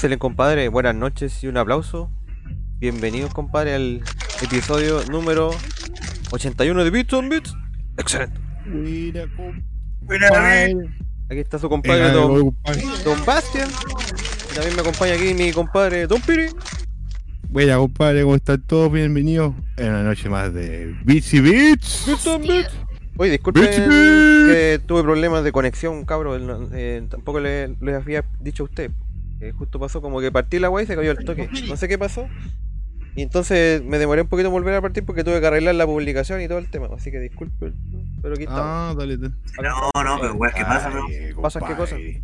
excelente, compadre. Buenas noches y un aplauso. Bienvenidos, compadre, al episodio número 81 de Beats on Beats. Excelente. Mira, compadre. Aquí está su compadre Don, compadre. Don Bastian. Y también me acompaña aquí mi compadre Don Piri. Buena, compadre, ¿cómo están todos? Bienvenidos en una noche más de Beats y Beats. Beats on Beats. Oye, disculpen Beats y Beats. que tuve problemas de conexión, cabro. no- eh, tampoco le- les había dicho a usted. Eh, justo pasó como que partí la wey y se cayó el toque. No sé qué pasó. Y entonces me demoré un poquito en volver a partir porque tuve que arreglar la publicación y todo el tema. Así que disculpen. Pero aquí estamos. Ah, dale, dale. No, no, pero weón, ¿qué pasa, bro? ¿Pasan qué compadre.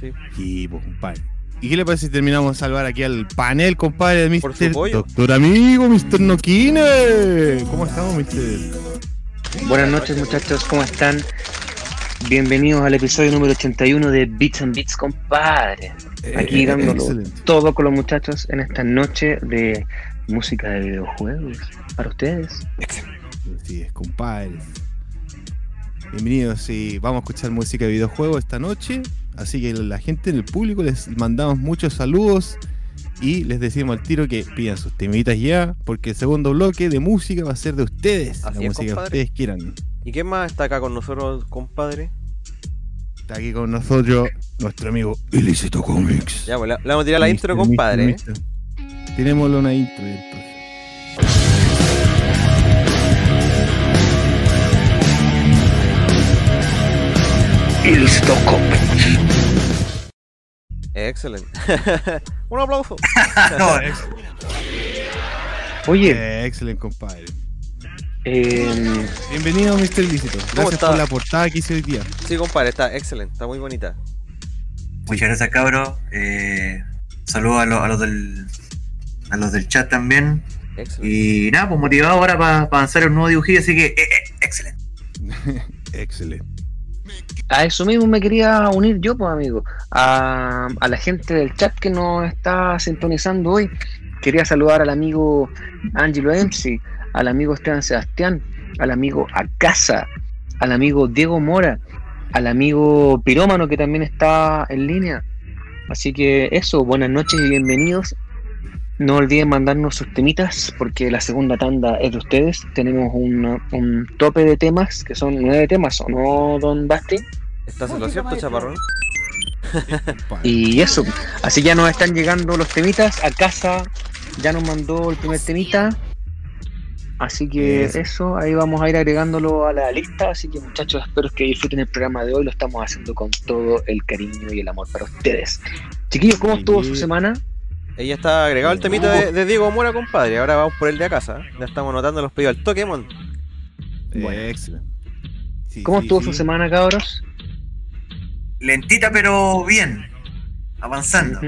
Sí. Sí, pues, compadre. ¿Y qué le parece si terminamos de salvar aquí al panel, compadre, de Mr. Doctor Amigo, Mr. Noquine? ¿Cómo estamos, Mr.? Buenas noches muchachos, ¿cómo están? Bienvenidos al episodio número 81 de Beats and Beats, compadre. Aquí Eh, dándolo excelente. todo con los muchachos en esta noche de música de videojuegos para ustedes. Sí, es compadre. Bienvenidos y vamos a escuchar música de videojuegos esta noche. Así que la gente en el público les mandamos muchos saludos y les decimos al tiro que pidan sus temitas ya, porque el segundo bloque de música va a ser de ustedes. Así la es, música que ustedes quieran. ¿Y quién más está acá con nosotros, compadre? Está aquí con nosotros nuestro amigo Ilícito Comics. Ya, pues le, vamos a tirar la intro, compadre. Tirémosle una intro entonces. Listo, compa. Excelente. Un aplauso. No, Oye, Eh, excelente, compadre. Eh, Bienvenido, Mr. Ilícito. Gracias está? por la portada que hice hoy día. Sí, compadre, está excelente, está muy bonita. muchas gracias, cabros. Eh, saludos a, los- a los del a los del chat también. Excelente. Y nada, pues motivado ahora para avanzar un nuevo dibujillo, así que eh, eh, excelente. Excelente. a eso mismo me quería unir yo, pues amigo, a, a la gente del chat que nos está sintonizando hoy. Quería saludar al amigo Angelo MC, al amigo Esteban Sebastián, al amigo Acasa, al amigo Diego Mora, al amigo Pirómano que también está en línea. Así que eso, buenas noches y bienvenidos. No olviden mandarnos sus temitas porque la segunda tanda es de ustedes. Tenemos un, un tope de temas que son nueve temas, ¿o no, don Basti? ¿Estás en lo cierto, chaparrón? Y eso, así ya nos están llegando los temitas. A casa ya nos mandó el primer temita. Así que Eso. eso, ahí vamos a ir agregándolo a la lista. Así que muchachos, espero que disfruten el programa de hoy. Lo estamos haciendo con todo el cariño y el amor para ustedes. Chiquillos, ¿cómo estuvo su semana? Ella está agregado el temita de, de Diego Mora, compadre. Ahora vamos por el de a casa. Ya estamos notando los pedidos al Pokémon. Bueno. Excelente. Sí, ¿Cómo sí, estuvo sí. su semana, cabros? Lentita, pero bien. Avanzando.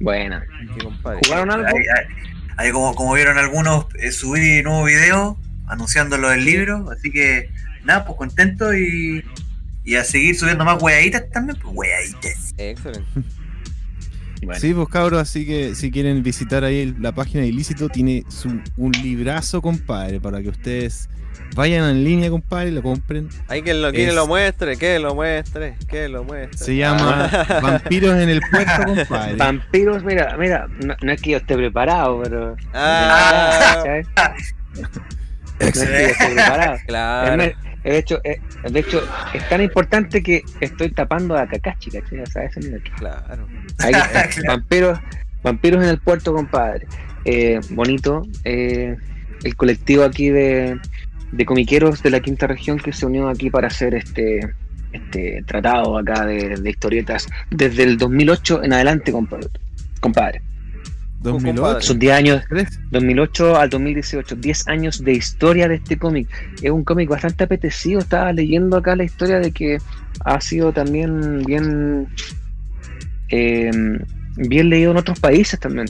Buena. Sí, compadre. ¿Jugaron algo? Ahí como, como vieron algunos, eh, subí nuevo video anunciándolo del libro, así que nada, pues contento y, y a seguir subiendo más weaditas también, pues weaditas. Excelente. Sí, pues cabros, así que si quieren visitar ahí la página de Ilícito, tiene su, un librazo, compadre, para que ustedes vayan en línea, compadre, y lo compren. Ahí que lo, quien Es- lo muestre, que lo muestre, que lo muestre. Se llama Vampiros en el Puerto, compadre. Vampiros, mira, mira, no, no es que yo esté preparado, pero. Ah, ¿sabes? No es que yo esté preparado. Es claro. me- de, hecho, eh, de hecho, es tan importante que estoy tapando a Kakashi, ¿cachai? O sea, ese nivel. Claro. Ahí está, Claro. vampiros, vampiros en el puerto, compadre. Eh, bonito. eh, el colectivo aquí de, de comiqueros de la quinta región que se unió aquí para hacer este este tratado acá de, de historietas desde el 2008 en adelante, compadre. compadre. 2008. Son 10 años, ¿Tres? 2008 al 2018, 10 años de historia de este cómic. Es un cómic bastante apetecido. Estaba leyendo acá la historia de que ha sido también bien, eh, bien leído en otros países también.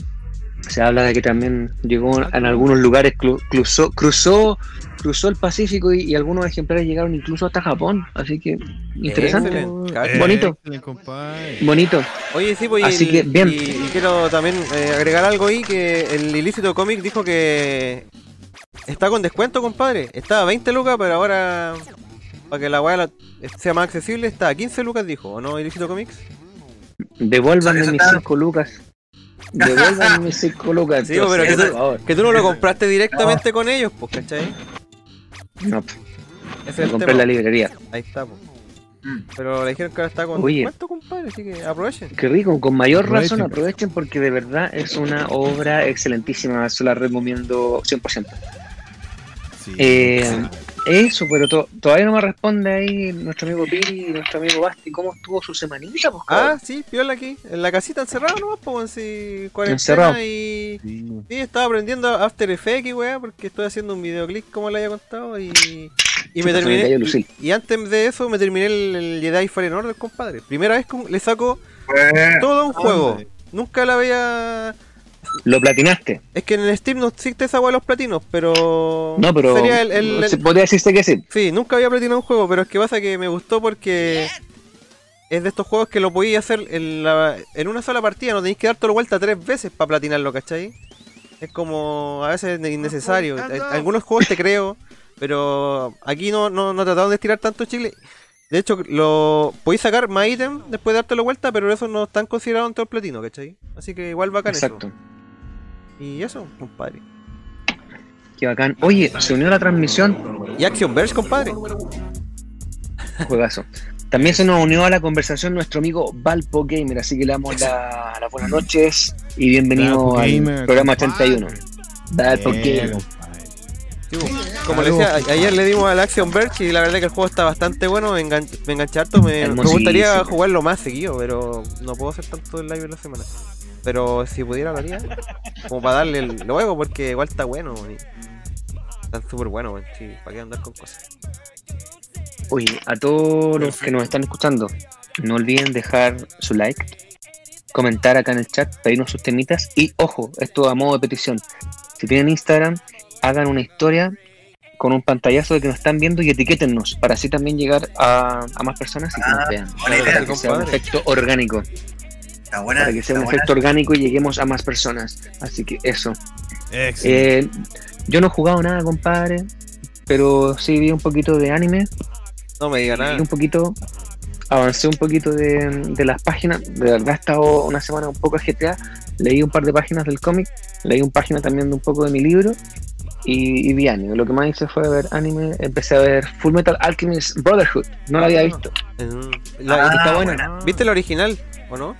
Se habla de que también llegó en algunos lugares, cruzó, cruzó el Pacífico y, y algunos ejemplares llegaron incluso hasta Japón. Así que interesante. Excelente. Bonito. Excelente. Bonito. Oye, sí, pues y Así el- que, bien. Y, y quiero también eh, agregar algo ahí, que el ilícito comic dijo que está con descuento, compadre. Estaba a 20 lucas, pero ahora, para que la weá sea más accesible, está a 15 lucas, dijo, ¿o no, ilícito comics? Devuélvanme mis está- 5 lucas. Devuélvanme mis 5 lucas. Sí, pero que tú- favor. Que tú no lo compraste directamente con ellos, pues, ¿cachai? No, es lo el compré en tema. la librería. Ahí está, pues. Mm. Pero le dijeron que ahora está con Oye. descuento, compadre, así que aprovechen. Qué rico, con mayor razón Aprovechen. aprovechen porque de verdad es una obra excelentísima. Se la recomiendo 100%. Sí. Eh, eso, pero to- todavía no me responde ahí nuestro amigo Piri y nuestro amigo Basti. ¿Cómo estuvo su semanita? Pues, Ah, sí, piola aquí, en la casita encerrado nomás, pues, sí, cuarentena Encerrado. y... Sí. Sí, estaba aprendiendo After Effects y weá, porque estoy haciendo un videoclip como le había contado y, y me terminé. Y, y antes de eso me terminé el, el Jedi Fallen Order, compadre. Primera vez que le saco todo un juego. Nunca la había. Lo platinaste. Es que en el Steam no existe esa weá de los platinos, pero. No, pero Sería el, el- el- podría decirse que sí. Sí, nunca había platinado un juego, pero es que pasa que me gustó porque. Es de estos juegos que lo podías hacer en, la- en una sola partida, no tenéis que darte la vuelta tres veces para platinarlo, ¿cachai? Es como a veces innecesario. Algunos juegos te creo, pero aquí no, no, no trataron de estirar tanto chile. De hecho, lo podéis sacar más ítem después de darte la vuelta, pero eso no están considerados en todo el platino, ¿cachai? Así que igual bacán Exacto. eso. Y eso, compadre. Qué bacán. Oye, se unió a la transmisión. Y Action Verge, compadre. Juegazo. También se nos unió a la conversación nuestro amigo Valpo Gamer, así que le damos la- las buenas noches y bienvenido Valpo al Gamer, programa compadre. 81. Valpo Bien, Gamer. como le decía, ayer le dimos al Action Verge y la verdad que el juego está bastante bueno, me, engan me enganché harto, me, me gustaría jugarlo más seguido, pero no puedo hacer tanto el live en la semana. Pero si pudiera lo haría, como para darle el luego, porque igual está bueno. y Está súper bueno, weón, sí, para qué andar con cosas. Oye, a todos los que nos están escuchando, no olviden dejar su like, comentar acá en el chat, pedirnos sus temitas y ojo, esto a modo de petición. Si tienen Instagram, hagan una historia con un pantallazo de que nos están viendo y etiquétennos para así también llegar a, a más personas y que nos Ah, vean. buena idea, Para que sea un efecto orgánico. Está buena. Para que sea está un buena. efecto orgánico y lleguemos a más personas. Así que eso. Eh, yo no he jugado nada, compadre, pero sí vi un poquito de anime No me diga nada. y un poquito, avancé un poquito de, de las páginas. De verdad he estado una semana un poco GTA. Leí un par de páginas del cómic, leí un página también de un poco de mi libro y, y vi anime. Lo que más hice fue ver anime. Empecé a ver Full Metal Alchemist Brotherhood. No lo había visto. Mm, la- Ah, está buena. buena. ¿Viste la original o no?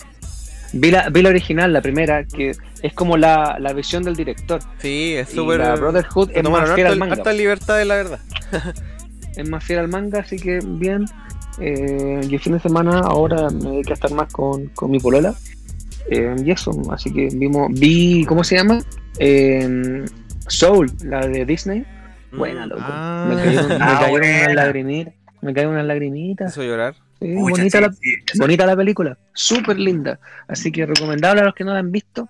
Vi la, vi la original, la primera, que es como la, la visión del director. Sí, es súper. la Brotherhood es más fiel al harta- manga. hartas libertades, la verdad. es más fiel al manga, así que bien. Eh, y el fin de semana ahora me dediqué a estar más con, con mi polola. Eh, y eso, así que vimos, vi, ¿cómo se llama? Eh, Soul, la de Disney. Buena, Mm, loco. Ah. me cayeron, me Ah, cayeron buena. unas lagrimitas. Me cayeron unas lagrimitas. hizo llorar. Pucha, bonita, sí, la, sí. bonita la película. Súper linda. Así que recomendable a los que no la han visto.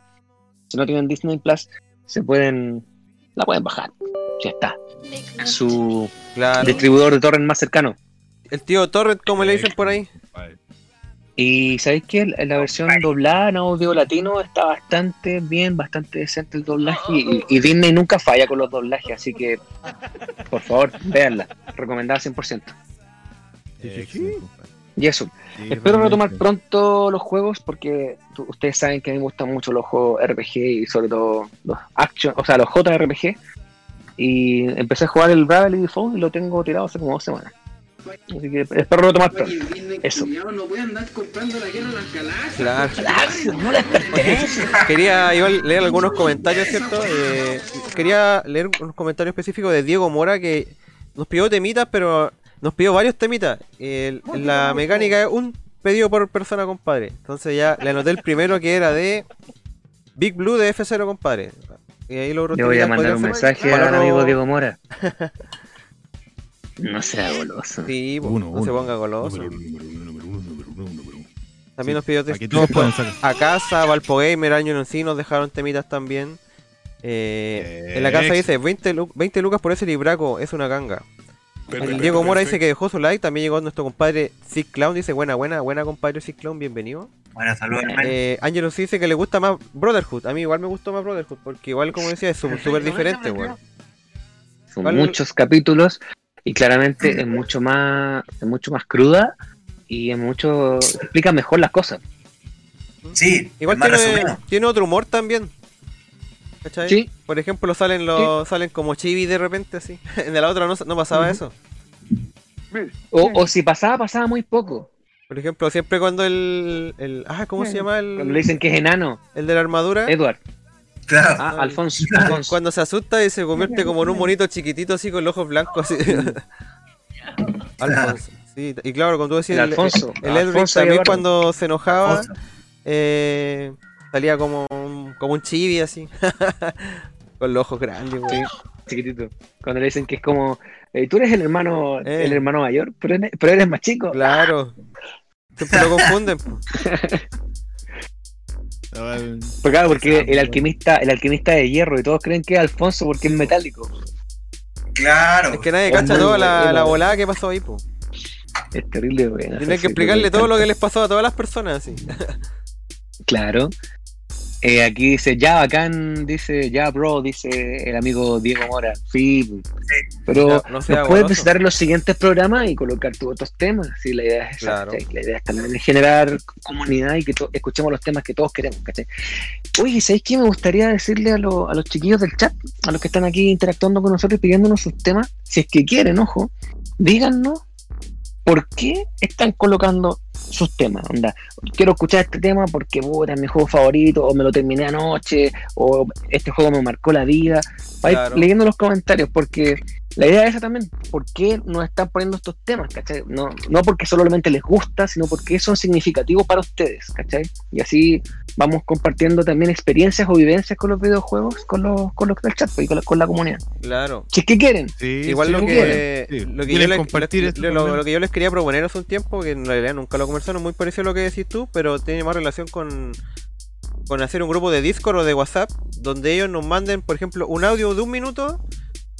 Si no tienen Disney Plus, se pueden. La pueden bajar. Ya está. A su Claro. distribuidor de torrent más cercano. El tío Torrent, como le dicen por ahí. Y sabéis que la versión doblada en audio latino está bastante bien, bastante decente el doblaje. Y, y Disney nunca falla con los doblajes, así que por favor, véanla. Recomendada 100%. Excelente, compadre. Y eso. Sí, Espero retomar realmente. pronto los juegos porque tú- ustedes saben que a mí me gustan mucho los juegos RPG y sobre todo los action, o sea, los JRPG. Y empecé a jugar el Bravely Default y lo tengo tirado hace como dos semanas. Así que espero retomar pronto. Eso. No puede andar comprando la guerra las galaxias. Claro. No les pertenece. Quería igual leer algunos comentarios, ¿cierto? Eh, quería leer unos comentarios específicos de Diego Mora que nos pidió temitas, pero nos pidió varios temitas. El- la mecánica es un pedido por persona, compadre. Entonces ya le anoté el primero que era de Big Blue de F0, compadre. Y ahí logró Le voy a mandar un mensaje al amigo Diego Mora. No sea goloso. Sí, Uno, no uno. se ponga goloso. Número uno, número número. También nos pidió a casa, Valpo Gamer, Año en sí nos dejaron temitas también. Eh, en la casa dice 20, lu- 20 lucas por ese libraco, es una ganga. El Diego Mora dice que dejó su like, también llegó nuestro compadre Sick Clown, dice buena, buena, buena compadre Sick Clown, bienvenido. Buenas saludos. Eh, Angelo sí dice que le gusta más Brotherhood, a mí igual me gustó más Brotherhood, porque igual como decía es súper diferente, weón. Son ¿Cuál- muchos capítulos y claramente es mucho más, es mucho más cruda y es mucho explica mejor las cosas. Sí, Igual más tiene, tiene otro humor también. ¿Cachai? Sí. Por ejemplo, salen los salen como chibi de repente así. en la otra no, no pasaba eso. O, o si pasaba, pasaba muy poco. Por ejemplo, siempre cuando el. el ah, ¿cómo se llama el, Cuando le dicen que es enano, el de la armadura? Edward. Claro. Ah, Alfonso. Cuando- Alfonso. Cuando se asusta y se convierte como en un monito chiquitito así con los ojos blancos así. Alfonso. Sí, y claro, cuando tú decías El el, Alfonso. el Alfonso también cuando se enojaba eh, salía como un, como un chibi así. con los ojos grandes, güey. Sí, chiquitito. Cuando le dicen que es como, eh, tú eres el hermano, Eh. el hermano mayor, pero eres, pero eres más chico. Claro. Siempre lo confunden. Porque, claro, porque el alquimista, el alquimista de hierro y todos creen que es Alfonso porque es metálico. Claro. Es que nadie cacha toda la, bueno. la volada que pasó ahí, po. Es terrible, güey. Tienes que explicarle todo lo que les pasó a todas las personas, así. Claro. Eh, aquí dice, ya bacán, dice, ya bro, dice el amigo Diego Mora. Sí, pero No- no sea nos puedes visitar en los siguientes programas y colocar tus otros temas. Sí, la idea es esa, Claro. La idea es también generar comunidad y que escuchemos los temas que todos queremos, ¿cachai? Oye, ¿sabéis qué? Me gustaría decirle a, lo- a los chiquillos del chat, a los que están aquí interactuando con nosotros y pidiéndonos sus temas, si es que quieren, ojo, díganos por qué están colocando sus temas. Onda, quiero escuchar este tema porque puta, es mi juego favorito, o me lo terminé anoche, o este juego me marcó la vida. Vais Claro. leyendo los comentarios, porque la idea es esa también, ¿por qué nos están poniendo estos temas? ¿cachai? No, no porque solamente les gusta, sino porque son significativos para ustedes, ¿cachai? Y así vamos compartiendo también experiencias o vivencias con los videojuegos, con los, con los del chat pues, y con la, con la comunidad. Claro. Si es que quieren. Sí, Igual sí, lo que, Sí. lo que yo ¿Quieren les, compartir lo que yo les quería proponer hace un tiempo, que en realidad nunca lo conversaron, muy parecido a lo que decís tú, pero tiene más relación con, con hacer un grupo de Discord o de WhatsApp, donde ellos nos manden, por ejemplo, un audio de un minuto,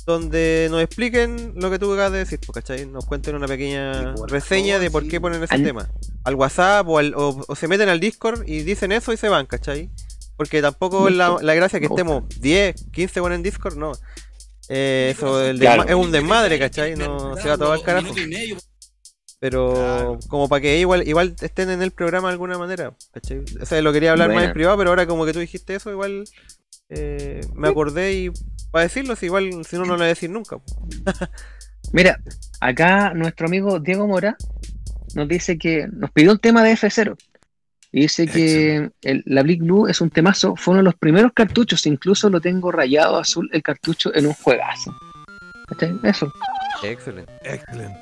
donde nos expliquen lo que tú acabas de decir, pues, ¿cachai? Nos cuenten una pequeña reseña de por qué ponen ese Al- tema. Al WhatsApp o, al- o, o se meten al Discord y dicen eso y se van, ¿cachai? Porque tampoco es la, la gracia que estemos 10, 15 buenos en Discord, no. Eh, eso el Claro. es un desmadre, ¿cachai? No se va todo al carajo. Pero como para que igual igual estén en el programa de alguna manera, ¿cachai? O sea, lo quería hablar más en privado, pero ahora como que tú dijiste eso, igual eh, me acordé y para decirlo, si igual si no, no lo voy a decir nunca. Mira, acá nuestro amigo Diego Mora nos dice que nos pidió un tema de F0. Y dice que el- la Blick Blue es un temazo, fue uno de los primeros cartuchos, incluso lo tengo rayado azul el cartucho en un juegazo. Eso. Excelente. Excelente.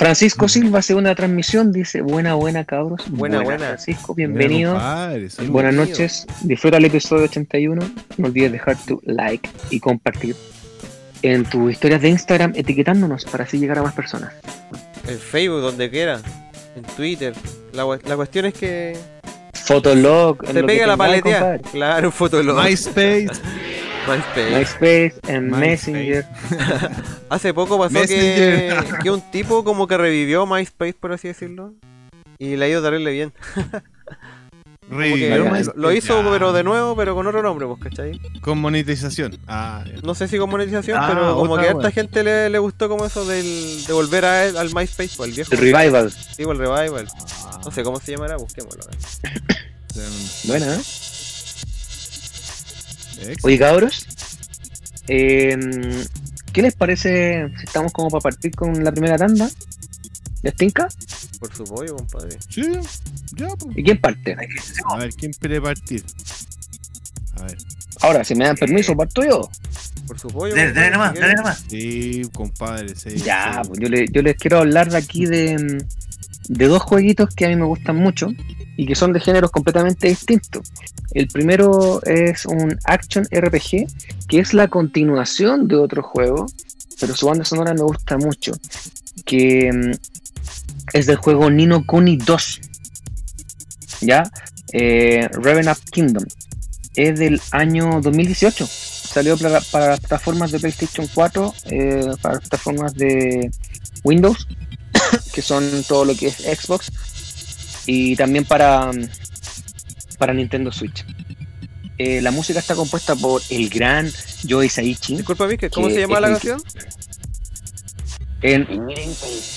Francisco Silva, segunda transmisión, dice, buena, buena cabros. Buena, buena. Francisco, Mira, bienvenido. Buenas bienvenido. noches, disfruta el episodio 81. No olvides dejar tu like y compartir en tus historias de Instagram etiquetándonos para así llegar a más personas. En Facebook, donde quiera, en Twitter. La, la cuestión es que Fotolog, que pega la paletea. Claro, fotolog. MySpace. MySpace. MySpace, en. Messenger. Hace poco pasó que, un tipo como que revivió MySpace, por así decirlo. Y le ha ido bien. Como que Revivió lo- MySpace. lo hizo, Ya. pero de nuevo, pero con otro nombre, pues, ¿cachai? Con monetización. Ah. No sé si con monetización, Ah, pero como que a esta gente le, le gustó como eso del, de volver a él, al MySpace, pues, el viejo. El Revival. Sí, pues, el revival. No sé cómo se llamará, busquémoslo. a. Buena, ¿eh? Oye, cabros. eh, ¿Qué les parece si estamos como para partir con la primera tanda? ¿Les tinca? Por su pollo, compadre. Sí, ya, pues. ¿Y quién parte? A ver, ¿quién quiere partir? A ver. Ahora, si me dan permiso, parto yo. Por su pollo. Dale, dale nomás, si dale nomás. Sí, compadre. Sí, Ya, sí. pues yo, le- yo les quiero hablar de aquí de, de dos jueguitos que a mí me gustan mucho y que son de géneros completamente distintos. El primero es un action RPG, que es la continuación de otro juego, pero su banda sonora me gusta mucho, que mm, es del juego Nino Kuni 2. ¿Ya? Eh, Raven Up Kingdom. Es del año 2018. Salió para, para las plataformas de PlayStation 4, eh, para las plataformas de Windows, que son todo lo que es Xbox, y también para, para Nintendo Switch. Eh, la música está compuesta por el gran Joe Saichi. Disculpa, Vizque, ¿cómo que se llama la canción? En-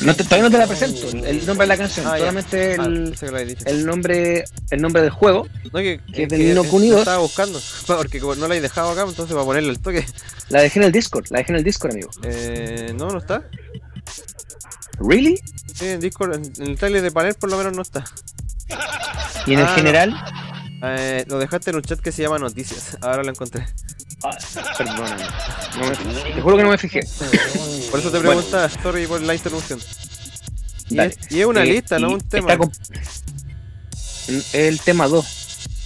no te- todavía no te la presento, el nombre de la canción, Ah, solamente Ah, el, nombre el nombre del juego. No, que, que es del que Ni no Kuni lo 2. estaba buscando, porque como no la he dejado acá, entonces para ponerle el toque. La dejé en el Discord, la dejé en el Discord, amigo. Eh, no, no está. ¿Really? Sí, en Discord, en, el trailer de panel por lo menos no está. Y en el Ah, no. Eh, lo dejaste en un chat que se llama Noticias. Ahora lo encontré. perdóname. No me- te juro que no me fijé. Por eso te Bueno. preguntaba, sorry por la interrupción. Y es, y es una Eh, lista, no un tema. comp- El tema 2.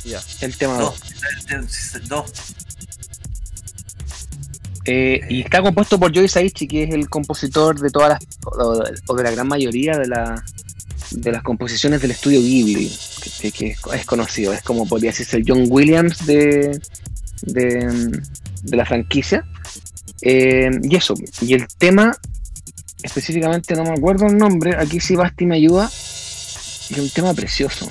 Ya. El tema 2. Dos. Dos. Eh, y está compuesto por Joey Saichi, que es el compositor de todas las, o, o de la gran mayoría de, la, de las composiciones del estudio Ghibli, que, es, es conocido, es como podría decirse el John Williams de, de, de la franquicia. Eh, y eso, y el tema, específicamente no me acuerdo el nombre, aquí sí Basti me ayuda, y es un tema precioso.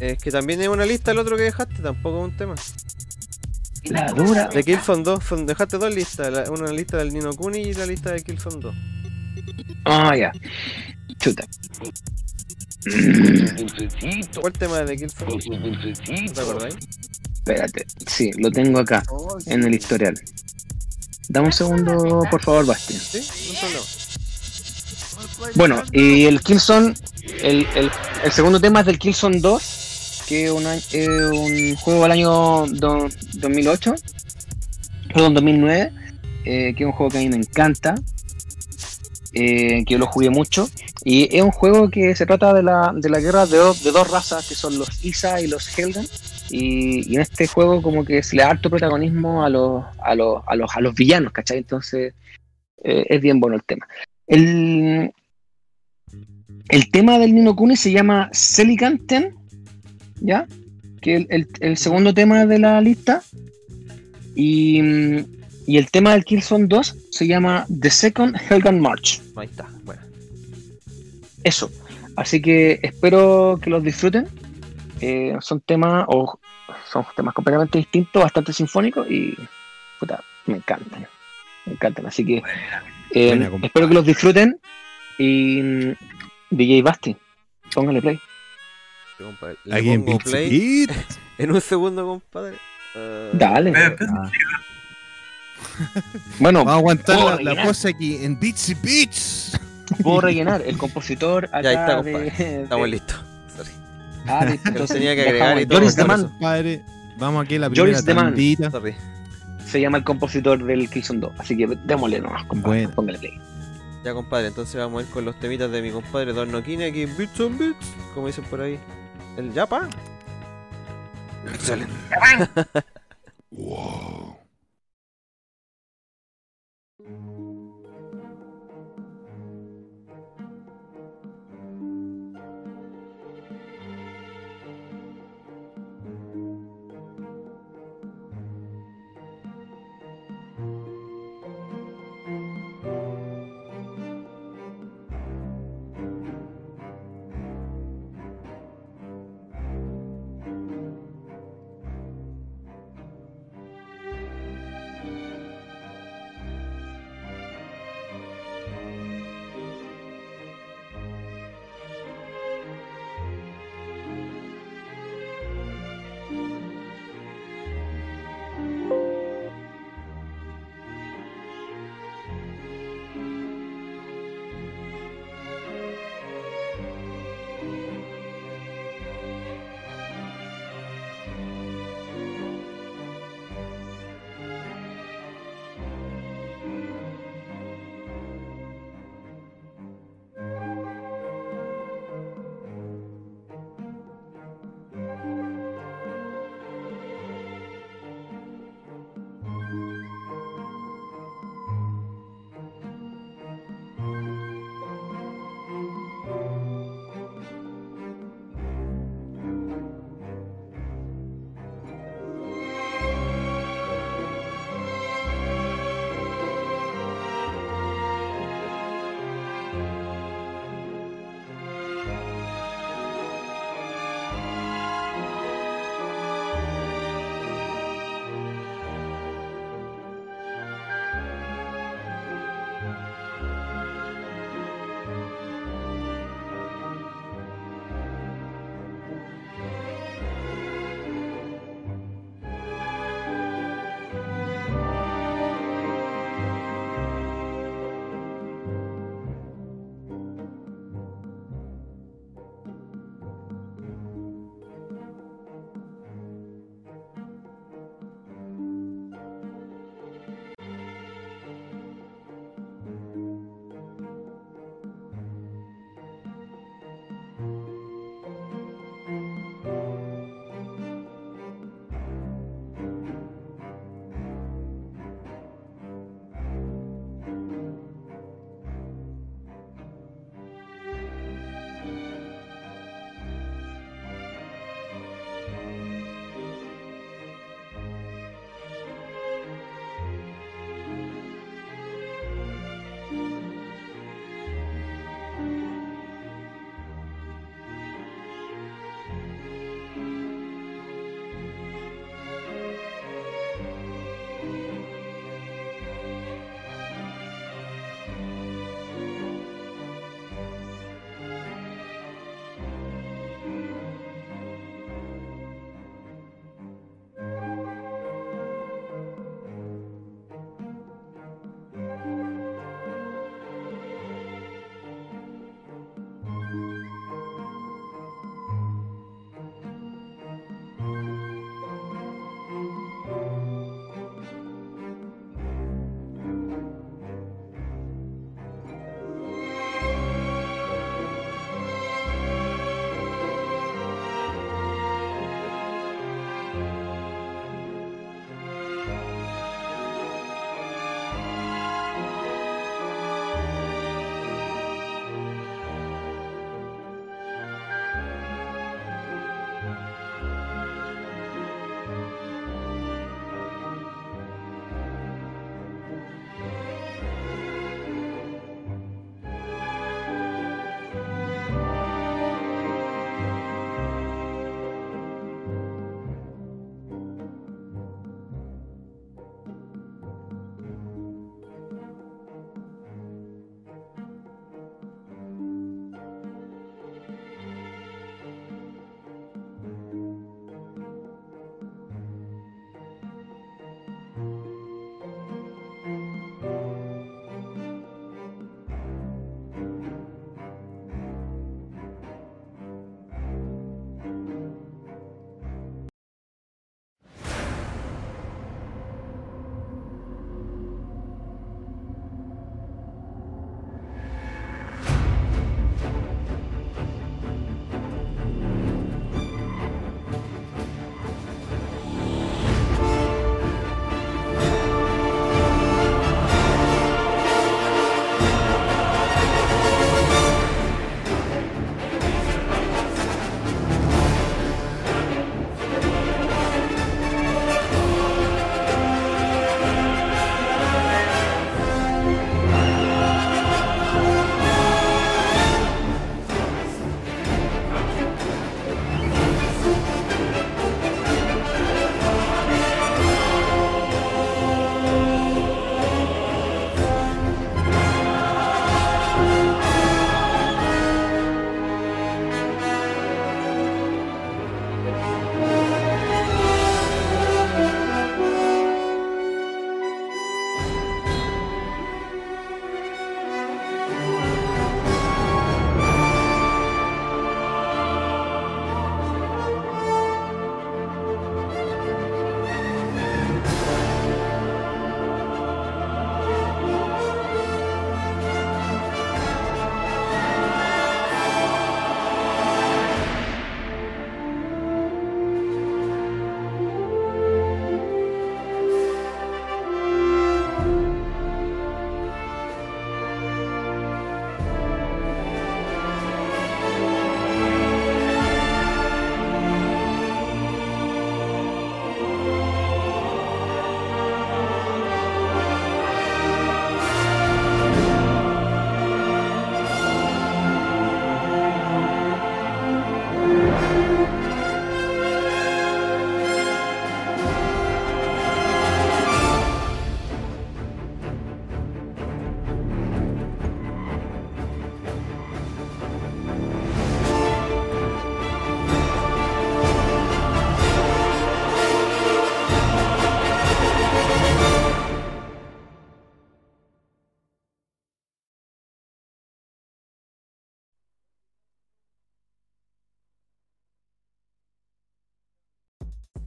Es que también es una lista el otro que dejaste, tampoco es un tema. La dura. De Killzone 2, son, dejaste dos listas, la- una lista del Nino Kuni y la lista de Killzone 2. Ah, ya. Chuta. ¿Cuál tema de Killzone? ¿No te acordáis? Espérate, sí, lo tengo acá, en el historial. Dame un segundo, por favor, Basti. Sí. Bueno, y el Killzone, el, el, el segundo tema es del Killzone 2, que es un, año- es un juego del año do- 2008, perdón, 2009, eh, que es un juego que a mí me encanta, eh, que yo lo jugué mucho, y es un juego que se trata de la, de la guerra de, dos- de dos razas, que son los Isa y los Helgan, y, en este juego como que se le da harto protagonismo a los, a los, a los, a los villanos, ¿cachai? Entonces eh, es bien bueno el tema. El, el tema del Nino Kuni se llama Selicanten, ¿ya? Que el, el- el segundo tema de la lista. Y, mm, y el tema del Killzone 2 se llama The Second Helgan March. Ahí está, bueno. Eso. Así que espero que los disfruten. Eh, son temas, o son temas completamente distintos, bastante sinfónicos y puta, me encantan. Me encantan. Así que eh, Buena, espero que los disfruten. Y mm, DJ Basti, póngale play. Sí, compadre. Le Aquí en play en un segundo, compadre. Eh, Dale. Ah. Bueno, Vamos a aguantar la, la rellenar. cosa aquí en Beats y Beats. puedo rellenar. El compositor acá Ya, está, de- compadre. Estamos listos. Sorry. Ah, listo, entonces tenía que agregar y todo, Joris por Deman vamos aquí a la Joris primera. Sorry. se llama el compositor del Killzone 2. Así que démosle nomás, compadre. Bueno. Póngale play. Ya, compadre, entonces vamos a ir con los temitas de mi compadre Don Nokine aquí en Beats on Beats, como dicen por ahí. El Yapa. Excelente.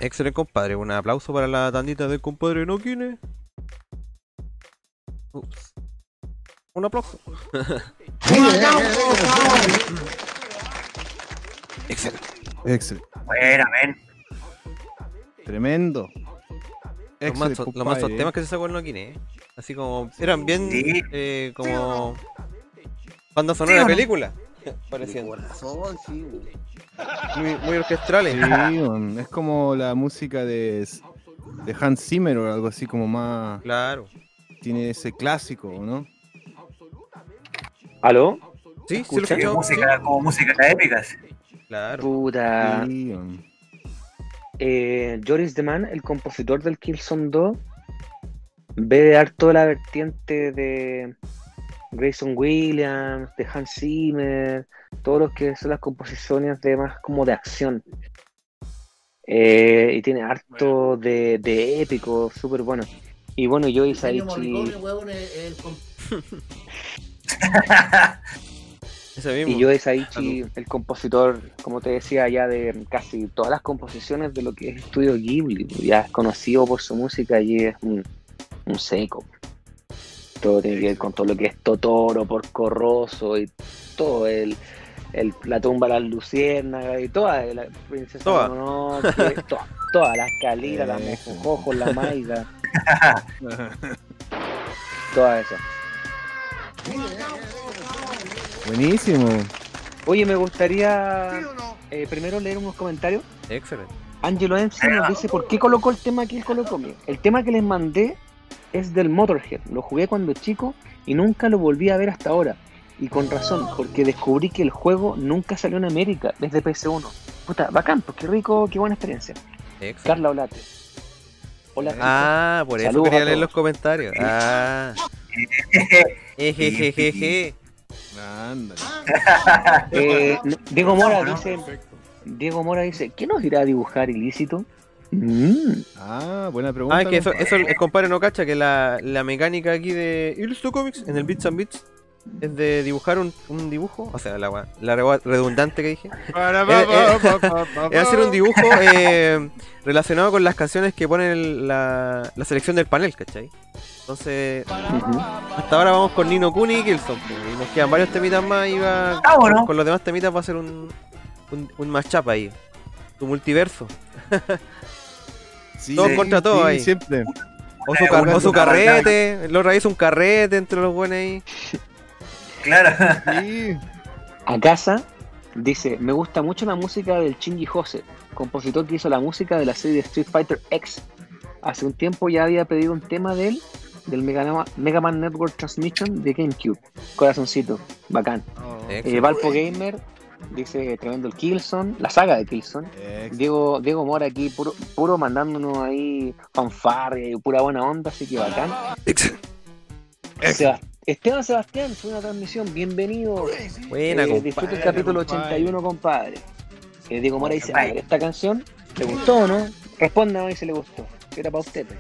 Excelente, compadre. Un aplauso para la tandita del compadre Nokine. Ups. Un aplauso. Excelente. Excelente. Buena, men. Tremendo. Los mansos, los compadre. temas que se sacó el Nokine, eh. Así como. Eran bien. Sí. eh, como. Banda sonora de película. Parecían. Sí. Muy, muy orquestrales. Sí, weón, es como la música de, de Hans Zimmer o algo así como más... Claro. Tiene ese clásico, ¿no? ¿Aló? Sí, sí, lo ¿Escucha? Que escuchamos. música, como música épicas. Claro. Puta. Sí. Eh, Joris de Man, el compositor del Killzone 2, ve harto la vertiente de Grayson Williams, de Hans Zimmer, todo lo que son las composiciones de más como de acción. Eh, y tiene harto de, de épico, súper bueno. Y bueno, yo y Saichi, es y yo Saichi, el compositor, como te decía, ya de casi todas las composiciones de lo que es Estudio Ghibli, ya es conocido por su música y es un, un seco. Todo tiene que ver con todo lo que es Totoro, Porco Rosso y todo el, el la tumba de las luciérnagas y toda la princesa Toda. Mononoke, toda, todas las caliras, las Eso. mojojos, la maiga, todas esas. Buenísimo. Oye, me gustaría eh, primero leer unos comentarios. Excelente. Angelo MC nos dice por qué colocó el tema que él colocó. Mira, El tema que les mandé es del Motorhead. Lo jugué cuando chico y nunca lo volví a ver hasta ahora. Y con razón, porque descubrí que el juego nunca salió en América desde PS1. Puta, bacán, pues qué rico, qué buena experiencia. Excelente. Carla Olate. Hola, Ah, por eso quería leer los comentarios. Ah. Ejejejeje. Ándale. Eh, Diego Mora ¿no? dice, Diego Mora dice, ¿qué nos irá a dibujar ilícito? Mm, Ah, buena pregunta. Ah, que eso, compadre. eso el compadre no cacha, que la, la mecánica aquí de Illustrator Comics, en el Bits and Bits, es de dibujar un, un dibujo, o sea, la, la re- redundante que dije, Eh, eh, es hacer un dibujo eh, relacionado con las canciones que pone el- la, la selección del panel, ¿cachai? Entonces, hasta ahora vamos con Nino Kuni y pues, y nos quedan varios temitas más y va, Ah, bueno. con los demás temitas va a ser un, un, un mashup ahí, tu multiverso. Sí, todos contra todos ahí. Siempre. O su, car- o su carrete, lo hizo un carrete entre los buenos ahí. Claro. Sí. A casa dice, me gusta mucho la música del Shinji Jose, compositor que hizo la música de la serie de Street Fighter X. Hace un tiempo ya había pedido un tema de él, del Mega, Mega Man Network Transmission de GameCube. Corazoncito, bacán. Eh, Excelente. Valpo Gamer dice, tremendo el Killzone, la saga de Killzone. Ex- Diego, Diego Mora aquí, puro, puro mandándonos ahí fanfarria y pura buena onda, así que bacán. Seba- Esteban Sebastián, fue una transmisión, bienvenido. Buena, Eh, compadre. disfruta el capítulo compadre. 81, compadre. Eh, Diego Mora dice, Compadre. a ver, esta canción, ¿le gustó o no? Responda si le gustó. que Era para usted. pues.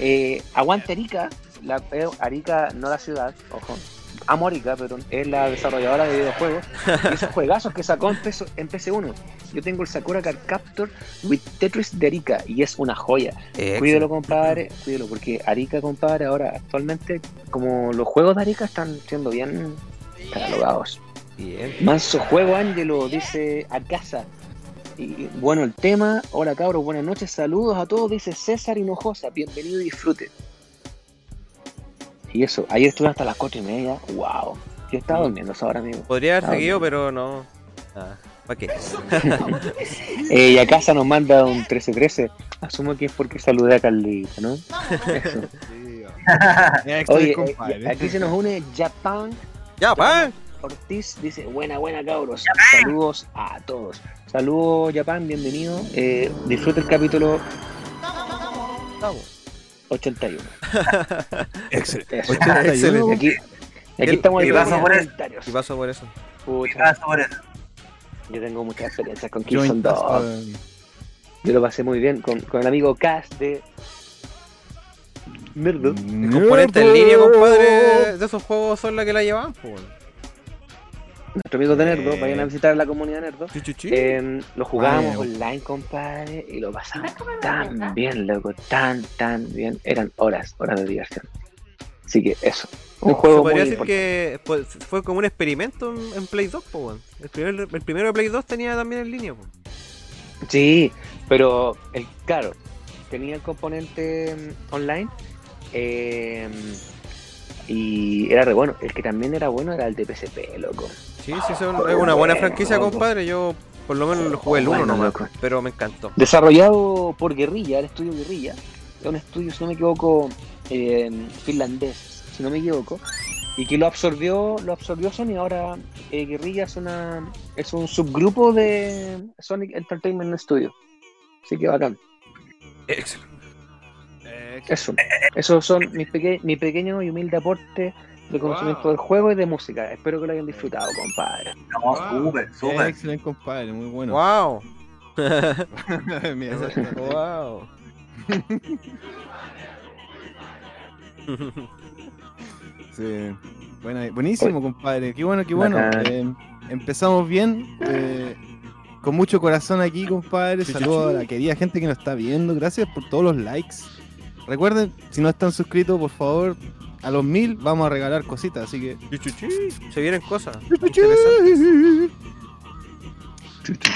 Eh, aguante Arica, la, eh, Arica, no la ciudad, ojo. Amo Arica, pero es la desarrolladora de videojuegos. Y esos juegazos que sacó en, PS, en PC1. Yo tengo el Sakura Card Captor with Tetris de Arica y es una joya. Excelente. Cuídelo, compadre, cuídelo, porque Arica, compadre, ahora actualmente, como los juegos de Arica están siendo bien catalogados. Bien. Manso juego, Ángelo, dice a casa. Y bueno, el tema, hola cabros, buenas noches, saludos a todos, dice César Hinojosa, bienvenido y disfrute. Y eso, ayer estuve hasta las cuatro y media, wow. Yo estaba durmiendo a esa hora, amigo. Podría haber seguido, pero no. Ah, ¿Para qué? Eh, y a casa nos manda un 1313. Asumo que es porque saludé a Carlita, ¿no? Oye, eh, aquí se nos une Japan ¡Ya, pan! Ortiz dice, buena, buena cabros. Saludos a todos. Saludos Japan, bienvenido. Eh, disfruta el capítulo 81. Excelente. Eso. 81. Excelente. Y aquí, aquí El- estamos ¿qué en pasó los por eso? comentarios. Y paso por eso. Pucha, Caso por eso. yo tengo muchas experiencias con Killzone Joint 2. hasta- Yo lo pasé muy bien con, con el amigo Cass de. El componente en línea, compadre, de esos juegos son la que la llevan, pues. Nuestro amigo de Nerdo, Eh. vayan a visitar la comunidad de Nerdo. Eh, lo jugábamos online, compadre, y lo pasamos tan bien, loco, tan, tan bien. Eran horas, horas de diversión. Así que eso, un Se juego muy podría decir importante. que fue, como un experimento en, Play 2, po, el, primer, el primero de Play 2 tenía también en línea. po. Sí, pero el claro, tenía el componente mm, online eh, y era re bueno. El que también era bueno era el de PSP, loco. Sí, sí, son- es una buena franquicia, loco. compadre. Yo por lo menos lo jugué el 1 Bueno, nomás, loco. pero me encantó. Desarrollado por Guerrilla, el estudio Guerrilla. Es un estudio, si no me equivoco, eh, finlandés, si no me equivoco. Y que lo absorbió, lo absorbió Sony. Ahora eh, Guerrilla es una es un subgrupo de Sonic Entertainment Studio. Así que bacán. Excelente. Eso. Esos son mis peque mi pequeño y humilde aporte de conocimiento del juego y de música. Espero que lo hayan disfrutado, compadre. No, súper, súper. Excelente, compadre, muy bueno. Wow. Mira, wow. Sí. Buenísimo, compadre. Qué bueno, qué bueno. Eh, empezamos bien. eh, con mucho corazón aquí, compadre. Saludos a la querida gente que nos está viendo. Gracias por todos los likes. Recuerden, si no están suscritos, por favor, a los mil vamos a regalar cositas. Así que. Se vienen cosas.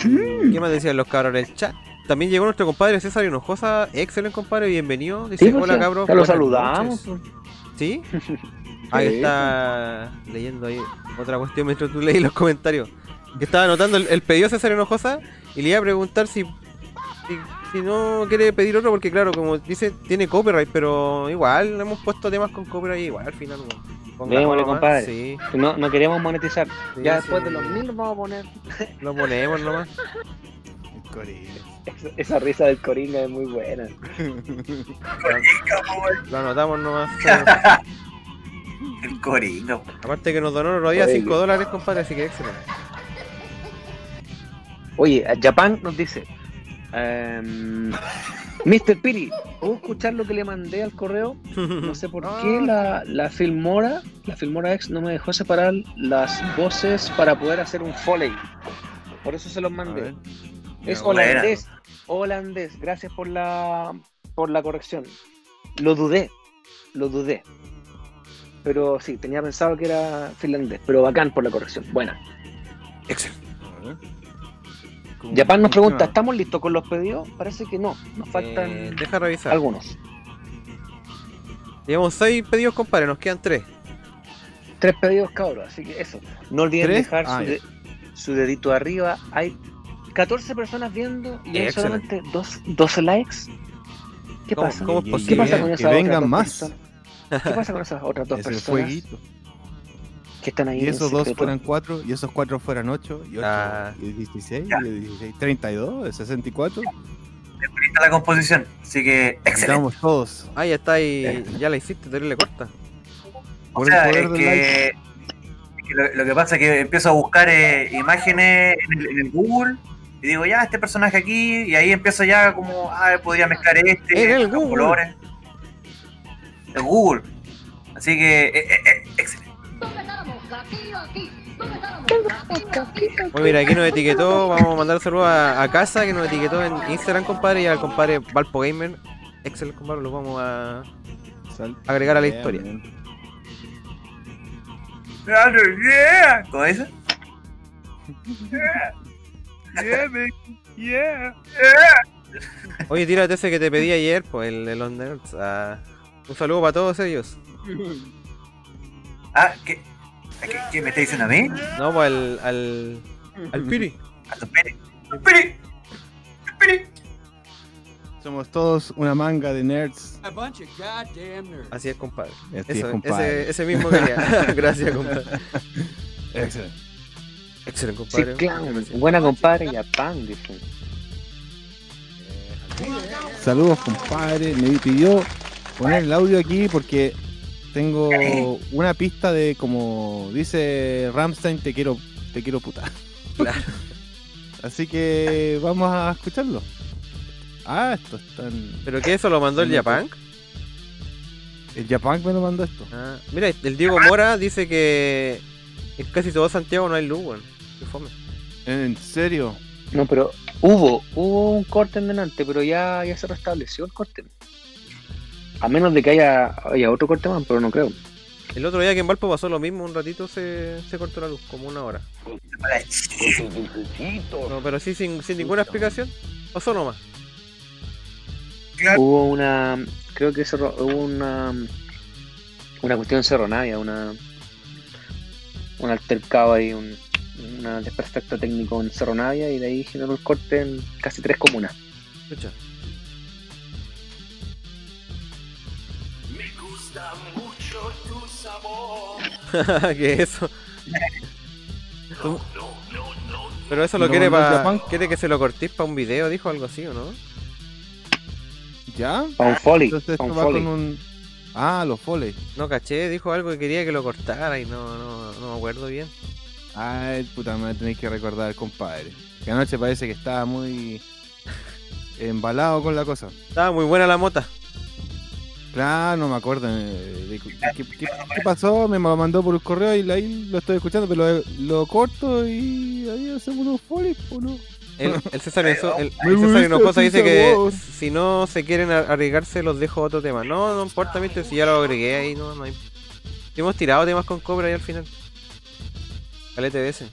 ¿Qué más decían los cabros en el chat? También llegó nuestro compadre César Hinojosa. Excelente, compadre. Bienvenido. Dice, Sí, pues, hola, cabros. ya lo saludamos. noches". ¿Sí? Ahí está leyendo ahí otra cuestión mientras tú leí los comentarios. Que estaba anotando el, el pedido César Hinojosa y le iba a preguntar si, si, si no quiere pedir otro, porque claro, como dice, tiene copyright, pero igual hemos puesto temas con copyright igual al final. Démosle, compadre. Sí, No, no queremos monetizar. sí, ya sí. después de los mil nos vamos a poner. Lo ponemos nomás. El Corina. Esa, esa risa del Coringa es muy buena. Lo anotamos nomás. El coringa. Aparte que nos donó el otro día Oye, 5 dólares, compadre, así que excelente. Oye, Japan nos dice. Mr. Piri, ¿puedo escuchar lo que le mandé al correo? No sé por qué la, la Filmora, la Filmora X no me dejó separar las voces para poder hacer un foley. Por eso se los mandé. Es holandés. Holandés. Gracias por la por la corrección. Lo dudé. Lo dudé. Pero sí, tenía pensado que era finlandés. Pero bacán por la corrección. Buena. ¿Cómo Japan nos pregunta? ¿estamos listos con los pedidos? Parece que no. Nos faltan Eh, deja revisar. algunos. Llevamos 6 pedidos, compadre, nos quedan 3. Tres pedidos, cabros. Así que eso. No olviden ¿Tres? dejar Ah, su, de- su dedito arriba. Hay 14 personas viendo y hay solamente dos, 12 likes. ¿Qué ¿Cómo- pasa? cómo es Que- posible? ¿Qué pasa con que esas otras vengan dos más. personas? ¿Qué pasa con esas otras dos Es personas fueguito. Que están ahí? Y esos dos secreto? fueran cuatro, y esos cuatro fueran ocho, y ocho, Ah. y 16, Ya. y 16, 32, 64. Es bonita la composición. Así que, excelente. Estamos todos. Ah, ya está ahí. Ya la hiciste, terrible corta. O Por sea, es que, like. es que lo, lo que pasa es que empiezo a buscar eh, imágenes en el, en el Google y digo, ya, este personaje aquí, y ahí empiezo ya como, ah, podría mezclar este, el los Google. colores. El Google. Así que, eh, eh, eh, excelente. Bueno, mira, aquí nos etiquetó. Vamos a mandar saludos a, a casa que nos etiquetó en Instagram, compadre, y al compadre Valpo Gamer. Excelente, compadre, lo vamos a agregar a la Yeah, historia. man. Yeah. ¿Cómo dice? Yeah, man. Yeah. Oye, tírate ese que te pedí ayer, pues el de los nerds. ah, un saludo para todos ellos. Ah, ¿qué, ¿qué, qué me está diciendo a mí? No, pues al, al, al Piri. A tu pene. Pene. Pene. Somos todos una manga de nerds. A bunch of goddamn nerds. Así es, compadre. Así es, Eso, compadre. ese, ese mismo quería. Gracias, compadre. Excelente. Excelente, Sí, compadre. claro. Buena compadre, Japan, dicen. Saludos, compadre. Me pidió poner el audio aquí porque tengo una pista de como dice Ramstein, te quiero, te quiero puta. Claro. Así que vamos a escucharlo. Ah, esto está en... ¿Pero qué eso lo mandó el Japan? El Japan me lo mandó esto. Ah, mira, el Diego Mora dice que En casi todo Santiago no hay luz, weón. Qué fome. ¿En serio? No, pero hubo, hubo un corte en delante, pero ya, ya se restableció el corte. A menos de que haya, haya otro corte más, pero no creo. El otro día que en Valpo pasó lo mismo, un ratito se, se cortó la luz, como una hora. No, pero sí, sin, sin ninguna explicación. Pasó nomás. Hubo una, creo que cerro- hubo una, una cuestión en Cerro Navia, una, un altercado ahí, un una desperfecto técnico en Cerro Navia y de ahí generó el corte en casi tres comunas. Escucha. ¿Qué es eso? Tú- Pero eso lo ¿No quiere el para. ¿Quiere que se lo cortís para un video? Dijo algo así, ¿o no? ¿Ya? Pa' un foley, Entonces esto un va foley. con un... Ah, los foley. No caché, dijo algo que quería que lo cortara y no, no, no me acuerdo bien. Ay, puta, a tener que recordar, compadre. Que anoche parece que estaba muy embalado con la cosa. Estaba muy buena la mota. Claro, no me acuerdo. eh, de- ¿Qué, qué- qué pasó? Me lo mandó por el correo y ahí lo estoy escuchando, pero lo, lo corto y ahí hacemos unos foley, ¿o no? El, el César, Enzo- el, el dice que si no se quieren arriesgarse, los dejo a otro tema. No, no importa, mister, si ya lo agregué ahí, no, no hay. Hemos tirado temas con Cobra ahí al final. De ese.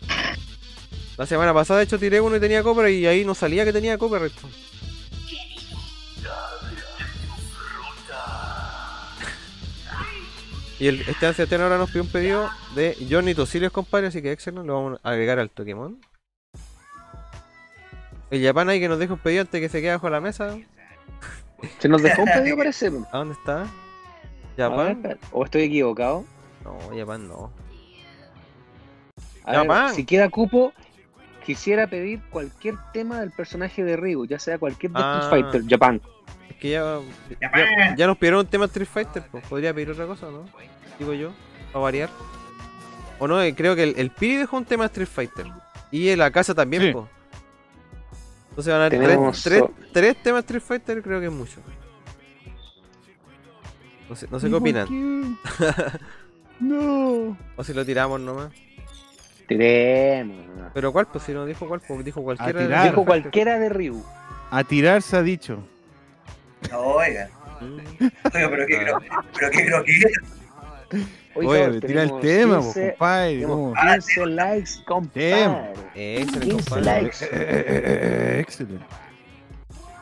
La semana pasada, de hecho, tiré uno y tenía Cobra y ahí no salía que tenía Cobra. resto. Y el Esteban Sebastián ahora nos pidió un pedido de Johnny Tosiles, compadre, así que excelente, lo vamos a agregar al Pokémon. El Japan ahí que nos deja un pedido antes que se quede bajo la mesa. Se nos dejó un pedido, parece. ¿A dónde está? Ver, ¿Japan? ¿O estoy equivocado? No, Japan no. A ver, Japan. si queda cupo, quisiera pedir cualquier tema del personaje de Ryu, ya sea cualquier de Ah. Fighter, Japan. Es que ya, ya, ya nos pidieron un tema Street Fighter, pues podría pedir otra cosa, ¿no? Digo yo, para variar. O no, eh, creo que el, el Piri dejó un tema Street Fighter. Y en la casa también, Sí. pues. Entonces van a haber tres, tres, temas Street Fighter, creo que es mucho. No sé, no sé qué opinan. no. O si lo tiramos nomás. Tiremos. Pero cuál, pues si no dijo cuál, pues dijo cualquiera. de tirar. Dijo cualquiera de Ryu. A tirar se ha dicho. Oiga, oiga, pero qué creo, pero qué creo que Hoy Oye, tira el tema, po, 15 compadre. tenemos ¿cómo? 15 likes, compadre. Eh, excelente, 15 compadre. likes. Eh, eh, eh, excelente.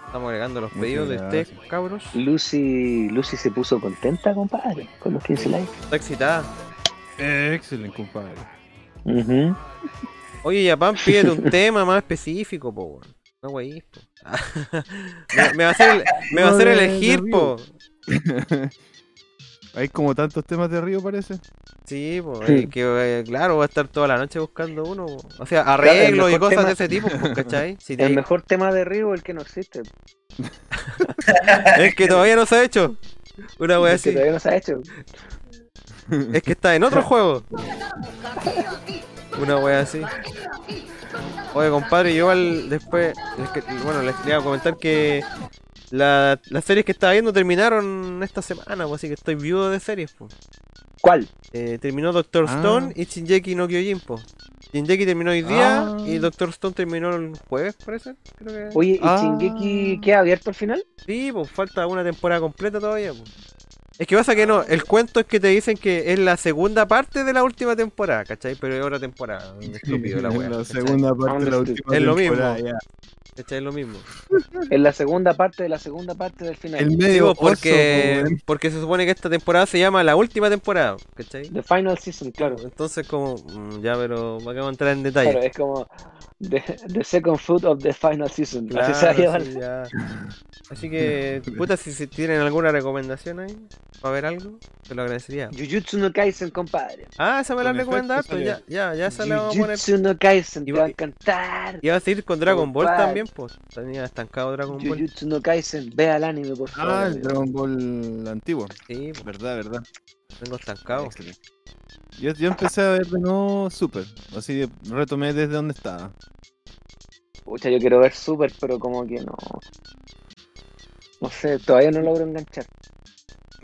Estamos agregando los Muchas pedidos de ustedes, gracias. cabros. Lucy, Lucy se puso contenta, compadre, con los 15 likes. Está excitada. Eh, excelente, compadre. Ujú. Oye, Japan, pídete un tema más específico, po. No, wey, po. me, me va a hacer, el- me va a No, hacer de- de elegir, po. Hay como tantos temas de Río, parece. Sí, po. Sí. eh, que, eh, claro, voy a estar toda la noche buscando uno. po. O sea, arreglos y cosas tema- de ese tipo, po, ¿cachai? Si te- El mejor tema de Ryu, el que no existe. Es que todavía no se ha hecho. Una wea el que así. todavía no se ha hecho. Es que está en otro juego. Una wea así. Oye, compadre, yo igual después. bueno, les quería comentar que la- las series que estaba viendo terminaron esta semana, pues, así que estoy viudo de series, pues. ¿Cuál? Eh, terminó Doctor Ah. Stone y Shinjeki no Kyojin, pues. Shinjeki terminó hoy día Ah. y Doctor Stone terminó el jueves, parece. Creo que. Oye, ¿y Ah. Shingeki queda abierto al final? Sí, pues falta una temporada completa todavía. Pues. Es que pasa que no, el cuento es que te dicen que es la segunda parte de la última temporada, ¿cachai? Pero es otra temporada, un estúpido la wea. la segunda parte de la Understood. última Es lo mismo. temporada. ¿Cachai? Es lo mismo. En la segunda parte de la segunda parte del final. El medio porque, oso, porque se supone que esta temporada se llama la última temporada, ¿cachai? The Final Season, claro. Entonces como, mm, ya, pero acabo de entrar en detalle. Claro, es como the, the second foot of the final season. Claro, Así se va a llamar. sí. Así que, puta, si, si tienen alguna recomendación ahí, para ver algo, te lo agradecería. Jujutsu no Kaisen, compadre. Ah, esa me la harto, ya, ya, ya esa la vamos a poner. Jujutsu no Kaisen, te Iba- va a encantar. Y va a seguir con Dragon Ball Compadre. también, pues. Tenía estancado Dragon Ball. Jujutsu no Kaisen, vea el anime, por favor. Ah, el. Dragon Ball antiguo. Sí, pues, Verdad, verdad. Tengo estancado. Yo, yo empecé a ver de nuevo Super. Así de- retomé desde donde estaba. Pucha, yo quiero ver Super, pero como que no. No sé, todavía no logro enganchar.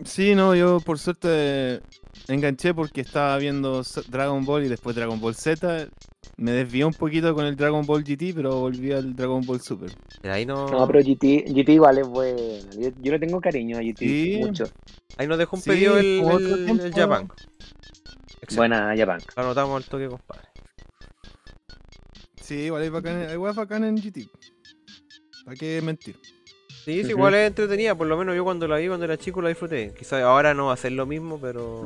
Sí, no, yo por suerte enganché porque estaba viendo Dragon Ball y después Dragon Ball Z. Me desvié un poquito con el Dragon Ball GT, pero volví al Dragon Ball Super. Pero ahí no, No, pero GT, GT igual es bueno. Yo, yo le tengo cariño a GT. Sí. Mucho. ahí nos dejó un Sí, pedido el, el, el Japan. Excelente. Buena Japan. Lo anotamos al toque, compadre. Sí, igual hay bacán, igual es bacán en GT. ¿Para qué mentir? Sí, sí, igual es entretenida, por lo menos yo cuando la vi cuando era chico la disfruté. Quizás ahora no va a ser lo mismo, pero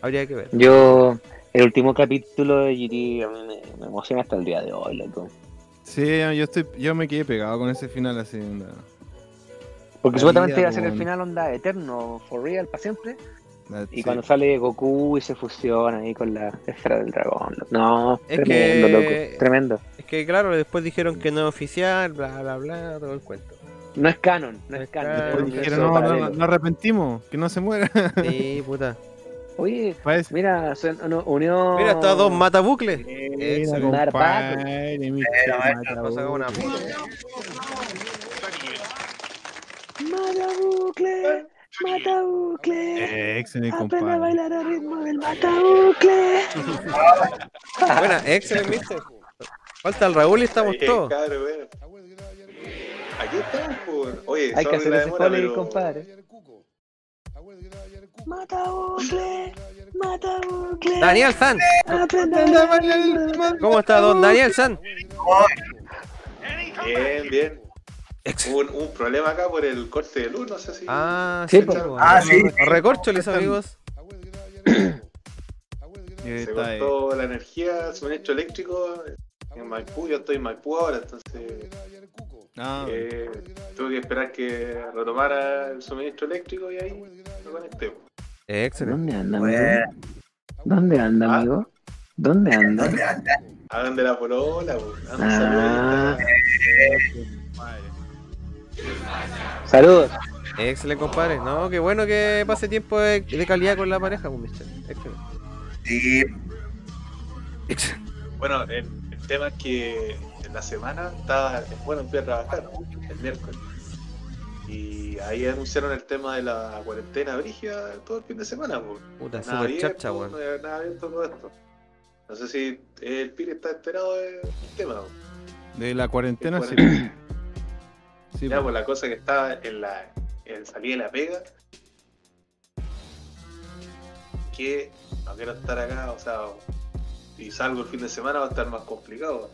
habría que ver. Yo, el último capítulo de GT a mí me, me emociona hasta el día de hoy, loco. Sí, yo estoy, yo me quedé pegado con ese final así. onda. Porque supuestamente iba a ser el final onda eterno, for real, para siempre. Y cuando sale Goku y se fusiona ahí con la esfera del dragón. No, Es tremendo, que- loco. Tremendo. Es que claro, después dijeron que no es oficial, bla bla bla, todo el cuento. No es canon, no No es canon. canon. dijeron, no, no arrepentimos, que no se muera. Sí, puta. Oye, Parece- mira, se uno- unió. Mira, estos dos matabucles. Mira, Excelente. compadre, mi Pero, mata, una. Matabucle, matabucle. Eh, Excelente, Aprende a compadre. bailar al ritmo del matabucle. Buena, excelente, mister. Falta el Raúl y estamos todos. cabrón, bueno. Aquí estamos, pues. Oye, Hay que hacer ese foley, pero- compadre. Matabucle, matabucle. Daniel San. ¿Cómo está don Daniel San? Bien, bien. Hubo un, un problema acá por el corte de luz, no sé si. Ah, Sí, po. Ah, sí. Recorcholis, amigos. Se cortó la energía, suministro eléctrico en Maipú. Yo estoy en Maipú ahora, entonces ah, eh, tuve que esperar que retomara el suministro eléctrico y ahí lo conecté. Excelente. ¿Dónde anda, Bueno. amigo? ¿Dónde anda, Ah. amigo? ¿Dónde anda? ¿Dónde anda? Hagan de la polola, Ah. Saludos. Excelente, compadre. No, qué bueno que pase tiempo de, de calidad con la pareja, pues, mister. Excelente. Sí, Excelente. Bueno, el, el tema es que en la semana estaba, bueno, fui a trabajar el miércoles. Y ahí anunciaron el tema de la cuarentena brígida todo el fin de semana. Pues. Puta, Nada super abierto, chacha, weón. no había nada abierto todo esto. No sé si el Piri está enterado del tema. de la cuarentena, sí. Sí, Ya, pues la cosa que estaba en la en salir de la pega. Que no quiero estar acá, o sea, si salgo el fin de semana va a estar más complicado.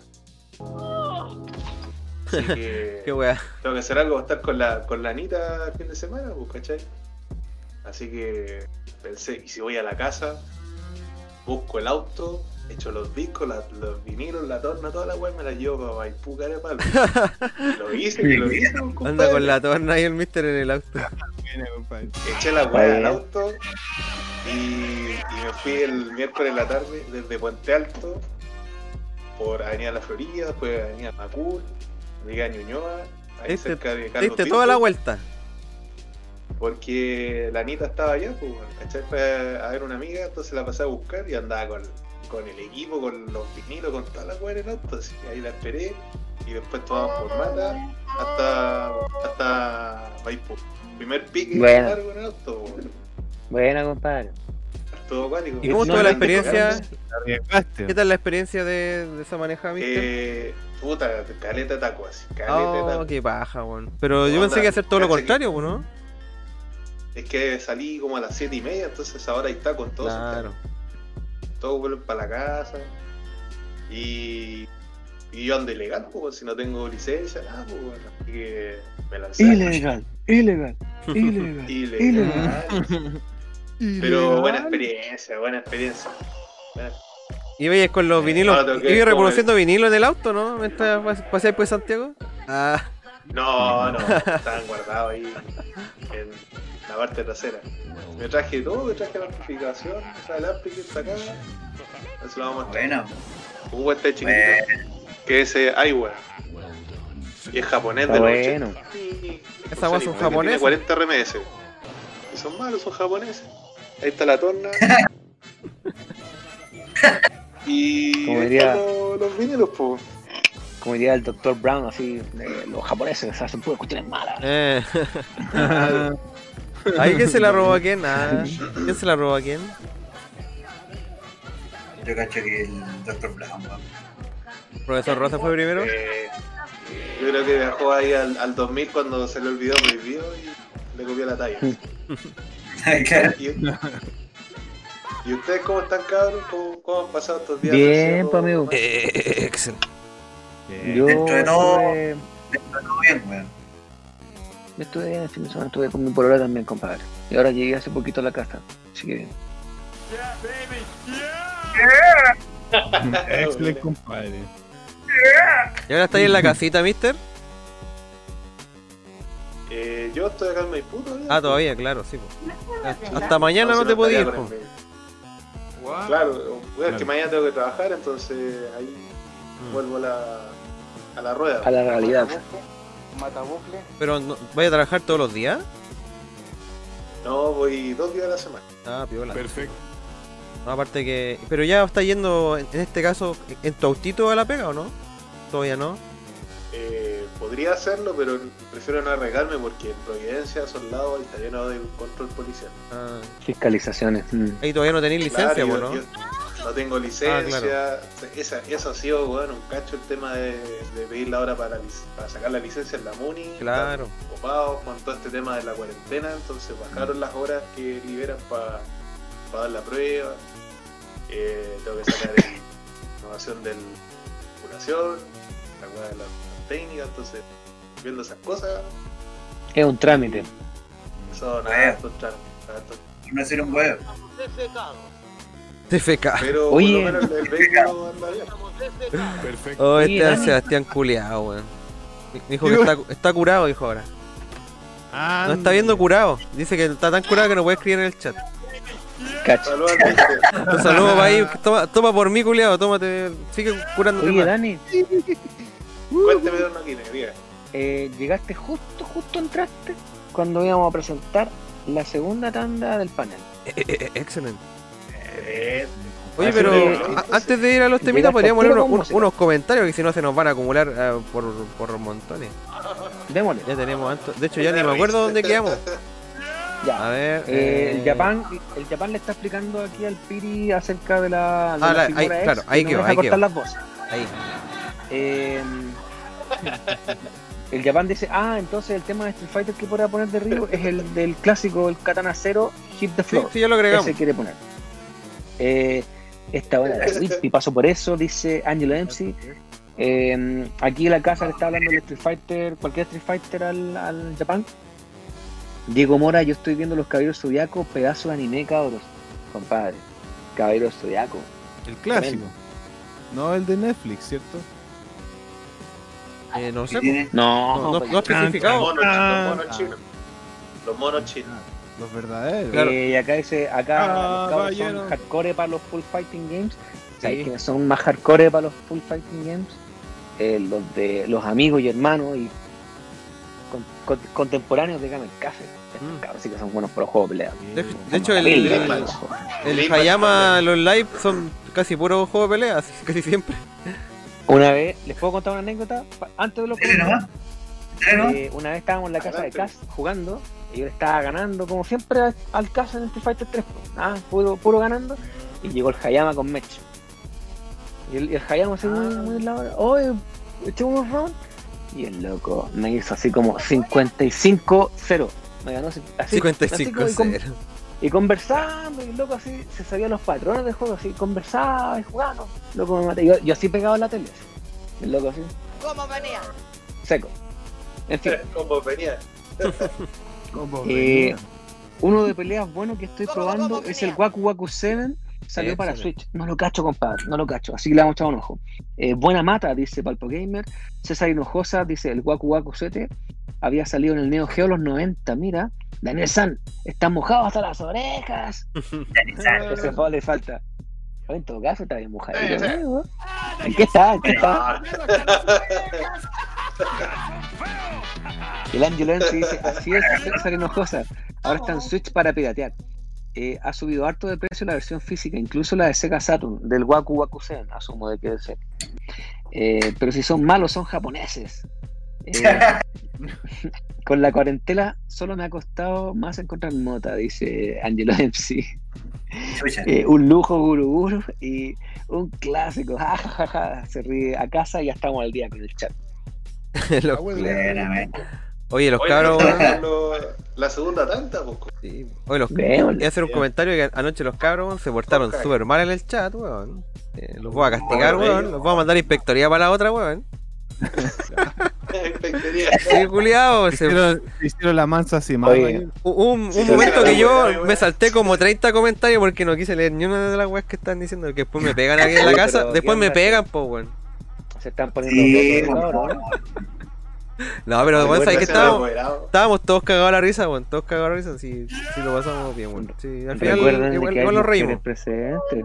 Así que Qué tengo que hacer algo, estar con la, con la Anita el fin de semana, pues, ¿cachai? Así que pensé, y si voy a la casa, busco el auto, echo los discos, la- los vinilos, la torna, toda la weá, me la llevo para Maipú, cara de palo. Lo hice, lo hice, pues, Anda compadre. con la torna y el mister en el auto. Eché la weá al auto y, y me fui el miércoles en la tarde desde Puente Alto por Avenida La Florida, después Avenida Macul, llegué a Ñuñoa, ahí Diste- cerca de Carlos Diste Pinto, toda la vuelta. Porque la Anita estaba allá, pues, ¿cachai? Fue a ver una amiga, entonces la pasé a buscar y andaba con, con el equipo, con los vinilos, con toda la weá en el auto, así que ahí la esperé y después tomamos por mata hasta, hasta Maipú. Primer pique Bueno. largo en el auto. Buena, compadre. todo acuático. ¿Y cómo No, estuvo la experiencia? ¿Qué tal la experiencia de, de esa manejada, mister? Eh, puta, caleta de taco así, caleta de Oh, taco. qué paja, weón. Pero yo pensé que iba a hacer todo lo que- contrario, ¿no? Es que salí como a las 7 y media, entonces ahora ahí está con todo. Claro. Todos vuelven para la casa. Y, y yo ando ilegal, pues, si no tengo licencia, nada, pues. Así que me lancé. Ilegal, ilegal, ilegal. Ilegal. Pero buena experiencia, buena experiencia. Buena- ¿Y veis con los vinilos? Que ¿Ibas comer. reproduciendo vinilo en el auto, no? Mientras pas- paseáis por Santiago. Ah, No, no, estaban guardados ahí en la parte trasera. Me traje todo, me traje la amplificación, traje el ampli que está acá. Eso lo vamos a mostrar. bueno. Un este chiquitito. Que es eh, Aiwa. Y es japonés Está de los bueno. 80. Y- Esa sé son japoneses. Tiene 40 RMS. Y son malos, son japoneses. Ahí está la torna. y Como diría- los, los vinilos, pues. Como diría el Dr. Brown, así, de los japoneses, hacen puras cuestiones malas. eh. Ahí, ¿quién se la robó a quién? Ah, ¿Quién se la robó a quién? Yo cacho que el Dr. Brown. ¿Profesor Rosa fue primero? Eh, yo creo que viajó ahí al, al 2000 cuando se le olvidó prohibido y le copió la talla. Claro. ¿Y, y ustedes cómo están, cabros? ¿Cómo, cómo han pasado estos días? Bien, ¿Recién pues amigo. Eh, excelente. Yo Dentro de todo- estuve, Todo bien, weón. estuve bien el fin de semana, estuve con mi polola también, compadre. Y ahora llegué hace poquito a la casa, así que bien. Excelente, compadre. ¿Y ahora estáis en la casita, mister? Eh, yo estoy acá en Maipú todavía. Ah, todavía, claro, sí. po. Hasta- Hasta mañana no si te podías ir, Claro, es que mañana tengo que trabajar, entonces ahí Mm. vuelvo a la, a la rueda. A la realidad. Pero, no, ¿vaya a trabajar todos los días? No, voy dos días a la semana. Ah, piola. Perfecto. No, aparte que... Pero ya está yendo, en en este caso, en tu autito a la pega, ¿o no? Todavía no. Eh, podría hacerlo, pero prefiero no arriesgarme porque en Providencia, son lados, está lleno de control policial. Ah, Fiscalizaciones. mm. ahí todavía no tenéis licencia, Claro, yo- ¿no? yo no tengo licencia. Ah, claro. Esa- eso ha sido bueno, un cacho el tema de, de pedir la hora para, para sacar la licencia en la MUNI. Claro. Ocupados con todo este tema de la cuarentena, entonces bajaron las horas que liberan para dar la prueba. Eh, tengo que sacar innovación de curación, la de la técnica, entonces viendo esas cosas, Es un trámite. eso Bueno. nada, esto es raro, esto- No ser un huevo. TFK. Pero Oye. por lo menos el, el vehículo anda bien. Perfecto. Oh, este es. Sebastián culiao, weón. Dijo que está, está curado, dijo ahora. Ah, No está viendo curado. Dice que está tan curado que no puede escribir en el chat. Cacho. Saludos. Un saludo para ahí. Toma, toma por mí, culiao. Tómate. Sigue curándote Oye. Dani, Cuénteme de una quine, diga. eh, llegaste justo, justo entraste cuando íbamos a presentar la segunda tanda del panel. Eh, eh, eh, excelente. Eh, Oye, pero a- antes de ir a los temitas, Llegaste podríamos leer unos, con un- música. unos comentarios que si no se nos van a acumular eh, por, por montones. Démosle. Ya tenemos anto- De hecho, ya ni me acuerdo dónde quedamos. Ya. A ver. Eh, el Japan, el Japan le está explicando aquí al Piri acerca de la, de Ah, la la- figura ahí, X claro, y ahí no quedó, deja ahí cortar quedó. las voces. Ahí. Eh, el Japan dice, ah, entonces el tema de Street Fighter que podrá poner de Ryu es el del clásico, el Katana Zero, Hit the Sí, Floor. sí, ya lo agregamos. Ese quiere poner. Eh, esta Switch, y paso por eso, dice Angelo MC. Eh, aquí en la casa le está hablando del Street Fighter, cualquier Street Fighter al, al Japan. Diego Mora, yo estoy viendo los caballeros zodiacos, pedazo de anime, cabros. Compadre, caballeros zodiaco. El clásico. No el de Netflix, ¿cierto? Eh, no sé. ¿Qué tiene? No, No, no, no especificado. monos, los monos chinos. Los monos chinos. Los verdaderos. Claro. Eh, y acá dice, acá los cabros son hardcore para los full fighting games. ¿Sabes Sí. quiénes son más hardcore para los full fighting games? Eh, los de los amigos y hermanos y con- con- contemporáneos de Game Café. Estos Mm. cabros sí que son buenos para los juegos de pelea. De, hecho, el, el, el Hayama, los live son casi puro juego de pelea, casi siempre. Una vez, ¿les puedo contar una anécdota? Antes de los. Eh, una vez estábamos en la casa de. Cas jugando y yo le estaba ganando como siempre al- Cas en Street Fighter 3. Ah, puro, puro ganando. Y llegó el Hayama con Mech. Y el, Hayama así muy, muy en la hora. Oye, echemos unos rounds. Y el loco me hizo así como 55-0. Me ganó así, así, así como- y, con- 55-0. Y conversando, y el loco así se sabía los patrones del juego, así conversaba y jugando. Loco me maté. Yo, yo así pegado en la tele. así. El loco así. ¿Cómo venía? Seco. En fin. Como venía. Como Eh, venía. uno de peleas bueno que estoy ¿Cómo, probando cómo es el? Waku Waku 7. Salió para. Switch. No lo cacho, compadre. No lo cacho. Así que le vamos a echar un ojo. Eh, buena mata, dice Palpo Gamer. César Hinojosa dice el Waku Waku 7. Había salido en el Neo Geo los 90. Mira. Daniel San, están mojados hasta las orejas. Ese juego le falta. En todo caso está bien mojadito. ¿no? ¿En qué está? ¿En qué está? El Angelo Enzi dice, así es, César Hinojosa. Ahora está en Switch para piratear. Eh, ha subido harto de precio la versión física, incluso la de Sega Saturn, del Waku Waku Zen, asumo de que debe ser. Eh, pero si son malos, son japoneses. Eh, con la cuarentena solo me ha costado más encontrar mota, dice Angelo MC. Eh, un lujo guru guru y un clásico. ja, ja, ja, ja. Se ríe a casa y ya estamos al día con el chat. Los- Ah, oye, los Oye, cabros, lo- la segunda tanta, pues. Sí. Oye, los Veamos. Voy a hacer un comentario que anoche los cabros se portaron súper mal en el chat, weón. Eh, los voy a castigar, Bueno, weón. Los voy a mandar a inspectoría para la otra, weón. Sí, culiao, se- Hicieron, hicieron la mansa así, un, un Sí, momento que yo me salté como 30 comentarios porque no quise leer ni una de las weas que están diciendo. Que después me pegan aquí en la casa. pero, Después ¿qué me onda? pegan, po, weón. Se están poniendo Sí. No, pero weón, ¿sabes que estábamos? Estábamos todos cagados a la risa, weón. Todos cagados a la risa. Sí, sí lo pasamos bien, weón. Sí, al final Recuerden igual, igual nos reímos. presentes.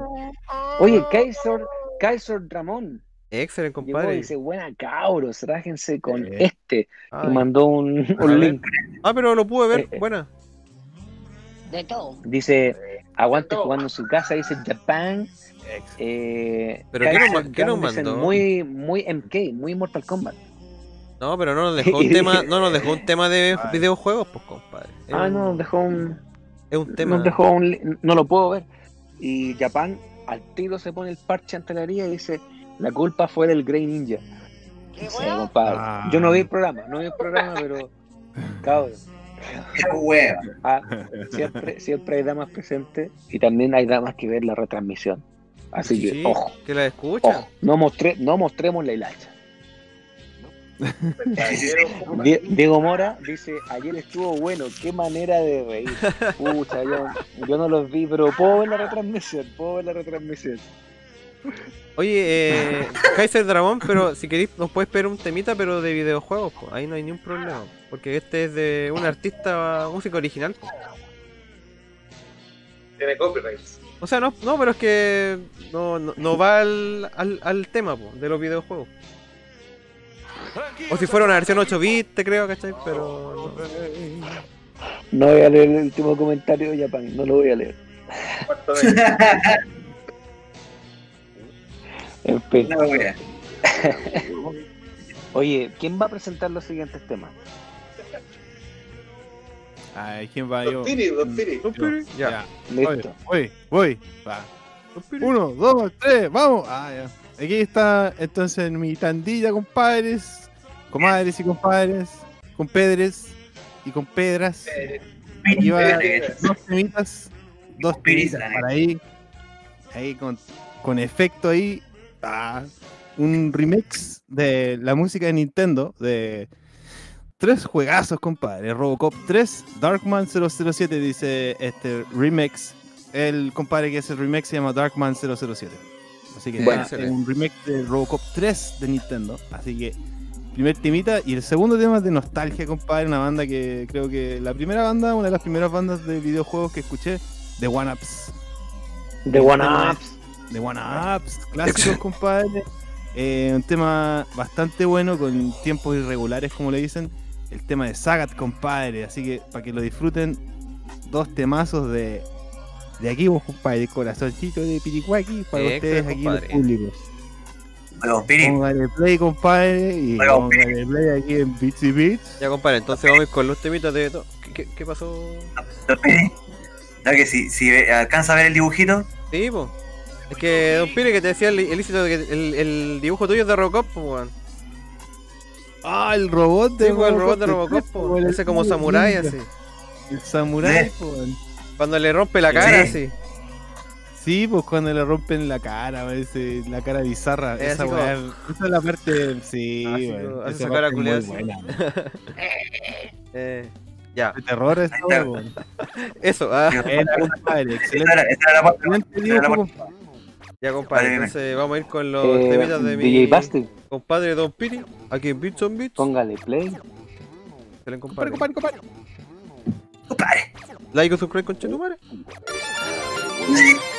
Oye, Kaiser, Kaiser Ramón Excelente, llegó y compadre. dice, buena cabros, rájense con este. Ay. Y mandó un, link. Ah, pero lo pude ver. Eh, eh. Buena. De todo. Dice, aguante jugando en su casa, dice Japan. Eh, ¿Pero qué qué nos mandó? Muy, muy MK, muy Mortal Kombat. No, pero no nos dejó un tema, no nos dejó un tema de Ay. videojuegos, pues compadre. Es Ah, un- no, nos dejó un, Es un tema. nos dejó un no lo puedo ver. Y Japan al tiro se pone el parche ante la herida y dice, la culpa fue del Grey Ninja. Ah. Yo no vi el programa, no vi el programa, pero cabrón. Ah, siempre, siempre hay damas presentes y también hay damas que ver la retransmisión. Así que, Sí, ojo, que la escucha. ojo, no, mostré, no mostremos la hilacha. Die- Diego Mora dice, ayer estuvo bueno, qué manera de reír. Pucha, yo, yo no los vi, pero puedo ver la retransmisión, puedo ver la retransmisión. Oye, eh, Kaiser Dragón, pero si queréis nos puedes pedir un temita, pero de videojuegos, pues, ahí no hay ningún problema. Porque este es de un artista música original. Tiene copyrights. O sea, no, no, pero es que no, no, no va al, al, al tema po, de los videojuegos. O si fuera una versión 8 bits, te creo, ¿cachai? Pero no. No voy a leer el último comentario de Japan, no lo voy a leer. En fin. Oye, ¿quién va a presentar los siguientes temas? Ay, ¿quién va yo? Piri, Piri. Piri, ya. Listo. Voy, voy, va. Uno, dos, tres, vamos. Ah, ya. Aquí está entonces mi tandilla, compadres, comadres y compadres, compedres y compedras. Aquí va dos temitas, dos temitas para ahí, ahí con, con efecto ahí. Ah, un remix de la música de Nintendo de tres juegazos, compadre. Robocop 3, Darkman 007 dice este remix. El compadre que hace el remix se llama Darkman 007. Así que Bueno. es un remix de Robocop 3 de Nintendo. Así que primer temita y el segundo tema es de nostalgia, compadre, una banda que creo que la primera banda, una de las primeras bandas de videojuegos que escuché, de One Ups. The One Ups. De One Ups, clásicos, compadre. Eh, un tema bastante bueno con tiempos irregulares, como le dicen. El tema de Sagat, compadre. Así que para que lo disfruten, dos temazos de, de aquí, vos, compadre. Corazoncito de Piricuaki para Extra, ustedes aquí, los públicos. Piri. Póngale play, compadre. Y Oiga, póngale play aquí en Beats y Beats. Ya, compadre, entonces vamos a ir con los temitas de todo. ¿Qué, qué, qué pasó? ¿No que si, si alcanza a ver el dibujito? Sí, po. Es que Don Pire que te decía el ilícito de que el, el dibujo tuyo es de Robocop, weón. Ah, el robot de Sí, po, el robot de Robocop, po. el Ese como samurái así. El samurái, Sí. po, weón. Cuando le rompe la cara Sí. así. Sí, pues cuando le rompen la cara, ese, la cara bizarra. Es esa, weá, esa es la parte. Sí, Así weón, hace esa esa cara parte es muy culiada. Eh, ya, De terror es todo, eso, ah, Era, Esta excelente. esta era esta era la parte. Compadre. ya compadre. Vale. Entonces vamos a ir con los Eh, temitas de mi DJ Basti, compadre Don Piri. Aquí en Beats on Beats. póngale play. Compadre. compadre, compadre. Compadre. Like o subscribe con Chetumare.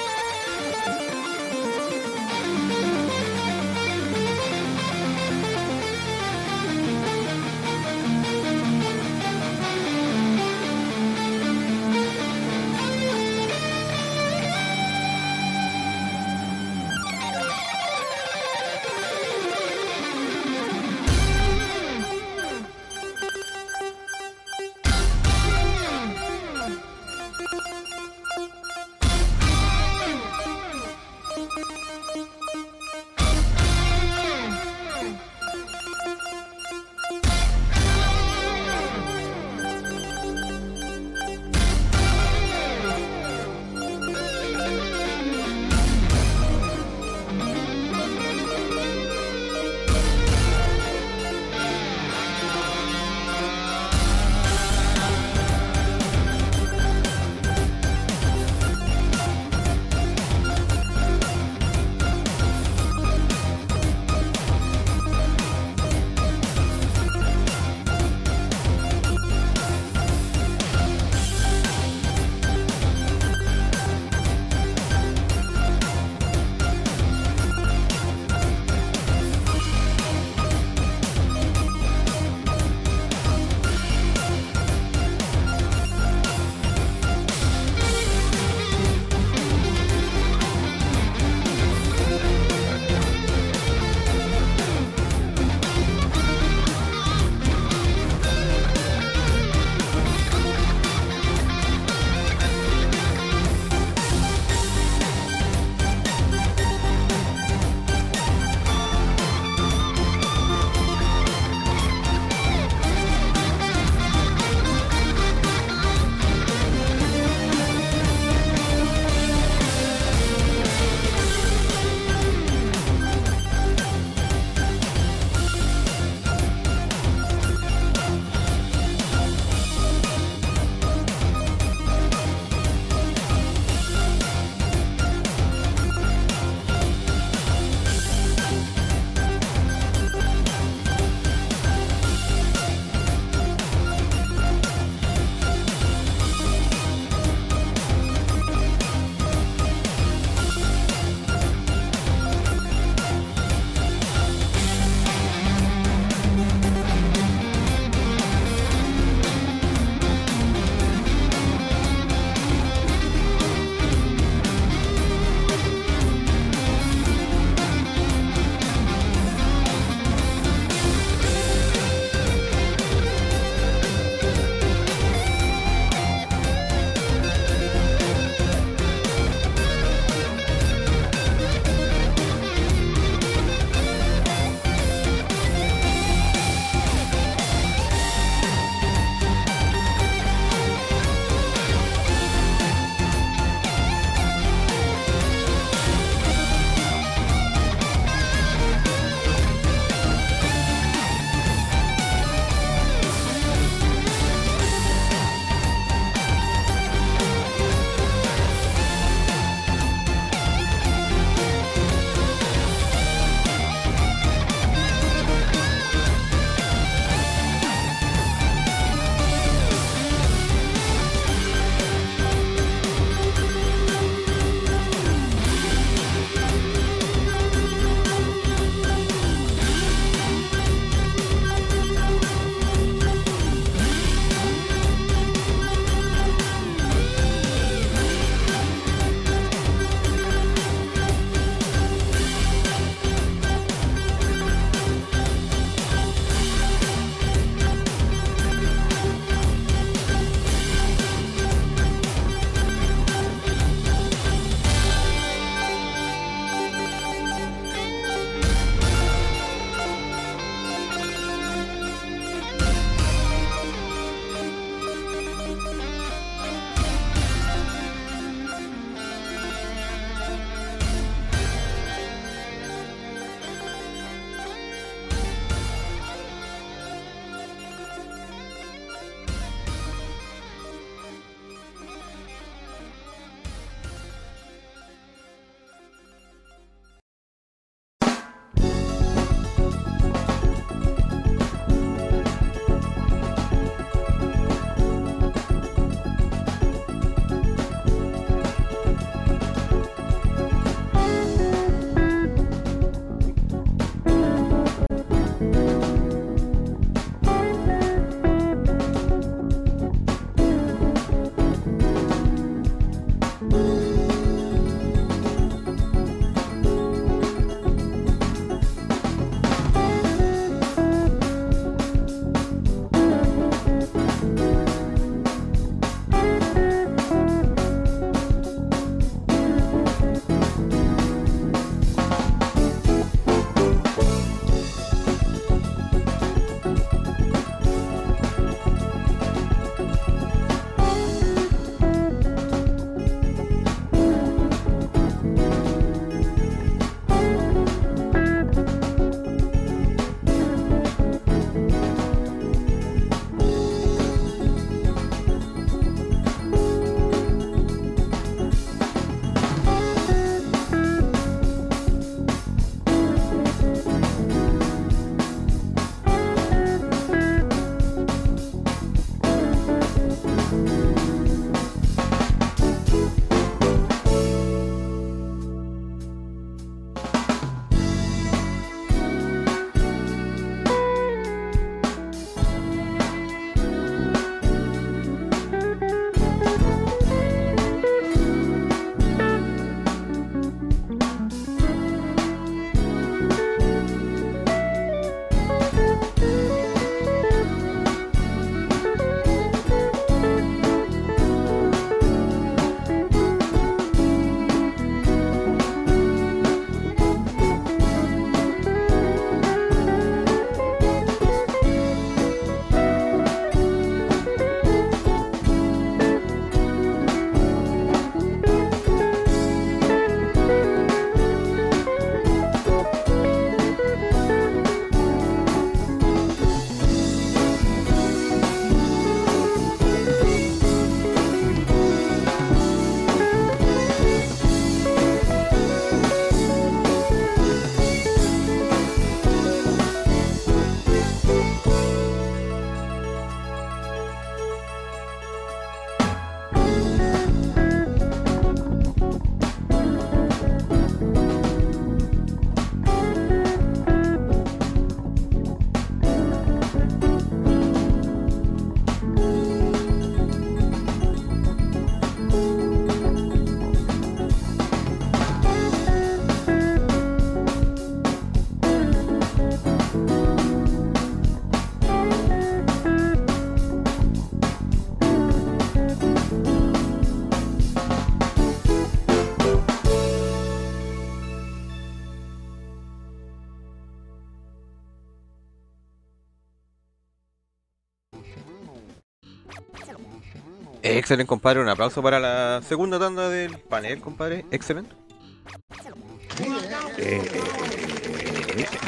Excelente, compadre. Un aplauso para la segunda tanda del panel, compadre. Excelente.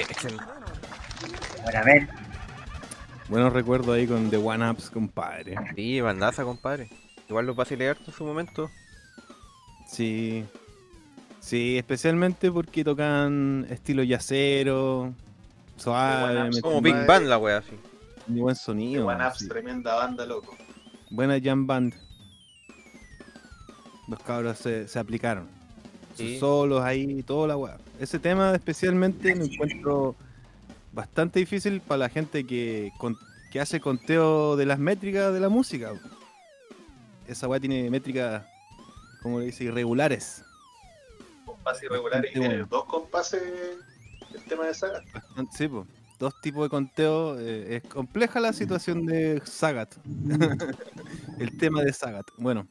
Excelente. Bueno, a ver. Buenos recuerdos ahí con The One Ups, compadre. Sí, bandaza, compadre. Igual lo pasé leer en su momento. Sí. Sí, especialmente porque tocan estilo yacero, suave, Ups, Como Big Band la wea, así. muy buen sonido. One Ups, sí. tremenda banda, loco. Buena jam band. Los cabros se, se aplicaron. Sus solos ahí, toda la weá. Ese tema especialmente lo encuentro bastante difícil para la gente que, con- que hace conteo de las métricas de la música. Esa weá tiene métricas, como le dice, irregulares. Compás irregulares y bueno. dos compases el tema de saga. Bastante- Sí. Dos tipos de conteo. eh, es compleja la situación de Sagat. el tema de Sagat. Bueno.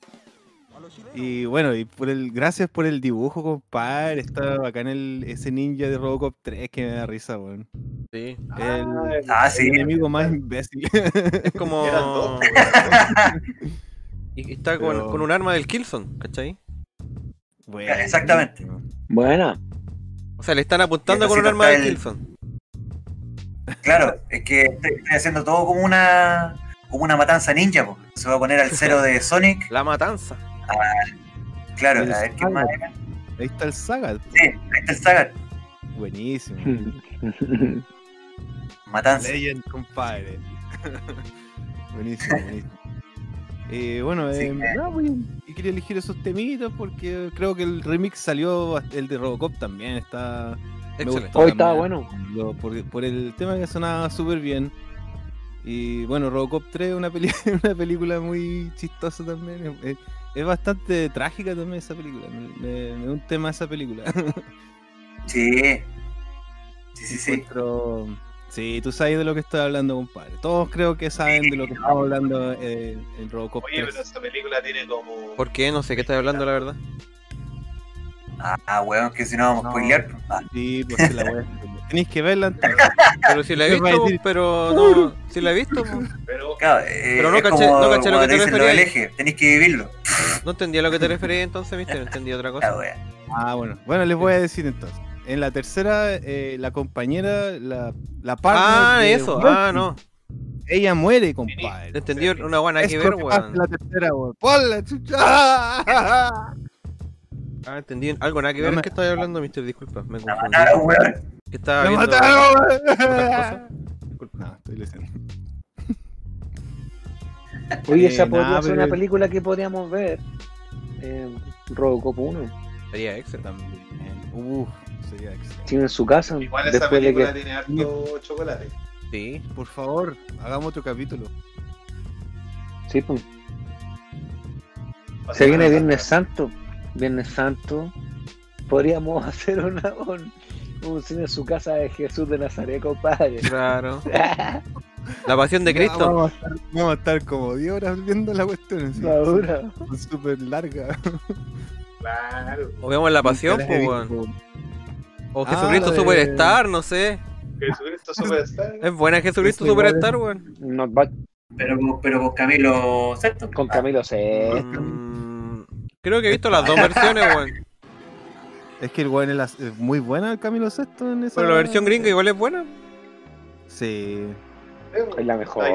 Y bueno, y por el, gracias por el dibujo, compadre. Está bacán el, ese ninja de Robocop 3 que me da risa, weón. Sí. El, Ah, sí. el enemigo más imbécil. Es como. Y está con, Pero- con un arma del Killzone, ¿cachai? Bueno, Exactamente. Buena. O sea, le están apuntando con un arma del el- Killzone. Claro, es que estoy, estoy haciendo todo como una como una matanza ninja, po. Se va a poner al cero de Sonic. La matanza. Claro, a ver qué más era. Ahí está el Sagat. Sí, ahí está el Sagat. Buenísimo. Matanza. Legend, compadre. buenísimo, buenísimo. Eh, bueno, Sí, eh, pues, quería elegir esos temitas porque creo que el remix salió, el de Robocop también está. me Excelente. gustó Hoy estaba también, bueno. lo- por, por el tema que sonaba súper bien. Y bueno, Robocop 3 es una, peli- una película muy chistosa también. Es, es- bastante trágica también esa película. Me, me- un tema esa película. Sí. Sí, sí, sí. Encuentro- Sí, tú sabes de lo que estoy hablando, compadre. Todos creo que saben de lo que estamos hablando eh, en Robocop Oye, 3. pero esa película tiene como. ¿Por qué? No sé qué estás hablando, la verdad. Ah, weón, que si no vamos a No. spoilear. Ah, Sí, porque la wea. Tenéis que verla antes. Pero si la he ¿Qué va a visto, decir? pero no. Si la he visto. Pero claro, eh, Pero no es caché- no caché a lo que te eje, tenéis que vivirlo. no entendía a lo que te referías entonces, mister. Entendí otra cosa. Ah, bueno. Bueno, les voy a decir entonces. En la tercera, eh, la compañera, la, la partner Ah, de eso. Wolfie, Ah, no. Ella muere, compadre. Entendí una buena que ver, que weón. la tercera, weón. ¡Ponla, chucha! ¡Ah! Entendí algo nada que No ver. me- ¿Qué estás hablando, mister? Disculpa, me confundí. ¿Qué estaba ¡La viendo? mataron! Disculpa. No, estoy leyendo. Oye, Eh, esa podría nada, ser pero- una película que podríamos ver. Eh, Robocop 1. Sería excelente. También. Uf, sería excelente. Tiene en su casa. igual esa después de película que. tiene harto chocolate. Sí. Por favor, hagamos otro capítulo. Sí, pues. Se viene Viernes Santo. Viernes Santo. Podríamos hacer una, un, un cine en su casa de Jesús de Nazaret, compadre. Claro. La pasión de Cristo. Vamos a, estar, vamos a estar como 10 horas viendo la cuestión. así. Madura. Es súper larga. Claro. O veamos la pasión, pues, la weón. O Ah, Jesucristo la de- Superstar, no sé. Jesucristo Superstar. Es buena Jesucristo igual Superstar, weón. Not bad. Pero, con- pero con Camilo Sexto. Con Camilo C. Mm, creo que he visto las dos versiones, weón. Es que el weón es, la- es muy buena el Camilo Sesto en esa. Pero la versión gringa igual es buena. Sí. Es la mejor.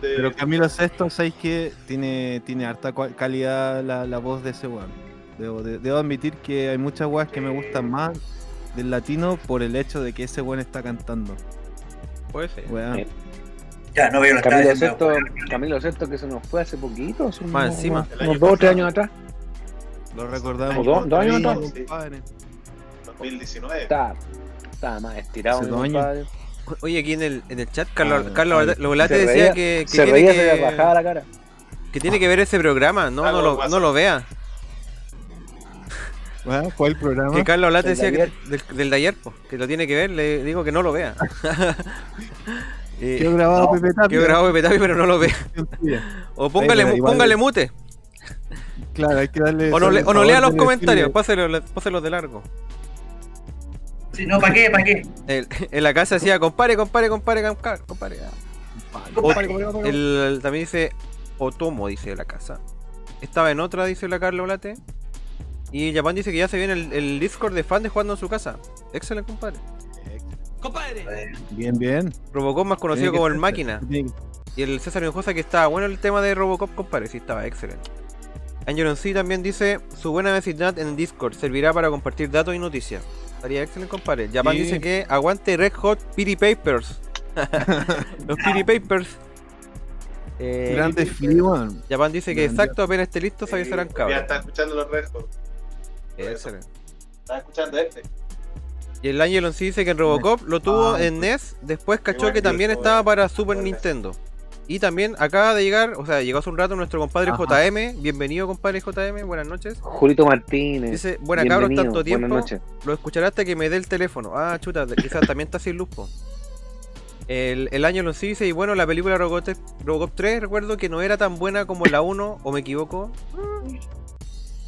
Pero Camilo Sesto, ¿sabéis que tiene, tiene harta calidad la, la voz de ese weón? Debo, de- debo admitir que hay muchas weas que me gustan más del latino por el hecho de que ese weón está cantando. Puede ser. Weón. Sí. Ya, no veo Camilo. Sexto, Camilo Sexto que se nos fue hace poquito, hace Más unos, encima. unos- unos dos o tres años atrás. Lo recordamos. Dos- dos años atrás. compadre. 2019. Estaba, estaba más estirado, Hace dos años. Oye, aquí en el, en el chat, Carlos, Ah, Carlos ah, Lovelate se decía reía- que, que Se tiene reía, se le que, bajaba la cara. que tiene que ver ese programa. No, Ah, no, lo, no lo vea. Weón, ¿Cuál el programa? Que Carlos Lovelate El de decía que, del, del de ayer, po, que lo tiene que ver. Le digo que no lo vea. Eh, Quedó grabado Pepe Tapia. Quedó grabado Pepe Tapia, pero no lo vea. O póngale, póngale mute. Claro, hay que darle. O no, le- el o no favor lea los comentarios. Páselo, páselos de largo. Sí, no, ¿para qué? ¿Para qué? El- en la casa decía, compare, compare, compare, compare. El, también dice Otomo, dice la casa. estaba en otra, dice la Carla Olate. Y Japan dice que ya se viene el, el Discord de fan de jugando en su casa. Excelente, compadre. Compadre. Bien, bien. Robocop más conocido como el máquina. Y el César Hinojosa que estaba bueno el tema de Robocop, compadre. Sí, estaba excelente. Angel C también dice: Su buena vecindad en Discord servirá para compartir datos y noticias. Estaría excelente, compadre. Japan Sí. dice que aguante Red Hot Pity Papers. Los Pity Papers. Eh, Grande Free One. Japan dice que Grande. exacto, apenas esté listo, se avisarán Ya cabros. está escuchando los Red Hot. Excelente. Está escuchando este. Y el Angelon sí dice que en Robocop lo tuvo Ah, en NES, después cachó que también estaba para Super Nintendo. Y también acaba de llegar, o sea, llegó hace un rato nuestro compadre Ajá. JM. Bienvenido, compadre JM, buenas noches. Julito Martínez. Dice, buena cabros, tanto tiempo. Buenas noches. Lo escuchará hasta que me dé el teléfono. Ah, chuta, quizás también está sin luz, po. El, el año sí dice, y bueno, la película Robocop, Robocop 3, recuerdo que no era tan buena como la 1, o me equivoco.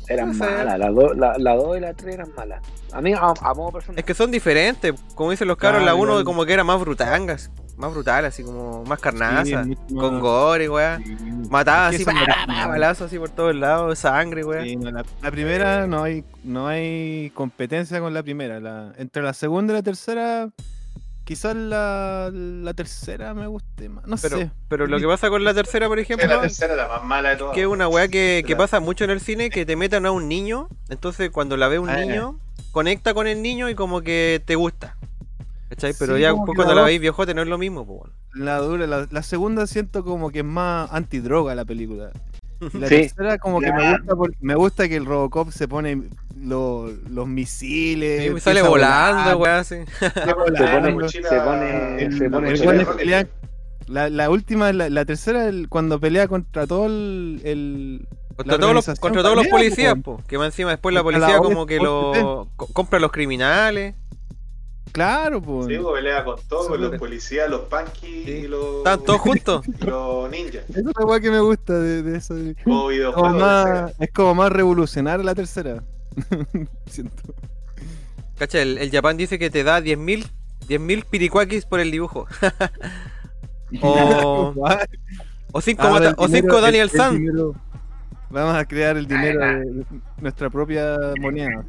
Eran Puede ser. malas, las dos la, la dos y la 3 eran malas. A mí, a, a modo personal. Es que son diferentes, como dicen los cabros, Claro, la 1 igual. como que era más brutangas, más brutal, así como más carnaza, Sí, más- con gore, weá. Sí. Mataba así, no- balazos así por todos lados, sangre, weá. Sí, no, la, la primera no hay no hay competencia con la primera. La, entre la segunda y la tercera, quizás la, la tercera me guste más. No Pero, sé. pero lo que pasa con la tercera, por la ejemplo, tercera es la más mala de todas. que es una weá que, que La- pasa mucho en el cine, que te metan a un niño, entonces cuando la ve un Ah, niño, conecta con el niño y como que te gusta. ¿Cachai? Pero Sí, ya cuando la la veis viejote no es lo mismo, pues. La dura, la, la segunda siento como que es más antidroga la película. La Sí. tercera como que me gusta por- me gusta que el Robocop se pone lo- los misiles. Sí, sale volando, weá, sale Se pone, mochila- se pone, El- se pone el pelea- la, la última, la, la tercera, el- cuando pelea contra todo el. el- Contra todos los, contra todos los policías, po. que más encima después la policía como que lo co- compra a los criminales. Claro, pues. Sí, pues, pelea con todo, con los policías, los punky Sí. y los. Están todos juntos. y los ninjas. Esa es la weá que me gusta de, de eso. de- Como como videojuegos. de más- es como más revolucionaria la tercera. Siento. Cacha, el, el Japan dice que te da 10.000 10.000 piricuakis por el dibujo. o, o 5 Ahora el o cinco el- Daniel el San. Vamos a crear el dinero de nuestra propia moneda.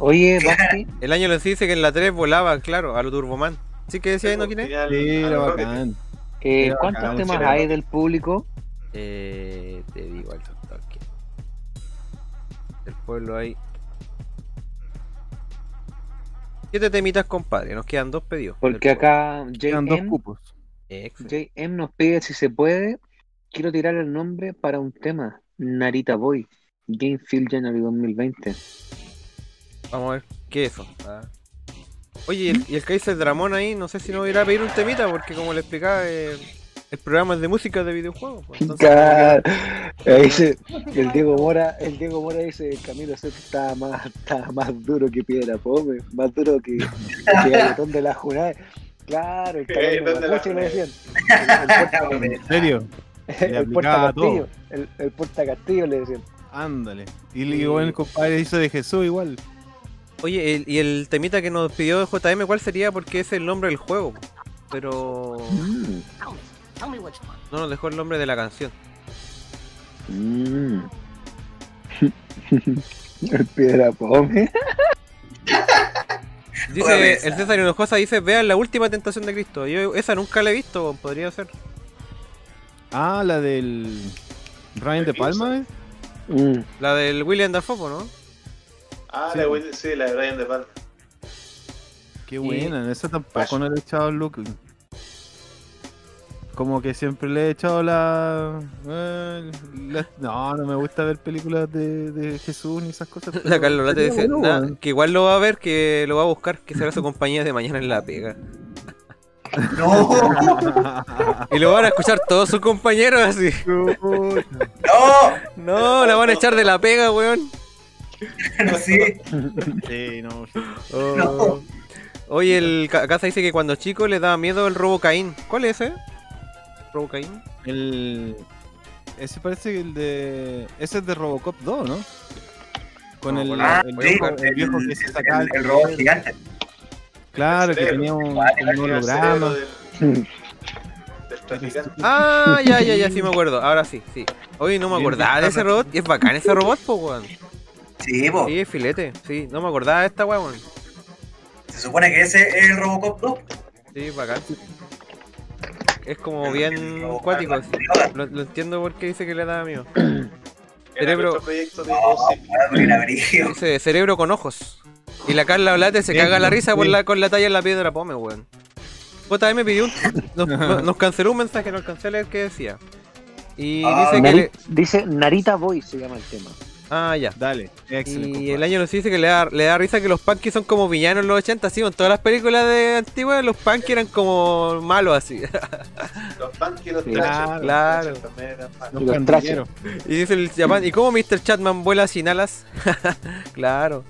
Oye, Basti, El año sí dice que en la 3 volaba, claro, a lo Turboman. ¿Sí que decía ahí, no quién es? Sí, bacán. eh, Era ¿cuántos bacán, temas hay del público? Eh, te digo al toque. El pueblo hay. Siete temitas, compadre. Nos quedan dos pedidos. Porque del acá Quedan dos JM, cupos. JM nos pide si se puede. Quiero tirar el nombre para un tema. Narita Boy. Game Field January 2020. Vamos a ver qué es eso. Ah. Oye, y el, y el Kaiser Dramón ahí, no sé si nos irá a pedir un temita, porque como le explicaba, eh, el programa es de música de videojuegos. pues, entonces, Claro. Dice, el Diego Mora, el Diego Mora dice Camilo Sesto está más, está más duro que piedra fome, más duro que, que galletón de la junada. Claro, el cabrón de la le decían. El, el, ¿En serio? Le el porta castillo, el, el porta castillo le decían. Ándale. Y le digo, el compadre hizo de Jesús igual. Oye, el- y el temita que nos pidió JM, ¿cuál sería? Porque es el nombre del juego. Pero Mm, no nos dejó el nombre de la canción. mm. el piedra fome. Dice, el César Hinojosa dice, vean la última tentación de Cristo. Yo esa nunca la he visto, podría ser. Ah, la del. Ryan de Palma, ¿eh? Mm. La del William Dafoe, ¿no? Ah, Sí. la, Will- sí, la de Brian De Palma. Qué buena, esa tampoco Passion. no le he echado el look. Como que siempre le he echado la... eh, la- No, no me gusta ver películas de, de Jesús ni esas cosas. La Carlota te dice, bueno, "Nah, weón. que igual lo va a ver, que lo va a buscar, que será su compañía de mañana en la pega. No, Y lo van a escuchar todos sus compañeros así. No, No, la van a echar de la pega, weón. No, sí. Sí, no. Oh. No. Oye, el Ca- Casa dice que cuando chico le daba miedo el Robocaín. ¿Cuál es ese? Robocaín. El... Ese parece que el de... Ese es de Robocop 2, ¿no? Con No, el, Ah, el sí, viejo, el viejo que se sacaba el, el robot gigante. Claro, que tenía un, un el holograma. del. Ah, ya, ya, ya, sí me acuerdo. Ahora sí, sí. Oye, no me acordaba de ese robot. Y es bacán ese robot, po, weón. Sí, po. Sí, es filete. Sí, no me acordaba de esta weón. Se supone que ese es el Robocop 2. Sí, bacán. Es como bien cuático. Lo, lo entiendo porque dice que le da miedo. Cerebro. nuestro proyecto de No, brígido. Dice cerebro con ojos. Y la Carla Olate se Bien, caga la risa por la, con la talla en la piedra pome, weón. JM pidió un, nos, nos- nos canceló un mensaje, no alcancé a leer qué decía. Y Ah, dice que Nari- le, Dice Narita Boy se llama el tema. Ah, ya. Dale, excelente. Y el año nos dice que le da, le da risa que los punkies son como villanos en los 80, sí, en todas las películas de antiguas los punkies eran como malos así. Los punky y los claro, claro. También eran malos. Los Los. Y dice el Japan, ¿y cómo Mr. Chatman vuela sin alas? claro.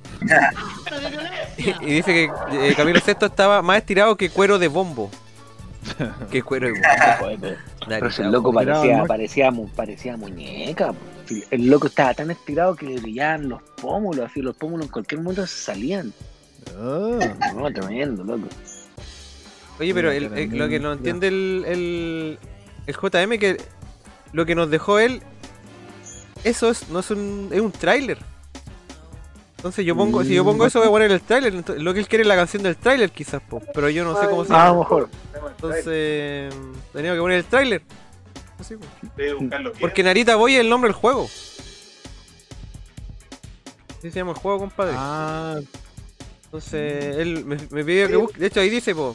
y, y dice que eh, Camilo VI estaba más estirado que cuero de bombo. que cuero de bombo. Pero el loco parecía, ¿no? parecía, mu- parecía muñeca. El loco estaba tan estirado que le brillaban los pómulos, así los pómulos en cualquier momento se salían. Oh. No, tremendo, loco. Oye, pero el- el- lo que no entiende el, el, el JM que lo que nos dejó él, eso es, no es un, es un tráiler. Entonces yo pongo, si yo pongo eso voy a poner el tráiler, lo que él quiere es la canción del tráiler quizás, po, pero yo no sé cómo se Ah, a llama. lo mejor. Entonces tenía que poner el tráiler. Así, po. Debe buscarlo bien. Porque Narita Boy es el nombre del juego. Así se llama el juego, compadre. Ah, Entonces, él me, me pidió que busque. De hecho, ahí dice, po.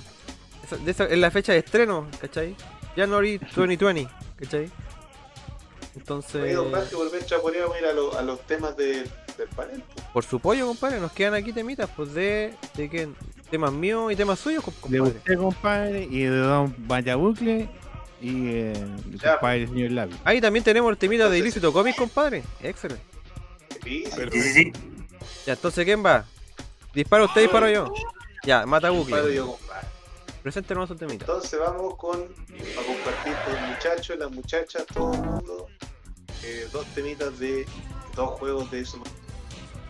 es la fecha de estreno, ¿cachai? January 2020, ¿cachai? Entonces, Oye, don podríamos ir a, lo- a los temas de- del panel. pues. por su pollo, compadre, nos quedan aquí temitas, pues de. ¿De qué? Temas míos y temas suyos, com- de compadre. usted, compadre, y de Don Vallabucle, y eh, el Ya. compadre el señor Lavi. Ahí también tenemos el temita de Ilícito Comics, compadre. Excelente. Sí, Sí. Ya, entonces, ¿quién va? ¿Dispara usted, disparo yo? Ya, mata a compadre, Bucle. yo, compadre. Preséntenos temita. Entonces vamos con a compartir con los muchachos, las muchachas, todo el mundo, eh, dos temitas de dos juegos de Super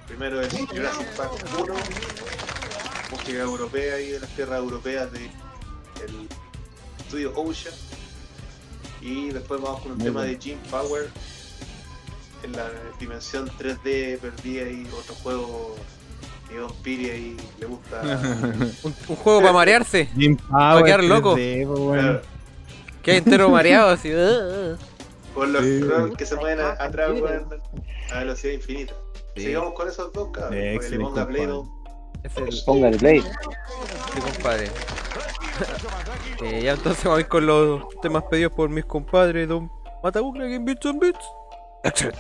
Primero es Jurassic Park 1, música europea y de las tierras europeas de el estudio Ocean. Y después vamos con un Muy tema bueno. de Jim Power en la dimensión 3D perdida y otro juego que Don Piri ahí le gusta. Un, un juego para marearse. Jim Power, quedar loco. 3D, pues, bueno. Claro. Que hay entero mareado así. "Ah, ah". Con los Sí. que se mueven a- atrás a velocidad infinita. Sigamos con esos dos, cabrón. Que le ponga play. Es el. Póngale play. Sí, compadre. Eh, ya entonces vamos a ir con los temas pedidos por mis compadres, Don Matabucle, Game Beats on Beats. Excelente.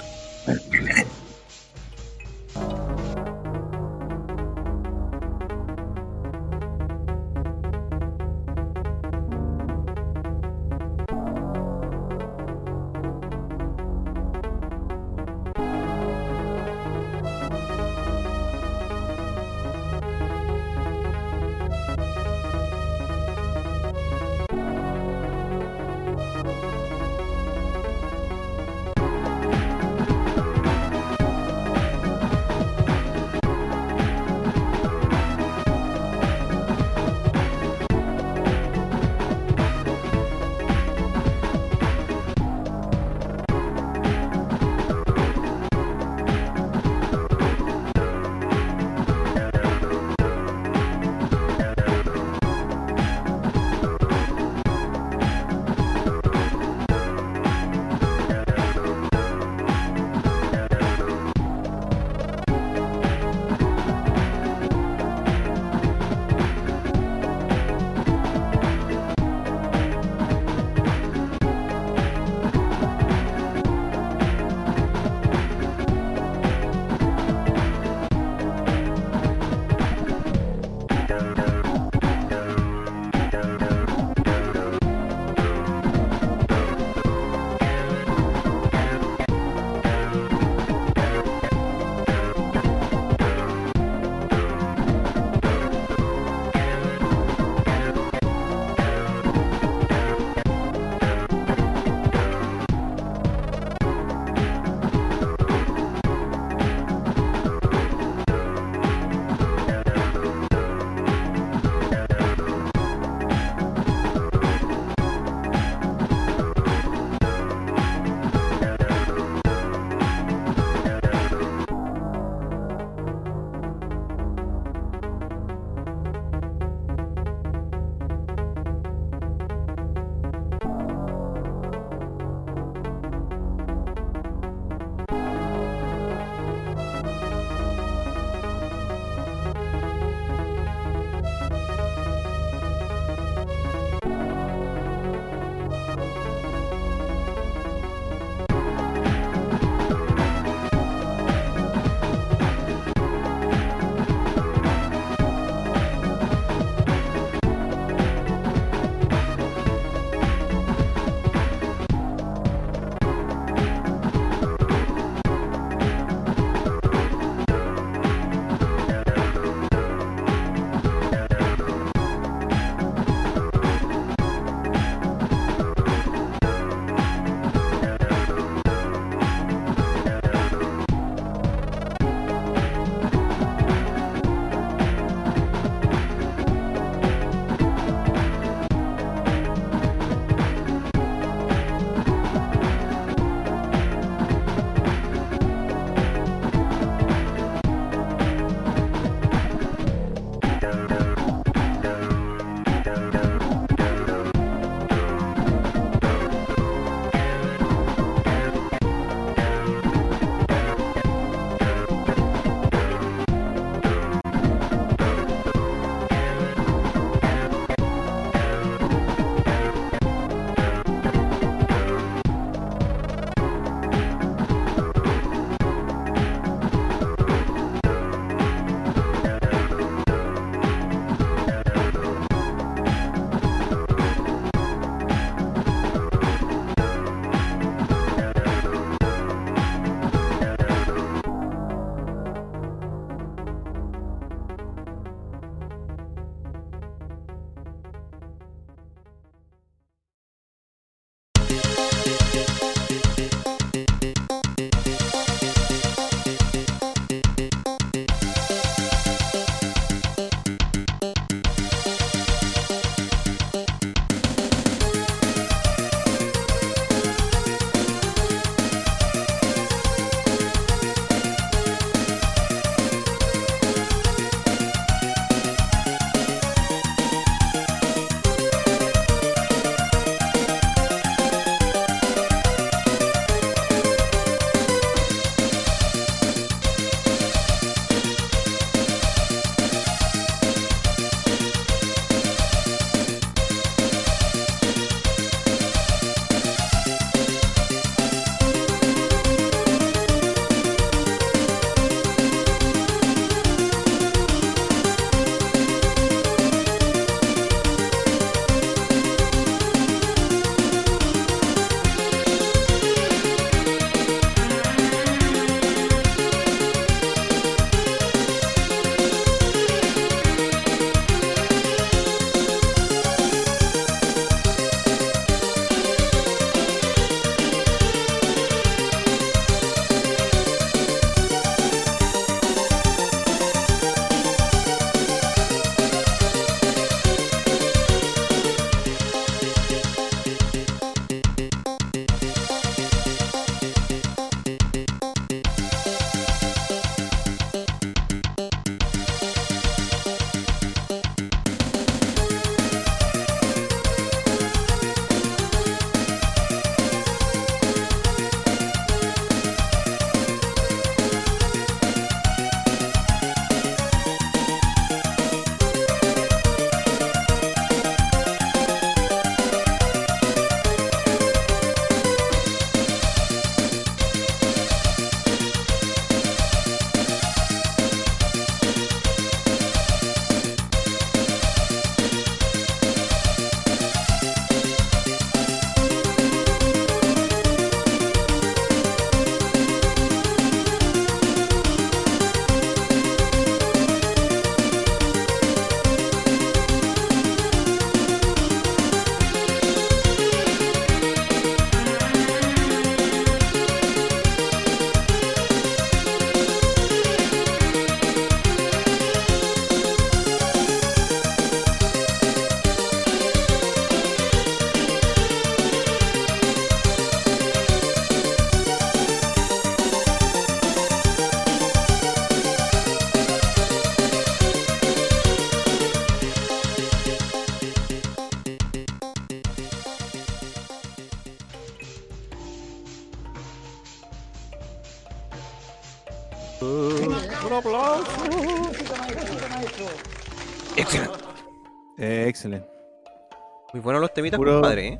Buenos los temitas, Puro- compadre, ¿eh?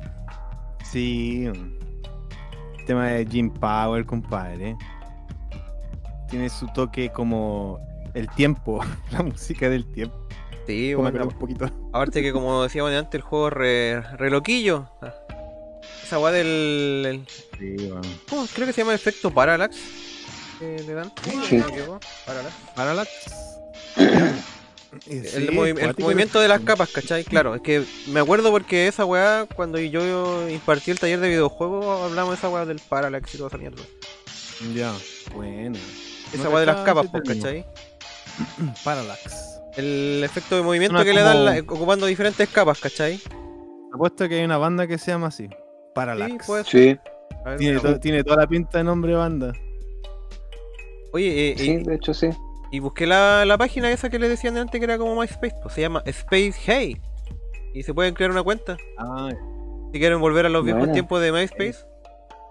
Sí. El tema de Jim Power, compadre. Tiene su toque como el tiempo, la música del tiempo. Sí, Como bueno. un poquito. Aparte que como decíamos de antes, el juego es re, re loquillo. Ah. Esa weá del. el- Sí, bueno. ¿Cómo? Creo que se llama efecto parallax. Que le dan. Sí. Equivoco, Parallax. Parallax. El, Sí, movi- el cuático, movimiento de las capas, ¿cachai? Claro, es que me acuerdo porque esa weá, cuando yo impartí el taller de videojuegos, hablamos de esa weá del parallax y toda esa mierda. Ya, bueno. Esa No weá de las capas, pues. ¿cachai? Parallax. El efecto de movimiento Suena que le dan la- ocupando diferentes capas, ¿cachai? Apuesto que hay una banda que se llama así. Parallax. Sí, puede ser. Sí, ver, Tiene, mira, to- tiene toda la pinta de nombre de banda. Oye, eh, sí, y, de hecho sí. Y busqué la, la página esa que le decían antes que era como MySpace, pues se llama Space Hey. Y se pueden crear una cuenta. Ah, Si quieren volver a los viejos tiempos de MySpace,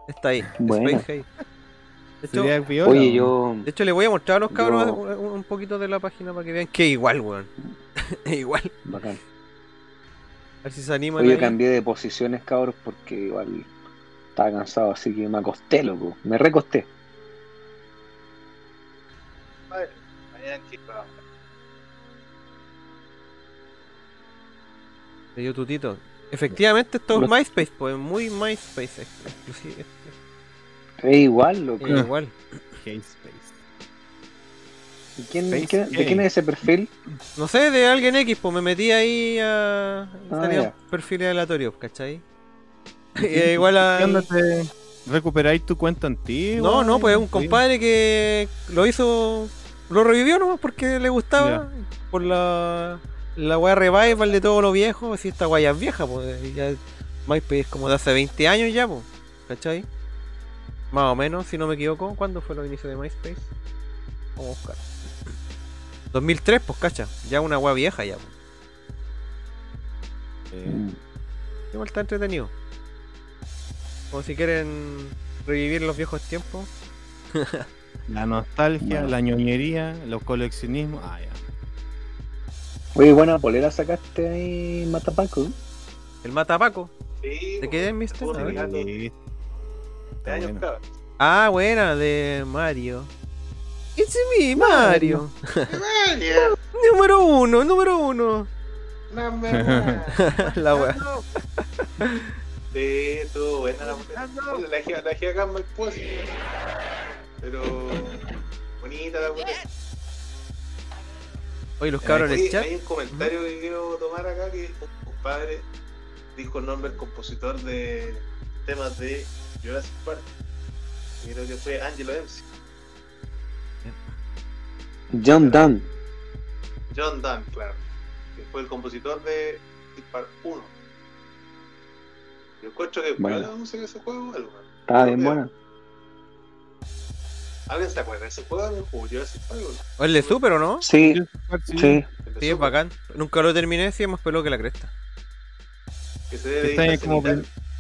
está ahí. Buena. Space Hey. De hecho, Oye, yo. de hecho, le voy a mostrar a los cabros Yo- un, poquito de la página para que vean que es igual, weón. Es igual. Bacán. A ver si se animan. Oye, ahí. cambié de posiciones, cabros, porque igual estaba cansado, así que me acosté, loco. Me recosté. Le dio tutito. Efectivamente, esto es MySpace, pues muy MySpace. exclusivo. Es igual, loco. Es igual. K-Space. ¿Y ¿Quién, ¿De quién es ese perfil? No sé, de alguien X, pues me metí ahí a. Ah, perfiles aleatorios, ¿cachai? Y es igual a. ¿Qué onda te recuperáis tu cuenta antigua? No, no, pues es un compadre que lo hizo. Lo revivió nomás porque le gustaba. Por la. La weá revival de todo lo viejo. Si esta weá ya es vieja, pues. Ya MySpace es como de hace 20 años ya, pues. ¿Cachai? Más o menos, si no me equivoco. ¿Cuándo fue el inicio de MySpace? Vamos a buscar. 2003, pues, cacha. Ya una weá vieja ya, pues. Eh, Igual está entretenido. Como si quieren revivir los viejos tiempos. la nostalgia, Bueno. la ñoñería, los coleccionismos. Ah, ya. Oye, buena polera sacaste ahí, Matapaco. El matapaco. Sí, ¿De qué es, mister? Sí, bueno. cabrón. Ah, buena, de Mario. It's me, Mario. número uno, número uno. La wea. Sí, estuvo buena la polera. La dejé, acá en así. Pero. Bonita la polera. Oye, los cabros en el chat. Hay un comentario que quiero tomar acá que un compadre dijo el nombre del compositor de temas de Jurassic Park. Creo que fue Angelo Dempsey. John Dunn. John Dunn, claro. Que fue el compositor de Jurassic Park 1. Yo encuentro que Bueno. bueno. la música de ese juego, algo. Estaba bien buena. ¿Alguien se acuerda de ese juego? ¿No jugó Jurassic Park? o el de Super o no? Sí, Sí. sí. Es bacán. Nunca lo terminé, sí es más pelo que la cresta. Que se debe como.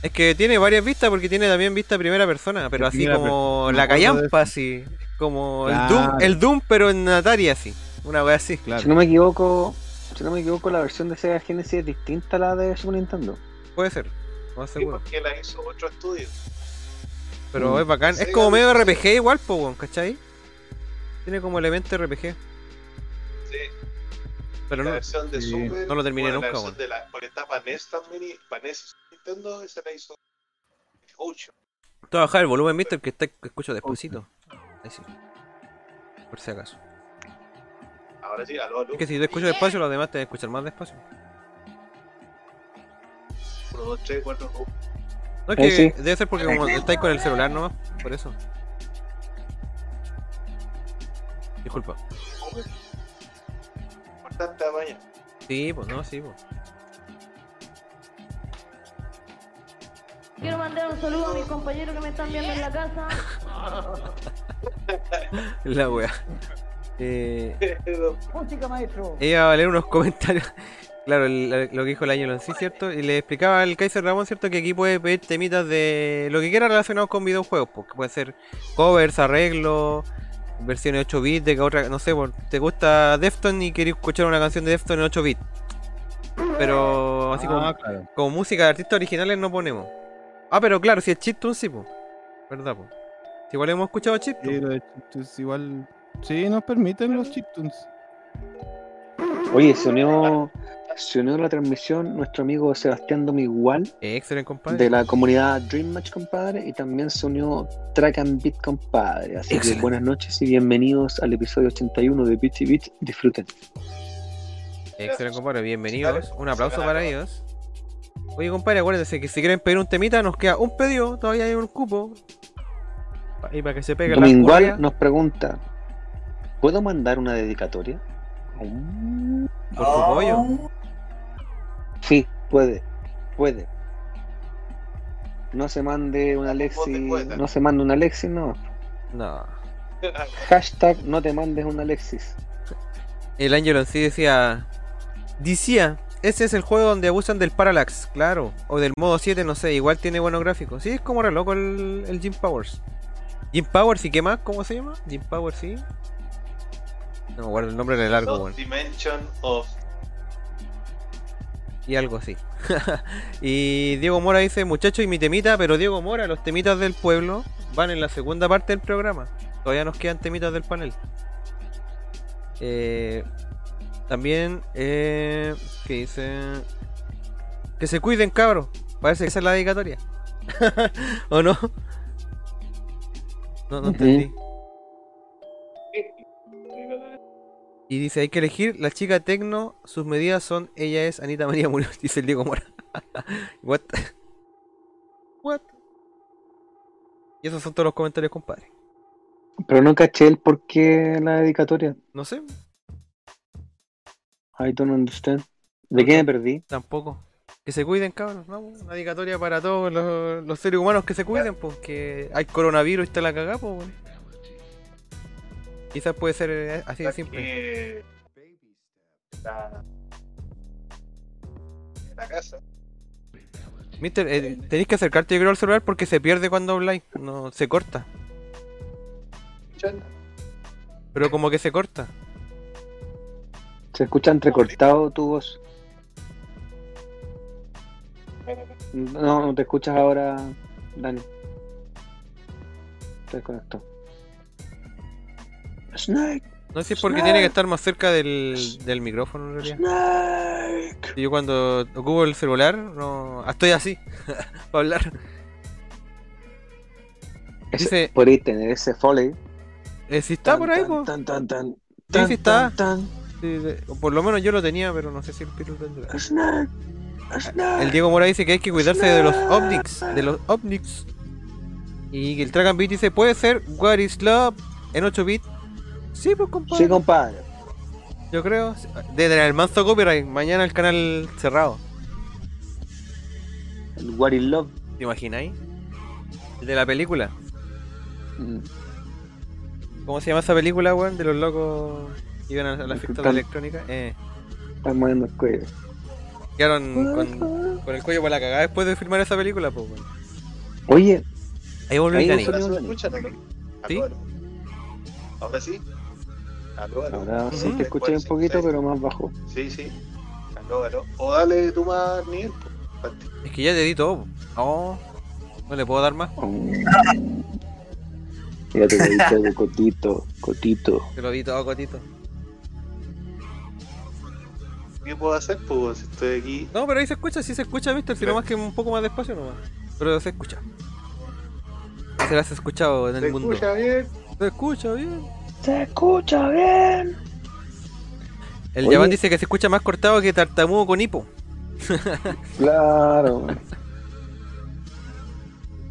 Es que tiene varias vistas porque tiene también vista primera persona, pero así como la callampa, así. Como el. Doom, el Doom, pero en Atari así. Una wea así. Claro. Si no me equivoco, si no me equivoco, la versión de Sega Genesis es distinta a la de Super Nintendo. Puede ser, no más Sí, seguro. porque la hizo otro estudio. Pero Mm. es bacán. Es Sega como medio. RPG igual, po, ¿cachai? Tiene como elemento RPG. Sí, Pero la no. versión de sí, Super. no lo terminé bueno, la nunca, versión de la, porque está para NES también y para NES Nintendo, esa la hizo Ocho. Te voy a bajar el volumen, mister, que está, que escucho despacito. Ahí sí. Por si acaso. Ahora sí, aló, aló. Es que si te escucho despacio, los demás te van a escuchar más despacio. 1, 2, 3, 4, oh. No, es Eh, que sí. debe ser porque como estáis con el celular nomás, por eso. Disculpa. Importante tamaño. Sí, pues no, sí, pues. Quiero mandar un saludo a mis compañeros que me están viendo en la casa. La wea. Eh, Música, maestro. ella va a leer unos comentarios. Claro, el- lo que dijo el año sí, ¿cierto? Y le explicaba al Kaiser Ramón, ¿cierto? Que aquí puede pedir temitas de lo que quiera relacionado con videojuegos, porque puede ser covers, arreglos, versiones 8 bits de que otra, no sé, por- te gusta Defton y querés escuchar una canción de Defton en 8 bits. Pero así como, Ah, claro. como música de artistas originales no ponemos. Ah, pero claro, si es chiptune sí, po. ¿Verdad, po? Si igual hemos escuchado chiptune. Sí, lo de chiptunes igual. Sí, nos permiten los chiptunes. Oye, se unió, se unió a la transmisión nuestro amigo Sebastián Domigual excelente, compadre. de la comunidad Dream Match, compadre, y también se unió Track and Beat, compadre. Así Excelente. que buenas noches y bienvenidos al episodio 81 de Beats y Beats. Disfruten. Excelente, compadre. Bienvenidos. Un aplauso para ellos. Oye, compadre, acuérdense que si quieren pedir un temita, nos queda un pedido, todavía hay un cupo. Y para que se pegue la Domingual nos pregunta: ¿Puedo mandar una dedicatoria? por tu pollo. Sí, puede, puede. No se mande una Alexi, no se mande una Alexis, no. No. Hashtag no te mandes una Alexis. El Angelo en sí decía. Decía, ese es el juego donde abusan del parallax, claro. O del modo 7, no sé, igual tiene buenos gráficos. Sí, es como re loco el, el Jim Powers. Jim Powers y qué más, ¿cómo se llama? Jim Powers, sí. No me acuerdo el nombre de largo, bueno. Dimension of. Y algo así. y Diego Mora dice, muchacho y mi temita, pero Diego Mora, los temitas del pueblo van en la segunda parte del programa. Todavía nos quedan temitas del panel. Eh, también, eh, que dice... Que se cuiden, cabros. Parece que esa es la dedicatoria. ¿O no? No, entendí. Y dice, hay que elegir la chica tecno, sus medidas son, ella es Anita María Muñoz, dice el Diego Mora. What? What? Y esos son todos los comentarios, compadre. Pero no caché el por qué la dedicatoria. No sé, I don't understand. ¿De qué me perdí? tampoco. Que se cuiden, cabros, ¿no? Una dedicatoria para todos los, los seres humanos que se cuiden, porque hay coronavirus y está la cagada, pues. Quizás puede ser eh, así de simple. que la, la casa. Mister, eh, tenéis que acercarte yo creo al celular porque se pierde cuando habláis, no, se corta. ¿escuchando? Pero como que se corta. Se escucha entrecortado tu voz. No, no te escuchas ahora, Dani. Te desconectó. Snake, No sé si es porque tiene que estar más cerca del, del micrófono en realidad. Snake. Y Yo cuando ocupo el celular, no ah, estoy así, para hablar. Ese- Dice- podéis tener ese foley. Eh, si está por ahí, Tan, pues. tan, tan, tan, Sí, tan, sí está. tan, Sí, de- o por lo menos yo lo tenía, pero no sé si el tendrá. Snake. El Diego Mora dice que hay que cuidarse de los ovnics, de los ovnics. Y el Track and Beat dice, puede ser What is Love en 8 bits. Sí, pues compadre. Sí, compadre. Yo creo. De tener el manzo copyright, mañana el canal cerrado. El What is Love. ¿Te imagináis? El de la película. Mm. ¿Cómo se llama esa película, weón? De los locos que iban a la fiesta de electrónica. Eh, Están moviendo el cuello. quedaron con, con el cuello por la cagada después de filmar esa película, pues, weón. Oye, Ahí volvió el. ¿Sí? Ahora sí. Aló, aló. ahora sí te escuché un poquito, pero más bajo. Sí, sí. Aló, aló. O dale tú más nivel. Es que ya te di todo. No, no le puedo dar más. Ya te lo dije de cotito, cotito. Te lo di todo, Cotito. ¿Qué puedo hacer? Pues si estoy aquí. No, pero ahí se escucha, sí se escucha, viste, sino más que un poco más despacio nomás. Pero se escucha. Se las has escuchado en el ¿Se mundo. escucha bien? Se escucha bien. Se escucha bien. El. Yaman dice que se escucha más cortado que tartamudo con hipo. Claro.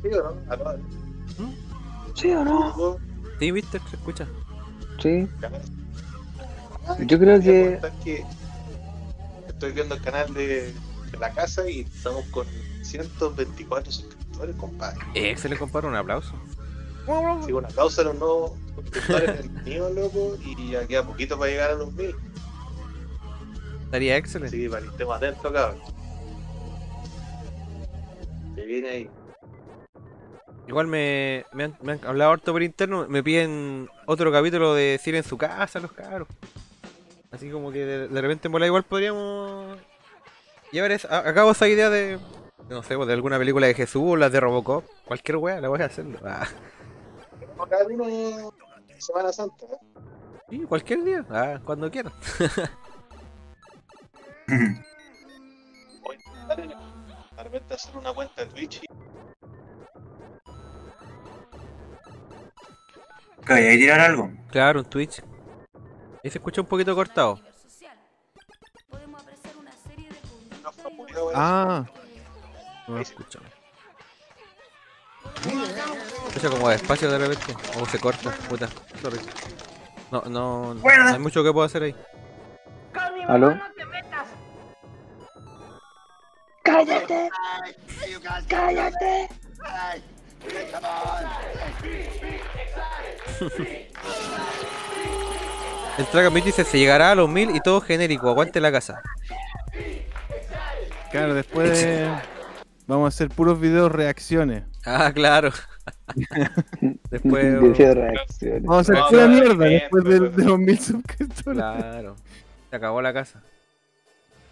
¿Sí o no? Aló, aló. ¿Sí o no? Sí, viste, se escucha. Sí. Ah, Yo creo que- estoy viendo el canal de, de la casa y estamos con 124 suscriptores, compadre. Excelente, compadre, un aplauso. Sí, un aplauso a los nuevos suscriptores mío, loco, y ya queda poquito para llegar a los mil. Estaría excelente. Que para que estemos atentos, cabrón. Se viene ahí. Igual me, me, han, me han hablado harto por interno, me piden otro capítulo de Cine en su casa, los cabros. Así como que de, de repente en bola igual podríamos llevar esa, a, a cabo esa idea de, no sé, pues, de alguna película de Jesús o las de Robocop. Cualquier wea, la voy a hacerlo. Ah, Cada uno Semana Santa. ¿eh? sí, cualquier día, ah, cuando quieran. Voy a intentar en- hacer una cuenta de Twitch y ¿Qué voy a tirar algo? Claro, un Twitch. Y se escucha un poquito cortado. Ah, No lo escucho. Escucha como despacio de repente. O se corta, puta. Sorry. No, no, no Bueno. hay mucho que puedo hacer ahí. ¿Aló? ¡Cállate! ¡Cállate! El Trackmate dice, se llegará a los 1000 y todo genérico, aguante la casa. claro, después de- vamos a hacer puros videos reacciones. Ah, claro. Después... Video reacciones. Vamos a hacer pura mierda después de, de los mil suscriptores. Claro. Se acabó la casa.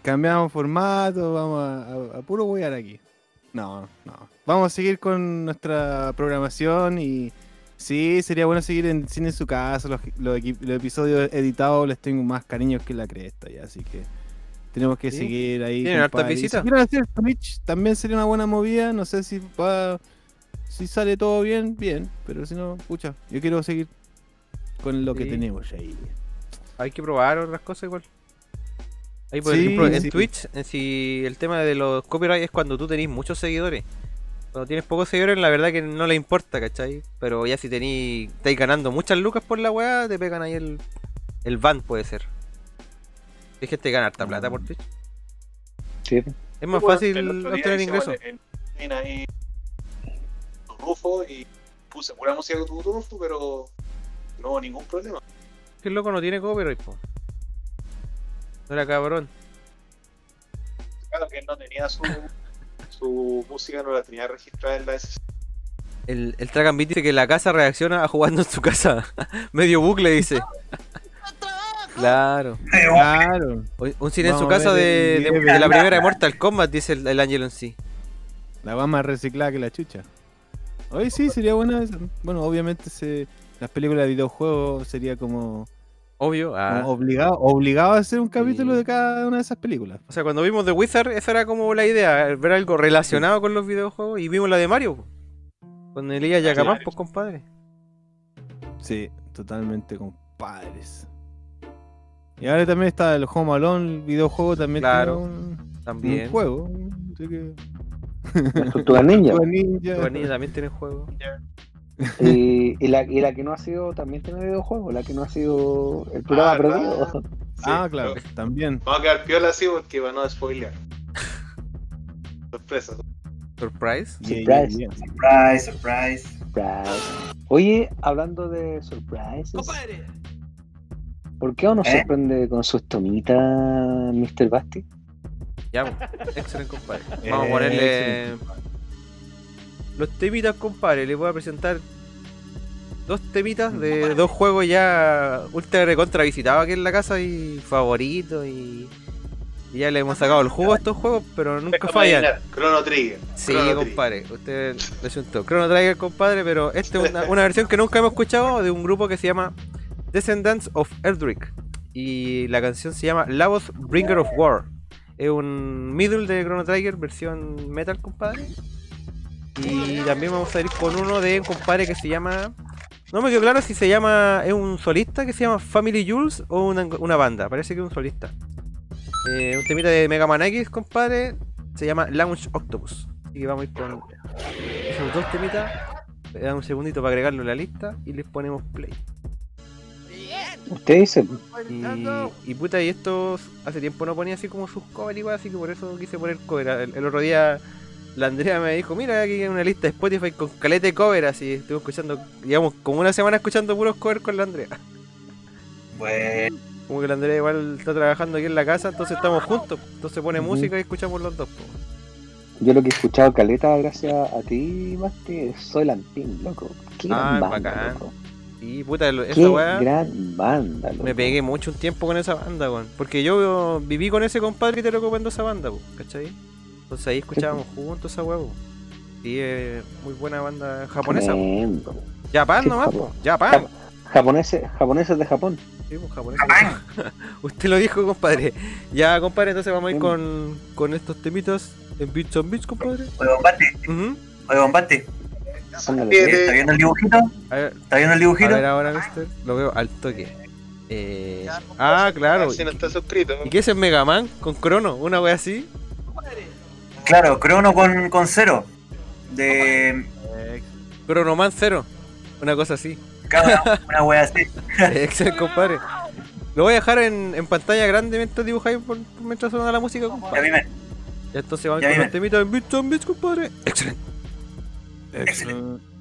Cambiamos formato, vamos a, a, a puro huear aquí. No, no. Vamos a seguir con nuestra programación y sí, sería bueno seguir en Cine en su casa. Los, los episodios editados les tengo más cariños que la cresta ya, así que tenemos que Sí. seguir ahí. Tienen hartas visitas. Si quieren hacer Twitch, también sería una buena movida. No sé si va, si sale todo bien, bien, pero si no, pucha, yo quiero seguir con lo que tenemos ahí. Hay que probar otras cosas igual. Ahí, por Sí, ejemplo, en. Twitch, si el tema de los copyright es cuando tú tenés muchos seguidores. Cuando tienes pocos seguidores, la verdad que no le importa, ¿cachai? Pero ya si tenés, estáis ganando muchas lucas por la weá, te pegan ahí el, el ban, puede ser. Hay gente que gana harta plata por Twitch. Sí. Es más Bueno, fácil obtener ingresos. bueno, en- en ahí Rufo y puse pura música tu Rufo, pero no hubo ningún problema. Que el loco no tiene copyright, po. No era cabrón. Claro que él no tenía su, su música, no la tenía registrada en la S. El, el Track and Beat dice que la casa reacciona a jugando en su casa. Medio bucle dice. Claro. Claro. Un cine en su casa de, la primera de Mortal Kombat, dice el, el Angelo en sí. La va más reciclada que la chucha. Hoy sí, sería buena. Bueno, obviamente se, las películas de videojuegos sería como, Obvio. ah. como obligado, obligado a hacer un capítulo Sí. de cada una de esas películas. O sea, cuando vimos The Wizard, esa era como la idea, ver algo relacionado con los videojuegos. Y vimos la de Mario. Con Elías Yacamán, pues compadre. Sí, totalmente compadres. Y ahora también está el Home Alone, el videojuego también Claro, tiene un, También. un juego. Así que... Las Tortugas Ninja. Tortuga Ninja. También tienen juego. Y, y, la, y la que no ha sido también tiene videojuego, la que no ha sido el programa Ah, perdido. ¿verdad? Sí, Ah, claro, pero también. Vamos a quedar piola así porque van a spoilear. Sorpresa. Surprise. Yeah, Surprise. yeah, yeah. Surprise, surprise. Surprise. Oye, hablando de surprises, Compadre. ¿Por qué aún nos ¿Eh? sorprende con sus tomitas, Mr. Basti? Ya, excelente compadre. Vamos a ponerle los temitas, compadre. Les voy a presentar dos temitas de dos juegos ya ultra recontra visitados aquí en la casa y favoritos y, y ya le hemos sacado el jugo a estos juegos, pero nunca fallan. Chrono Trigger. Sí, Chrono Trigger. compadre, usted le chuntó. Chrono Trigger, compadre, pero esta es una, una versión que nunca hemos escuchado de un grupo que se llama Descendants of Eldrick. Y la canción se llama Lavos Bringer of War. Es un middle de Chrono Trigger, versión metal, compadre. Y también vamos a ir con uno de un compadre que se llama. No me quedó claro si se llama. Es un solista que se llama Family Jules o una, banda. Parece que es un solista. Eh, un temita de Mega Man X, compadre. Se llama Launch Octopus. Así que vamos a ir con esos dos temitas. Le damos un segundito para agregarlo a la lista y les ponemos play. Usted dice, Y, y puta, y estos hace tiempo no ponía así como sus covers igual, así que por eso quise poner cover. El, el otro día la Andrea me dijo, mira aquí hay una lista de Spotify con calete de cover, así estuve escuchando, digamos, como una semana escuchando puros covers con la Andrea. Bueno, Como que la Andrea igual está trabajando aquí en la casa, entonces estamos juntos. Entonces pone música y escuchamos los dos. po. yo lo que he escuchado caleta gracias a ti, Basti, es Soy Lantín, loco. Qué Ah, banda, bacán. loco. Sí, puta, esa Qué weá. gran banda, loco. Me pegué mucho un tiempo con esa banda, weón. Porque yo viví con ese compadre que te recomendó esa banda, po, ¿cachai? Entonces ahí escuchábamos juntos esa weá, po. Sí, es muy buena banda japonesa, Sí, nomás, Japón. po. Japan. Jap- Japoneses, japoneses de Japón. Sí, pues, japonesa. Usted lo dijo, compadre. Ya, compadre, entonces vamos a ir con, con estos temitos en Beats on Beats, compadre. Oye, Bombate, Ujú. oye, Bombate. ¿Está viendo el dibujito? A ¿Está viendo el a dibujito? ver ahora, mister. Lo veo al toque. Eh... Ah, claro. Si no está suscrito. ¿Y qué es el Mega Man con Crono? ¿Una wea así? Claro, Crono con, con cero. De. Chrono Man 0. Una cosa así. Cada una wea así. Excelente, compadre. Lo voy a dejar en, en pantalla grande mientras dibujáis por, mientras suena la música, Ya compadre. dime. Ya entonces vamos Ya con los temitas en Beats on Beats, compadre. Excelente. Excelente.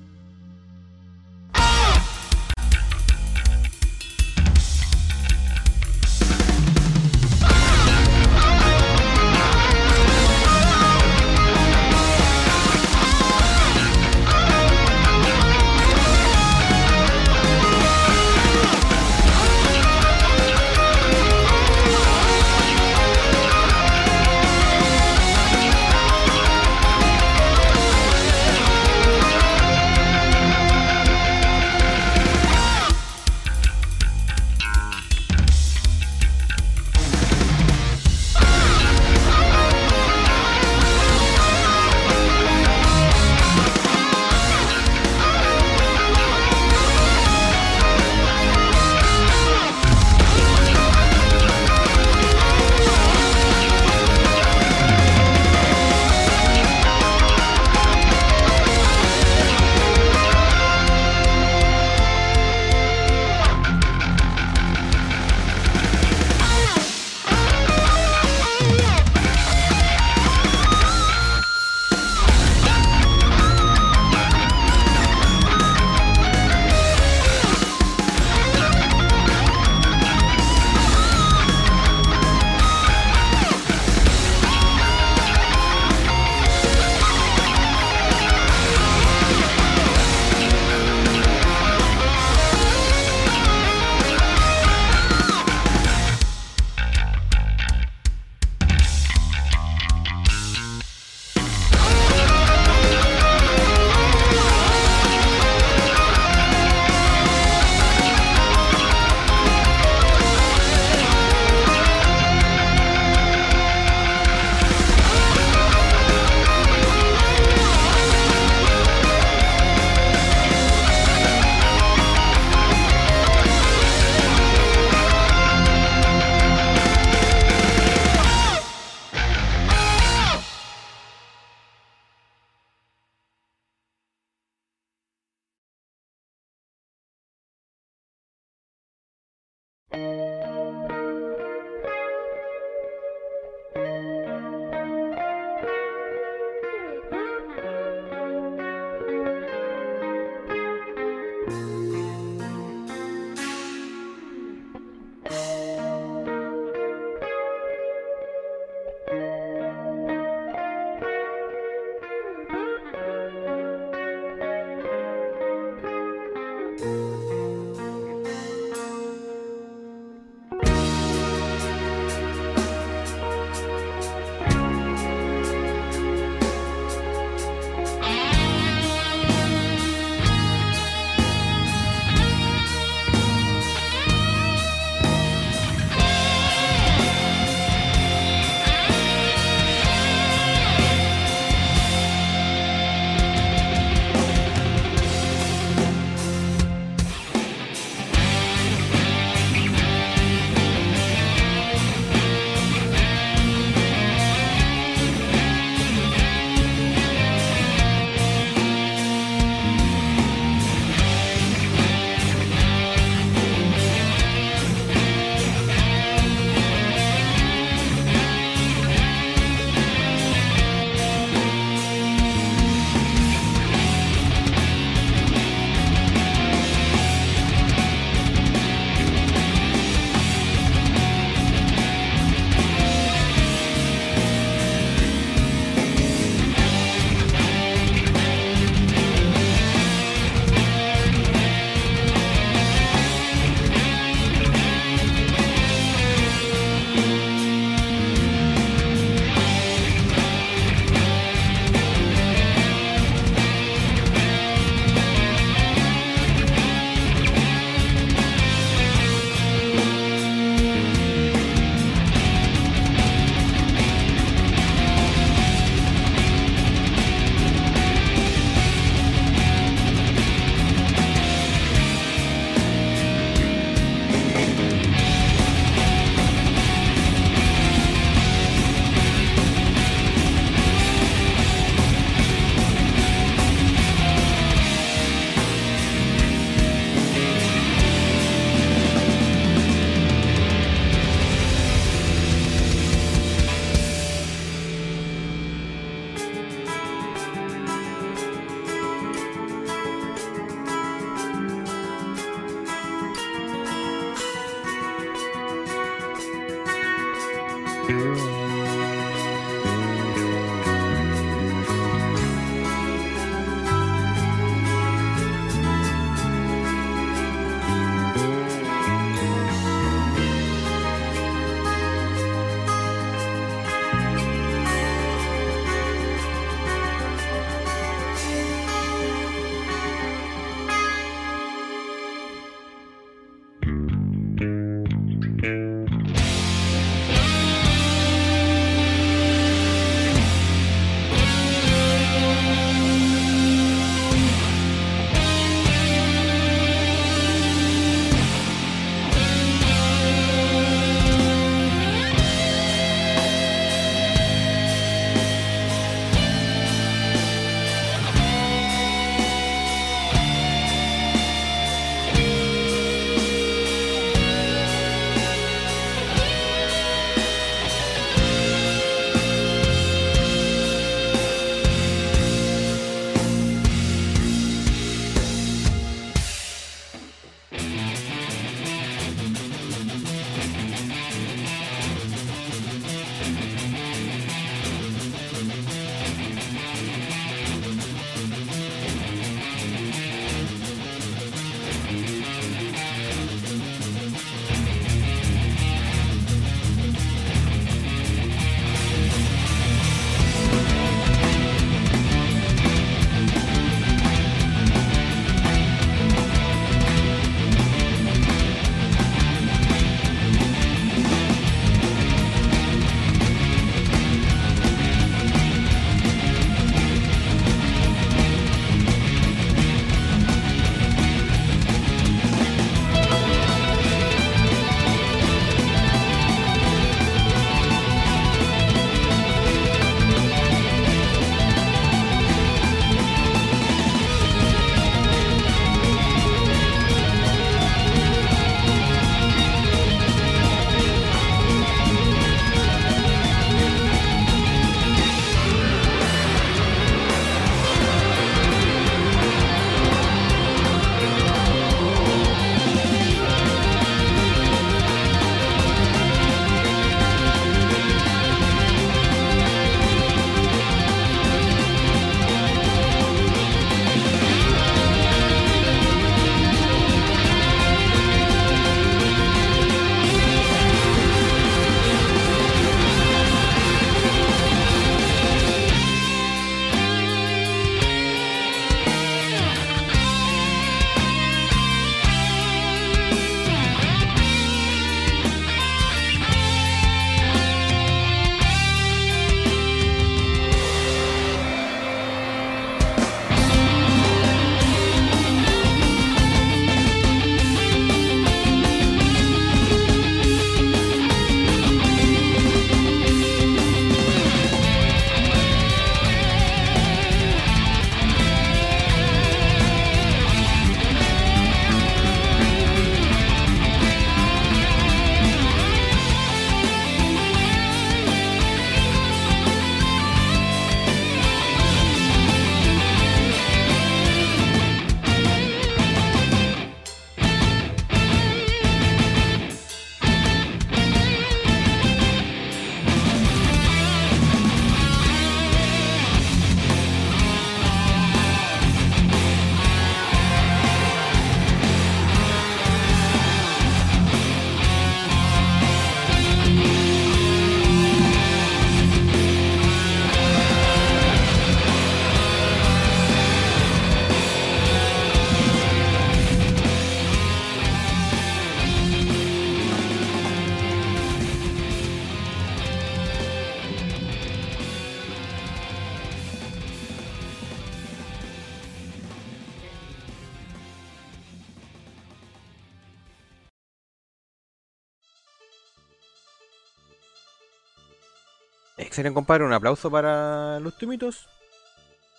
Excelente, compadre. Un aplauso para los tumitos.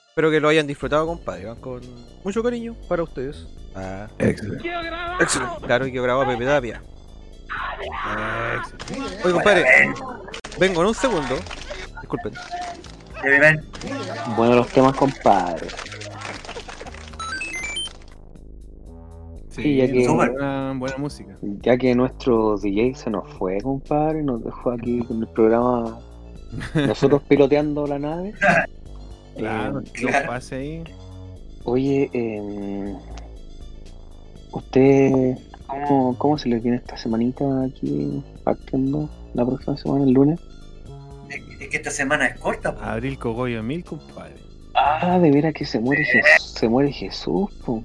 Espero que lo hayan disfrutado, compadre. Van con mucho cariño para ustedes. Ah, Excelente. excelente. Claro, que grabó Pepe Tapia. Excelente. Oye, compadre. Vengo en un segundo. Disculpen. Bueno, los temas, compadre. Sí, ya que, buena, buena música. ya que nuestro DJ se nos fue, compadre, nos dejó aquí con el programa nosotros piloteando la nave. Claro, Eh, que claro. pase ahí. Oye, eh, ¿usted cómo, cómo se les viene esta semanita aquí partiendo la próxima semana, el lunes? Es que- es que esta semana es corta, po. Abril Cogollo Mil, compadre. Ah, de veras que se muere Jesús, se muere Jesús, po.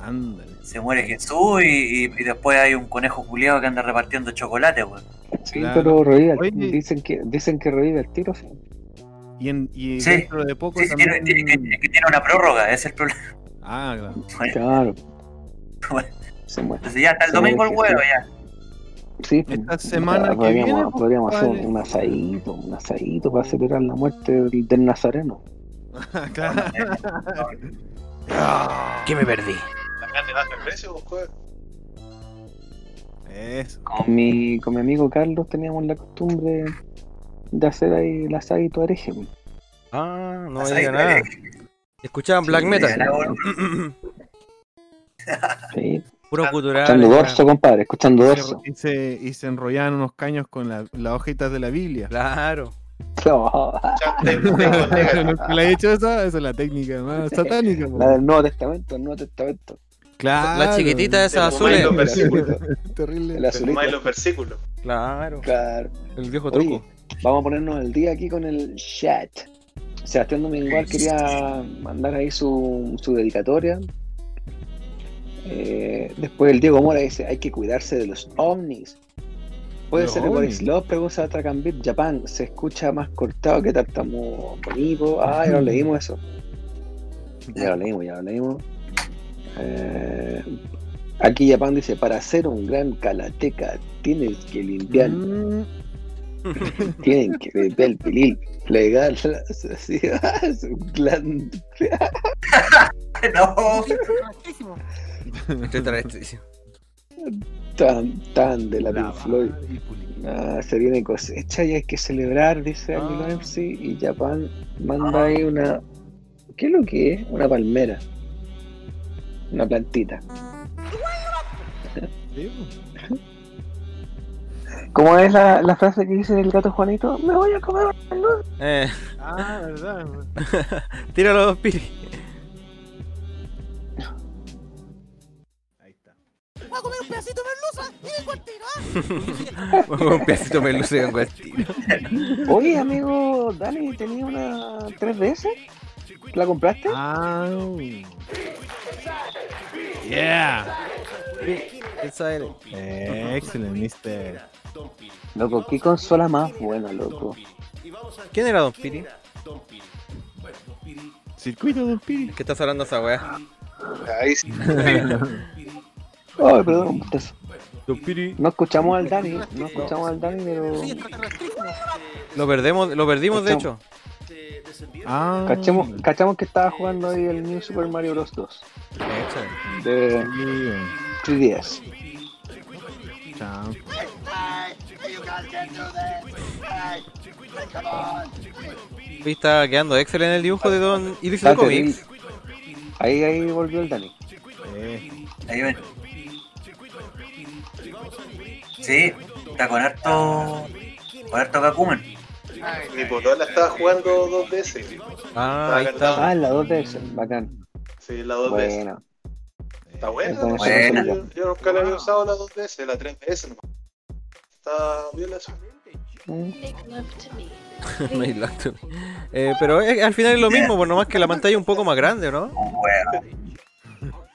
Ándale. Se muere Jesús y, y- y después hay un conejo culiado que anda repartiendo chocolate, weón. Sí, Claro. pero revive, Oye. dicen que dicen que revive el tiro, sí. Y, en, y Sí. dentro de poco Sí, sí, tiene, también. tiene- que, tiene una prórroga, ese es el problema. Ah, claro. Claro, Bueno, se muere. entonces ya hasta el Se domingo el huevo ya. Sí, pues, Esta semana que podríamos, viene, pues, podríamos hacer un asadito, un asadito para celebrar la muerte del, del Nazareno. claro. ¿Qué me perdí? Baja el precio, pues. Eso. Con mi, con mi amigo Carlos teníamos la costumbre de hacer ahí el asadito hereje. pues. Ah, no me diga nada. Escuchaban black metal. Sí, Puro cultural. escuchando dorso, compadre, escuchando dorso. y se- y se enrollaban unos caños con la- las hojitas de la Biblia. Claro. No. ¿Nunca le he hecho eso? Esa es la técnica más satánica. la del Nuevo Testamento, el Nuevo Testamento. Claro. La chiquitita esa versículos. Terrible. El azulito. los versículos. Claro. Claro. El viejo Oye, truco. vamos a ponernos el día aquí con el chat. Sebastián Domingual quería mandar ahí su, su dedicatoria. Eh, después el Diego Mora dice, hay que cuidarse de los ovnis. Puede Los ser ovnis. Love, pregunta Tracambit Japan. Se escucha más cortado que tartamudo. Ah, ya lo leímos eso. Ya lo leímos, ya lo leímos. Eh, aquí Japan dice, para ser un gran karateca tienes que limpiar Mm, tienen que beber el pilín, plegar las así, su glande. No, Estoy tan, tan de la la Pink Floyd. Ah, se viene cosecha y hay que celebrar, dice Angelo Ah. MC, y Japan manda ahí una. ¿Qué es lo que es? Una palmera. Una plantita. ¿Cómo es la, la frase que dice el gato Juanito? Me voy a comer una luz. Eh, Ah, verdad. tíralo dos piri. Ahí está. Voy a comer un pedacito de merluza y vengo al tiro, ¿ah? Un pedacito me luce con el tiro. Oye, amigo, Dani, ¿tenía una 3DS? ¿La compraste? Ah. Yeah. Esa era. Eh, excelente, mister. Loco, qué consola más buena, loco. ¿Quién era Don Piri? Circuito Don Piri. ¿Qué estás hablando esa weá? Ahí sí. Ay, perdón. Don Piri. No escuchamos al Dani, no escuchamos al Dani, pero Lo perdemos, lo perdimos de hecho. Ah. cachemos, cachamos que estaba jugando ahí el New Super Mario Bros. 2 Excelente. de Sí, bueno. 3DS. Chao. Está quedando excelente en el dibujo de Don Illicito Está Comics. Ahí, ahí volvió el Dani. Eh, ahí ven. Sí, está con harto. Con harto Kakumen. Mi polola estaba jugando 2DS. Ah, ahí está. Ah, en la 2DS, bacán. Sí, la 2DS. Buena. Está buena. Buena. Buena. Yo, yo nunca la había usado la 2DS, la 3DS nomás. Está bien. Mm. Make love to me. Eh, pero es- al final es lo mismo, por nomás que la pantalla es un poco más grande, ¿no? Bueno,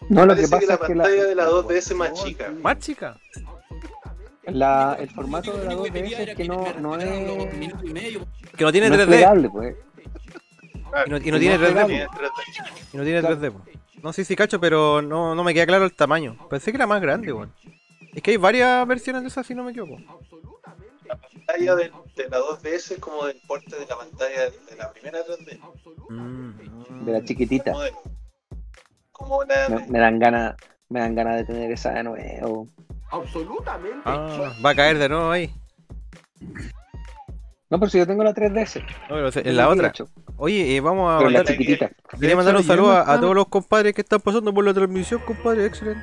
No, lo que pasa que la es que la, pantalla de la 2DS es más chica. Más chica. La- el formato de la 2DS es que no, no es, Que no tiene no es 3D. plegable, pues. Y no, y no tiene No es 3D. Tiene po. 3D. Y no tiene 3D. po. No sé si cacho, pero no, no me queda claro el tamaño. Pensé que era más grande, weón. Es que hay varias versiones de esas, si no me equivoco. La pantalla de, de la 2DS es como del porte de la pantalla de, de la primera 3D. Mm. De la chiquitita. Como me dan ganas, me dan ganas de tener esa de nuevo. Absolutamente. Ah, va a caer de nuevo ahí. No, pero si yo tengo la 3DS. No, pero en la otra. Oye, eh, vamos a Pero la mandar, chiquitita. quería mandar un saludo a, a está- todos los compadres que están pasando por la transmisión, compadre. Excelente.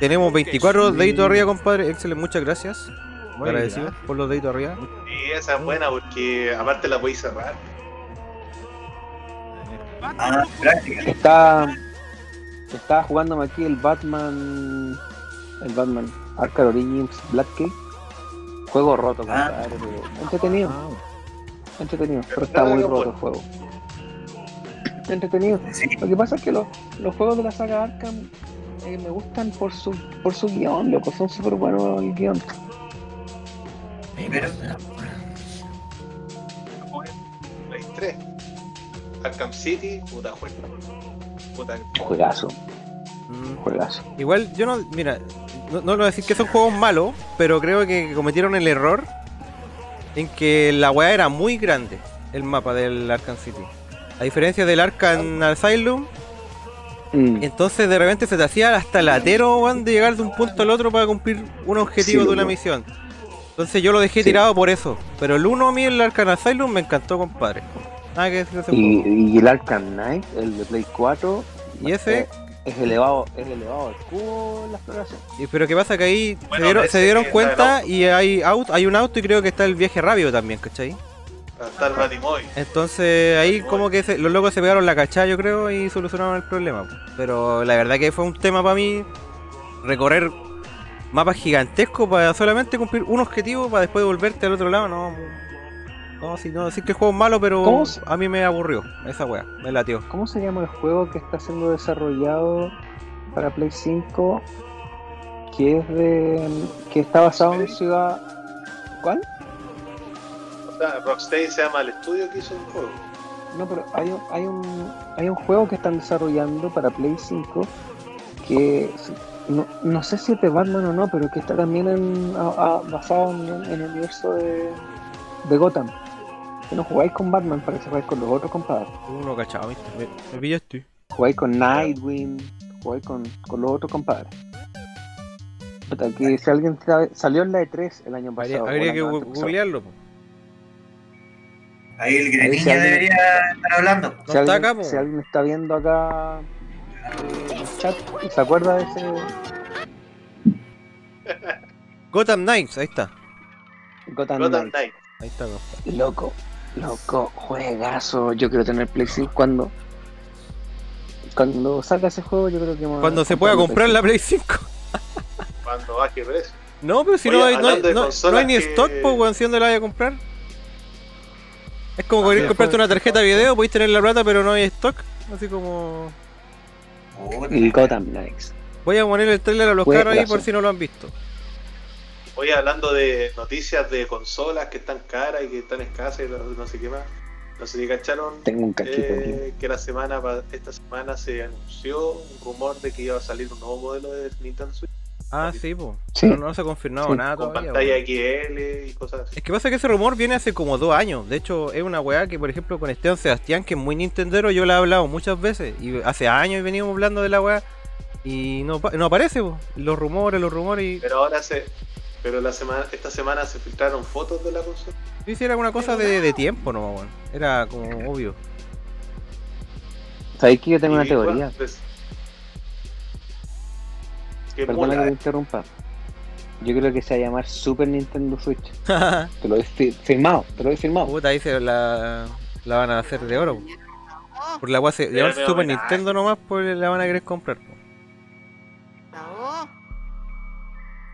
Tenemos 24 deditos arriba, compadre. Excelente, muchas gracias. Muy Agradecido gracias. por los deditos arriba. Y esa es buena porque aparte la podéis cerrar. Ah, práctica. Está. Estaba jugándome aquí el Batman. El Batman Arkham Origins Black Key. Juego roto, Ah. compadre, pero entretenido. Ah, Entretenido, pero está muy roto el juego. Entretenido. Sí. Lo que pasa es que los, los juegos de la saga Arkham eh, me gustan por su por su guion, loco, son súper buenos el guion. Pero, Play 3. Arkham City, puta juego. Puta. Juegazo, Mm. juegazo. Igual, yo no, mira, no, no voy a decir que son juegos malos, pero creo que cometieron el error en que la weá era muy grande, el mapa del Arkham City. A diferencia del Arkham Asylum, Mm, entonces de repente se te hacía hasta latero, weón, de llegar de un punto al otro para cumplir un objetivo Sí, de una misión. Entonces yo lo dejé Sí. tirado por eso. Pero el 1 a mí, el Arkham Asylum, me encantó, compadre. Nada que decir de ese juego. Y, y el Arkham Knight, el de Play 4, Y ese, eh, es elevado, es elevado al cubo en la exploración. y- pero ¿qué pasa? Que ahí Bueno, se dieron, se dieron está cuenta el y hay, auto, hay un auto y creo que está el viaje rápido también, ¿cachai? Hasta el Batimóvil. Entonces ahí como que se- los locos se pegaron la cachada, yo creo, y solucionaron el problema. Pero la verdad que fue un tema para mí recorrer mapas gigantescos para solamente cumplir un objetivo para después volverte al otro lado. No, no, si no decir que el juego es malo, pero ¿Cómo se- a mí me aburrió esa wea, me latió. ¿Cómo se llama el juego que está siendo desarrollado para Play 5? Que es de. que está basado en ciudad. ¿Cuál? O sea, Rocksteady se llama el estudio que hizo el juego. No, pero hay un, hay un, hay un juego que están desarrollando para Play 5 que es- no, no sé si es de Batman o no, pero que está también en, a- a- basado en, en el universo de, de Gotham. Que no jugáis con Batman, para que jugáis con los otros compadres. Uno cachado, ¿viste? Me, me pillaste. Jugáis con Nightwing, jugáis con, con los otros compadres. Puta, que si alguien sabe- salió en la E3 el año pasado. habría o que googlearlo. po. ahí el Ahí si debería estar hablando. No Si está alguien, acá, si alguien está viendo acá eh, el chat y se acuerda de ese Gotham Knights, ahí está. Gotham, Gotham Knights. Knight. Ahí está, compadre. Loco, loco, juegazo. Yo quiero tener Play 5 cuando. Cuando salga ese juego, yo creo que. Cuando se pueda comprar la Play 5. Cuando baje el precio. No, pero si Oye, no, hay, no, hay- no- hay ni que- stock, pues, weón, si dónde la vaya a comprar. Es como Ah, querer comprarte una tarjeta de video, podéis tener la plata, pero no hay stock. Así como. Cinco. Gotham Knights. Voy a poner el trailer a los caros ahí por si no lo han visto. Hoy hablando de noticias de consolas que están caras y que están escasas y no sé qué más. No sé si cacharon Tengo un cachito eh, que la semana pa- esta semana se anunció un rumor de que iba a salir un nuevo modelo de Nintendo Switch Ah, sí, pues. Sí. Pero no se ha confirmado Sí. nada con todavía. pantalla. XL y cosas así. Es que pasa que ese rumor viene hace como dos años. De hecho, es una weá que, por ejemplo, con Esteban Sebastián, que es muy nintendero, yo le he hablado muchas veces. Y hace años veníamos hablando de la weá. Y no, no aparece, po. Los rumores, los rumores. Y Pero ahora se. Pero la semana, esta semana se filtraron fotos de la consola. yo hiciera alguna cosa de, de tiempo, no, weón. Era como obvio. ¿Sabéis que yo tengo una teoría? bueno, pues, Perdona que eh. interrumpa. Yo creo que se va a llamar Super Nintendo Switch. Te lo he fi- firmado, te lo he firmado. Puta, ahí se la, la van a hacer de oro. po. Por la weá se Pero llamarse de Super. Nintendo nomás, pues la van a querer comprar. po.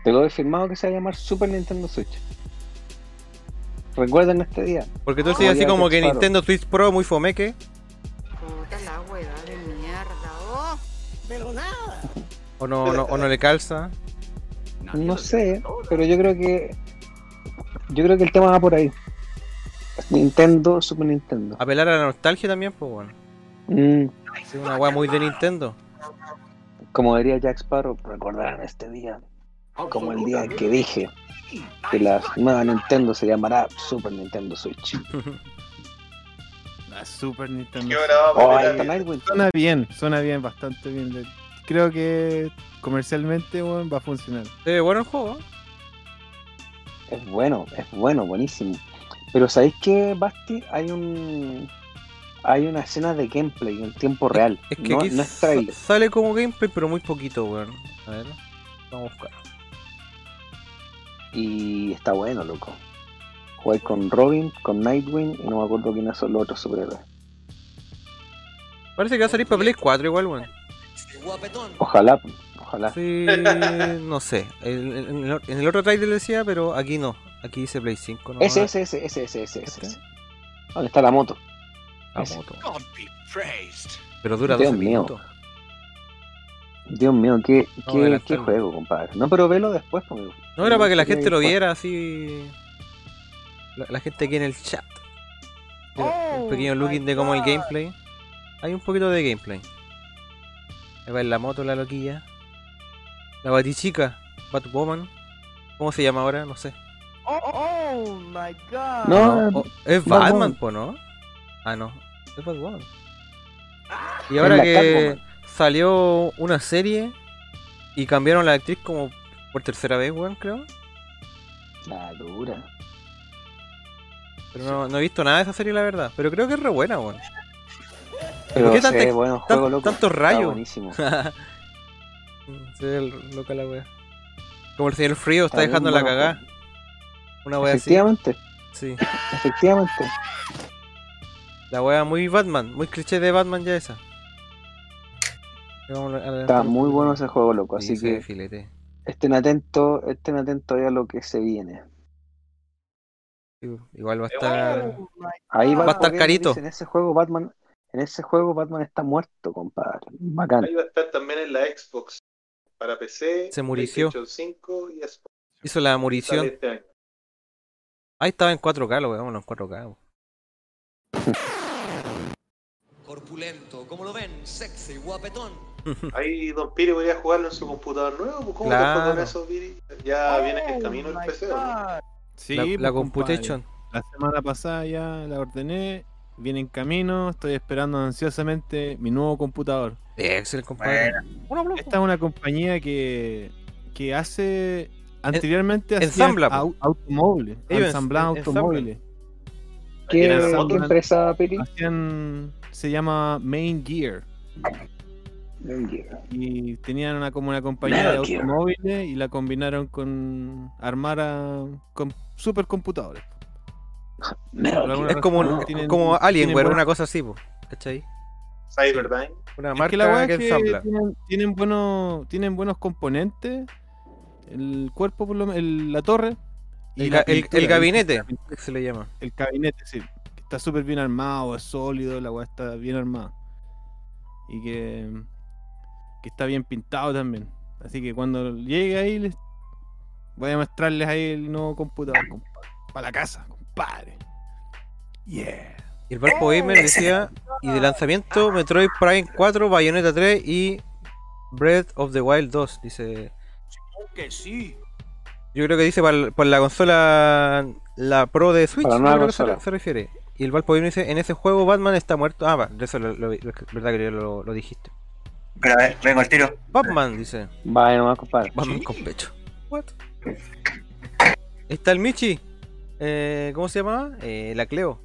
Te lo he firmado que se va a llamar Super Nintendo Switch. Recuerden este día. Porque tú decís así como que disparo. Nintendo Switch Pro muy fomeque. Puta la hueva de mierda. Oh. Pero nada. O no, no- o no le calza. No sé, pero yo creo que yo creo que el tema va por ahí. Nintendo, Super Nintendo. Apelar a la nostalgia también, pues bueno. Mm, Es una weá muy de Nintendo. como diría Jack Sparrow, recordarán este día como el día en que dije que la nueva Nintendo se llamará Super Nintendo Switch. La Super Nintendo. ¿Qué hora va a Oh. Suena bien, suena bien, bastante bien. Creo que comercialmente va a funcionar. Se ve bueno el juego. Es bueno, es bueno, buenísimo. Pero ¿sabéis qué, Basti? Hay un hay una escena de gameplay en tiempo real. Es que no, aquí no es trailer. sale como gameplay, pero muy poquito, weón. A ver. Vamos a buscar. Y está bueno, loco. Jugué con Robin, con Nightwing y no me acuerdo quiénes son los otros superhéroes. Parece que va a salir para Play 4 igual, weón. Ojalá, ojalá. Sí, no sé. En, el, en el otro trailer decía, pero aquí no. Aquí dice Play 5. ¿no? Ese, ese, ese, ese, ese, ese, ese. ¿Dónde está la moto? Ese. moto. Pero dura Dios 12 mío. minutos. Dios mío, qué, No, qué, juego, compadre. No, pero velo después, amigo. No, era para que la gente lo viera así. La, la gente aquí en el chat. Un pequeño looking de como el gameplay. Hay un poquito de gameplay. Ahí va en la moto la loquilla. La batichica, Batwoman. ¿Cómo se llama ahora? No sé. Oh, oh my god. No, Oh, es Batwoman. Batman, po, ¿no? Ah, no. Es Batwoman. Y Es ahora que Catwoman. Salió una serie y cambiaron la actriz como por tercera vez, weón, creo. La dura. Pero no, no he visto nada de esa serie, la verdad. Pero creo que es re buena, weón. Pero ¿Por qué tanta- ve bueno tan- juego, loco. tantos rayos? buenísimo. Se ve loca la wea. Como el señor frío está dejando la bueno cagada. Una wea así. Efectivamente, Sí. efectivamente. La wea muy Batman, muy cliché de Batman ya esa. Está muy bueno ese juego, loco. Sí, Así que filete. estén atentos, estén atentos a lo que se viene. Sí, Igual va a estar. Ahí va, Va a estar carito. dice, En ese juego Batman, en ese juego Batman está muerto, compadre. Bacán. Ahí va a estar también en la Xbox para PC, Se murió. PlayStation 5 y Xbox. Hizo la murición. este. Ahí estaba en 4K, lo veamos en 4K. weón. Corpulento, como lo ven, sexy, guapetón. Ahí Don Piri podría jugarlo en su computador nuevo. pues, ¿Cómo Claro. te fue con eso, Piri? Ya Oh viene en camino el my PC. ¿o no? Sí, la, pues, la computation. La semana pasada ya la ordené, viene en camino, estoy esperando ansiosamente mi nuevo computador. Excel, compadre. Esta es una compañía que, que hace anteriormente ensambla, au- automóviles, Ellos ensamblaban automóviles. ¿Qué, empresa, Piri? Hacían, se llama Main Gear. Y tenían una como una compañía de automóviles y la combinaron con armar a, con supercomputadores. Es como, un- tienen- como Alienware, buena- una cosa así, po, ¿cachai? Cyberdyne. Una Es marca que la weá que es que ensambla. tienen, tienen buenos, tienen buenos componentes. El cuerpo, por lo el- la torre. El, la el- gabinete, que se le llama. El gabinete, sí. Que está súper bien armado, es sólido, la weá está bien armada. Y que, que está bien pintado también. Así que cuando llegue ahí, les voy a mostrarles ahí el nuevo computador. Para la casa, compadre. Yeah. Y el Valpo Gamer decía, y de lanzamiento, Metroid Prime 4, Bayonetta 3 y Breath of the Wild 2, dice. Que sí. Yo creo que dice para, para la consola, la Pro de Switch, Para la yo nueva creo que se, consola. se refiere. Y el Valpo Gamer dice, en ese juego Batman está muerto. Ah, va, de eso lo, lo- lo- verdad que lo, lo dijiste. Pero a ver, vengo al tiro. Batman, dice. Vaya nomás, compadre. Batman con pecho. What? Está el Michi. Eh, ¿Cómo se llama? Eh, la Cleo.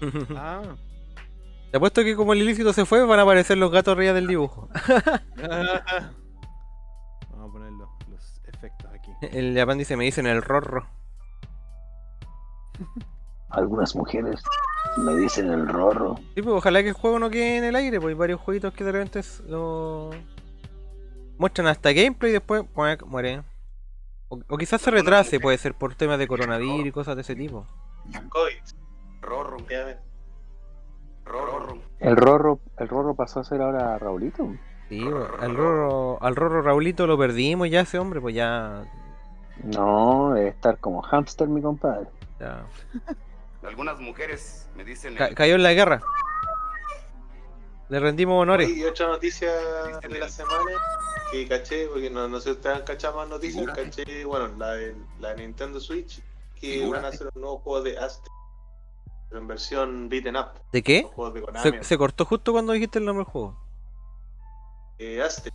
Ah. Te apuesto que como el ilícito se fue, van a aparecer los gatos arriba del dibujo. Vamos a poner los, los efectos aquí. El Japan dice, me dicen el rorro. Algunas mujeres me dicen el rorro. Sí, pues ojalá que el juego no quede en el aire, pues hay varios jueguitos que de repente lo muestran hasta gameplay y después muere. O, o quizás se retrase, puede ser por temas de coronavirus y cosas de ese tipo. COVID. Rorro, rorro. El rorro, el rorro pasó a ser ahora Raulito. Sí, al rorro, al rorro Raulito lo perdimos ya ese hombre, pues ya. No, debe estar como hámster, mi compadre. ya. Algunas mujeres me dicen Ca- cayó en la guerra. Le rendimos honores. Y otra noticia de la semana que caché, porque no, no sé si ustedes han cachado más noticias, caché, bueno, la de, la de Nintendo Switch, que van a hacer un nuevo juego de Astre, pero en versión beaten up, ¿De qué? los juegos de Konami. Se, se cortó justo cuando dijiste el nombre del juego. Eh, Astre,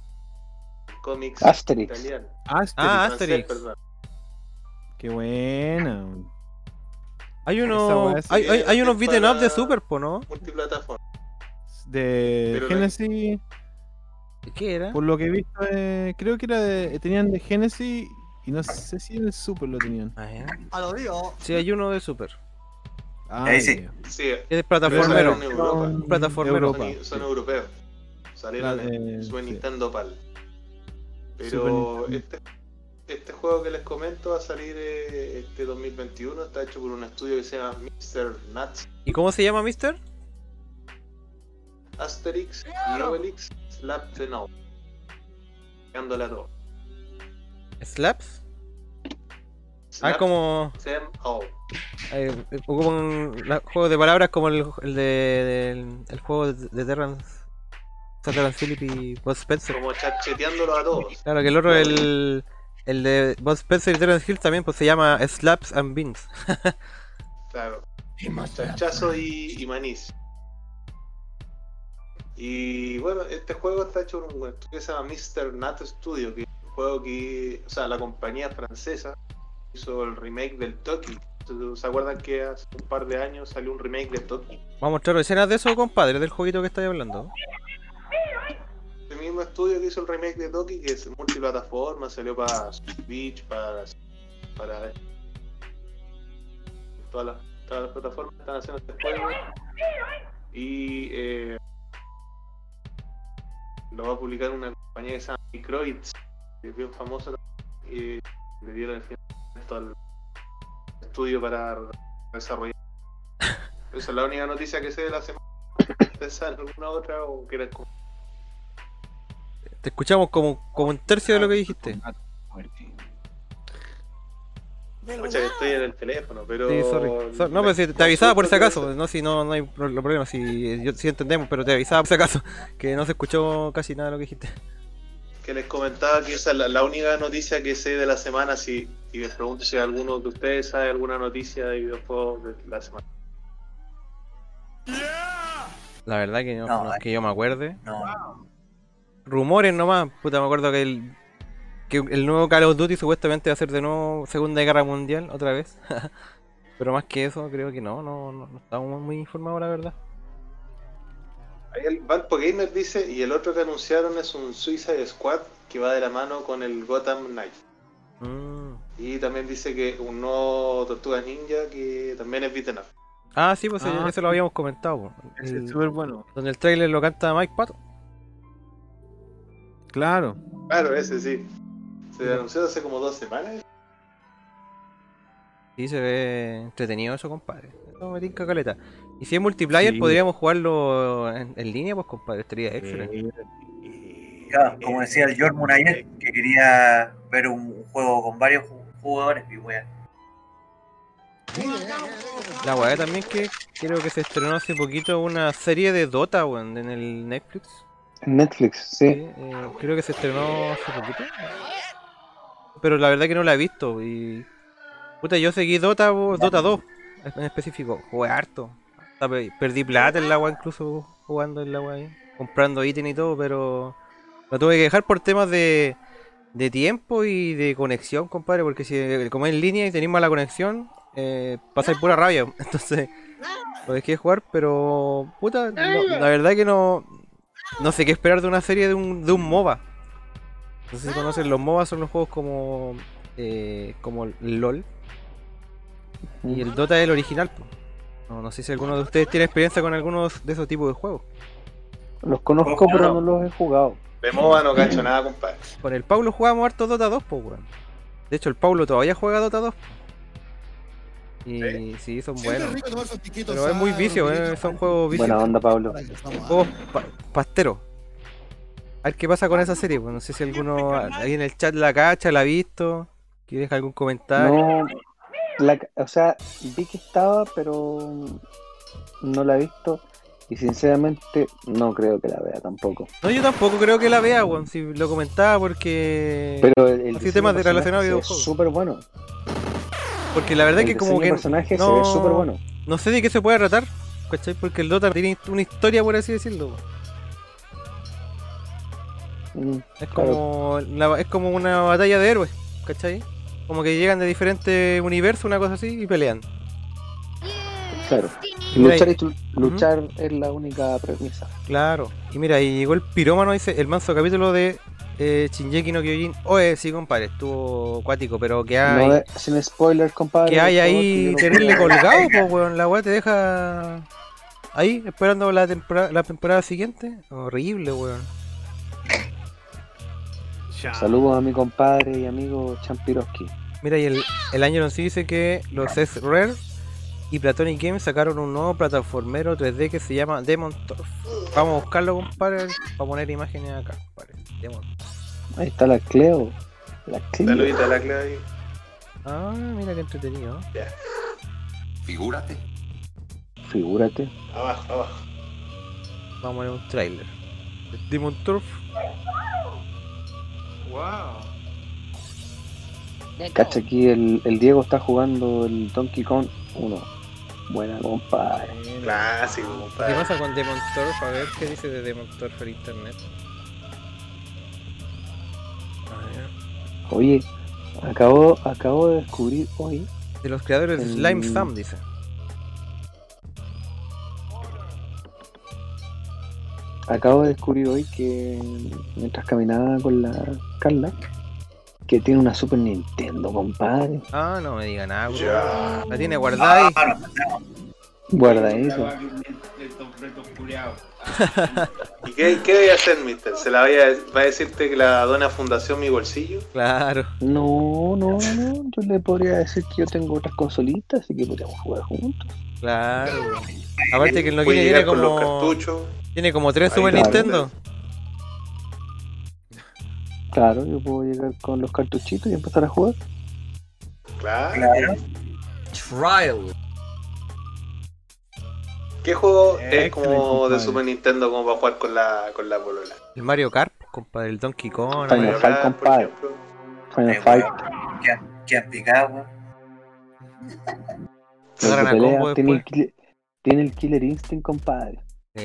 cómics Asterix. italiano. Asterix. Ah, Francés, Asterix. perdón. Qué buena. Hay unos, hay, hay, hay unos beaten up de para- Super, po, ¿no? Multiplataforma. De Pero la- Genesis. ¿Qué era? Por lo que he visto, eh, creo que era de, tenían de Genesis y no sé si en el Super lo tenían. Ah, ya. A lo digo. Sí, hay uno de Super. Ah, sí. Sí, Es plataformero. Europa. Un plataformero. Europa. son, son europeos. Salieron La- en eh, Super sí. Nintendo PAL. Pero este, este juego que les comento va a salir eh, este 2021. Está hecho por un estudio que se llama Mr. Nuts, ¿Y cómo se llama, Mister? Asterix y Obelix Slap the No. Dándole a todo. ¿Slaps? Ah, como. them all. Eh, ocupan la- juegos de palabras como el, el de, del- el juego de, o sea, Terrence Phillip y Bud Spencer. Como chacheteándolo a todos. Claro, que el otro, el, el de Bud Spencer y Terrence Hill también pues se llama Slaps and Beans. Claro. Chachazo y, y manís. Y bueno, este juego está hecho por un estudio que se llama Mr. Nut Studio, que es un juego que, o sea, la compañía francesa hizo el remake del Toki. ¿Se acuerdan que hace un par de años salió un remake de Toki? Vamos a mostrar escenas de eso, compadre, del jueguito que estáis hablando. El mismo estudio que hizo el remake de Toki, que es multiplataforma, salió para Switch, para. para. todas las, todas las plataformas están haciendo este juego. Y. eh, lo va a publicar una compañía que se llama Microids, que es bien famosa. Y le dieron el financiamiento al estudio para desarrollar. Esa es la única noticia que sé de la semana. ¿Ustedes saben alguna otra o quieran com- Te escuchamos como, como un tercio de lo que dijiste. Mucha que estoy en el teléfono, pero. Sí, sorry. So- no, pero si te avisaba por si acaso, no si no, no hay pro- problema, si yo sí entendemos, pero te avisaba por si acaso, que no se escuchó casi nada de lo que dijiste. Que les comentaba que esa es la, la única noticia que sé de la semana. Si, y les pregunto si alguno de ustedes sabe alguna noticia de videojuegos de la semana. La verdad que no, No, no es que yo me acuerde. No, Rumores nomás, puta, me acuerdo que el, que el nuevo Call of Duty supuestamente va a ser de nuevo Segunda Guerra Mundial, otra vez. pero más que eso, creo que no, no, no, no estamos muy informados, la verdad. Ahí el Valpo Gamer dice: y el otro que anunciaron es un Suicide Squad que va de la mano con el Gotham Knight. Mm. Y también dice que un nuevo Tortuga Ninja que también es beaten up. Ah, sí, pues Ah, eso lo habíamos comentado. El- es súper bueno. donde el trailer lo canta Mike Pato. Claro. Claro, ese sí. Se anunció hace como dos semanas. Sí, se ve entretenido eso, compadre. Eso me tinca caleta. Y si es multiplayer, Sí. podríamos jugarlo en, en línea, pues, compadre. Estaría excelente. ya, como decía el Jormun ayer, que quería ver un juego con varios ju- jugadores y wea. La weá también que creo que se estrenó hace poquito una serie de Dota, weón, en el Netflix. Netflix, Sí, eh, creo que se estrenó hace poquito. Pero la verdad que no la he visto. Y. Puta, yo seguí Dota, Dota 2 en específico. Jugué harto. Perdí plata en la agua incluso jugando en la agua ahí. Comprando ítem y todo, pero. Lo tuve que dejar por temas de. De tiempo y de conexión, compadre. Porque si como es en línea y tenéis mala conexión, eh, pasáis pura rabia. Entonces. Lo dejé de jugar, pero. Puta, la verdad que no. No sé qué esperar de una serie de un, de un MOBA. No sé si conocen, los MOBA son los juegos como. eh, como LOL. Y el Dota es el original. po. No, no sé si alguno de ustedes tiene experiencia con algunos de esos tipos de juegos. Los conozco, pero no los he jugado. De MOBA no cacho nada, compadre. Con el Paulo jugábamos harto Dota 2, pues, weón. De hecho, el Paulo todavía juega Dota 2. po. Y sí, son buenos. Pero es muy vicio, eh, son juegos vicios. Buena onda, Pablo. Juegos pa- pasteros. A ver qué pasa con esa serie, pues no sé si alguno ahí en el chat la cacha, la ha visto, que deja algún comentario. No, la, o sea, vi que estaba, pero no la he visto. Y sinceramente, no creo que la vea tampoco. No, yo tampoco creo que la vea, weón, si lo comentaba porque... Pero el, el de relacionados a videojuegos. súper bueno. Porque la verdad el que como que de personaje se no, ve súper bueno. no sé de qué se puede tratar, ¿cachai? Porque el Dota tiene una historia, por así decirlo. Mm, Es claro. como, la- es como una batalla de héroes, ¿cachai? Como que llegan de diferentes universos, una cosa así, y pelean. Claro. Y Mira, luchar, y- y tu- luchar es la única premisa. Claro. Y mira, y llegó el pirómano, dice, el manso capítulo de eh, Shinjeki no Kyojin. Oye, sí, compadre, estuvo acuático, pero que hay, No de- sin spoiler, compadre. que hay ahí tenerle colgado, pues, weón. La weá te deja ahí, esperando la temporada, la temporada siguiente. Horrible, weón. Saludos a mi compadre y amigo Champiroski. Mira, y el, el año sí dice que los S Rare y Platonic Games sacaron un nuevo plataformero 3D que se llama Demon Turf. Vamos a buscarlo, compadre, para poner imágenes acá, compadre. Demon. Ahí está la Cleo. La Cleo. Saludita a la clave. Ah, mira qué entretenido. Ya. Figúrate. Figúrate. Abajo, abajo. Vamos a poner un trailer. Demon Turf. Wow. Cacha aquí, el, el Diego está jugando el Donkey Kong 1. Buena, compadre. Clásico, ¿Qué compadre. pasa con Demon Turf? A ver qué dice de Demon Turf en internet. Oye, acabo, acabo de descubrir hoy. De los creadores de El- Slime Thumb, dice. Acabo de descubrir hoy que mientras caminaba con la Carla, que tiene una Super Nintendo, compadre. Ah, no me diga nada, bro. La tiene guardada ahí. Guarda eso. ¿Y qué, qué debe hacer, mister? ¿Se la vaya, va a decirte que la dona a Fundación Mi Bolsillo? Claro. No, no, no. Yo le podría decir que yo tengo otras consolitas, así que podríamos jugar juntos. Claro. Aparte que el Nokia llegar tiene con los como. cartuchos. Tiene como tres Ahí Super. Nintendo. Claro, yo puedo llegar con los cartuchitos y empezar a jugar. Claro. Trial. ¿Qué juego es como de. Super Nintendo como para jugar con la, con la polola? El Mario Kart, compadre, el Donkey Kong. Final Mario Fight, compadre. Final Eh, Fight. pelea, combo tiene, el, tiene el Killer Instinct, compadre.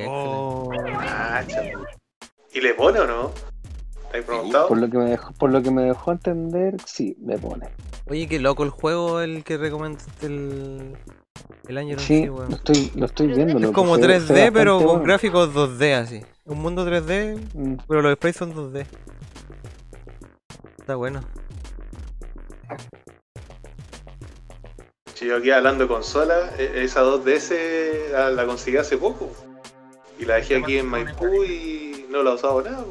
Ah, chaval. ¿Y le pone o no? ¿Te has preguntado? Por lo que me dejó, por lo que me dejó entender, sí, me pone. Oye, qué loco el juego el que recomendaste el, el año Sí, sí, lo weón. estoy, lo estoy viendo. Es como se ve- 3D, se ve pero con bueno. gráficos 2D así. Un mundo 3D, Mm, pero los sprites son 2D. Está bueno. Si yo aquí hablando de consola, e- esa 2DS la, la conseguí hace poco. Y la dejé aquí en Maipú y no la he usado nada.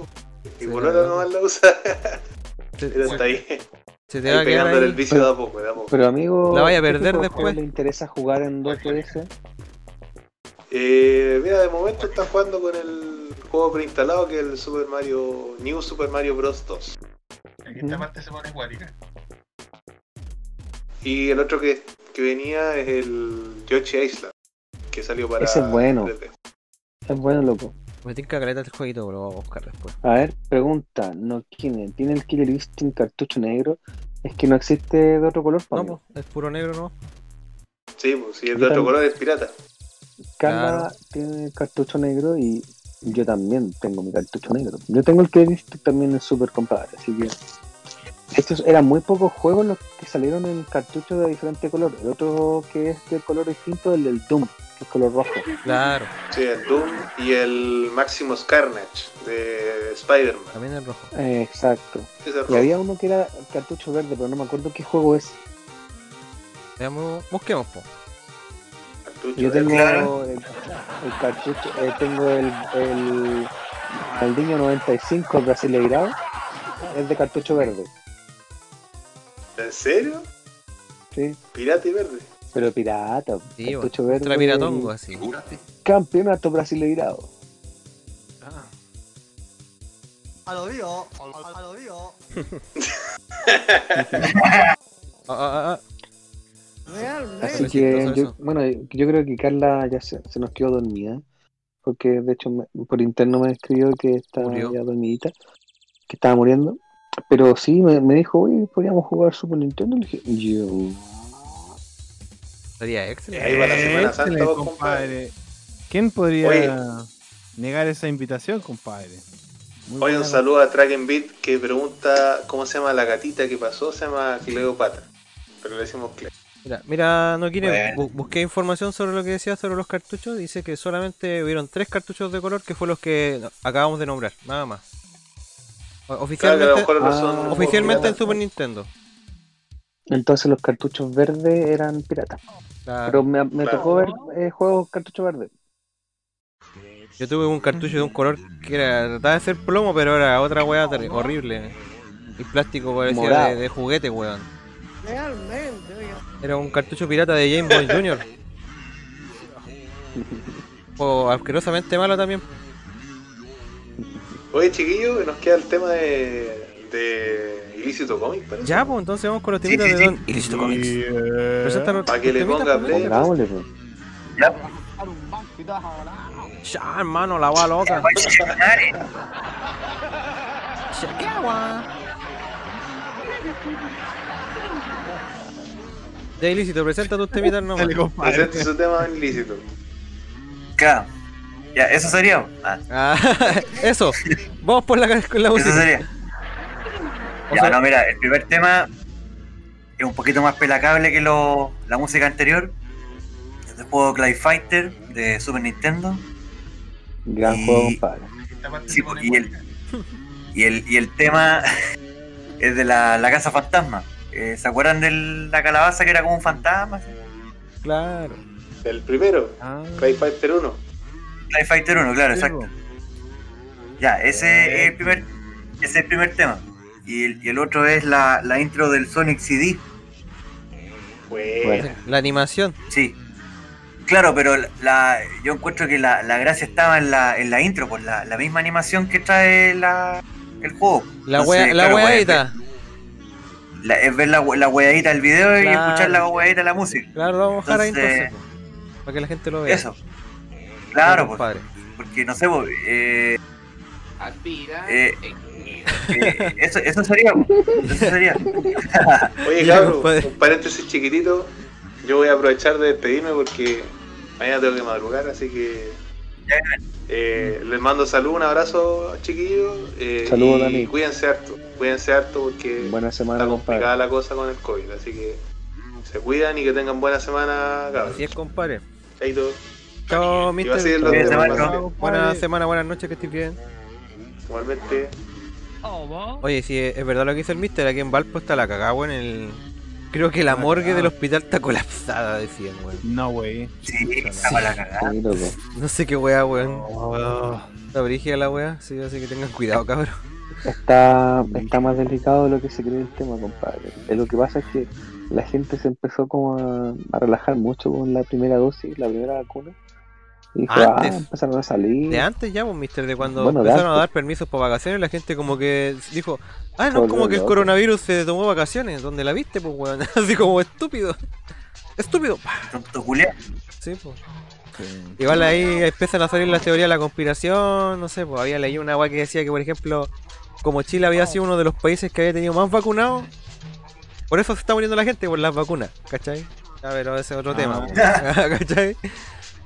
Y Sí, por ahora nomás la usa. Pero está ahí, se te va ahí a quedar pegándole ahí. el vicio de a poco, de a poco. Pero amigo, La vaya a ¿qué perder después. le interesa jugar en 2DS? Eh, mira, de momento está jugando con el juego preinstalado que es el Super Mario New Super Mario Bros. 2. Ujú. parte se pone. Y el otro que, que venía es el Yoshi Island, que salió para Ese es bueno. 3D. Es bueno, loco. Me tinca caleta el jueguito, pero lo voy a buscar después. A ver, pregunta, no tiene, tiene el Killer Instinct cartucho negro, es que no existe de otro color, pa' No, pues, es puro negro, ¿no? Sí, pues si es de otro color es pirata. Carla Claro. tiene el cartucho negro y yo también tengo mi cartucho negro. Yo tengo el Killer Instinct también en super compadre, así que estos eran muy pocos juegos los que salieron en cartuchos de diferente color. El otro que es de color distinto es el del Doom, es color rojo. Claro, Sí, el Doom y el Maximus Carnage de Spider-Man. también el rojo. Eh, exacto. Es Y rojo. había uno que era cartucho verde, pero no me acuerdo qué juego es. Veamos, busquemos, po. Cartucho, Yo tengo Claro. el, el cartucho, eh, tengo el, el Aldiño 95 brasileirado, es de cartucho verde, ¿En serio? sí, Pirata y verde. Pero pirata, Sí, cartucho verde. Ultra piratongo, y así. Campeonato brasileirado. A lo mío, a lo mío. Ah, ah, ah, Realmente. Así que yo, bueno, yo creo que Carla ya se, se nos quedó dormida, porque de hecho me- por interno me escribió que estaba Murió. ya dormidita, que estaba muriendo. Pero sí, me, me dijo, oye, podríamos jugar Super Nintendo. Le dije, yo. Sería excelente. Ahí va la Semana Santa, vos, compadre. ¿Quién podría Oye. negar esa invitación, compadre? Muy Oye, un saludo a Track and Beat que pregunta cómo se llama la gatita que pasó. Se llama Cleopatra. Pero le decimos Cle. Mira, mira, no quiere. Bueno. busqué información sobre lo que decía sobre los cartuchos. Dice que solamente hubieron tres cartuchos de color que fue los que acabamos de nombrar, nada más. Claro Oficialmente, Ah, oficialmente en Super Nintendo. Entonces los cartuchos verdes eran piratas. Claro. Pero me, me Claro. tocó ver eh, juegos cartucho verde. Yo tuve un cartucho de un color que era, trataba de ser plomo, pero era otra weá horrible. Y plástico parecía de, de juguete, weón. Realmente, oiga. Era un cartucho pirata de Game Boy Jr. O asquerosamente malo también. Oye, chiquillo, nos queda el tema de. de Ilícito Comic, parece. Ya, pues entonces vamos con los Sí, temitas sí, de sí. Don. Ilícito Comics. Preséntanos Para que le ponga play. Pongámosle, pues. Ya. Ya, hermano, la va loca. Madre. Ya, ilícito, presenta tus temitas nomás. Presente su tema ilícito. Claro. Ya, eso sería. Ah, Ah, eso. Vamos por la, con la eso música. sería. Ya, sea- no, mira, el primer tema es un poquito más pelacable que lo, la música anterior. Es del juego Clay Fighter de Super Nintendo. Gran Y- juego, compadre. Sí, y, el, y, el, y el tema es de la, la casa fantasma. Eh, ¿Se acuerdan de la calabaza que era como un fantasma? Claro. El primero, Ah, Clay Fighter 1. Clay Fighter 1, claro, exacto. Ya, ese es el primer, ese es el primer tema. Y el, y el otro es la, la intro del Sonic CD. Bueno. La animación. Sí. Claro, pero la, yo encuentro que la, la gracia estaba en la, en la intro, por la, la misma animación que trae la, el juego. La Entonces, wea, la claro, pues, weadita. Es, ver- la- es ver la, la weadita del video y escuchar la weadita de la música. Claro, lo vamos a dejar ahí Entonces- Para que la gente lo vea. Eso. Claro, pues, porque no sé, pues, eh, Aspira. eh, eh, eso, eso sería, eso sería. Oye, cabrón, un paréntesis chiquitito. Yo voy a aprovechar de despedirme porque mañana tengo que madrugar, así que. eh, les mando salud, un abrazo, chiquillos. Eh, Saludos, y Dani. cuídense harto. Cuídense harto porque Buena semana, está complicada compadre. la cosa con el COVID. Así que se cuidan y que tengan buena semana, cabrón. Así es, compadre. Chaito. Chao, mister. Buena semana, buenas noches, que estés bien. Igualmente. Oye, si es, verdad lo que dice el mister, aquí en Valpo está la cagada, weón. El... Creo que la morgue del hospital está colapsada, decían, weón. No, wey. Sí, la cagada. No sé qué weá, weón. Oh, Está brígida la weá, sí, así que tengan cuidado, cabrón. Está, está más delicado de lo que se cree el tema, compadre. Eh, Lo que pasa es que la gente se empezó como a, a relajar mucho con la primera dosis, la primera vacuna. Y dijo, Antes. ah, empezaron a salir. De antes ya, pues, mister, de cuando Bueno, de empezaron a dar permisos para vacaciones, la gente como que dijo, ah, no, Volvió como que el coronavirus se tomó vacaciones, donde la viste, pues, weón. Así como estúpido. Estúpido. Sí, pues. Igual ahí empiezan a salir las teorías de la conspiración, no sé, pues había leído una weá que decía que, por ejemplo, como Chile había sido uno de los países que había tenido más vacunados, por eso se está muriendo la gente, por las vacunas, ¿cachai? Ya, pero ese es otro tema, ¿cachai?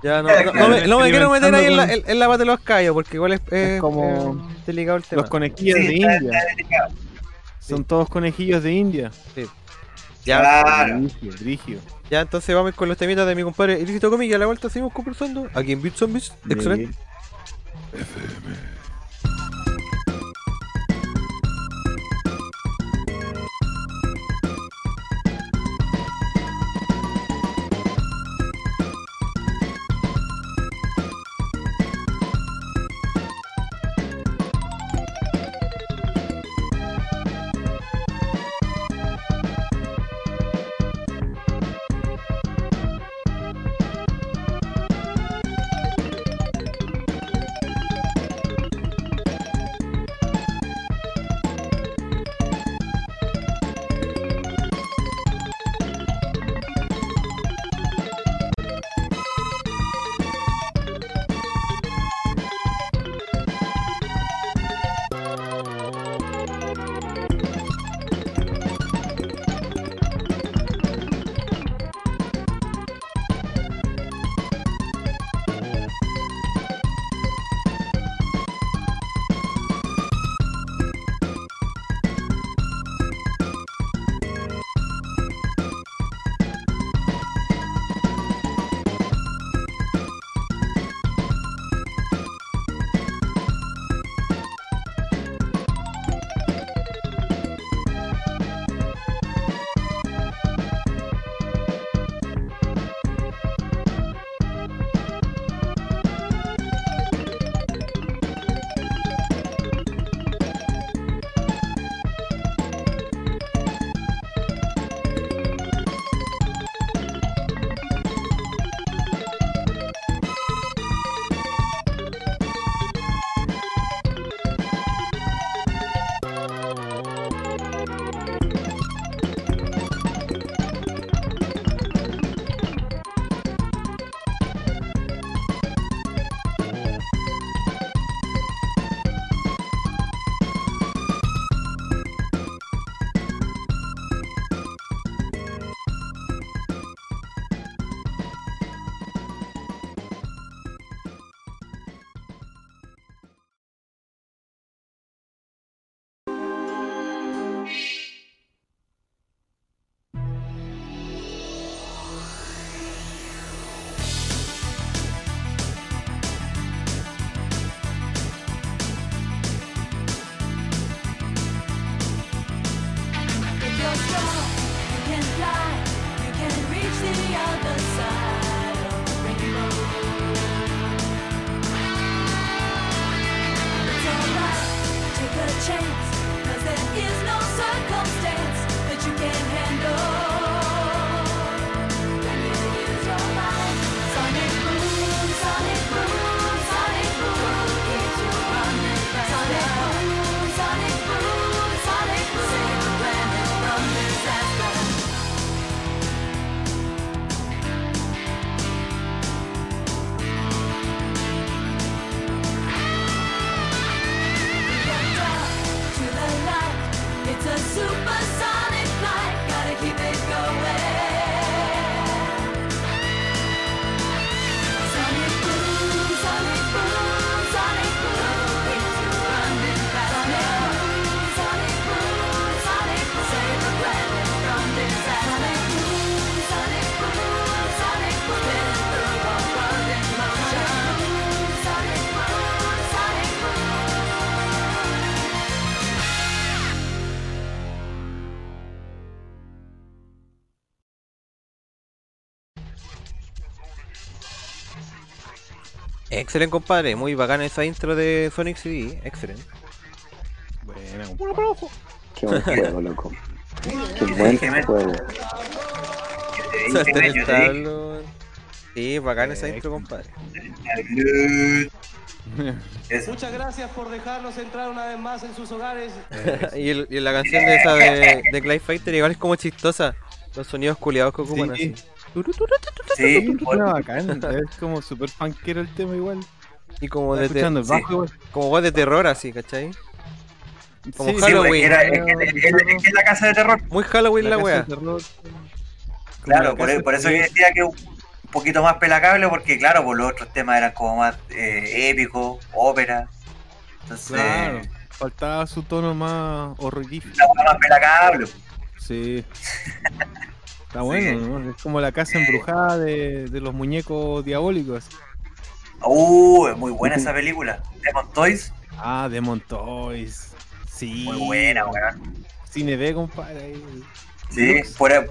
Ya, no, no, no me, no me quiero meter ahí en la, en, en la pata de los callos, porque igual es, es- como es delicado el tema. Los conejillos Sí, de está- India. está. Son todos conejillos de India. Ya, Claro. Brigio, brigio. ya, entonces vamos con los temitas de mi compadre Ilícito Comic y a la vuelta seguimos conversando aquí en Beat Zombies. Excelente. Excelente, compadre. Muy bacana esa intro de Sonic CD. Excelente. Bueno, Qué buen juego, loco. Qué buen juego. El tablo. Sí, bacana esa intro, compadre. Eso. Muchas gracias por dejarnos entrar una vez más en sus hogares. y, el- y la canción de esa de, de Clay Fighter igual es como chistosa. Los sonidos culiados que ocupan Sí. así. Sí, bacán, es como super punkero el tema igual. Y como de, escuchando el sí, bajo igual. como voz de terror así, ¿cachai? Como Sí, Sí, pues, Halloween. era- es, que- es- es que es la casa de terror. Muy Halloween la, casa wea. Claro, la por, por eso terror. decía que un poquito más pelacable, porque claro, pues los otros temas eran como más eh, épicos, ópera. Entonces, Claro, faltaba su tono más horrorífico. la más pelacable. Sí. Está bueno, ¿no? Es como la casa embrujada de, de los muñecos diabólicos. Uh, es muy buena esa película. Demon Toys, Ah, Demon Toys. Sí. muy buena, weón. Cine B, compadre. Sí, por ahí,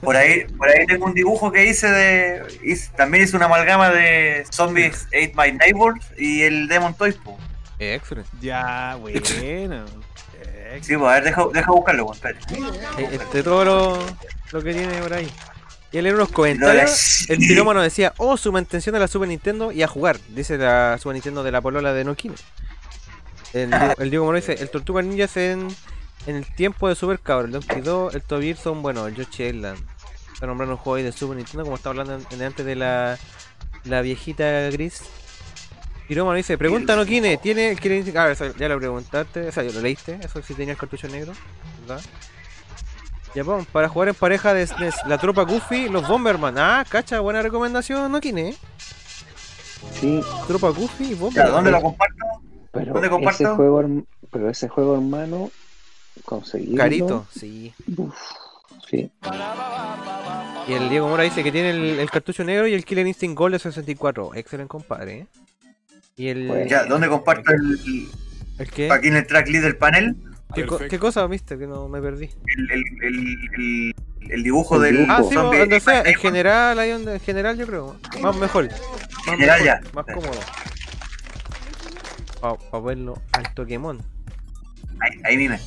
por ahí, por ahí tengo un dibujo que hice de. hice- también hice una amalgama de Zombies Ate My Neighbors y el Demon Toys, po. Excelente. Ya, bueno. Sí, pues a ver, deja, deja buscarlo, weón, espérate. Eh, Este todo lo, que tiene por ahí. Y él en unos comentarios, el pirómano decía, oh, su mantención de la Super Nintendo y a jugar. Dice la Super Nintendo de la polola de Nokine. El, Diego- el Diego Moro dice, el Tortuga Ninja es en, en el tiempo de Super Cabro, el Donkey 2, el Tobir son, bueno, el Yoshi Island. Está nombrando un juego ahí de Super Nintendo, como estaba hablando en, en antes de la, la viejita gris. Pirómano dice, pregunta a Nokine, ¿tiene Instinct? Ah, eso ya lo preguntaste, o sea, ya lo leíste, eso sí tenía el cartucho negro, ¿verdad? Ya vamos, para jugar en pareja de SNES, la tropa Goofy, los Bomberman. Ah, cacha, buena recomendación, ¿no, Kine? Sí, Tropa Goofy y Ya, Bomberman. ¿dónde lo comparto? pero ¿Dónde comparto? ese juego, pero ese juego, hermano, conseguirlo. Carito, sí. Uf, sí. Y el Diego Mora dice que tiene el, el cartucho negro y el Killer Instinct Gold de 64. Excelente, compadre. ¿eh? Y el. Ya, ¿dónde comparto el. ¿El qué? Aquí en el tracklist del panel? ¿Qué, co- qué cosa, mister? Que no me perdí. El, el, el, el, el dibujo El del. dibujo. Ah, sí, zombie donde sea, en general, ahí donde, en general yo creo. Más mejor. Más General mejor, ya. Más cómodo. Para verlo al Pokémon. Ahí, ahí dime.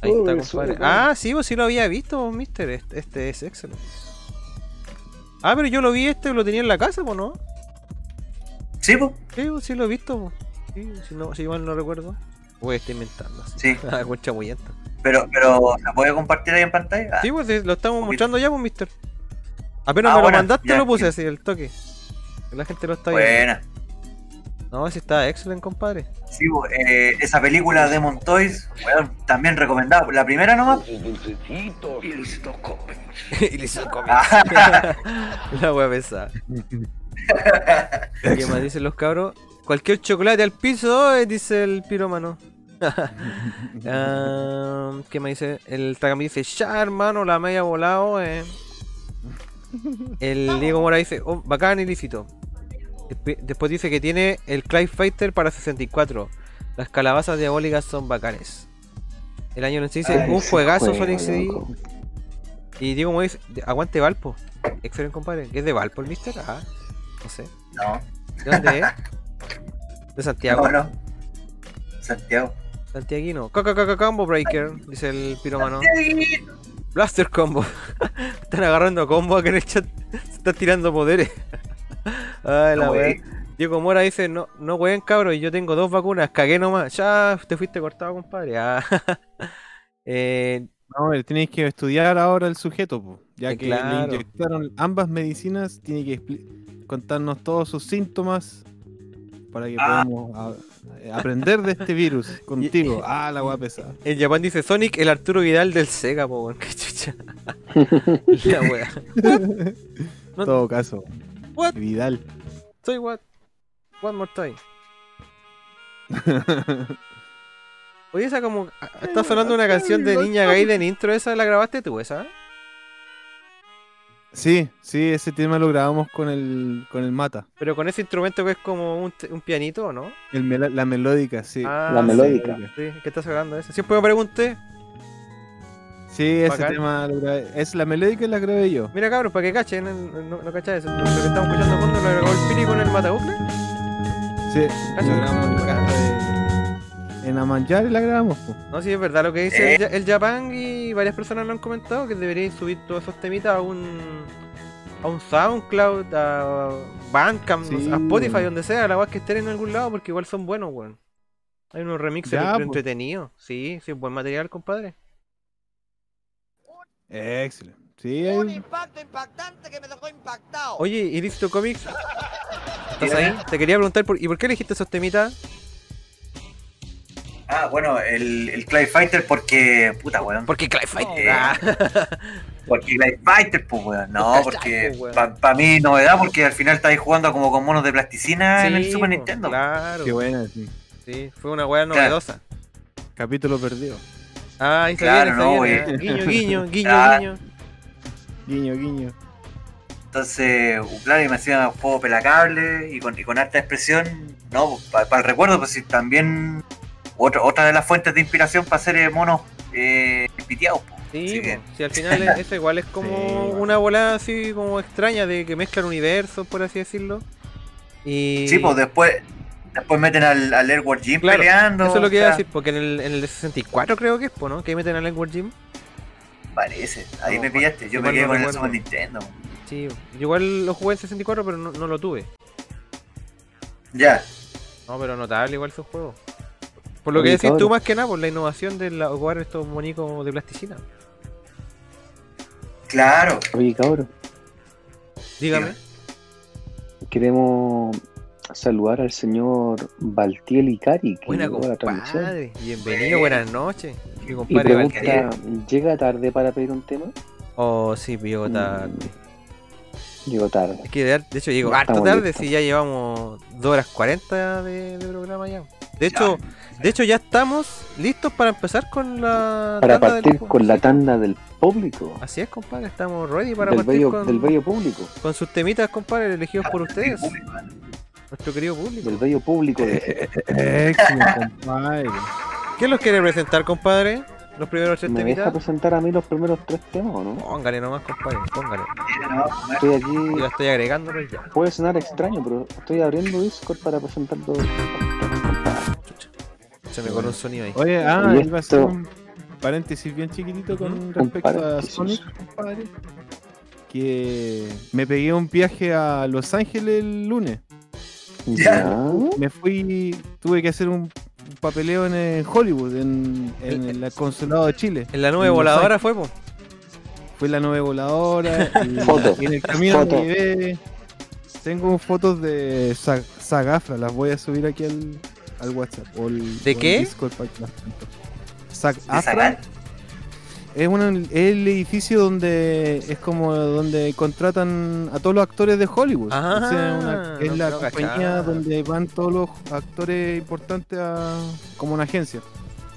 Ahí está, compadre. Ah, sí, vos sí lo había visto, mister. Este, este es excelente. Ah, pero yo lo vi este, lo tenía en la casa, ¿o no? ¿Sí, po? Sí, lo he visto, po. Sí, si, no, si mal no recuerdo. Voy a estar inventando. Sí. Ah, chamullenta. Pero, pero, ¿se puede compartir ahí en pantalla? Ah, Sí, pues sí, lo estamos mostrando ya, pues, mister. Apenas Ah, me lo buena, mandaste, ya. lo puse así, el toque. Que La gente lo está viendo. buena. No, si está excelente, compadre. Sí, eh, esa película Demon Toys, weón, también recomendada. La primera nomás. y le hizo el cómic. Ah, La wea pesada. ¿Qué más dicen los cabros? Cualquier chocolate al piso, eh, dice el pirómano. Ah, ¿Qué me dice? El Tagami dice, ya hermano, la media volado. Eh. El Diego Mora dice, oh, bacán ilícito. Después dice que tiene el Clive Fighter para 64. Las calabazas diabólicas son bacanes. El año sí dice, Ay, un juegazo Sonic CD. Y Diego Mora dice, "De- aguante Valpo. Excelente compadre. ¿Qué es de Valpo el mister? Ah, no sé. no, ¿De dónde es? De Santiago. no, no. Santiago. Santiaguino. Coca Coca Combo Breaker, dice el piromano. Blaster Combo. Están agarrando combo acá en el chat. Se están tirando poderes. Ay, la No, wea. wey. Diego Mora dice, no, no ween cabros, y yo tengo dos vacunas, cagué nomás. Ya te fuiste cortado, compadre. Ah. eh, No, tenéis que estudiar ahora el sujeto, po. ya Eh, que claro. le inyectaron ambas medicinas, tiene que expli- contarnos todos sus síntomas para que Ah. podamos a- eh, aprender de este virus contigo. Ah, la weá pesada. en Japón dice Sonic, el Arturo Vidal del Sega, po, weón. Qué chucha. la wea. En No- todo caso. What? Vidal. Soy what? One more time. Oye, esa como. Está sonando una canción de Niña Gaiden intro, ¿esa la grabaste tú, esa? Sí, sí, ese tema lo grabamos con el, con el Mata. Pero con ese instrumento que es como un, un pianito, ¿o no? El la melódica, sí. Ah, La melódica. Sí, ¿qué estás hablando eso? Siempre me pregunté. Sí, ese Bacán. tema lo grabé. Es la melódica la grabé yo. Mira cabros, para que cachen, el- no, no cachai eso. Lo que estamos escuchando fondo lo grabó el Piri con el Matabucle. Sí, lo grabamos en casa de- En Amanjar la grabamos. po. No, sí, es verdad lo que dice Eh. el, el Japan y varias personas lo han comentado que deberíais subir todos esos temitas a un a un SoundCloud, a Bandcamp, Sí, a Spotify, donde sea, la weá que estén en algún lado, porque igual son buenos, weón. Hay unos remixes pues. entretenidos. Sí, sí, buen material, compadre. Excelente. Sí, Un impacto impactante que me dejó impactado. Oye, ¿y Listo Comics? ¿Estás ahí? Te quería preguntar, por, ¿y por qué elegiste esos temitas? Ah, bueno, el, el Clay Fighter porque. Puta, weón. Porque Clay Fighter. Eh, Ah. Porque Clay Fighter, pues, weón. No, ¿Cachai, porque. pues? Para mí, novedad, porque al final estáis jugando como con monos de plasticina en el Super po, Nintendo. Claro. Qué buena, sí. Sí, fue una weá Claro. novedosa. Capítulo perdido. Ah, ahí se Claro, viene, no, se viene. güey. Guiño, guiño, guiño, Ah. guiño. Guiño, guiño. Entonces, claro, y me hacía un juego pelacable y con, y con alta expresión. No, para el recuerdo, pues sí, también. Otra, otra de las fuentes de inspiración para hacer eh, monos eh, piteados. Sí, que- po, si al final es- eso igual es como Sí. una volada así como extraña de que mezclan universos, por así decirlo. Y Sí, pues después. Después meten al, al Edward Jim Claro, peleando. eso es lo que iba a decir, porque en el, en el de 64 creo que es, ¿no? Que ahí meten al Edward Jim. Parece, ahí No, me pillaste. Yo me quedé no con el. Super Nintendo. Sí, yo igual lo jugué en 64, pero no, no lo tuve. Ya. No, pero notable igual su juego. Por lo que decís tú más que nada, por la innovación de la, jugar estos monicos de plasticina. Claro. Oye, cabrón, Dígame. queremos saludar al señor Valtiel Icari, que Buena llegó a la transmisión. compadre. Bienvenido, buenas noches. Mi Y compadre pregunta, Valtier. ¿llega tarde para pedir un tema? Oh, sí, llegó tarde. Llegó tarde. Es que de, de hecho llegó harto tarde, listos. si ya llevamos 2 horas 40 de, de programa ya. De hecho, de hecho ya estamos listos para empezar con la Para tanda del partir juego. con la tanda del público. Así es, compadre, estamos ready para Del partir bello, con, del bello público. con sus temitas, compadre, elegidos por ustedes. Nuestro querido público. Del bello público de Excelente, compadre. ¿Quién los quiere presentar, compadre? Los primeros tres ¿Me deja temitas. presentar a mí los primeros tres temas o no? Póngale nomás, compadre, póngale. Estoy aquí. Yo estoy agregándolo ya. Puede sonar extraño, pero estoy abriendo Discord para presentar los. Se me coló un sonido ahí. Oye, ah, Y iba a hacer un paréntesis bien chiquitito con respecto a. Sonic, compadre. Que me pegué un viaje a Los Ángeles el lunes. Ya. Me fui, tuve que hacer un papeleo en, eh, Hollywood, en, en El- el consulado de Chile. En la nube En voladora fue, po. Fue la nube voladora. Y, Foto, y en el camino foto. me llevé. Tengo fotos de Sagafra, las voy a subir aquí al, al WhatsApp. O el- ¿De o el qué? Discord para que es, una- es el edificio donde es como donde contratan a todos los actores de Hollywood. Ah, O sea, una- es no- la compañía donde van todos los actores importantes a, como una agencia.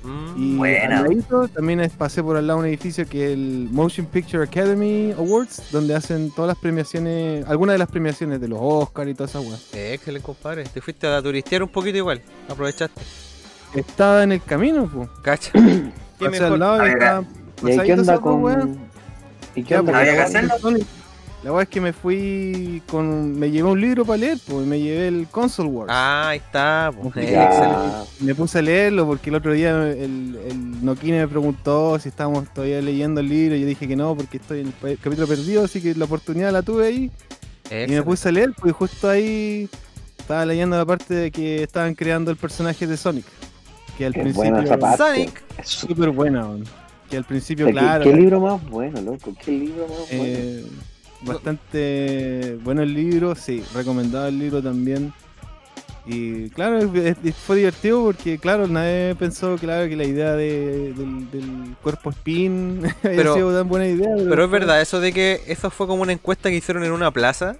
Mm. Y Buena. al ladito también pasé por al lado un edificio que es el Motion Picture Academy Awards, donde hacen todas las premiaciones, algunas de las premiaciones de los Oscars y todas esas weas. Eh, excelente, compadre. Te fuiste a turistear un poquito igual. Aprovechaste. Estaba en el camino, pues. Cacha. ¿Qué Pasé mejor? al lado y A ver, estaba ¿Y ahí qué onda con.? ¿Y qué onda ¿Había con la weá es que me fui con. Me llevé un libro para leer, pues, y me llevé el Console Wars. Ah, ahí está, po. Eh. Me puse a leerlo porque el otro día el, el Nokine me preguntó si estábamos todavía leyendo el libro. Y yo dije que no, porque estoy en el capítulo perdido, así que la oportunidad la tuve ahí. Y me puse a leer, pues justo ahí estaba leyendo la parte de que estaban creando el personaje de Sonic. Que al Qué principio. buena esa parte. Sonic. Es Súper buena. Que al principio, ¿Qué, claro. qué libro más bueno, loco? ¿Qué libro más bueno? Eh, bastante bueno el libro, sí, recomendado el libro también. Y claro, fue divertido porque, claro, nadie pensó, claro, que la idea de- del, del cuerpo spin Pero- sido tan buena idea. Pero es verdad, eso de que eso fue como una encuesta que hicieron en una plaza.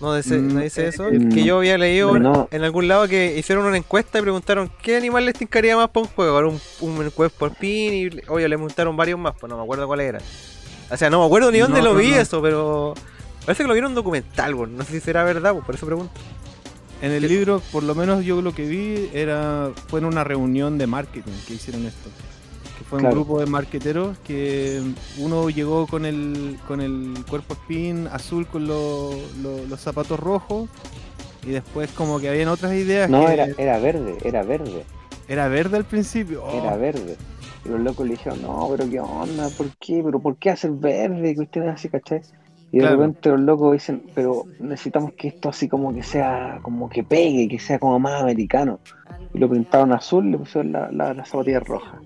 ¿No dice, Mm, ¿no dice eso? mm, que yo había leído no. en algún lado que hicieron una encuesta y preguntaron qué animal les tincaría más para un juego. Un, un cuerpo spin y oye, le preguntaron varios más, pues no me acuerdo cuál era. O sea, no me acuerdo ni dónde No, lo no, vi no. eso, pero parece que lo vieron en un documental, pues. no sé si será verdad, por eso pregunto. En el libro, por lo menos yo lo que vi, era fue en una reunión de marketing que hicieron esto. que fue Claro. un grupo de marqueteros que uno llegó con el, con el cuerpo spin azul con lo- lo- los zapatos rojos y después como que habían otras ideas No, que era, era verde, era verde, era verde al principio. Oh, era verde. Los locos le dijeron, no, pero qué onda, ¿por qué? ¿Pero por qué hacer verde? Cuestiones así, ¿cachai? Y de Claro. repente los locos dicen, pero necesitamos que esto así como que sea, como que pegue, que sea como más americano. Y lo pintaron azul y le pusieron la, la, las zapatillas rojas.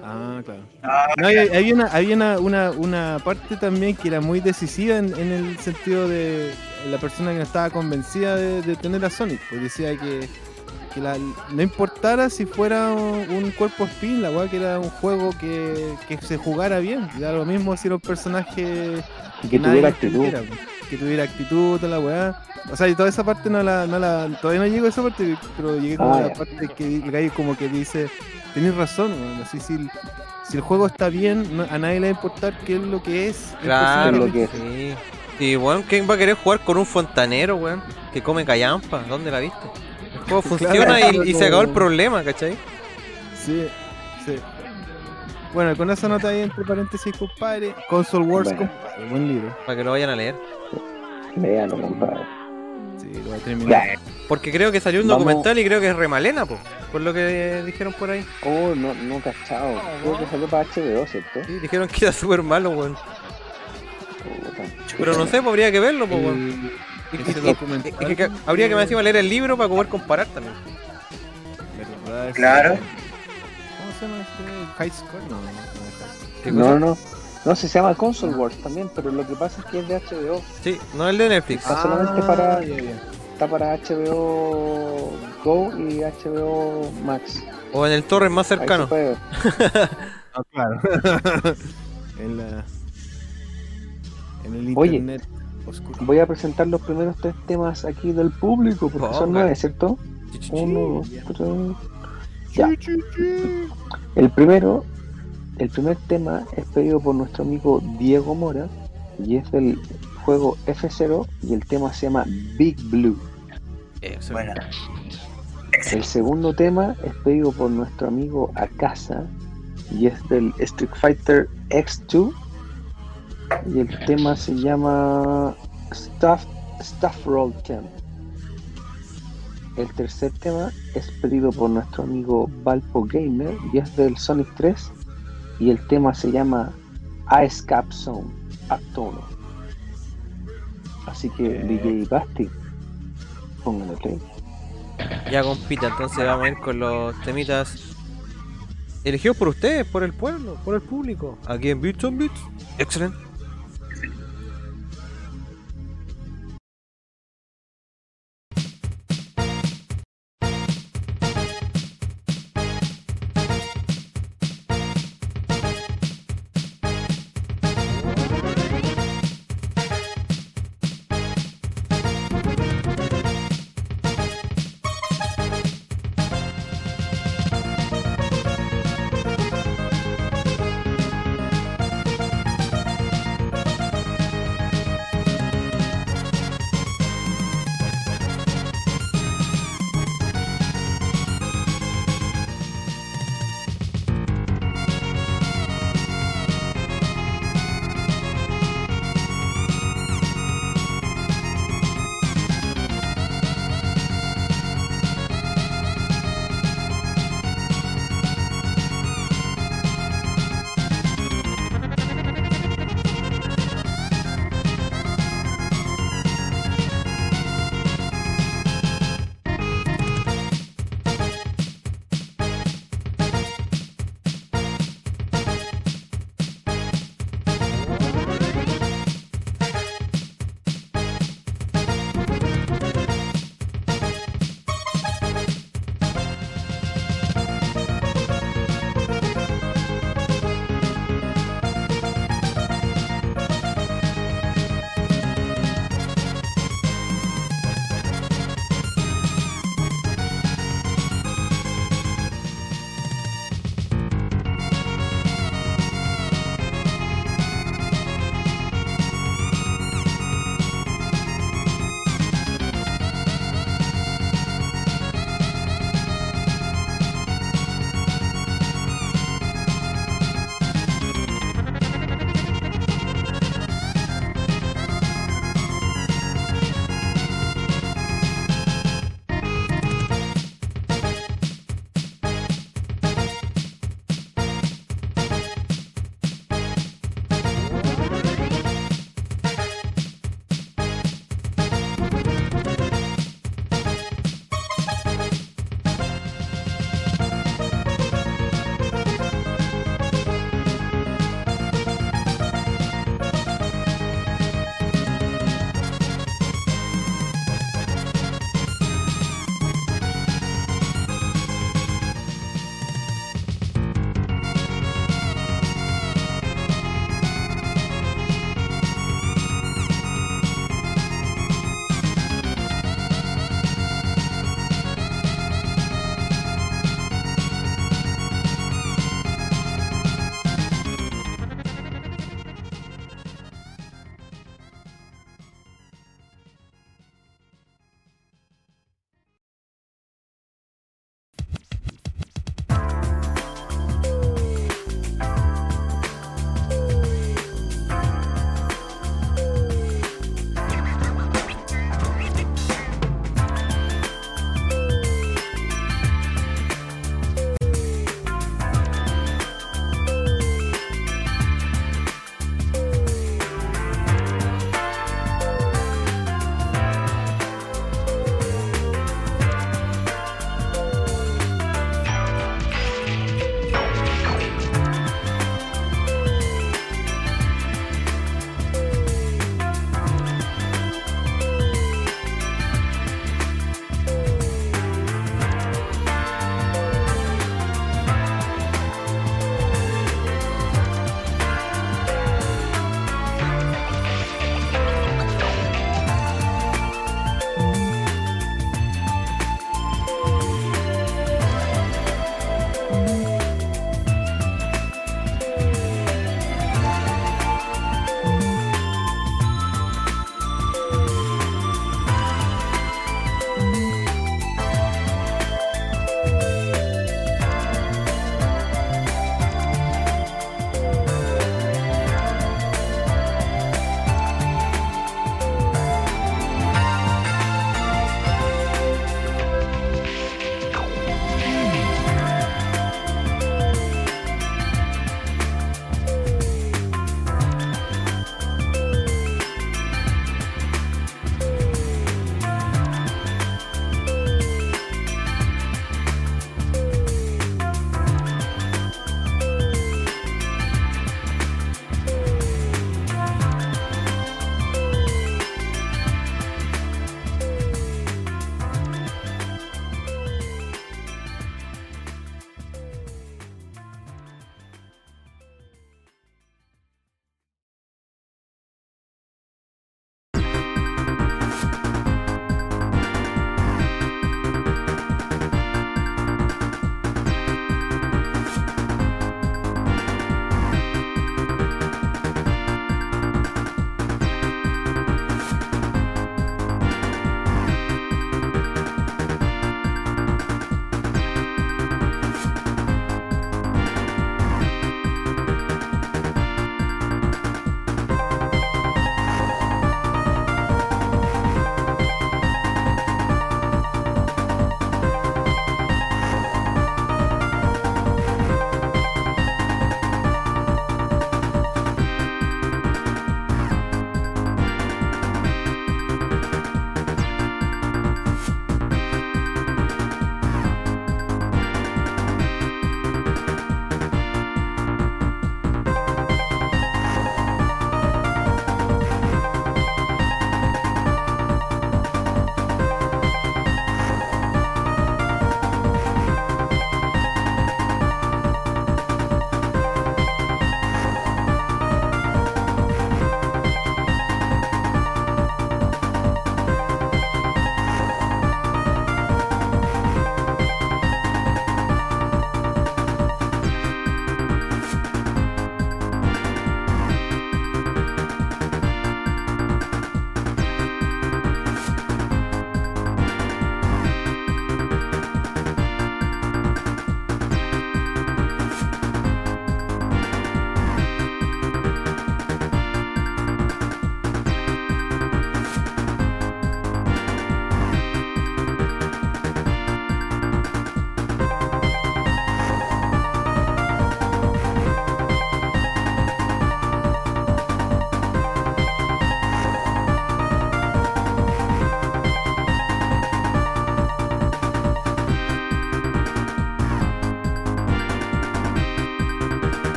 Ah, claro. No, y había una, había una, una, una parte también que era muy decisiva en, en el sentido de la persona que no estaba convencida de, de tener a Sonic. Pues decía que, que la- no importara si fuera un, un cuerpo spin, la weá que era un juego que, que se jugara bien. Da lo mismo si era un personaje Y que tuviera lo actitud. Que tuviera actitud, toda la weá. O sea, y toda esa parte no la, no la. Todavía no llego a esa parte, pero llegué como Ah, a la ya. parte que el gallo como que dice, tenés razón, weón, así si, el- si el juego está bien, no- a nadie le va a importar qué es lo que es. Claro, personaje. sí. Y weón, ¿quién va a querer jugar con un fontanero, weón? Que come callampa, ¿dónde la viste? Juego funciona y, y se acabó el problema, ¿cachai? Sí, sí. Bueno, con esa nota ahí entre paréntesis, compadre. Console Wars, Bueno. compadre. Buen libro. Para que lo vayan a leer. Léalo, compadre. Sí, lo voy a terminar. Porque creo que salió un Vamos. documental y creo que es remalena, po, por lo que dijeron por ahí. Oh, no, no cachado. Creo que salió para HBO, ¿cierto? Sí, dijeron que era súper malo, weón. Pero no sé, pues habría que verlo, po, weón. Ese documental que- habría que más encima leer el libro para poder comparar también. Claro. ¿Cómo se llama este? High Score? No, no, no es High Score. ¿Qué No, no. No, se llama Console Wars también, pero lo que pasa es que es de HBO. Sí, no el de Netflix. Está solamente para- Ah, ya. Está para HBO Go y HBO Max. O en el torrent más Ahí se cercano. puede ver. Ah, claro. en la. En el Oye. Oscuro. Voy a presentar los primeros tres temas aquí del público, porque son Ponga. nueve, ¿cierto? Uno, dos, tres. Ya. El primero, el primer tema es pedido por nuestro amigo Diego Mora y es del juego F0 y el tema se llama Big Blue. Bueno, El segundo tema es pedido por nuestro amigo Akasa y es del Street Fighter X2 y el tema se llama Stuff, Stuff Roll Camp. El tercer tema es pedido por nuestro amigo Valpo Gamer y es del Sonic 3 y el tema se llama Ice Cap Zone Acto 1. Así que DJ Basti, pónganle play. Ya compita, entonces vamos a ir con los temitas elegidos por ustedes, por el pueblo, por el público. Aquí en Beats on Beats. Excelente.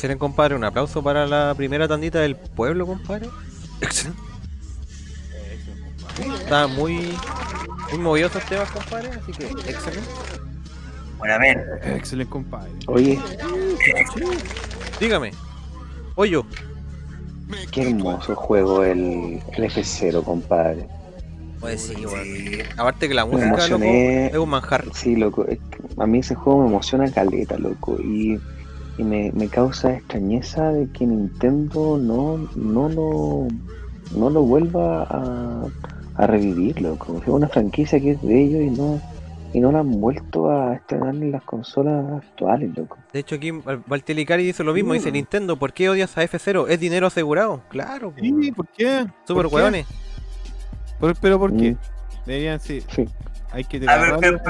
Excelente, compadre. Un aplauso para la primera tandita del pueblo, compadre. Excelente. Está muy, muy movido estos temas, compadre. Así que, excelente. Buenamente. Excelente, compadre. Oye, Dígame. Hoyo. qué hermoso juego el, el F0, compadre. Pues sí, weón. Aparte que la Me música, loco, emocioné. es un manjar. Sí, loco. es que a mí ese juego me emociona caleta, loco. Y, y me, me causa extrañeza de que Nintendo no, no lo no lo vuelva a, a revivir, loco. Es una franquicia que es de ellos y no y no la han vuelto a estrenar en las consolas actuales, loco. De hecho, aquí Val- Valtelicari dice lo mismo. Dice. Nintendo, ¿por qué odias a F0? ¿Es dinero asegurado? Claro. Sí, ¿por qué? Super ¿Por qué? hueones. ¿Por- ¿Pero por qué? Mm. Deberían, sí. Sí. Hay que A ver.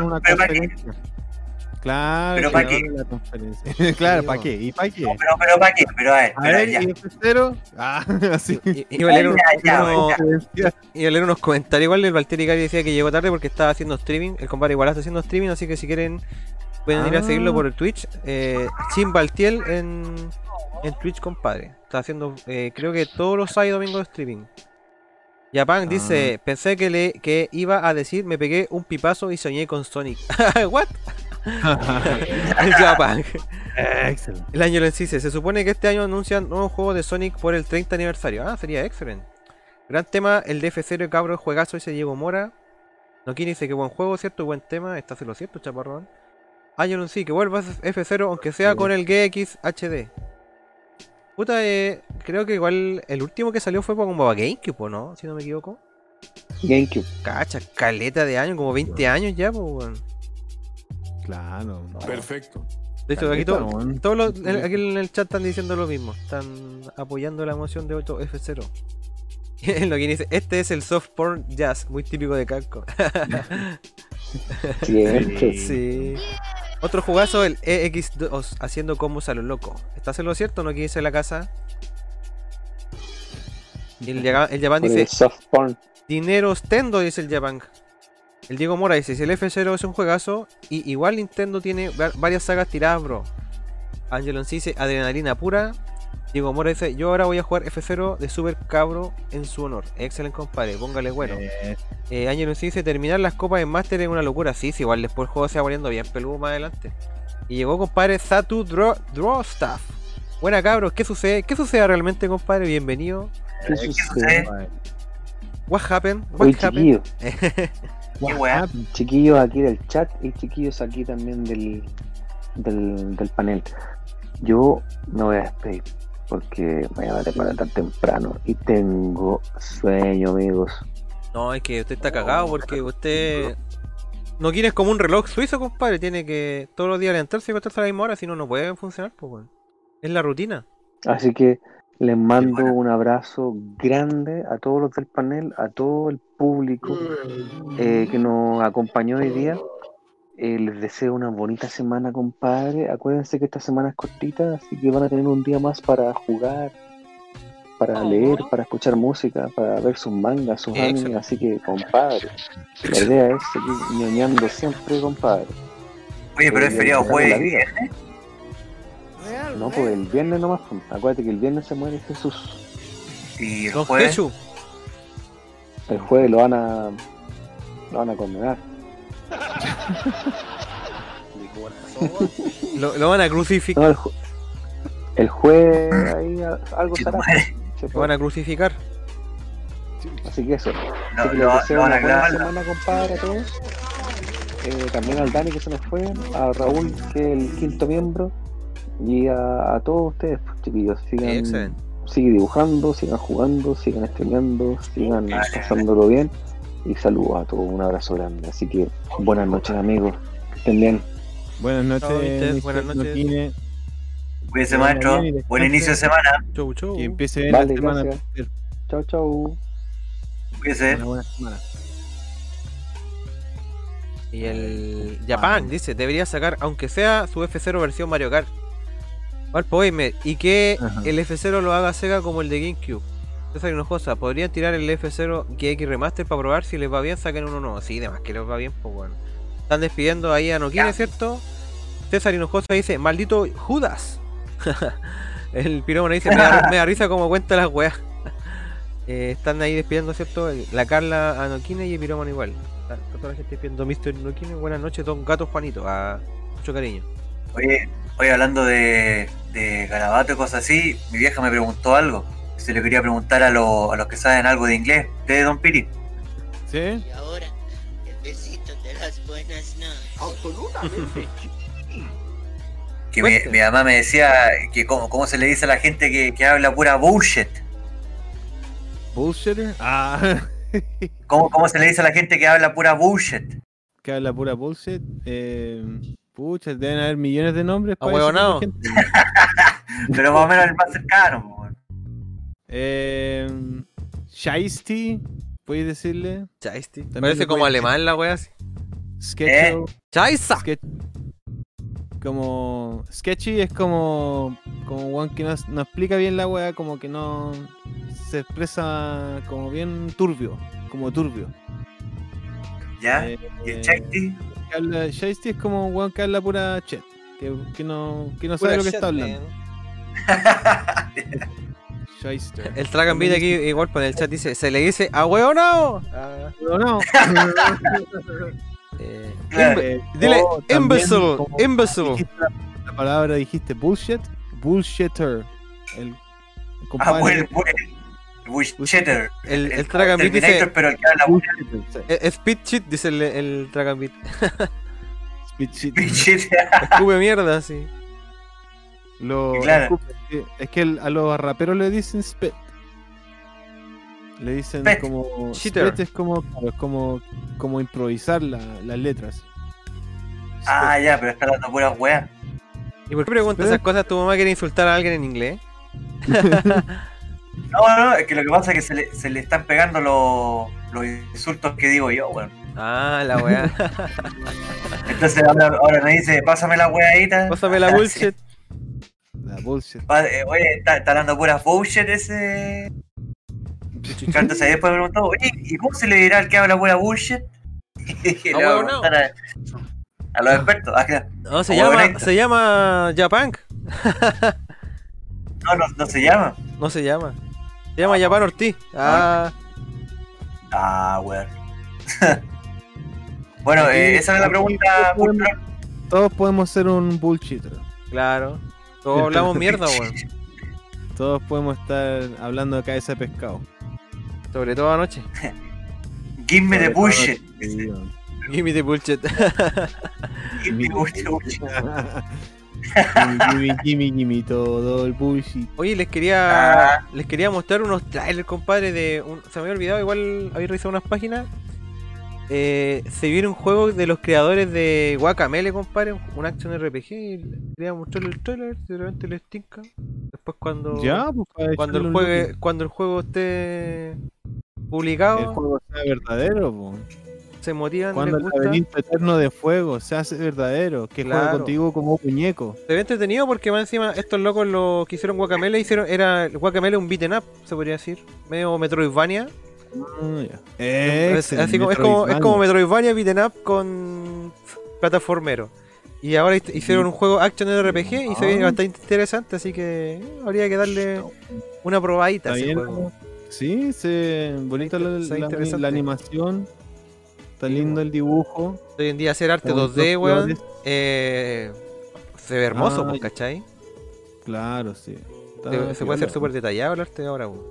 Claro, ¿Pero para qué? agarren la conferencia. claro, ¿para qué? ¿Y para qué? Pero, pero ¿para qué? Pero a ver, A pero ver, ya. ¿y F0? Ah, así. Y- Iba a leer, unos- comentarios. Igual el Valtelicari decía que llegó tarde porque estaba haciendo streaming. El compadre igual está haciendo streaming, así que si quieren pueden ir a Ah. seguirlo por el Twitch. Eh, Chin Valtiel en, en Twitch, compadre. Está haciendo, eh, creo que todos los sábados y domingos de streaming. Japan dice, pensé que le que iba a decir, me pegué un pipazo y soñé con Sonic. ¿What? el Japan. Excelente. El año en sí se se supone que este año anuncian nuevo juego de Sonic por el 30 aniversario. Ah, sería excelente. Gran tema, el DF0 cabro, juegazo ese Diego Mora. No quiere dice que buen juego, ¿cierto? Buen tema, está haciendo lo cierto, chaparrón. Año sí, que vuelva F0, aunque sea con el GX HD. Puta, eh, creo que igual el último que salió fue como para GameCube, ¿o ¿no? Si no me equivoco. GameCube. Cacha, caleta de años, como 20 años ya, pues, weón. Claro. Perfecto. De hecho, aquí, todos los- en- aquí en el chat están diciendo lo mismo. Están apoyando la moción de Otto F0. lo que dice, este es el soft porn jazz, muy típico de Capcom. Siempre. sí. Otro jugazo, el EX2, haciendo combos a lo loco. ¿Estás en lo cierto o no quieres en la casa? Y el, el Japan Por el dice, soft porn. dinero ostendo, dice el Japan. El Diego Mora dice, si el F0 es un juegazo, y igual Nintendo tiene va- varias sagas tiradas, bro. Angelon dice, adrenalina pura. Diego Mora dice, yo ahora voy a jugar F0 de Super Cabro en su honor. Excelente, compadre, póngale bueno. Eh, Eh, Angelon dice, terminar las copas en Master es una locura. Sí, sí, igual después el juego se va poniendo bien peludo más adelante. Y llegó, compadre, Satu Draw, Draw Staff. Buena, cabros, ¿qué sucede? ¿Qué sucede realmente, compadre? Bienvenido. ¿Qué ¿Qué sucede? sucede? What happened? What Oye, happened? chiquillos. Aquí del chat y chiquillos aquí también del, del, del panel. Yo me voy a despedir porque me voy a levantar tan temprano y tengo sueño, amigos. No, es que usted está cagado porque usted no quiere como un reloj suizo, compadre. Tiene que todos los días levantarse y acostarse a la misma hora, si no, no puede funcionar, pues, weón. Es la rutina. Así que les mando un abrazo grande a todos los del panel, a todo el público eh, que nos acompañó hoy día. Eh, les deseo una bonita semana, compadre. Acuérdense que esta semana es cortita, así que van a tener un día más para jugar, para leer, para escuchar música, para ver sus mangas, sus animes. Así que, compadre, la idea es seguir ñoñando siempre, compadre. Oye, pero es Eh, feriado jueves y viernes. No, pues el viernes nomás. pues. Acuérdate que el viernes se muere Jesús. Y el jueves. El jueves lo van a, lo van a condenar. Lo, lo van a crucificar. No, el, ju- el jueves ahí algo. Se Lo van a crucificar. Así que eso. Lo, Así que lo- les lo deseo van a una buena clavar. semana, compadre, a todos. Eh, también al Dani que se nos fue, a Raúl que es el quinto miembro y a, a todos ustedes, pues, chiquillos. Sigan, Excelente. Sigan dibujando, sigan jugando, sigan streameando, sigan pasándolo bien y saludos a todos, un abrazo grande. Así que buenas noches amigos, que estén bien. Buenas noches, buenas noches. Cuídense, maestro. Buen inicio de semana. Chau, chau. Que empiece bien Vale, la semana. gracias. Chao, chao. Cuídense. Una buena semana. Y el Japan dice, debería sacar, aunque sea su F0 versión Mario Kart. Valpo y que Ajá. el F0 lo haga Sega como el de GameCube. César Hinojosa, ¿podrían tirar el F0 GX Remaster para probar si les va bien? Saquen uno nuevo. Sí, demás que les va bien, pues bueno. Están despidiendo ahí a Nokine, ¿cierto? César Hinojosa dice, maldito Judas. el pirómano dice, me da, me da risa como cuenta las weas. Eh, están ahí despidiendo, ¿cierto? La Carla Anoquine y el pirómano igual. Está, está toda la gente despidiendo Mr. Anoquine. Buenas noches, don Gato Juanito. A mucho cariño. Oye, oye, hablando de, de garabato y cosas así, mi vieja me preguntó algo. Se le quería preguntar a, lo- a los que saben algo de inglés. ¿Ustedes, Don Piri? ¿Sí? Y ahora, el besito de las buenas noches. Absolutamente. Que mi, mi mamá me decía que cómo, cómo se le dice a la gente que, que habla pura bullshit. ¿Bullshitter? Ah, ¿Cómo, ¿Cómo se le dice a la gente que habla pura bullshit? que habla pura bullshit. Eh, pucha, deben haber millones de nombres. para tipo de gente. Pero más o menos el más cercano. weón. Eh, Shiesty, ¿puedes decirle? Chaiste. También Parece como puede- alemán la wea así. Sketcho. Chaisa. Sketch- como sketchy es como como one que no, no explica bien la wea, como que no se expresa como bien turbio, como turbio. ¿Ya? Eh, ¿Y el eh, Chakti? Que habla- Shiesty es como un weón que habla pura chet, que, que no, que no Pura sabe lo que shit, está hablando. Shyster. El track and beat aquí igual por el chat dice, se le dice a hueonao. Ah, No, no. eh, imbe- dile Oh, imbecile. dijiste la, la palabra dijiste bullshit, bullshitter. El, el Ah, compadre bueno, bueno, el. El, el Terminator, dice, pero el que habla sí. eh, speed shit dice el, el track and beat. Speed shit. bullshit. Escupe mierda, sí. Lo, Claro. escupe, que- es que el- a los raperos le dicen spit. Le dicen como. Spit es como, es como, como improvisar la- las letras. Ah, ya, pero está hablando puras weas. ¿Y por qué preguntas esas cosas? ¿Tu mamá quiere insultar a alguien en inglés? No, no, es que lo que pasa es que se le, se le están pegando los, los insultos que digo yo, weón. Ah, la weá. Entonces ahora, ahora me dice, pásame la weadita. Pásame la bullshit. La bullshit. Pa- eh, Oye, está, está hablando puras bullshit ese. Entonces ahí después me preguntó, oye, ¿y cómo se le dirá al que habla pura bullshit? Y le voy a preguntar a, a los expertos. Ah, No, se llama, se llama Japunk. No, no, no se llama. No se llama. Se llama Japan Ortiz. Ah, Ah, weón. bueno, Aquí- eh, esa era la pregunta todos podemos-. Todos podemos ser un bullshitter. claro. Todos hablamos mierda, weón. Todos podemos estar hablando de cabeza de pescado. Sobre todo anoche. Give me the Sobre bullshit. Give me the bullshit. Give me the bullshit. Gimme, gimme, gimme, todo el bullshit. Oye, les quería Ah. les quería mostrar unos trailers, compadre, de un- se me había olvidado, igual había revisado unas páginas. Eh, se viene un juego de los creadores de Guacamele, compadre, un- action RPG. Quería mostrarle el trailer, si de repente les tinca. Después cuando Ya, pues cuando el juegue, cuando el juego esté el publicado, juego sea verdadero, po. Se motivan, Cuando el laberinto eterno de fuego se hace verdadero, que juega Claro. contigo como un muñeco. Se ve entretenido porque más encima estos locos lo que hicieron Guacamele hicieron era el Guacamele un beaten up, se podría decir, medio Metroidvania. Ah. Es, así como, es, como, es como Metroidvania. Metroidvania beaten up con plataformero. Y ahora hic- hicieron un juego action RPG y se ve Ah. bastante interesante, así que habría que darle una probadita a ese juego. Sí, se bonita la animación. Está lindo el dibujo. Hoy en día hacer arte Con 2D, dos weón, eh, se ve hermoso, Ah, pues. ¿cachai? Claro, sí. Está Se, puede hacer súper detallado el arte ahora, weón.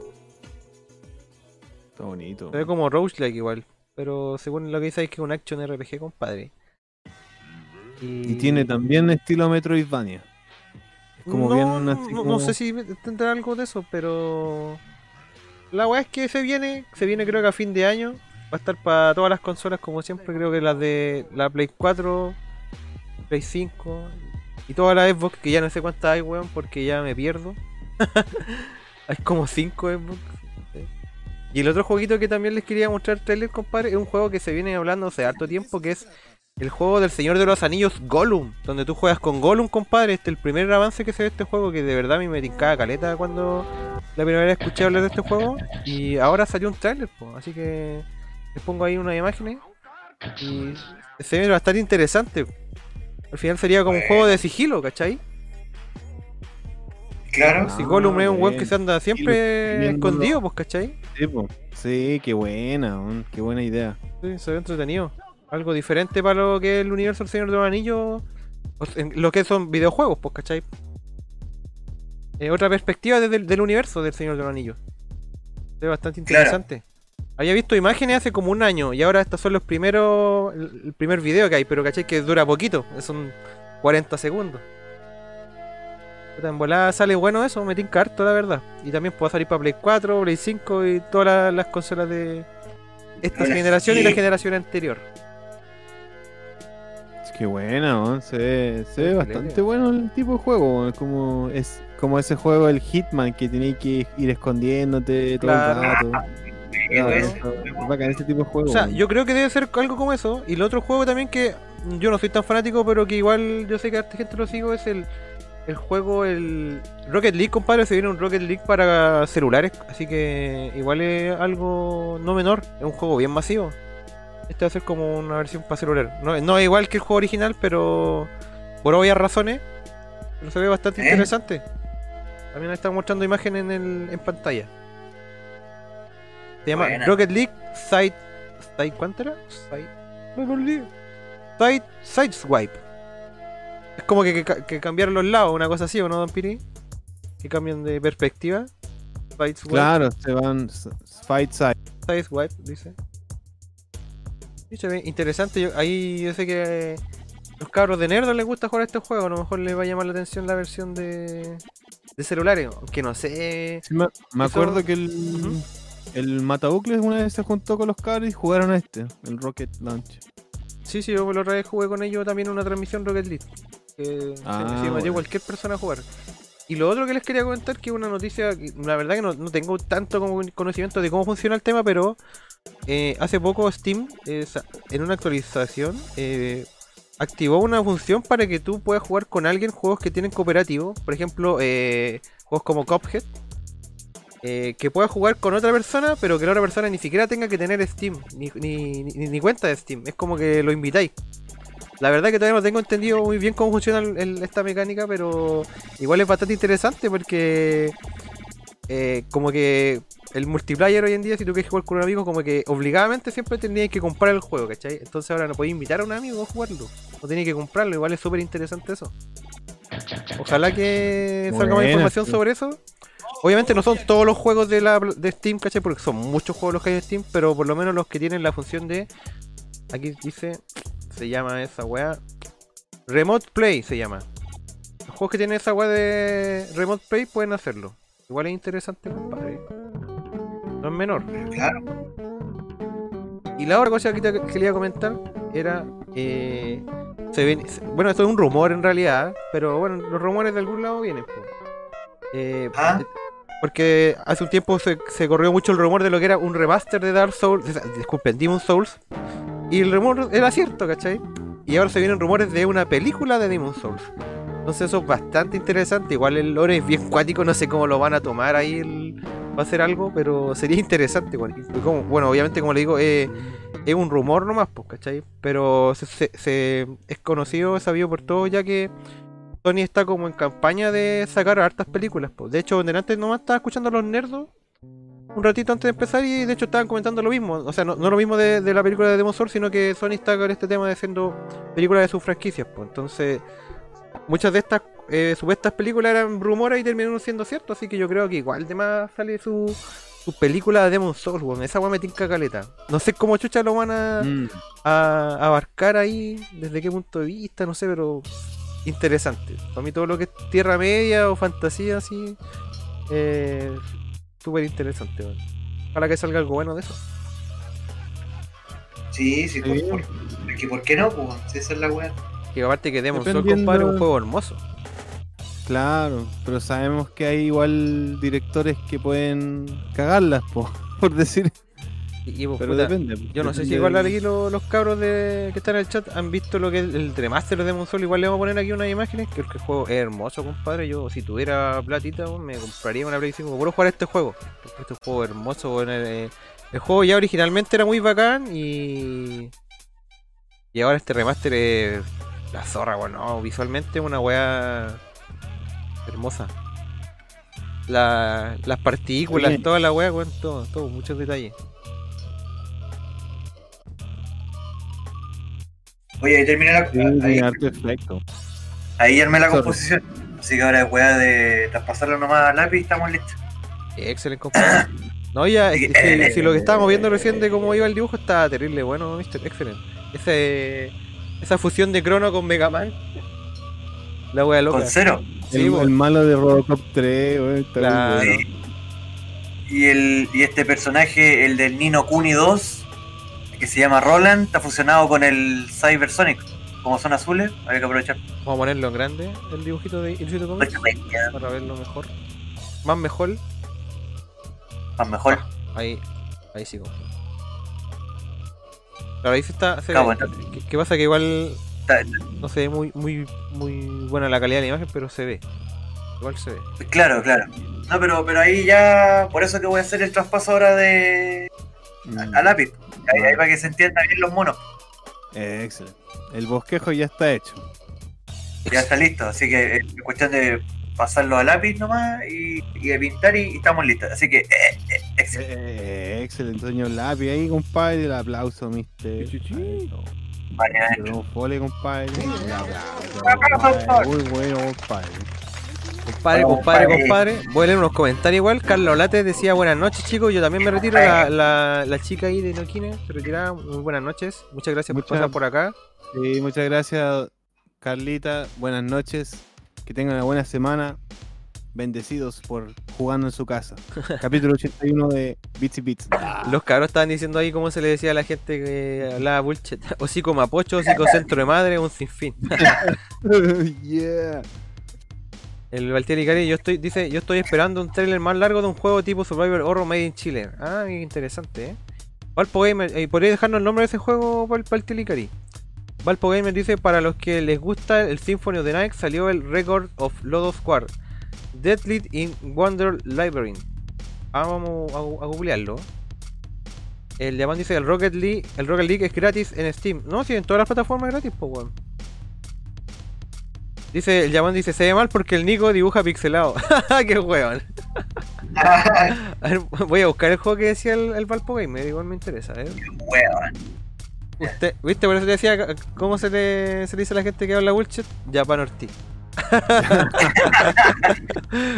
Está bonito. Se ve como roguelike igual. Pero según lo que dice es que es un action RPG, compadre. Y tiene también estilo Metroidvania. Es como no, bien así como... no sé si tendrá algo de eso, pero. La weá es que se viene, se viene creo que a fin de año. Va a estar para todas las consolas como siempre, creo que las de la Play 4, Play 5 y todas las Xbox, que ya no sé cuántas hay, weón, porque ya me pierdo. hay como 5 Xbox. Y el otro jueguito que también les quería mostrar trailer, compadre, es un juego que se viene hablando hace harto tiempo, que es el juego del Señor de los Anillos Gollum, donde tú juegas con Gollum, compadre. Este es el primer avance que se ve este juego, que de verdad a mí me tincaba caleta cuando la primera vez escuché hablar de este juego. Y ahora salió un trailer, po, así que les pongo ahí unas imágenes. Y se ve bastante interesante. Al final sería como un juego de sigilo, ¿cachai? Claro. Si Gollum es un weón que se anda siempre escondido, pues, ¿cachai? Sí, po. Sí, qué buena, qué buena idea. Sí, se ve entretenido. Algo diferente para lo que es el universo del Señor de los Anillos. lo que son videojuegos, pues, ¿cachai? Eh, otra perspectiva desde el, del universo del Señor de los Anillos. Se ve bastante Claro. interesante. Había visto imágenes hace como un año y ahora estos son los primeros. El, primer video que hay, pero ¿cachai? Que dura poquito. Son 40 segundos. En volada sale bueno eso, me tinca harto, la verdad. Y también puede salir para Play 4, Play 5 y todas las, las consolas de esta Ahora generación y la generación anterior. Qué buena, weón. Se ve, se ve bastante bueno el tipo de juego, weón. Como, es como ese juego, el Hitman, que tenéis que ir escondiéndote todo Claro. el rato. Claro, eso. es bacán ese tipo de juego. O sea, yo creo que debe ser algo como eso. Y el otro juego también que yo no soy tan fanático, pero que igual yo sé que harta gente lo sigo, es el, el juego, el Rocket League, compadre. Se viene un Rocket League para celulares, así que igual es algo no menor. Es un juego bien masivo. Este va a ser como una versión para celular. No, no es igual que el juego original, pero por obvias razones. Pero se ve bastante ¿Eh? interesante. También están mostrando imágenes en, el, en pantalla. Se llama Buena. Rocket League Side. Side ¿Cuánto era? Side. Me perdí. Side. Sideswipe. Es como que, que, que cambiaron los lados, una cosa así, ¿o no, Don Piri? Que cambian de perspectiva. Sideswipe. Claro, se van Fight Side. Sideswipe, dice. Sí, se ve interesante. Yo, ahí yo sé que los cabros de nerdos les gusta jugar este juego. A lo mejor les va a llamar la atención la versión de, de celulares. Aunque no sé. Sí, me, acuerdo que el, el Matabucles una vez se juntó con los cabros y jugaron a este, el Rocket Launch. Sí, sí, yo la otra vez jugué con ellos también en una transmisión Rocket League. Ah, se, metió bueno. cualquier persona a jugar. Y lo otro que les quería comentar, que es una noticia, la verdad que no, no tengo tanto como conocimiento de cómo funciona el tema, pero eh, hace poco Steam, eh, en una actualización, eh, activó una función para que tú puedas jugar con alguien juegos que tienen cooperativo. Por ejemplo, eh, juegos como Cuphead. Eh, que puedas jugar con otra persona, pero que la otra persona ni siquiera tenga que tener Steam, ni, ni, ni- ni cuenta de Steam. Es como que lo invitáis. La verdad que todavía no tengo entendido muy bien cómo funciona el- esta mecánica, pero igual es bastante interesante porque eh, como que el multiplayer hoy en día, si tú quieres jugar con un amigo, como que obligadamente siempre tendrías que comprar el juego, ¿cachai? Entonces ahora no podéis invitar a un amigo a jugarlo. No tenéis que comprarlo, igual es súper interesante eso. Ojalá que salga más información sobre eso. Obviamente no son todos los juegos de, la, de Steam, ¿cachai? Porque son muchos juegos los que hay en Steam, pero por lo menos los que tienen la función de... Aquí dice... Se llama esa weá... Remote Play se llama. Los juegos que tienen esa weá de Remote Play pueden hacerlo. Igual es interesante, compadre. No es menor. Claro. Y la otra cosa que te quería comentar era. eh, se ven- bueno, esto es un rumor en realidad, pero bueno, los rumores de algún lado vienen. po. Eh, Ah. Porque hace un tiempo se, corrió mucho el rumor de lo que era un remaster de Dark Souls, disculpen, Demon Souls. Y el rumor era cierto, ¿cachai? Y ahora se vienen rumores de una película de Demon Souls. Entonces eso es bastante interesante. Igual el lore es bien cuático, no sé cómo lo van a tomar ahí el- va a ser algo, pero sería interesante. Bueno, obviamente como le digo, eh, es un rumor nomás, pues, ¿cachai? Pero se, se- se- es conocido, sabido por todos ya que Sony está como en campaña de sacar hartas películas. Pues. De hecho, delante nomás estaba escuchando a los nerdos un ratito antes de empezar y de hecho estaban comentando lo mismo. O sea, no, no lo mismo de, de la película de Demon Souls, sino que Sony está con este tema de haciendo películas de sus franquicias. Pues. Entonces, muchas de estas eh, supuestas películas eran rumores y terminaron siendo ciertas, así que yo creo que igual de más sale su, su película de Demon Souls, weón. Esa weá me tinca caleta. No sé cómo chucha lo van a, Mm. a abarcar ahí, desde qué punto de vista, no sé, pero interesante. Para mí todo lo que es Tierra Media o fantasía así, eh, súper interesante. weón. Ojalá que salga algo bueno de eso. Sí, sí, por, por, es que ¿por qué no? Pues, si esa es la weá. Que aparte que Demon Souls, Dependiendo- compadre, es un juego hermoso. Claro, pero sabemos que hay igual directores que pueden cagarlas, po, por decir. Y, y, pues, Pero puta, depende, Yo no sé si igual aquí lo- los cabros de, que están en el chat han visto lo que es el remaster de Souls. Igual le vamos a poner aquí unas imágenes. Que el juego es hermoso, compadre. Yo, si tuviera platita, weón, me compraría una Play 5 por jugar este juego. Porque este juego es hermoso. eh, el juego ya originalmente era muy bacán y. Y ahora este remaster es la zorra, bueno, visualmente una weá hermosa. la- las partículas, Bien. toda la weá, weón, todo, todo, muchos detalles. Oye, ahí terminé la. Sí, ahí, ahí armé la Sorry. composición. Así que ahora es weá de traspasarlo nomás al lápiz y estamos listos. Excelente, compadre. No, ya, eh, si lo que estábamos viendo recién de cómo iba el dibujo está terrible, bueno, Mister, excelente. Ese, esa fusión de Crono con Mega Man. La wea loca. Con cero. Sí, el, malo de Robocop 3, weón, está muy Claro. bueno. Sí. Y, el, y este personaje, el del Nino Kuni 2, que se llama Roland, está fusionado con el Cybersonic. Como son azules, había que aprovechar. Vamos a ponerlo en grande, el dibujito de Illustrated Comics, para verlo mejor. Más mejor. Más mejor. Ahí, ahí sí. como. Claro, ahí se está. se Ah, ve- bueno. ¿Qué, qué pasa? Que igual no se ve muy, muy, muy buena la calidad de la imagen, pero se ve. Igual se ve. Claro, claro. No, pero, pero ahí ya. Por eso que voy a hacer el traspaso ahora de. A, a lápiz. Ahí, ahí para que se entiendan bien los monos. Eh, excelente. El bosquejo ya está hecho. Ya está listo. Así que es cuestión de pasarlo a lápiz nomás y, y de pintar y, y estamos listos. Así que. eh, eh, excelente. Eh, excelente, señor lápiz ahí, compadre. El aplauso, mister. Vale, vale. Pero Fole, compadre. Aplauso, aplauso, compadre. Muy bueno, compadre. Compadre, compadre, compadre. Voy a leer unos comentarios igual. Carlos Late decía buenas noches, chicos. Yo también me retiro. La, la, la chica ahí de Noquine se retiraba. Muy buenas noches. Muchas gracias por pasar por acá. Sí, muchas gracias, Carlita. Buenas noches. Que tengan una buena semana. Bendecidos por jugando en su casa. Capítulo 81 de Bits y Bits. Los cabros estaban diciendo ahí cómo se le decía a la gente que hablaba bullshit. Hocico mapocho, hocico centro de madre, un sinfín. yeah. El Valtieri Cari, yo estoy, dice, yo estoy esperando un trailer más largo de un juego tipo Survivor Horror Made in Chile. Ah, interesante, eh. Valpo Gamer, eh, ¿podría dejarnos el nombre de ese juego, Val- Valtieri Cari? Valpo Gamer dice, para los que les gusta el Symphony of the Night, salió el Record of Lodo Square. Deadly in Wonder Labyrinth. Ah, vamos a, googlearlo. El Yaman dice, el Rocket League, el Rocket League es gratis en Steam. No, si en todas las plataformas gratis, pues weón. Dice, el Yaman dice, se ve mal porque el Nico dibuja pixelado. ¡Qué weón! A ver, voy a buscar el juego que decía el, el Valpo Gamer, igual me interesa, ¿eh? Weón. Usted, ¿Viste? Por eso te decía, ¿cómo se le, se le dice a la gente que habla bullshit? Japan Ortiz.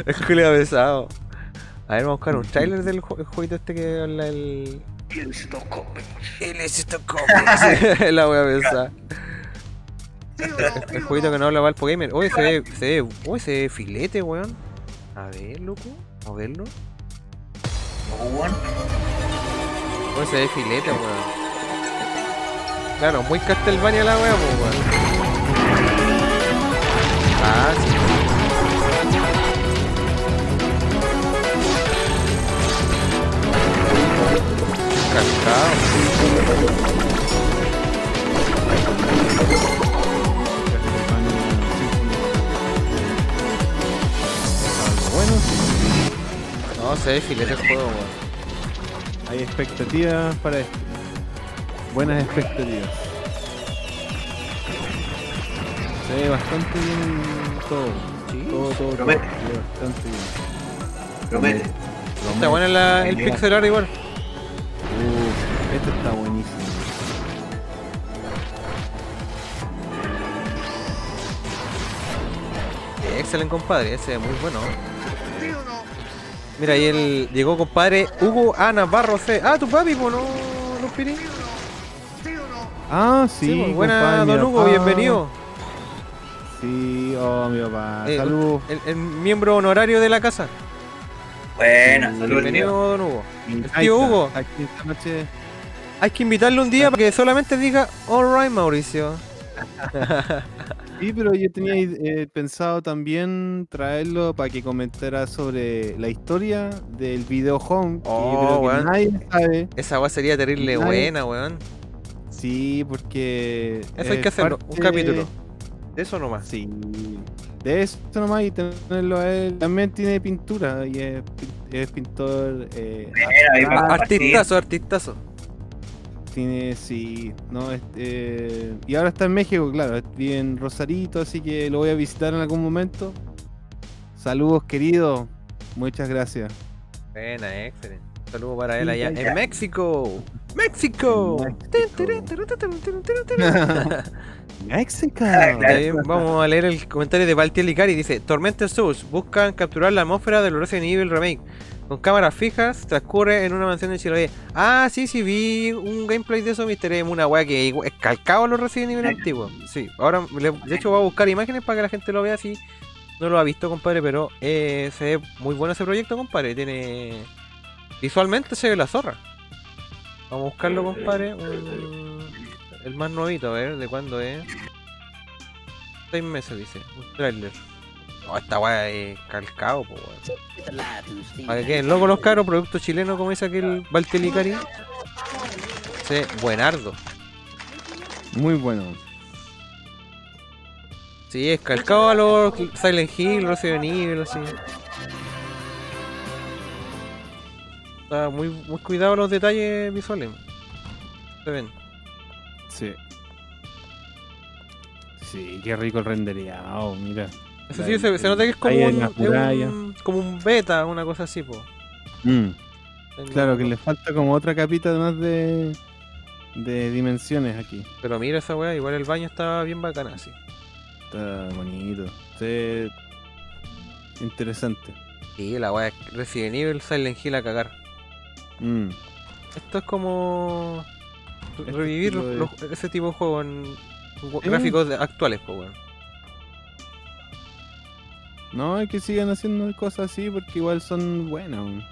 es culiao pesado. A ver, vamos a buscar un trailer del ju- el jueguito este que habla el... Illicito Comics. Illicito Comics. la wea El, el jueguito que no habla Valpo Gamer. Oye, se ve, se ve, uy, se ve filete, weón. A ver, loco. A verlo. Weón. Uy, se ve filete, weón. Claro, muy Castlevania la wea, pues, weón. Ah, sí. Cascado. No, se ve filete el juego, weón. hay expectativas para esto. Buenas expectativas. Se ve bastante bien todo. todo, todo, todo. Promete. Se ve bastante bien. Promete. Está buena la, el pixel art igual. Uf, esto está buenísimo. Excelente, compadre. Ese es muy bueno. Mira, ahí el llegó, compadre, Hugo A. Navarro C. Ah, tu papi, pues no, no Piri. Ah, sí. Sí, pues, buena, compadre, don Hugo, bienvenido. Sí, oh, mi papá. Eh, Saludos. El, el miembro honorario de la casa. Buena, saludos. Bienvenido, don Hugo. El tío Hugo. Aquí esta noche. Hay que invitarle un día para que solamente diga, alright, Mauricio. Sí, pero yo tenía eh, pensado también traerlo para que comentara sobre la historia del video home. que yo Oh, creo que weón. nadie sabe. Esa weá sería terrible Nadie- buena, weón. Sí, porque. Eso hay es que hacerlo, un capítulo. De eso nomás. Sí. De eso nomás y tenerlo a él. También tiene pintura y es, pin- es pintor. Eh, abstracto. Artistazo, artistazo. Tiene, sí, no, este, y ahora está en México, claro, vive en Rosarito, así que lo voy a visitar en algún momento. Saludos, querido. Muchas gracias. Buena, excelente. Un saludo para él allá en México. ¡México! México. Vamos a leer el comentario de Valtiel Licari. Dice: Tormented Souls buscan capturar la atmósfera del Resident Evil Remake. Con cámaras fijas, transcurre en una mansión de Chiloé. Ah, sí, sí, vi un gameplay de eso, Mr. M, una weá que es calcado los Resident Evil antiguos. Sí, ahora, de hecho, voy a buscar imágenes para que la gente lo vea así. No lo ha visto, compadre, pero eh, se ve muy bueno ese proyecto, compadre. Tiene. Visualmente se ve la zorra. Vamos a buscarlo, compadre. un- El más nuevito, a ver, ¿de cuándo es? Seis meses, dice. Un trailer. No, esta weá es calcado, po, weón. Para que queden locos los caros, producto chileno, como dice aquel Valtelicari. Sí, buenardo. Muy bueno. Sí, es calcado a los Silent Hill, Resident Evil, así. Está muy, muy cuidado los detalles visuales. Se ven. Sí. Sí, qué rico el rendereado, mira. Eso sí, se, se nota que es como un, un- como un beta, una cosa así, po. Mm. Claro, que le falta como otra capita más de, de dimensiones aquí. Pero mira esa weá, igual el baño está bien bacana, así. Está bonito. Sí. Interesante. Sí, la weá es Resident Evil, Silent Hill a cagar. Mm. Esto es como re- revivir estilo de- los- ese tipo de juego en gráficos actuales, po, weón. No, hay que sigan haciendo cosas así porque igual son buenas.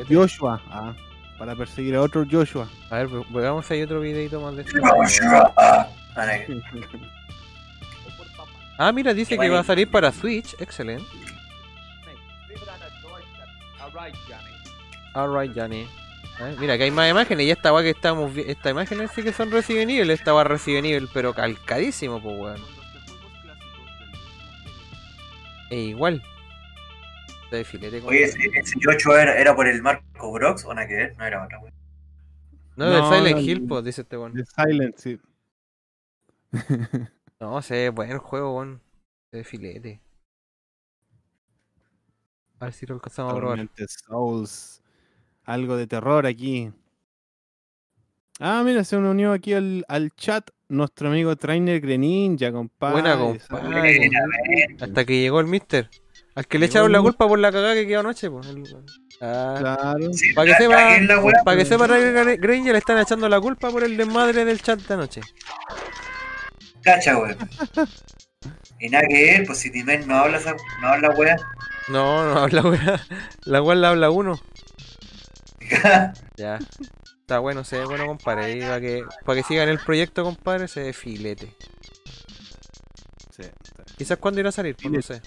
filete. Joshua. Ah, para perseguir a otro Joshua. A ver, ve- veamos si hay otro videito más de esto. Ah, mira, dice que va a salir para Switch. Excelente. Alright, Johnny. Ver, mira, que hay más imágenes. Y esta weá que estamos Esta imágenes sí que son Resident Evil. Esta va Resident Evil, pero calcadísimo, pues weón. E igual. Está de filete con- Oye, ese, ese Yocho era, era por el Marco Brox o nada que ver, no era otra wea. No, del No, Silent no, Hill, pues, dice este weón. De Silent, sí. No, se ve buen juego, weón. Se ve filete. A ver si lo alcanzamos a probar. Souls. Algo de terror aquí. Ah, mira, se unió aquí al, al chat nuestro amigo Trainer Greninja, compadre. Buena, compadre. Hasta que llegó el mister. Al que le echaron la culpa por la cagada que quedó anoche, pues. El- Ah, Claro. para que sepa, para que pues. sepa Raven Granger le están echando la culpa por el desmadre del chat de anoche. Cacha, weón. Y nada que ver, pues si Timen no habla, esa- no habla, weá. No, no habla weá. La weá la habla uno. Ya. Está bueno, se ve bueno, compadre. Y para que, para que sigan el proyecto, compadre, se ve filete. Sí, está. Quizás cuando irá a salir, pues no sé.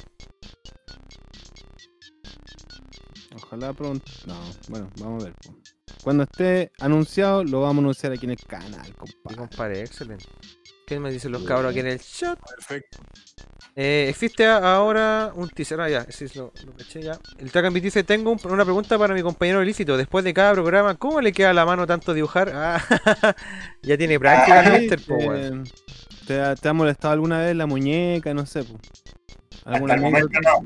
Ojalá pronto. No, bueno, vamos a ver. po. Cuando esté anunciado, lo vamos a anunciar aquí en el canal, Sí, compadre. compadre, excelente. ¿Qué me dicen los cabros aquí en el chat? Perfecto. Eh, existe ahora un teaser. Ah, ya, sí, lo, lo caché ya. El Trackambit dice: Tengo un- una pregunta para mi compañero ilícito. Después de cada programa, ¿cómo le queda la mano tanto dibujar? Ah, ya tiene práctica el Sí, mister, po, te, te ha, molestado alguna vez la muñeca? No sé, po. Hasta ¿Alguna el momento no.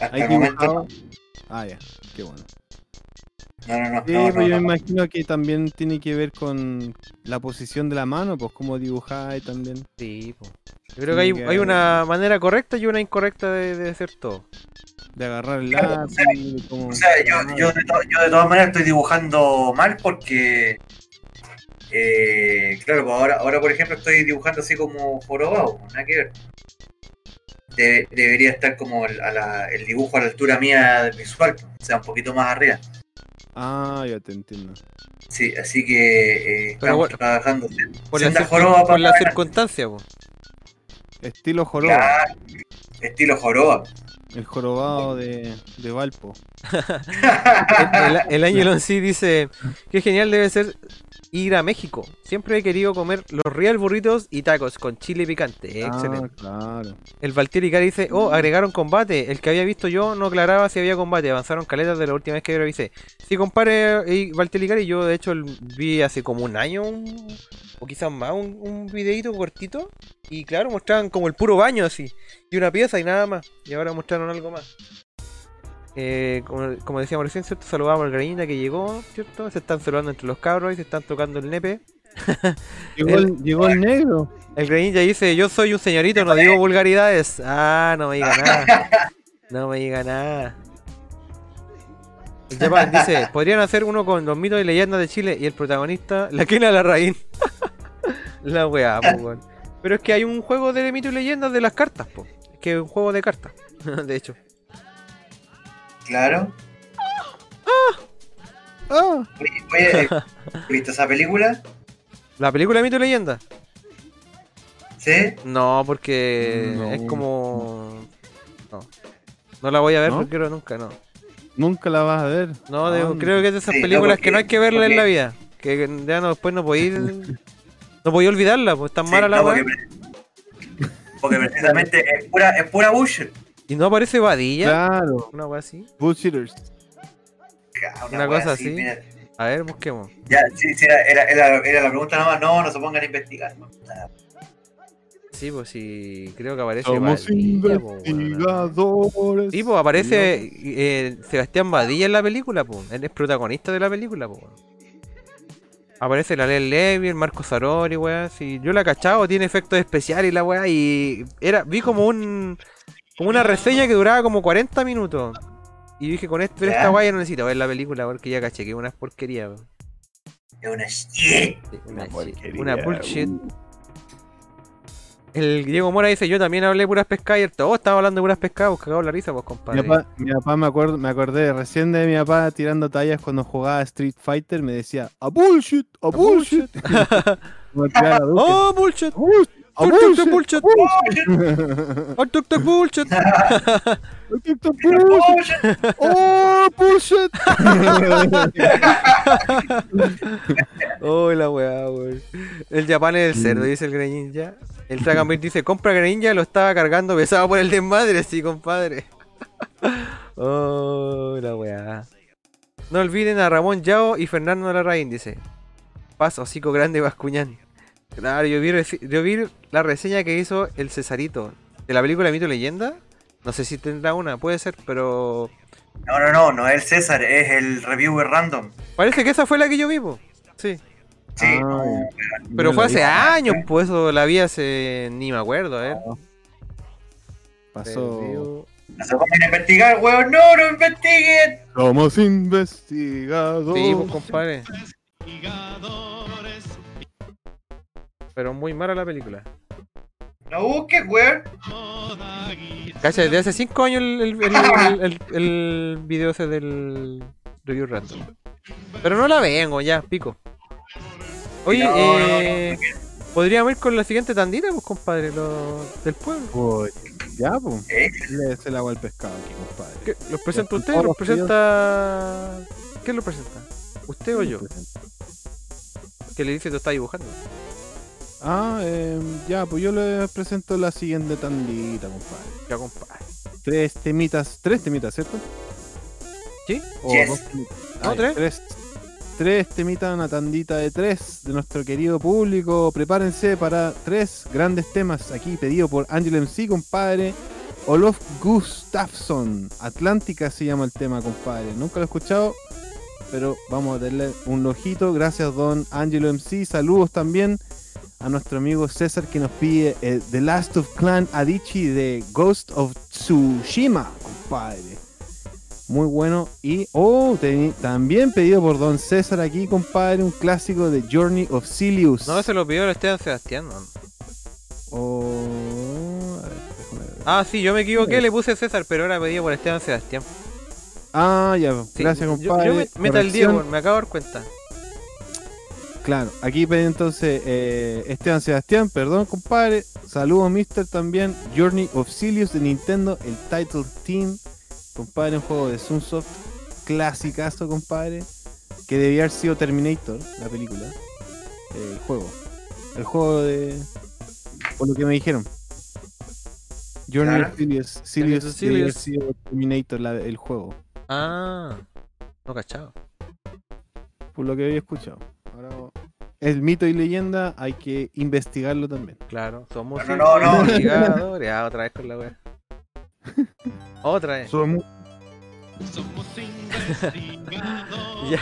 Hasta ¿Hay el momento no. Ah, ya, qué bueno. No, no, no. Sí, no, pues no, yo no. me imagino que también tiene que ver con la posición de la mano, pues cómo dibujar y también. Sí, po. Yo creo que hay, que hay una manera correcta y una incorrecta de, de hacer todo. De agarrar el Claro, lápiz, O sea, yo, yo, de to- yo de todas maneras estoy dibujando mal porque. Eh, claro, pues ahora, ahora por ejemplo estoy dibujando así como jorobado, pues, nada que ver. De- debería estar como el, a la- el dibujo a la altura mía visual, pues, o sea, un poquito más arriba. Ah, ya te entiendo. Sí, así que eh, estamos bueno, trabajando. Por la, circun- joroba por la circunstancia, po. Estilo joroba. Claro, estilo joroba. El jorobado de, de Valpo. El, el, el Ángel sí dice: Qué genial debe ser ir a México. Siempre he querido comer los real burritos y tacos con chile picante. Excelente. Ah, claro. El Valtieri Cari dice, oh, agregaron combate. El que había visto yo no aclaraba si había combate. Avanzaron caletas de la última vez que yo revisé. Sí, compadre, y Valtieri Cari, yo de hecho el- vi hace como un año, un- o quizás más, un, un videito cortito. Y claro, mostraban como el puro baño así. Y una pieza y nada más. Y ahora mostraron algo más. eh, como, como decíamos recién, ¿cierto? Saludamos al Granita que llegó, ¿cierto? Se están saludando entre los cabros y se están tocando el nepe. Llegó el, llegó el negro. El Granilla dice, yo soy un señorito, no digo vulgaridades. Ah, no me diga nada. No me diga nada. El Japan dice, podrían hacer uno con los mitos y leyendas de Chile y el protagonista, la Kena Larraín. la weá, po. Pero es que hay un juego de mitos y leyendas de las cartas, po. Es que es un juego de cartas, de hecho. Claro. Ah, Oye, oye, ¿viste esa película? ¿La película de mito y leyenda? ¿Sí? No, porque No. es como... No. No la voy a ver ¿No? porque creo nunca, no. Nunca la vas a ver. No, de- creo que es de esas Sí, no, películas porque- que no hay que verla en la vida. Que ya no, después no podéis... No podéis olvidarla, pues tan Sí, mala la no, weá. porque, porque precisamente es pura, es pura bullshit. Y no aparece Vadilla. Claro, Una weá así. bullshitters. Una cosa así. A ver, busquemos. Ya, sí, sí, era, era, era, era la pregunta nada más. No, no se pongan a investigar. no. Sí, pues sí, creo que aparece Somos Badilla, po, weón. investigadores. Sí, pues aparece eh, Sebastián Badilla en la película, pues. Él es protagonista de la película, pues. Aparece la Lel Levy, el Marco Sarori, weá. Sí, yo la he cachado, tiene efectos especiales y la weá. Y era, vi como un. Como una reseña que duraba como 40 minutos. Y dije, con esto, esta weá ya no necesito ver la película porque ya caché que es una porquería, weón. Es una shit. Una, shit, porquería, una bullshit. El Diego Mora dice, yo también hablé puras pescadas y el todo estaba hablando de puras pescadas, pues cagado la risa, pues Mi compadre. papá, mi papá me, acuerdo, me acordé recién de mi papá tirando tallas cuando jugaba Street Fighter. Me decía, a bullshit, a bullshit. Duque. ¡Oh, bullshit! A ¡Tuk, tuk, tuk, bullshit! ¡Oh, tuk, tuk, bullshit! tuk, tuk, bullshit. ¡Oh, bullshit! ¡Oh, la weá, weón! El Japan es el cerdo, dice el Greninja. El Dragon Ball dice, compra Greninja, lo estaba cargando pesado por el desmadre, sí, compadre. ¡Oh, la weá! No olviden a Ramón Yao y Fernando Larraín, dice. Paz, hocico grande, Bascuñán. Claro, yo vi, yo vi la reseña que hizo el Cesarito de la película Mito y Leyenda. No sé si tendrá una, puede ser, pero No, no, no, no es el César, es el reviewer random. parece que esa fue la que yo vi, po. Sí. Sí, Ah, no, Pero fue vi. hace años, pues eso la vi hace. ni me acuerdo, a ver. Pasó. No se pongan a investigar, weón. No, no investiguen. Somos investigadores. Sí, pues compadre. Pero muy mala la película. No busques, weón. Cacha, desde hace 5 años el, el, el, el- el- el video ese del review random. Pero no la vengo, ya, pico. Oye, No, no, no, eh, podríamos ir con la siguiente tandita, pues compadre, lo, del pueblo. Pues, ya, pues. ¿Eh? Le se el agua al pescado aquí, compadre. ¿Qué, ¿Los presenta usted? ¿Los presenta.? ¿Quién lo presenta? ¿Usted o yo? Que le dice que lo está dibujando. Ah, eh, ya, pues yo les presento la siguiente tandita, compadre. Ya, compadre. Tres temitas, tres temitas, ¿cierto? ¿Sí? O Yes. dos temitas. No, Ah, tres. tres. Tres temitas, una tandita de tres de nuestro querido público. Prepárense para tres grandes temas aquí pedido por Angel MC, compadre. Olof Gustafsson. Atlántica se llama el tema, compadre. Nunca lo he escuchado, pero vamos a darle un ojito. Gracias, don Angelo MC. Saludos también a nuestro amigo César que nos pide eh, The Last of Clan Adichie de Ghost of Tsushima, compadre. Muy bueno. Y, oh, también pedido por Don César aquí, compadre, un clásico de Journey of Silius. No, se lo pidió el Esteban Sebastián, man. Oh, a ver, déjame ver. Ah, sí, yo me equivoqué, le puse César, pero era pedido por Esteban Sebastián. Ah, ya, Sí, gracias, yo- compadre. Yo, me, meta el. Diego, me acabo de dar cuenta. Claro, aquí entonces eh, Esteban Sebastián, perdón, compadre. Saludos, Mister, también. Journey of Silius de Nintendo, el Title Team. Compadre, un juego de Sunsoft. Clasicazo, compadre. Que debía haber sido Terminator, la película. eh, el juego. El juego de. Por lo que me dijeron. Journey of Silius. Silius of debía haber Silius. sido Terminator, la- el juego. Ah, no cachado lo que había escuchado. Ahora el mito y leyenda hay que investigarlo también. Claro, somos no, no, no, investigadores. Ah, otra vez con la wea. Otra vez. Somos, somos investigadores. ya.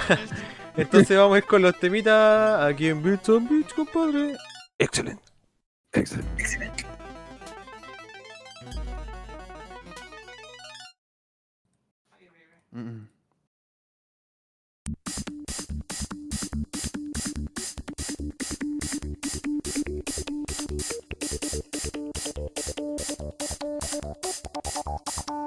Entonces vamos a ir con los temitas aquí en Beach on Beach, compadre. Excelente. Excelente. Excelente. you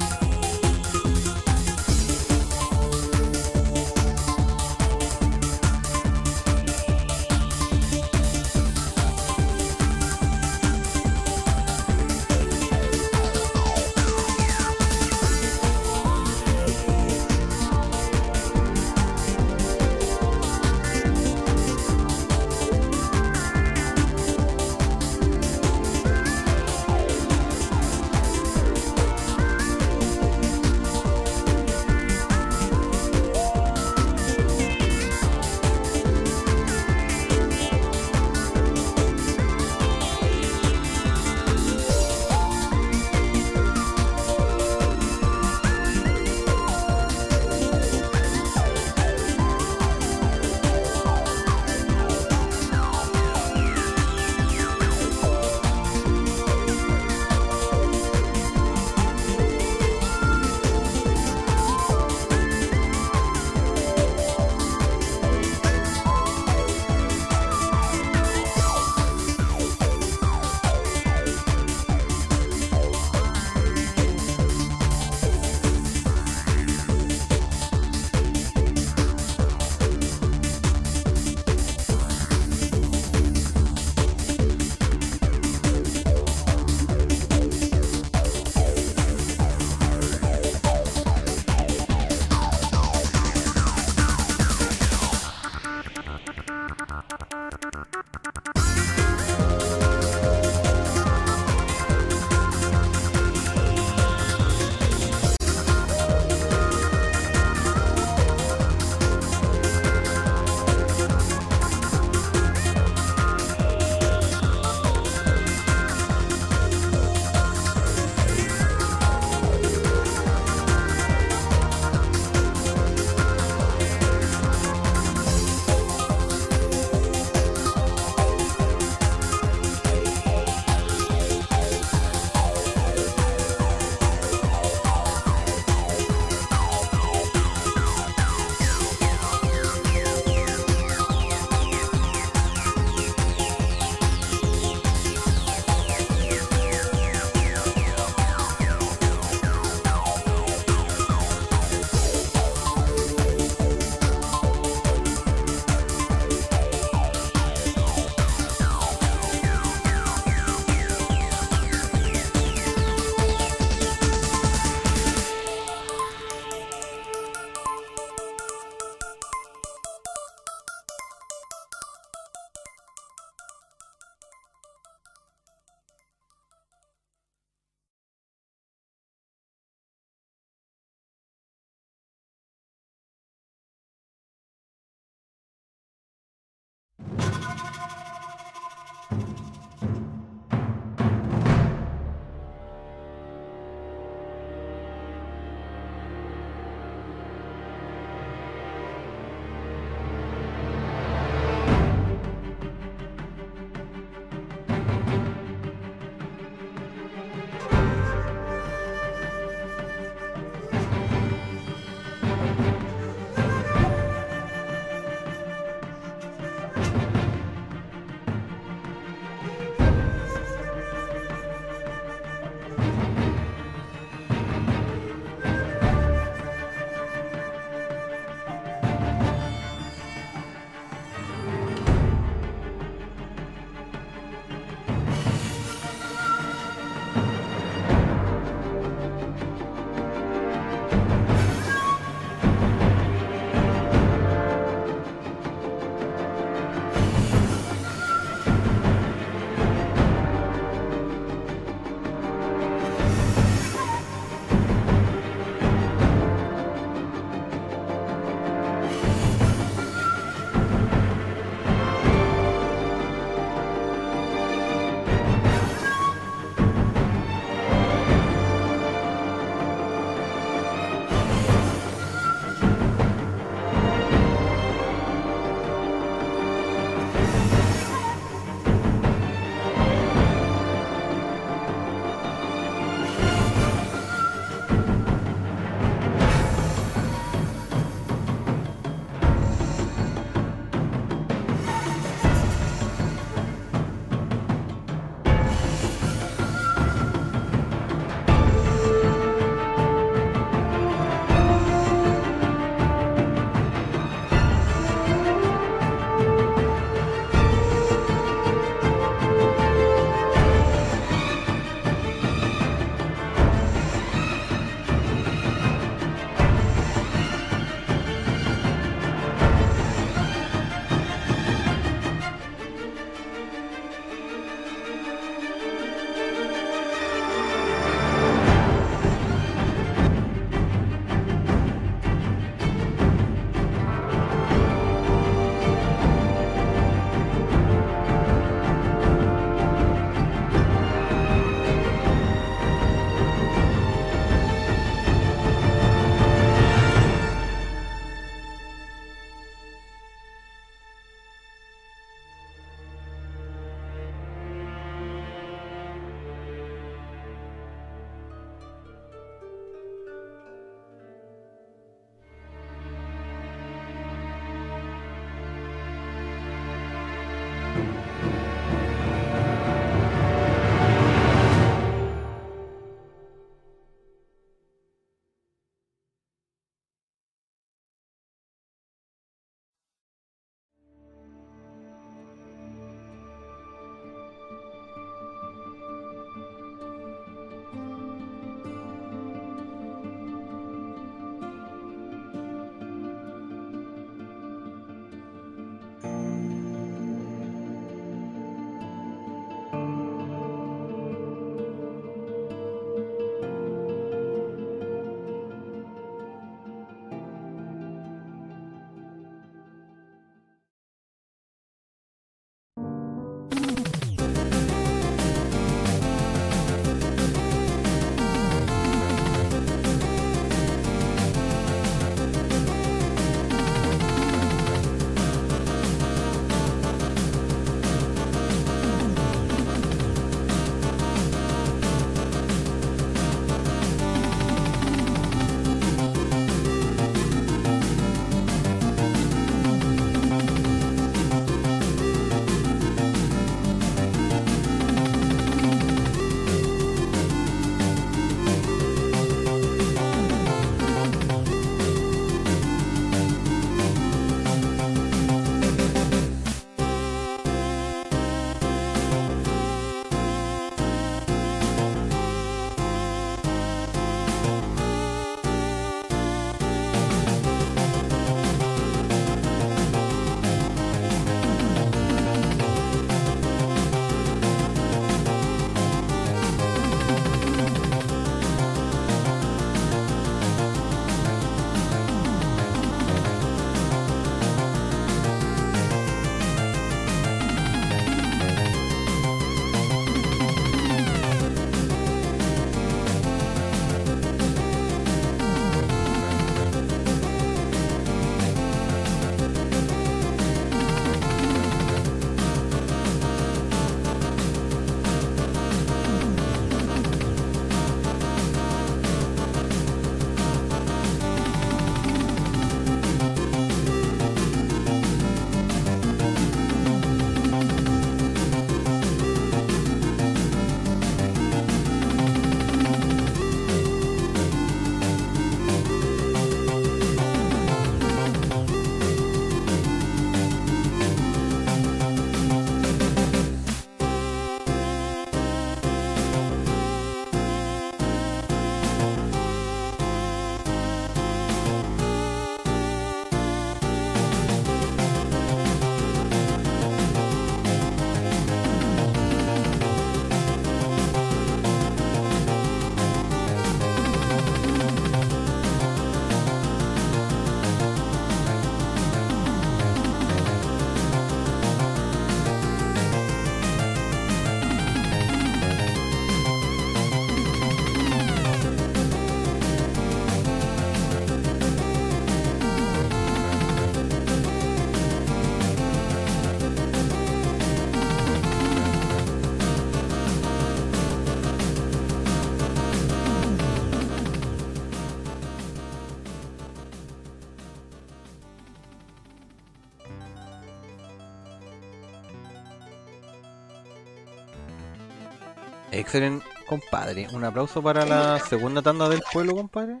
compadre. Un aplauso para la segunda tanda del pueblo, compadre.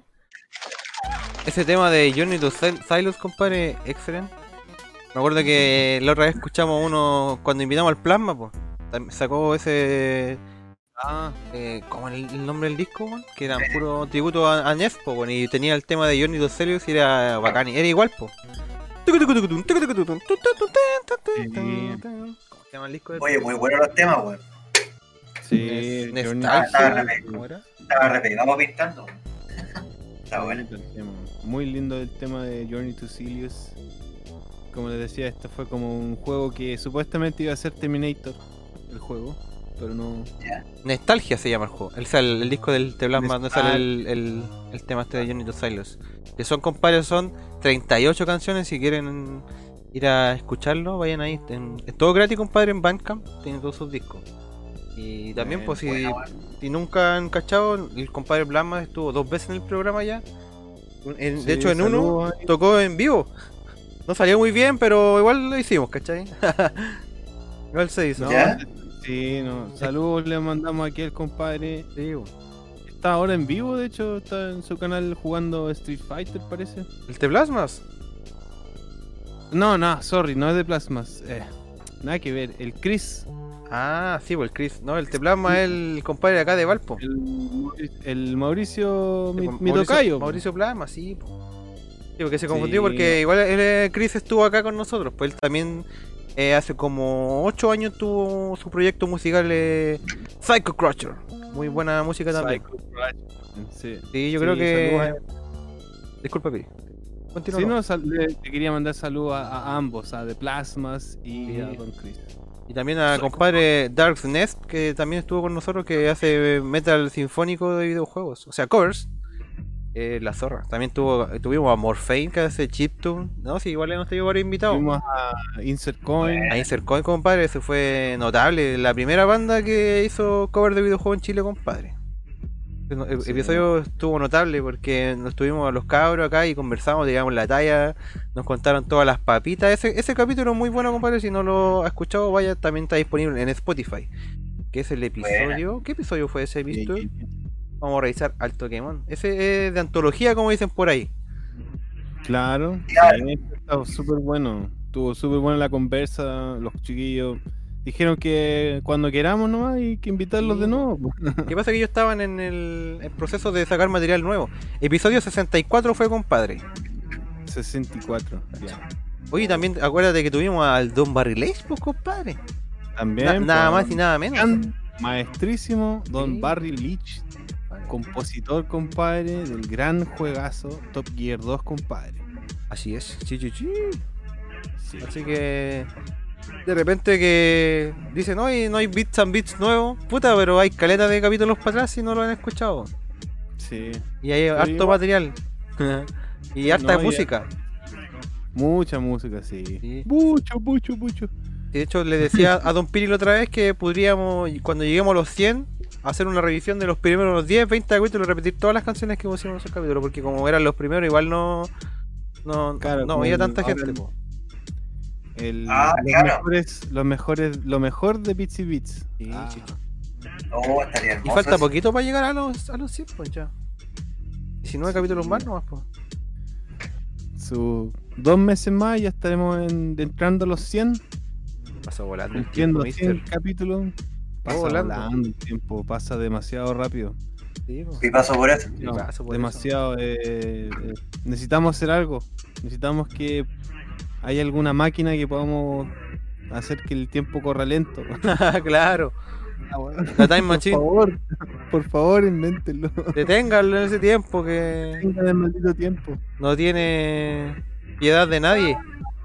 Ese tema de Journey to Sil- Silos, compadre, excelente. Me acuerdo que la otra vez escuchamos uno cuando invitamos al Plasma, pues. Sacó ese. Ah, Eh, ¿Cómo era el, el nombre del disco, weón? Que era puro tributo a, a Ness, po, weón, y tenía el tema de Johnny Dos Celios y era bacán. y Era igual, po. ¿Cómo se llama el disco? Oye, muy buenos los temas, weón. Sí, Journey- Nostalgia, ¿cómo era? Estaba repegado pintando. Está bueno. el. Muy lindo el tema de Journey to Silius. Como les decía, esto fue como un juego que supuestamente iba a ser Terminator, el juego, pero no. Nostalgia se llama el juego. Sea, el, el disco del The Plasma donde sale el, el, el tema este de Johnny Dos Silos. Que son, compadres, son 38 canciones. Si quieren ir a escucharlo, vayan ahí. es todo gratis, compadre, en Bandcamp. Tiene todos sus discos. Y también, pues, si, nunca han cachado, el compadre Plasma estuvo dos veces en el programa ya. En- Sí, de hecho, en uno ahí. tocó en vivo. No salió muy bien, pero igual lo hicimos, ¿cachai? igual se hizo. No, ¿Ya? Sí, no. Saludos le mandamos aquí al compadre. Sí. Está ahora en vivo, de hecho, está en su canal jugando Street Fighter, parece. ¿El te plasmas? No, no, sorry, no es de plasmas. Eh, nada que ver, el Chris. Ah, sí, pues el Chris. No, el te plasma es el compadre acá de Valpo. El, Mauricio- el Mauricio, mi, mi Mauricio- tocayo. Mauricio Plasma, sí. po. Sí, porque se confundió Sí. porque igual el, eh, Chris estuvo acá con nosotros. Pues él también eh, hace como 8 años tuvo su proyecto musical eh, Psycho Crusher. Muy buena música también. Psycho Crusher, Sí, Sí, yo Sí, creo que. Disculpa, Piri. Continúa. Sí, no, le, le quería mandar saludos a, a ambos, a The Plasmas y a Don Chris. Y también a compadre Dark Nest, que también estuvo con nosotros, que hace metal sinfónico de videojuegos. O sea, covers. Eh, la zorra. También tuvo, tuvimos a Morphine, que hace chiptune. No, sí, igual hemos tenido varios invitados. Fuimos a Insert Coin. A Insert Coin, compadre, eso fue notable. La primera banda que hizo cover de videojuegos en Chile, compadre. El, el Sí. episodio estuvo notable porque nos tuvimos a los cabros acá y conversamos, digamos, la talla, nos contaron todas las papitas. Ese, ese capítulo es muy bueno, compadre. Si no lo ha escuchado, vaya, también está disponible en Spotify. Que es el episodio. ¿Qué episodio fue ese visto? Vamos a revisar al Pokémon. Ese es de antología, como dicen por ahí. Claro, Claro. sí, estuvo súper bueno. Estuvo súper buena la conversa. Los chiquillos dijeron que cuando queramos nomás hay que invitarlos de nuevo. ¿Qué pasa? Que ellos estaban en el, el proceso de sacar material nuevo. Episodio 64 fue, compadre. 64. ya. Oye, también acuérdate que tuvimos al Don Barrylage, pues, compadre. También. Na- nada más y nada menos. gran maestrísimo Don Sí. Barry Leach, compositor, compadre, del gran juegazo Top Gear 2, compadre. Así es. Sí, sí, sí. Sí. Así que. De repente que dicen, no hay, no hay bits and bits nuevos. Puta, pero hay caleta de capítulos para atrás y no lo han escuchado. Sí. Y hay harto igual- material. y harta No, y- música. Mucha música, sí. Sí. Mucho, mucho, mucho. De hecho, le decía a Don Piri la otra vez que podríamos, cuando lleguemos a los 100, hacer una revisión de los primeros 10, 20 capítulos y repetir todas las canciones que pusimos en esos capítulos. Porque como eran los primeros, igual no. No, Claro, no había tanta gente. El- Ah, los, claro. mejores, los mejores, lo mejor de Bits y Bits. Sí, Ah, sí. Estaría Y falta eso. poquito para llegar a los, a los 100, pues ya. 19 capítulos más nomás, pues. Sus dos meses más ya estaremos en- entrando a los 100. Pasó volando el tiempo, Cumpliendo 100 mister. capítulos. Pasa volando. volando el tiempo, pasa demasiado rápido. Sí. Y paso por eso. Sí, No, paso por demasiado. eh, eh, necesitamos hacer algo. Necesitamos que haya alguna máquina que podamos hacer que el tiempo corra lento. claro. La Time Machine. Por favor, por favor, invéntenlo. Deténganlo en ese tiempo que Tengan el maldito tiempo. no tiene piedad de nadie.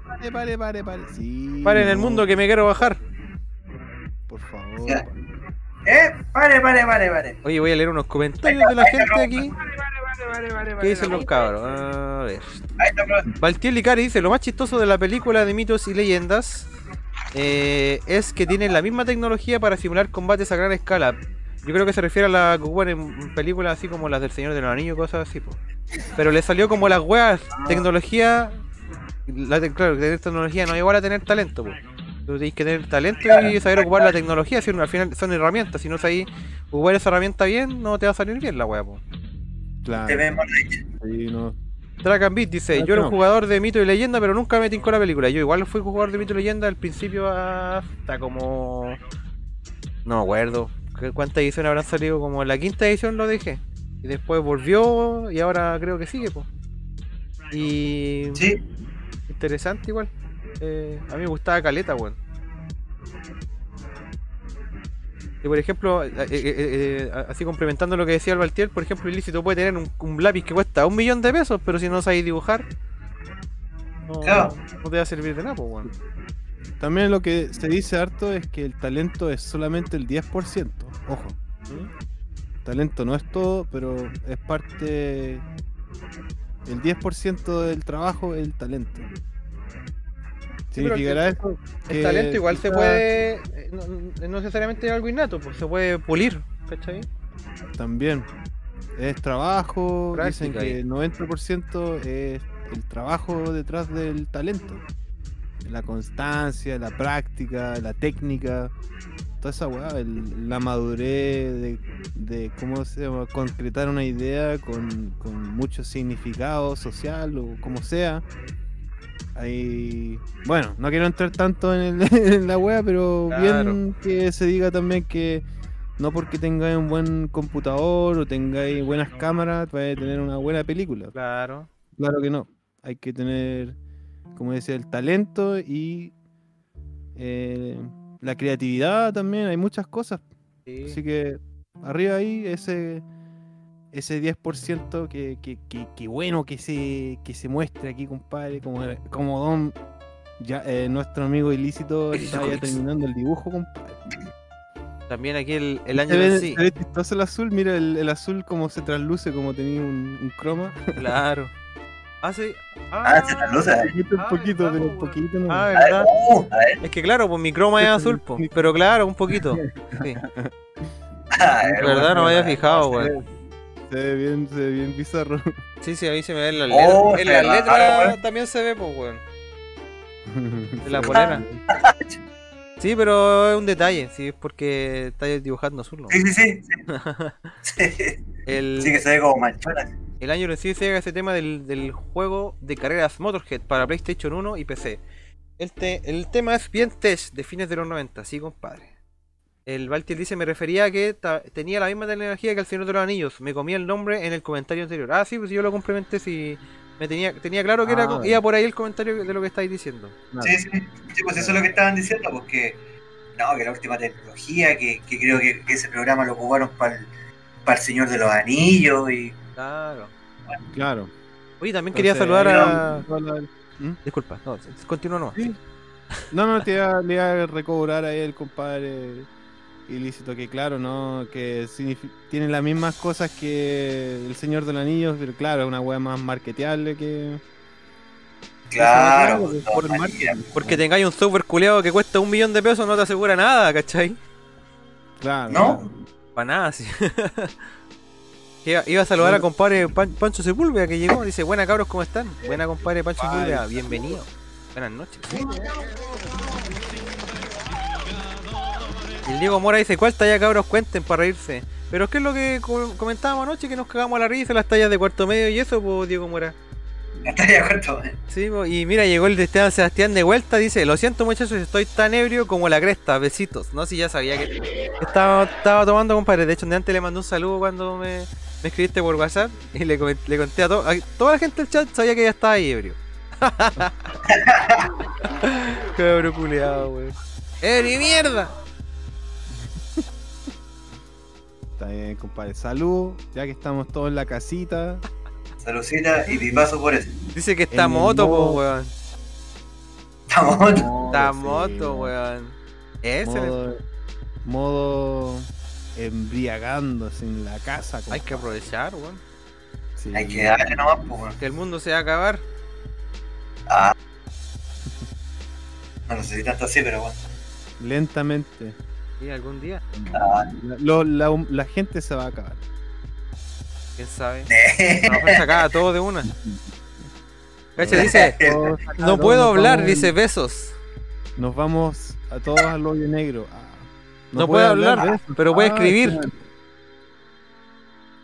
Pare, pare, pare, pare. Sí, Paren en el mundo que me quiero bajar. Por favor. Ya. Eh, pare, pare, pare, pare. Oye, voy a leer unos comentarios de la gente aquí. ¿Qué dicen los cabros? A ver. Valtiel Licari dice, lo más chistoso de la película de mitos y leyendas eh, es que tienen la misma tecnología para simular combates a gran escala. Yo creo que se refiere a la que ocupan en películas así como las del Señor de los Anillos, cosas así. po. Pero le salió como las weas, tecnología... La te- claro, tener tecnología no es igual a tener talento. po. Tú tienes que tener talento y saber ocupar la tecnología, si al final son herramientas, si no sabéis ocupar esa herramienta bien, no te va a salir bien la weá, po. Claro. Te Sí, no. And Beat dice, yo era no. un jugador de mito y leyenda, pero nunca me tincó la película. Yo igual fui jugador de mito y leyenda al principio hasta como... No me acuerdo. ¿Qué- ¿Cuántas ediciones habrán salido? Como la quinta edición lo dejé. Y después volvió y ahora creo que sigue, pues. Y... Sí. Interesante igual. Eh, a mí me gustaba Caleta, weón. Y por ejemplo, eh, eh, eh, así complementando lo que decía el por ejemplo, Ilícito puede tener un, un lápiz que cuesta un millón de pesos, pero si no sabéis dibujar, no, Claro. no te va a servir de nada, pues, weón. También lo que se dice harto es que el talento es solamente el 10%. Ojo. Talento no es todo, pero es parte. El 10% del trabajo es el talento. Sí, Significará el- eso El talento igual se puede. eh, No, no necesariamente es algo innato, pues se puede pulir, ¿cachai? También. Es trabajo, dicen que el 90% es el trabajo detrás del talento. La constancia, la práctica, la técnica, toda esa weá, el- la madurez de, de cómo se llama, concretar una idea con, con mucho significado social o como sea. Ahí, bueno, no quiero entrar tanto en, el- en la wea, pero bien que se diga también que no porque tengáis un buen computador o tengáis buenas cámaras, vais a tener una buena película. Claro. Claro que no. Hay que tener, como decía, el talento y eh, la creatividad también. Hay muchas cosas. Así que arriba ahí ese ese 10% que, que, que, que bueno que se, que se muestre aquí, compadre. Como, como Don, ya, eh, nuestro amigo ilícito, está ya terminando el dibujo, compadre. También aquí el, el año Se ve, sí. se el azul, mira el, el azul como se trasluce, como tenía un, un croma. Claro. Ah, sí. Ah, se trasluce. Un poquito, poquito, pero un poquito no. Ah, verdad. Uh, ver. Es que claro, pues mi croma es azul, pero claro, un poquito. Sí. Ah, verdad no me había fijado, ve- Se ve bien, se ve bien bizarro. Sí, sí, a mí se me ve en las Oh. En se las va, letras weón. también se ve, pues, weón. De la polera. Sí, pero es un detalle, sí, es porque está dibujando azul. ¿no? Sí, sí, sí. Sí, El, sí que se ve como manchona. el año recién se llega ese tema del, del juego de carreras Motorhead para PlayStation 1 y PC. El, te- el tema es bien test de fines de los 90, sí, compadre. El Baltiel dice, me refería a que tenía la misma tecnología que el Señor de los Anillos. Me comía el nombre en el comentario anterior. Ah, sí, pues yo lo complementé si... Me tenía, tenía claro que era, Ah, iba por ahí el comentario de lo que estáis diciendo. Sí, sí, sí, pues eso es lo que estaban diciendo, porque no, que la última tecnología, que, que creo que, que ese programa lo ocuparon para el, el Señor de los Anillos y Claro. Claro. Oye, también quería saludar a... ¿Mm? Disculpa, no, continúa no. Sí. No, no, te iba, le iba a recobrar ahí el compadre ilícito, que claro, ¿no? Que tiene las mismas cosas que el Señor del Anillo, pero claro, es una wea más marketeable que... Claro, pues, por no, marketing. Porque tengáis un software culeado que cuesta un millón de pesos no te asegura nada, ¿cachai? Claro. ¿No? Para nada, sí. iba, iba a saludar a compadre Pan- Pancho Sepúlveda que llegó. Dice, buena cabros, ¿cómo están? Buena compadre Pancho. Sepúlveda, bienvenido. Buenas noches. Y el Diego Mora dice, ¿cuál talla cabros cuenten para reírse? Pero es que es lo que co- comentábamos anoche, que nos cagamos a la risa, las tallas de cuarto medio y eso, pues Diego Mora. Está de acuerdo. Sí, po, y mira, llegó el de Esteban Sebastián de vuelta, dice, lo siento muchachos, estoy tan ebrio como la cresta, besitos. No, si ya sabía que estaba, estaba tomando, compadre. De hecho, de antes le mandé un saludo cuando me, me escribiste por WhatsApp y le, conté a, to- a toda la gente del chat, sabía que ya estaba ahí ebrio. Cabrón culeado, weón. ¡Ebrio mierda! Está bien, compadre. Salud, ya que estamos todos en la casita. Salucita y pipazo por eso. Dice que está En moto, po, weón. Estamos Está sí, moto, weón. weón. Ese Modo, modo embriagándose en la casa. hay que aprovechar, weón. Sí. Hay que darle nomás, pues, weón. Que el mundo se va a acabar. Ah. No lo sé si tanto así, pero bueno. Lentamente. Sí, algún día. Ah, La, lo- la- la gente se va a acabar. ¿Quién sabe? A lo se acaba todo de una. Cacha, dice, no puedo hablar, dice besos. Nos vamos a todos al hoyo negro. Ah, No puede hablar, de eso. pero puede Ah, escribir.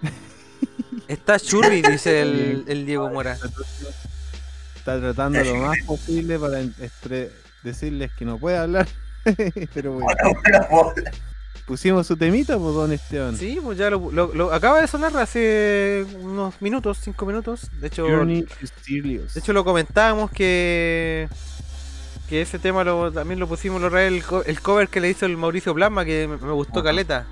Está churri, dice el, el Diego Mora. Está tratando lo más posible para decirles que no puede hablar. Pero bueno. Pusimos su temita, pues, don Esteban. Sí, pues ya lo, lo- lo- acaba de sonar hace unos minutos, cinco minutos. De hecho, Journey de hecho lo comentábamos que que ese tema lo, también lo pusimos lo el, co- el cover que le hizo el Mauricio Plasma que me, me gustó Ajá. caleta.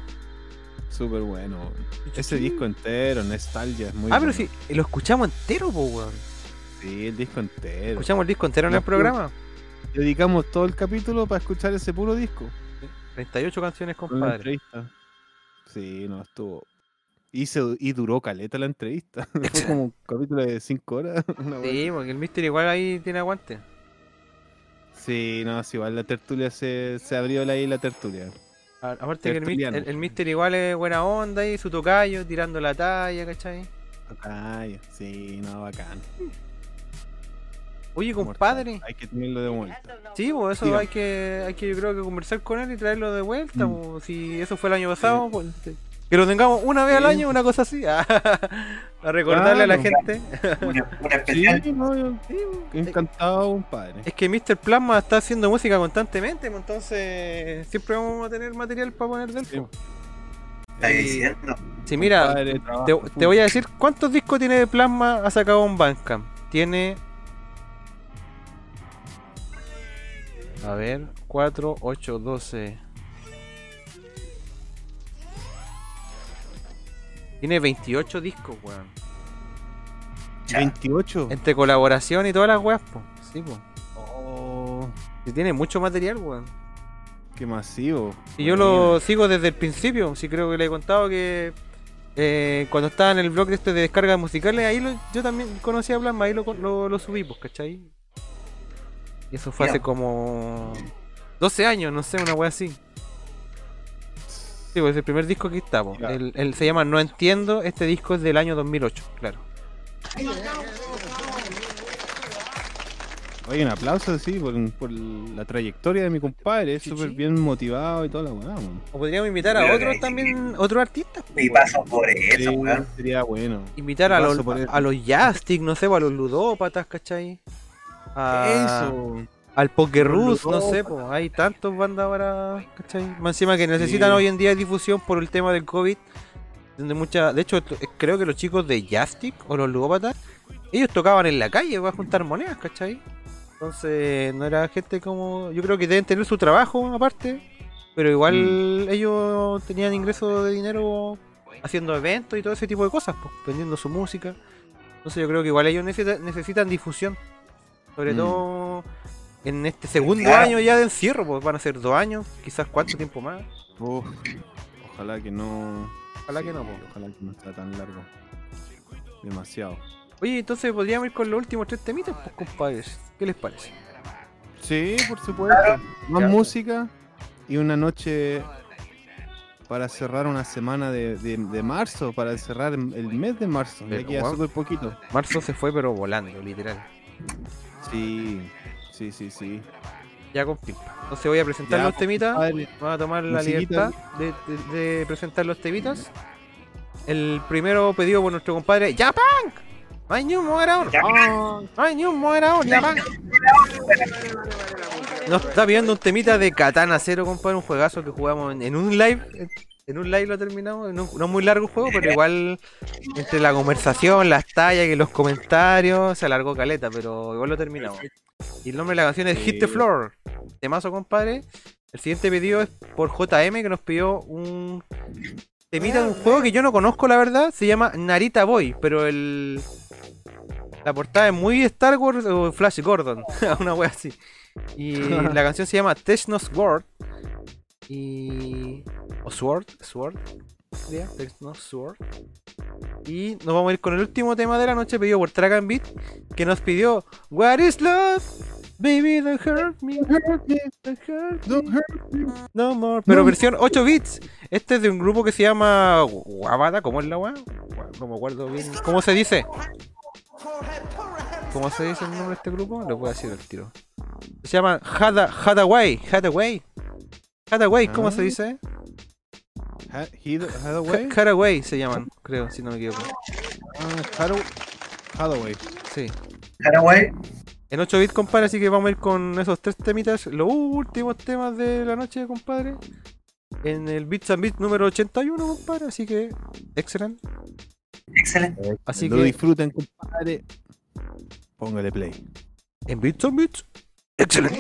Súper bueno. Ese disco entero, Nostalgia, es muy ah, pero bueno. sí, lo escuchamos entero, pues, weón. Sí, el disco entero. Escuchamos el disco entero en el programa. Dedicamos todo el capítulo para escuchar ese puro disco. 38 canciones, compadre. Sí, no, estuvo. Y, se- y duró caleta la entrevista. Fue como un capítulo de 5 horas. Sí, porque el Mister igual ahí tiene aguante. Sí, no, sí, igual la tertulia se, se abrió ahí la tertulia. A- Aparte que el, Mister igual es buena onda y su tocayo tirando la talla, ¿cachai? Ay, sí, no, bacán. Oye, compadre. Hay que tenerlo de vuelta. Sí, pues eso hay que, hay que yo creo que conversar con él y traerlo de vuelta. Mm. pues, si eso fue el año pasado, pues, que lo tengamos una vez al Sí. año, una cosa así. a recordarle a la gente. Sí, no, yo- encantado, compadre. Es que Mr. Plasma está haciendo música constantemente, pues, entonces siempre vamos a tener material para poner del pues. Está diciendo. Sí, mira, trabajo te voy a decir cuántos discos tiene de Plasma ha sacado un Bandcamp. Tiene. A ver, 4, 8, 12. Tiene 28 discos, weón. 28. Entre colaboración y todas las weas, po. Sí, po. Oh, Sí, tiene mucho material, weón. qué masivo. Y yo lo sigo desde el principio. Sí, creo que le he contado que eh, cuando estaba en el blog de este de descargas musicales, ahí lo- yo también conocí a Plasma, ahí lo, lo, lo subí, pues, ¿cachai? Y eso fue hace como 12 años, no sé, una wea así. Sí, pues el primer disco que. Ya. El, el- se llama No Entiendo, este disco es del año 2008, claro. Oye, un aplauso, sí, por, por la trayectoria de mi compadre. Es súper bien motivado y toda la weá. O podríamos invitar a otros también, otros artistas. Y paso por eso, Sí, weón. sería bueno. Invitar a los, a los Jastic, no sé, o a los ludópatas, ¿cachai? A- Eso. Al Pokerus, Los no sé, po, hay tantos bandas ahora, ¿cachai? Más encima que necesitan Sí. hoy en día difusión por el tema del COVID. Donde mucha, de hecho, t- creo que los chicos de Jastic o los ludópatas, ellos tocaban en la calle para juntar monedas, ¿cachai? Entonces, no era gente como. Yo creo que deben tener su trabajo aparte, pero igual Mm. ellos tenían ingresos de dinero haciendo eventos y todo ese tipo de cosas, pues, vendiendo su música. Entonces, yo creo que igual ellos necesita- necesitan difusión. Sobre Mm. todo en este segundo Claro. año ya de encierro, pues van a ser dos años, quizás cuánto tiempo más. Uf, ojalá que no. Ojalá que no, po. Ojalá que no sea tan largo. Demasiado. Oye, entonces podríamos ir con los últimos tres temitas, pues compadres. ¿Qué les parece? Sí, por supuesto. Más música y una noche para cerrar una semana de, de- de marzo, para cerrar el mes de marzo. Pero, Ya queda weón. súper poquito. Marzo se fue pero volando, literal. Sí, sí, sí, sí. Ya pimpa. Entonces voy a presentar Ya, los temitas. compadre. Voy a tomar la Musiquita. libertad de, de- de presentar los temitas. El primero pedido por nuestro compadre Japang. ¡Ay, ni un moderador! ¡Ay, ni un moderador! ¡Japang! Nos está pidiendo un temita de Katana Zero, compadre. Un juegazo que jugamos en, en un live. En- un live lo terminamos. en un- no es muy largo el juego, pero igual entre la conversación, las tallas y los comentarios se alargó caleta, pero igual lo terminamos. Y el nombre de la canción es Hit the. Floor. Temazo, compadre. El siguiente pedido es por JM que nos pidió un temita de un juego que yo no conozco, la verdad. Se llama Narita Boy, pero el. La portada es muy Star Wars o Flash Gordon, una wea así. Y la canción se llama Technos Sword. Y. O Sword, Sword. sería, Technos Sword. Y nos vamos a ir con el último tema de la noche pedido por Track and Beat, que nos pidió What is love? Baby, don't hurt me, don't hurt me, no more. Pero versión 8 bits. Este es de un grupo que se llama Guabata, ¿cómo es la weá? Gua- No me acuerdo bien. ¿Cómo se dice? ¿Cómo se dice el nombre de este grupo? Lo voy a decir al tiro. Se llama Hada, Hadaway. Hadaway. Hadaway, ¿cómo se Ah. dice? Hathaway. Ha- Hadaway se llaman, creo, si no me equivoco. Ah, Hathaway. Hathaway. Sí. Hathaway. En 8 bits, compadre, así que vamos a ir con esos tres temitas, los últimos temas de la noche, compadre. En el Bits and Bits número 81, compadre, así que excelente. Excelente. Así lo que disfruten, compadre. Póngale play. en Bits and Bits, excelente.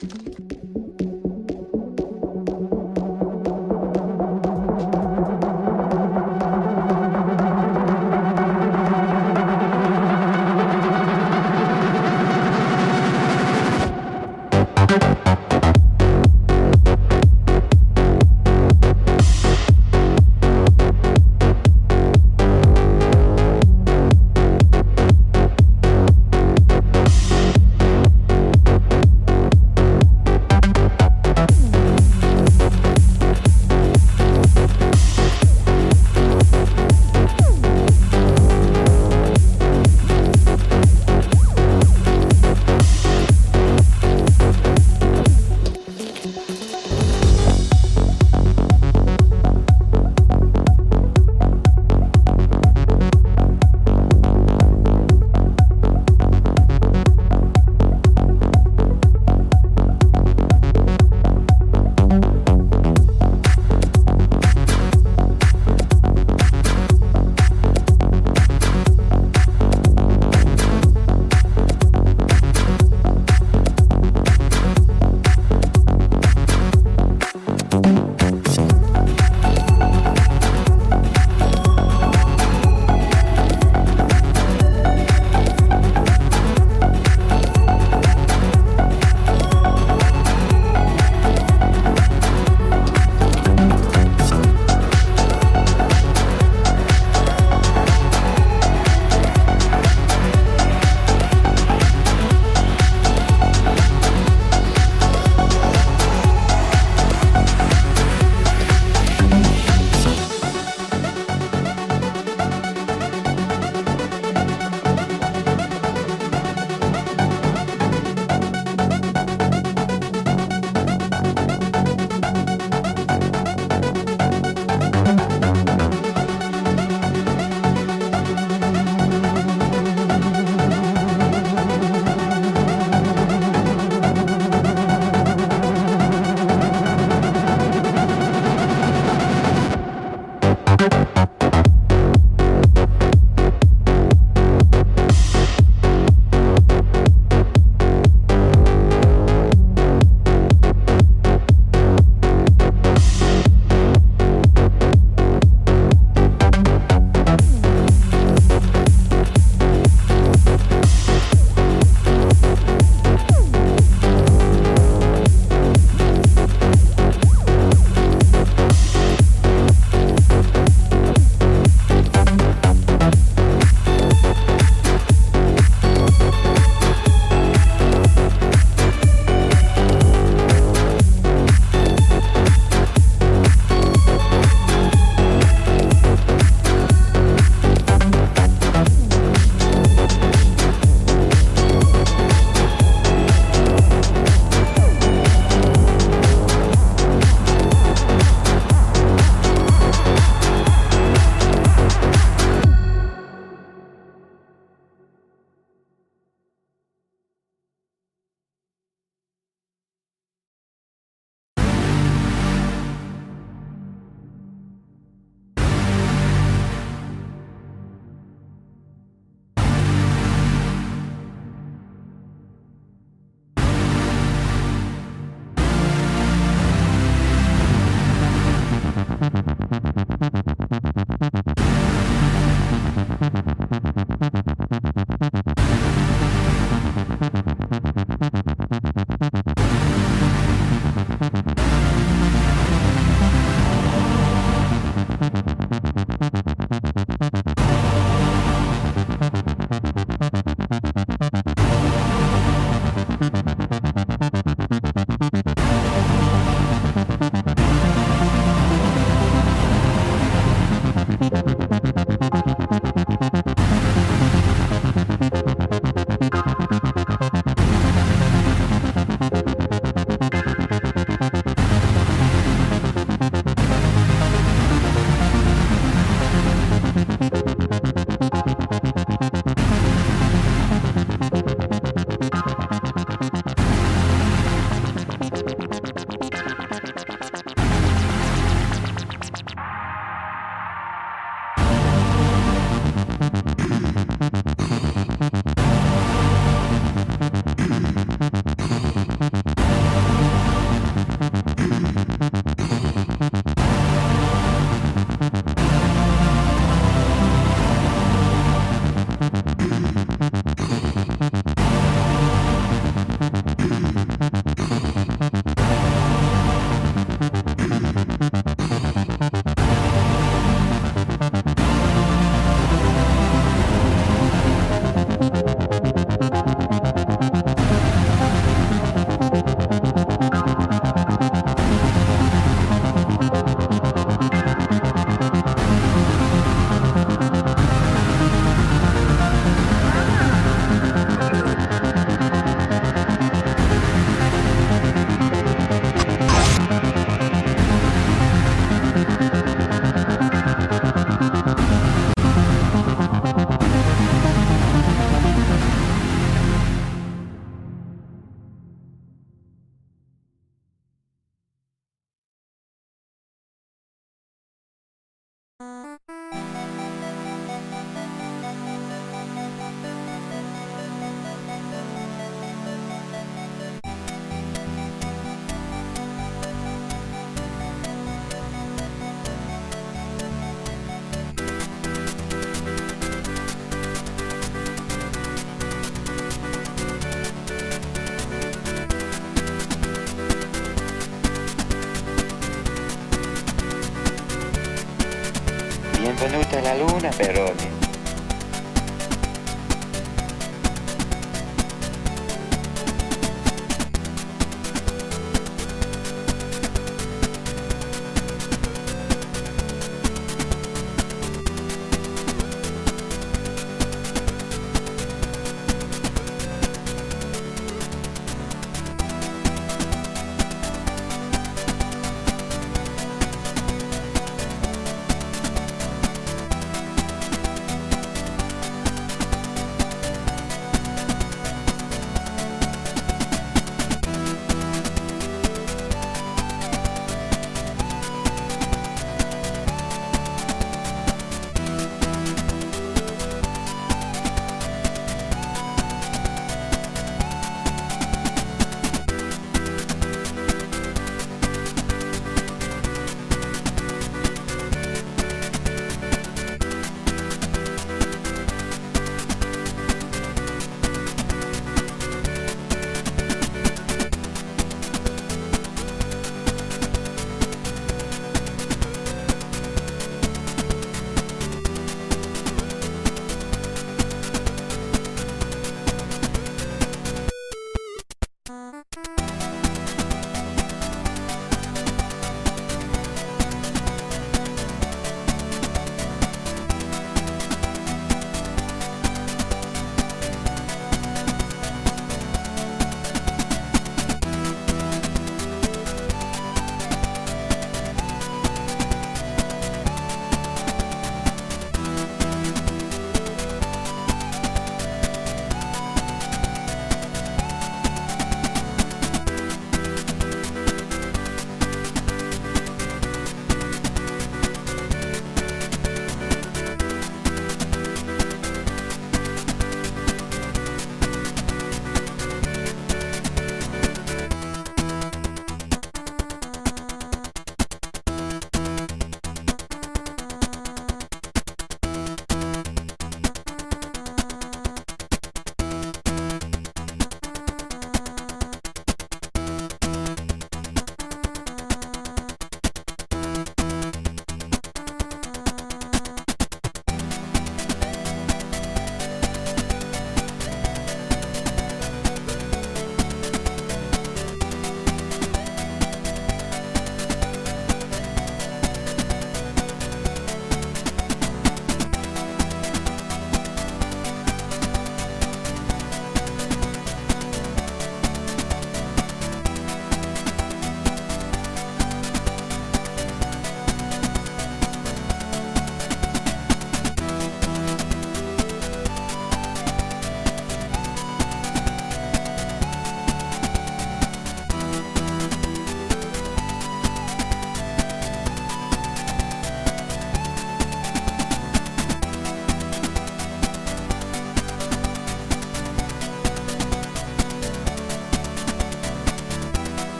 Thank you.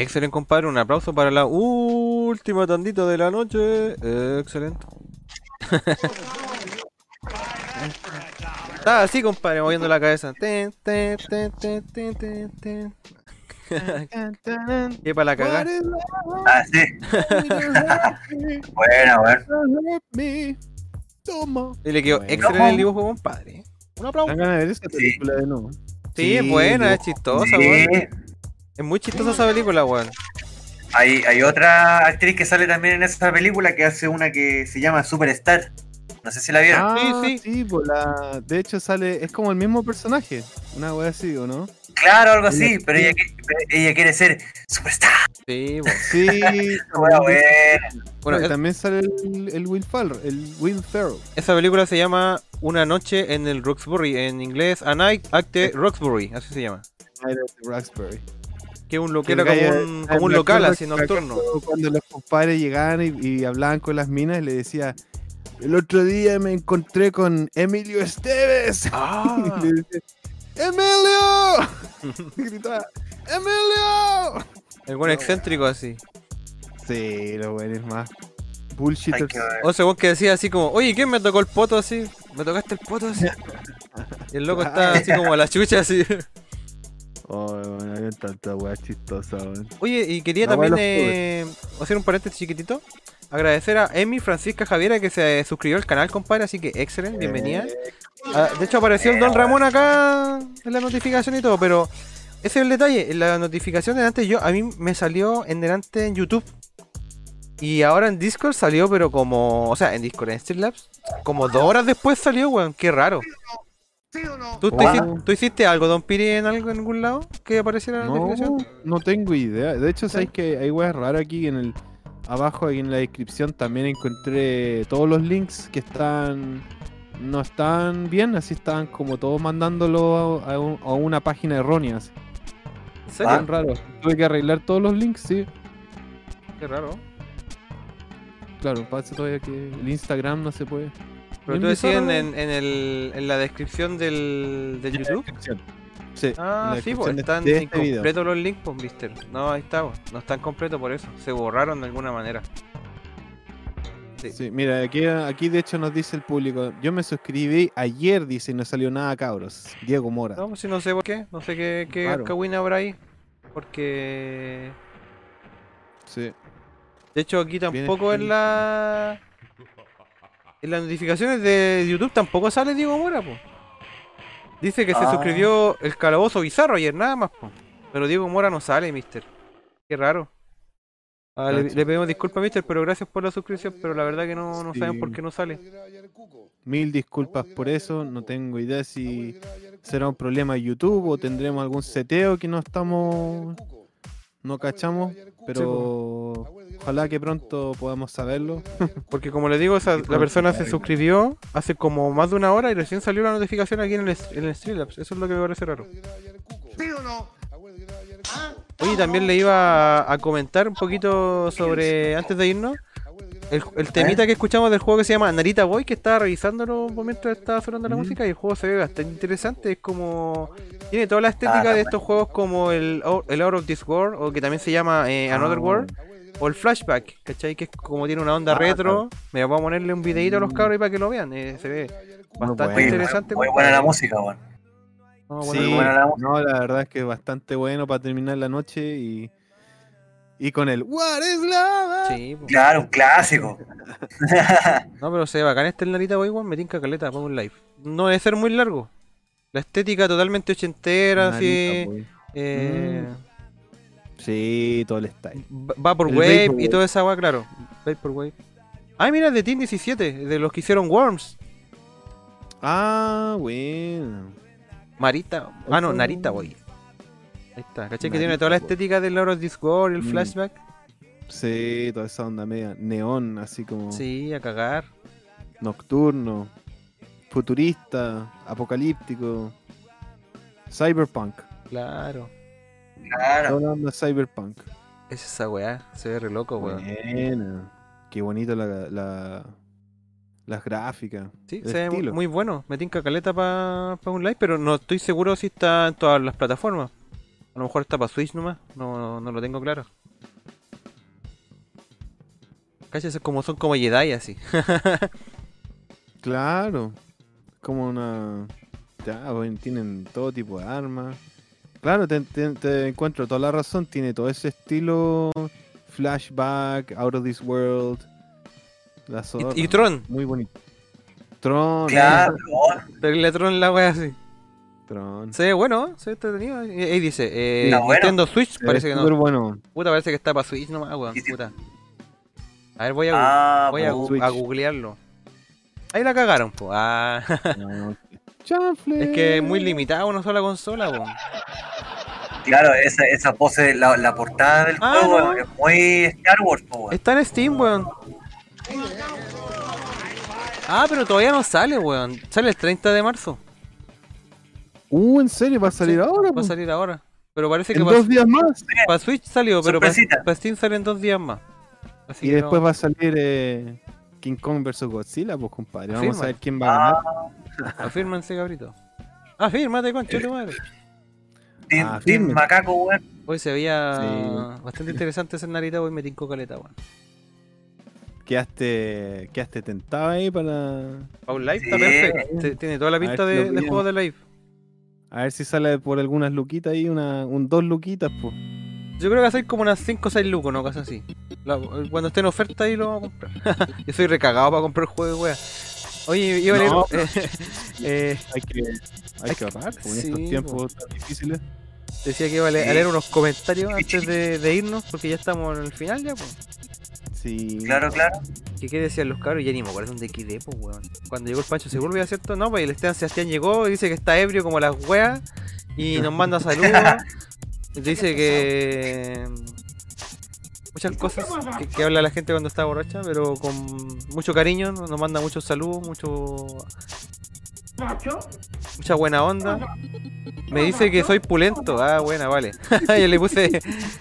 Excelente, compadre. Un aplauso para la última tandita de la noche. Excelente. Estaba así, compadre, moviendo la cabeza. Ten, ten, ten, ten, ten, ten, ten. ¿Qué para la cagar? Ah, sí. Buena, bueno. Toma. Y le quedó excelente el dibujo, compadre. Un aplauso. Dan ganas de ver esa película de nuevo. Sí, es buena, es chistosa, Sí. weón. Es muy chistosa esa película, weón. Hay, hay otra actriz que sale también en esa película que hace una que se llama Superstar. No sé si la vieron. Ah, sí, sí. pues la... de hecho sale, es como el mismo personaje, una wea así, ¿o no? Claro, algo así, pero ella, ella quiere ser Superstar. Sí, weón. Sí. Bueno, y es- también sale el, el Will Ferrell, el Will Ferrell. Esa película se llama Una noche en el Roxbury, en inglés A Night at the Roxbury, así se llama. Night at the Roxbury. Que es un lo- que era como un, como un local así nocturno. Cuando, los compadres llegaban y, y hablaban con las minas, le decía, El otro día me encontré con Emilio Esteves. Ah. Y le decía, ¡Emilio! Y gritaba, ¡Emilio! El buen excéntrico así. Sí, los buenos más bullshitters. O sea, vos que decía así como, oye, ¿quién me tocó el poto así? ¿Me tocaste el poto así? Y el loco está así como a la chucha así. Oh, había tanta weá chistosa, weón. Oye, y quería La también eh, hacer un paréntesis chiquitito. Agradecer a Emi Francisca Javiera que se suscribió al canal, compadre, así que excelente, bienvenida. Ah, de hecho apareció el Don Ramón acá en la notificación y todo, pero ese es el detalle, en la notificación de antes yo a mí me salió en delante en YouTube. Y ahora en Discord salió, pero como, o sea, en Discord, en Streamlabs, como dos horas después salió, weón, qué raro. ¿Tú, tú hiciste algo, Don Piri, en algo en algún lado que apareciera la No, notificación? no tengo idea. De hecho, sabéis que hay weas raras aquí en el. Abajo ahí en la descripción también encontré todos los links que están. No están bien, así están como todos mandándolo a, a un- a una página errónea. así. ¿En serio? Raro. Tuve que arreglar todos los links, sí. Qué raro. Claro, pasa todavía que el Instagram no se puede. Pero tú decías en, en, el, en la descripción del, del YouTube. Sí, Ah, la sí, pues de- están de este incompletos los links, pues, mister. No, ahí está, pues, no están completos por eso. Se borraron de alguna manera. Sí, mira, aquí, aquí de hecho nos dice el público. Yo me suscribí ayer, dice, y no salió nada, cabros. Diego Mora. No, si no sé por qué. No sé qué, qué habrá ahí. Porque. Sí. De hecho, aquí tampoco escrito. la. En las notificaciones de YouTube tampoco sale Diego Mora, pues. Dice que se Ah. suscribió el calabozo bizarro ayer, nada más, pues. Pero Diego Mora no sale, mister. Qué raro. Ah, le, pedimos disculpas, mister, pero gracias por la suscripción. Pero la verdad que no, no saben por qué no sale. Mil disculpas por eso. No tengo idea si será un problema de YouTube o tendremos algún seteo que no estamos. No cachamos. Pero ojalá que pronto podamos saberlo. Porque como le digo, esa- la persona se suscribió hace como más de una hora y recién salió la notificación aquí en el, en el Streamlabs. Eso es lo que me parece raro. Oye, también le iba a, a comentar un poquito sobre, antes de irnos, el, el temita que escuchamos del juego que se llama Narita Boy, que estaba revisándolo mientras estaba sonando la música y el juego se ve bastante interesante. Es como. Tiene toda la estética de estos juegos como el, el Out of This World, o que también se llama eh, Another Ah. World, o el Flashback, ¿cachai? Que es como tiene una onda Ah, retro. Me voy a ponerle un videito a los cabros para que lo vean. eh, se ve bastante bueno. interesante. Muy buena la música, weón. No, Sí, bueno, buena la música. no, la verdad es que es bastante bueno para terminar la noche y. Y con el What is love? Sí. Claro, un clásico. No, pero se ve bacán este el Narita Boy, me tinca caleta para un live. No debe ser muy largo. La estética totalmente ochentera, así. Narita Boy. Eh, Sí, todo el style. Va Vaporwave El y Vaporwave. toda esa weá, claro. Vaporwave. Ay, mira, de Team 17, de los que hicieron Worms. Ah, bueno. Marita. Ah, no. Narita Boy. Ahí está. ¿Cachai? Que tiene toda la estética del Lord of this World, el Mm. flashback. Sí, toda esa onda media neón, así como Sí, a cagar. nocturno, futurista, apocalíptico, cyberpunk. Claro. Claro. Toda la onda cyberpunk. Es esa weá. Se ve re loco, weón. Buena. Qué bonito la, la- las gráficas. Sí, el se ve muy bueno. Me tinca caleta para un live, pero no estoy seguro si está en todas las plataformas. A lo mejor está para Switch nomás. No, no, no lo tengo claro. Cállate, como son como Jedi así. Claro. Como una. Ya, bueno, tienen todo tipo de armas. Claro, te, te- te encuentro toda la razón. Tiene todo ese estilo. Flashback, Out of This World. La zorra. y Tron. Muy bonito. Tron. Claro, eh, Tron la wea así. Tron. Se ve bueno, se ve entretenido. Y Ahí dice, eh, bueno. Nintendo Switch parece que no. bueno. Puta, parece que está para Switch nomás, weón. Puta. A ver, voy a, Ah, voy a, a googlearlo. Ahí la cagaron, po. Ah. No, Chanfle. es que es muy limitado una sola consola, weón. Claro, esa, esa pose, la, la portada del Ah, juego no. es muy Star Wars, po, weón. Está en Steam, weón. Ah, pero todavía no sale, weón. Sale el 30 de marzo. Uh, ¿en serio? ¿Va a salir ahora? Va a salir ahora. Pero parece que ¿En para dos días más? Switch salió, pero para. Steam sale en dos días más. Así Y que después no- va a salir. Eh... King Kong vs Godzilla, pues compadre. Vamos a ver quién va a ganar. Afírmense, cabrito. Afírmate, concha de tu madre. Team, Ah, Team. Macaco, weón. Hoy se veía Sí. bastante interesante ese Narita, hoy me tincó caleta, weón. Quedaste, quedaste tentado ahí para. Para un live está Sí. perfecto. Te- Tiene toda la pinta si de, lo de juego de live. A ver si sale por algunas luquitas ahí, una, un dos luquitas, pues. Yo creo que hacer como unas 5 o 6 lucos, ¿no? Casi así. La- cuando esté en oferta ahí lo vamos a comprar. Yo soy recagado para comprar juegos, wea. Oye, iba a leer. No, eh, eh, Hay que, hay que ahorrar, en Sí, estos tiempos tan difíciles. decía que iba a leer, a Sí. leer unos comentarios antes de, de irnos, porque ya estamos en el final ya, pues. Sí. Claro, claro. ¿Qué, qué decían los cabros? Ya ni me acuerdo dónde quedé, pues, weón. Cuando llegó el Pancho Seguro, ¿cierto? No, pues el Esteban Sebastián llegó y dice que está ebrio como las weas y nos manda saludos. dice que. Muchas cosas que, que habla la gente cuando está borracha, pero con mucho cariño, nos nos manda muchos saludos, mucho. Mucha buena onda. Me dice que soy pulento. Ah, buena, vale. Yo le puse.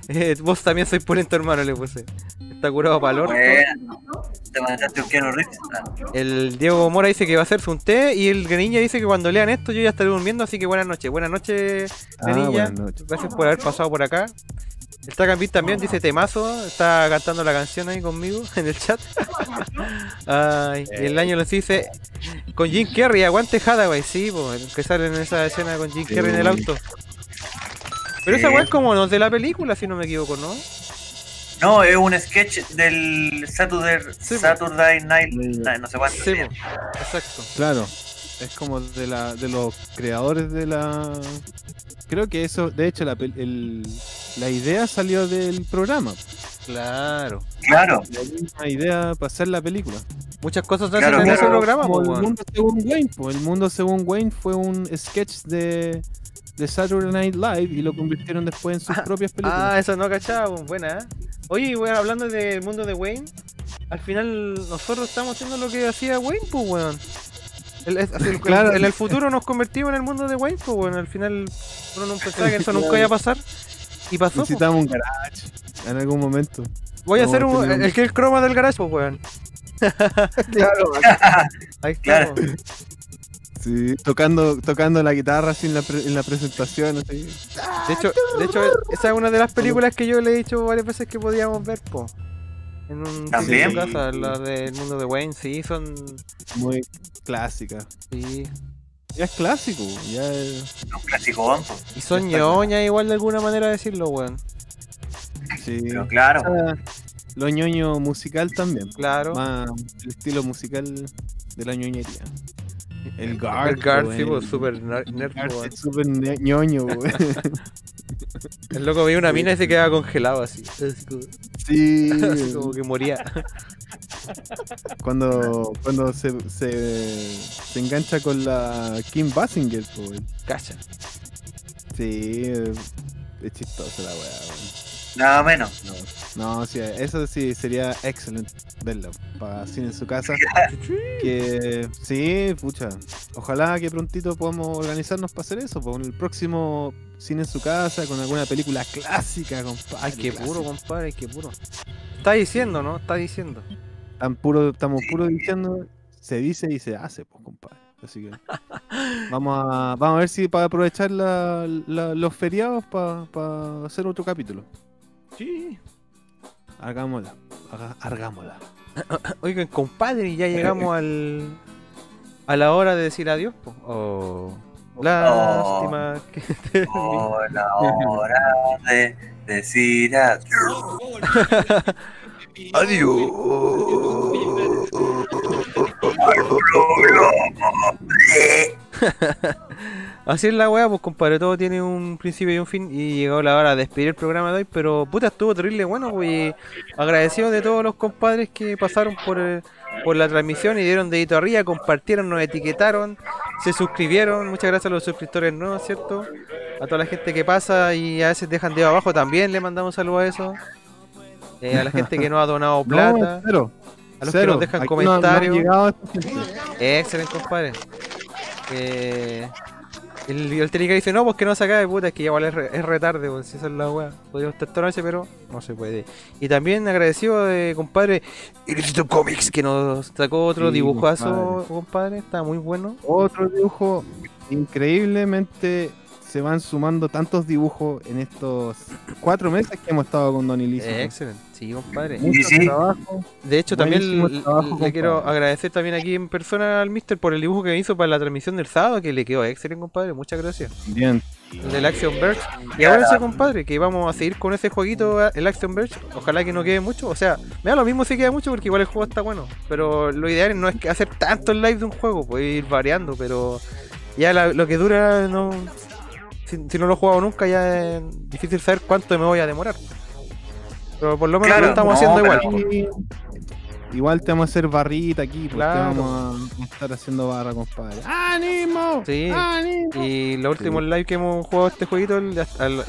eh, vos también soy pulento, hermano, le puse. Está curado para el orto. Bueno, te mandaste un Keanu Reeves. Ah, El Diego Mora dice que va a hacerse un té y el Granilla dice que cuando lean esto yo ya estaré durmiendo, así que buenas noches. Buenas noches, Ah, buenas noches. Gracias por haber pasado por acá. El Tracambit también dice temazo, está cantando la canción ahí conmigo en el chat. Ay, y el año los dice con Jim Carrey, aguante Hathaway, sí, pues, que sale en esa escena con Jim Sí. Carrey en el auto. Pero esa weá es como no de la película, si no me equivoco, ¿no? No, es un sketch del Saturday, Sí, po. Saturday Night, Night, no sé cuánto. Sí, po, exacto. Claro. Es como de la de los creadores de la. Creo que eso, de hecho, la, el- la idea salió del programa. Claro. Claro. La misma idea para hacer la película. Muchas cosas se Claro, hacen en ese programa, po, el weón. mundo según Wayne, el mundo según Wayne fue un sketch de, de Saturday Night Live y lo convirtieron después en sus propias películas. Ah, eso no cachaba, buena, ¿eh? Oye, weón, hablando del mundo de Wayne, al final nosotros estamos haciendo lo que hacía Wayne, pues, weón. El- es- así, el- Claro. En el futuro nos convertimos en el mundo de Wayne, pues, weón. Al final uno no pensaba que eso nunca iba a pasar. Y pasó, pues. Necesitamos un garage en algún momento. Voy a hacer un, el que es el croma del garage, pues, weón. Claro, Ahí está, Claro. pues. sí, tocando, tocando la guitarra así en la, pre- en la presentación. Así. De hecho, de hecho, esa es una de las películas que yo le he dicho varias veces que podíamos ver, po. En un También. de casa, la del mundo de Wayne, sí, son. Muy clásica. Sí. Ya es clásico, ya es- Un clásico banco. Y son ñoñas igual de alguna manera decirlo, weón. sí. Pero claro. Ah, Lo ñoño musical también. Claro. Más el estilo musical de la ñoñería. El Guard. El Guard, sí, pues, super ner- nerd, es ne- ñoño, weón. El loco veía una mina y se quedaba congelado así. Sí. así como que moría. Cuando, cuando se, se, se engancha con la Kim Basinger, pues, weón. Cacha. Sí, es chistosa la weá, weón. Nada menos. No, no, sí, eso sí sería excelente verlo para cine en su casa. que sí, pucha. Ojalá que prontito podamos organizarnos para hacer eso, por el próximo cine en su casa con alguna película clásica, compadre. Ay, qué clásica. puro, compadre, qué puro. Está diciendo, ¿no? Está diciendo. Tan puro, estamos puro diciendo, se dice y se hace, pues, compadre. Así que vamos a, vamos a ver si para aprovechar la- la- los feriados para hacer otro capítulo. Sí. Hagámosla, haga- hagámosla. Oigan, compadre, ya llegamos al. a la hora de decir adiós, po. Oh. Lástima que termine. Oh, la hora de decir adiós. Así es la weá, pues compadre, todo tiene un principio y un fin y llegó la hora de despedir el programa de hoy, pero puta, estuvo terrible bueno, pues agradecido de todos los compadres que pasaron por, eh, por la transmisión y dieron dedito arriba, compartieron, nos etiquetaron, se suscribieron, muchas gracias a los suscriptores nuevos, ¿cierto? A toda la gente que pasa y a veces dejan dedo abajo también le mandamos saludos a eso. Eh, a la gente que no ha donado plata. No, cero. A los que nos dejan Aquí no- no han comentarios. Excelente, compadre. Eh, El, el técnico dice, no, pues que no se acabe, puta, es que igual es, re- es retarde, pues, si esa es la weá. Podríamos estar toda noche, pero no se puede. Y también agradecido de compadre Illustrated Comics, que nos sacó otro Sí, dibujazo, compadre. Está muy bueno. Otro dibujo, increíblemente se van sumando tantos dibujos en estos cuatro meses que hemos estado con Don. Eh, excelente, sí, compadre. Mucho trabajo. De hecho, también le, trabajo, le compadre. quiero agradecer también aquí en persona al Mister por el dibujo que me hizo para la transmisión del sábado, que le quedó excelente, compadre. Muchas gracias. Bien. El del Action Verge. Y ahora ese compadre, que vamos a seguir con ese jueguito, el Action Verge. Ojalá que no quede mucho. O sea, me da lo mismo si queda mucho porque igual el juego está bueno. Pero lo ideal no es que hacer tanto el live de un juego, puede ir variando, pero ya la- lo que dura no. Si, si no lo he jugado nunca, ya es difícil saber cuánto me voy a demorar. Pero por lo menos lo estamos haciendo igual. Y- Igual te vamos a hacer barrita aquí, porque Claro. vamos a estar haciendo barra, compadre. ¡Ánimo! Sí. ¡Ánimo! Y los últimos live que hemos jugado este jueguito, lo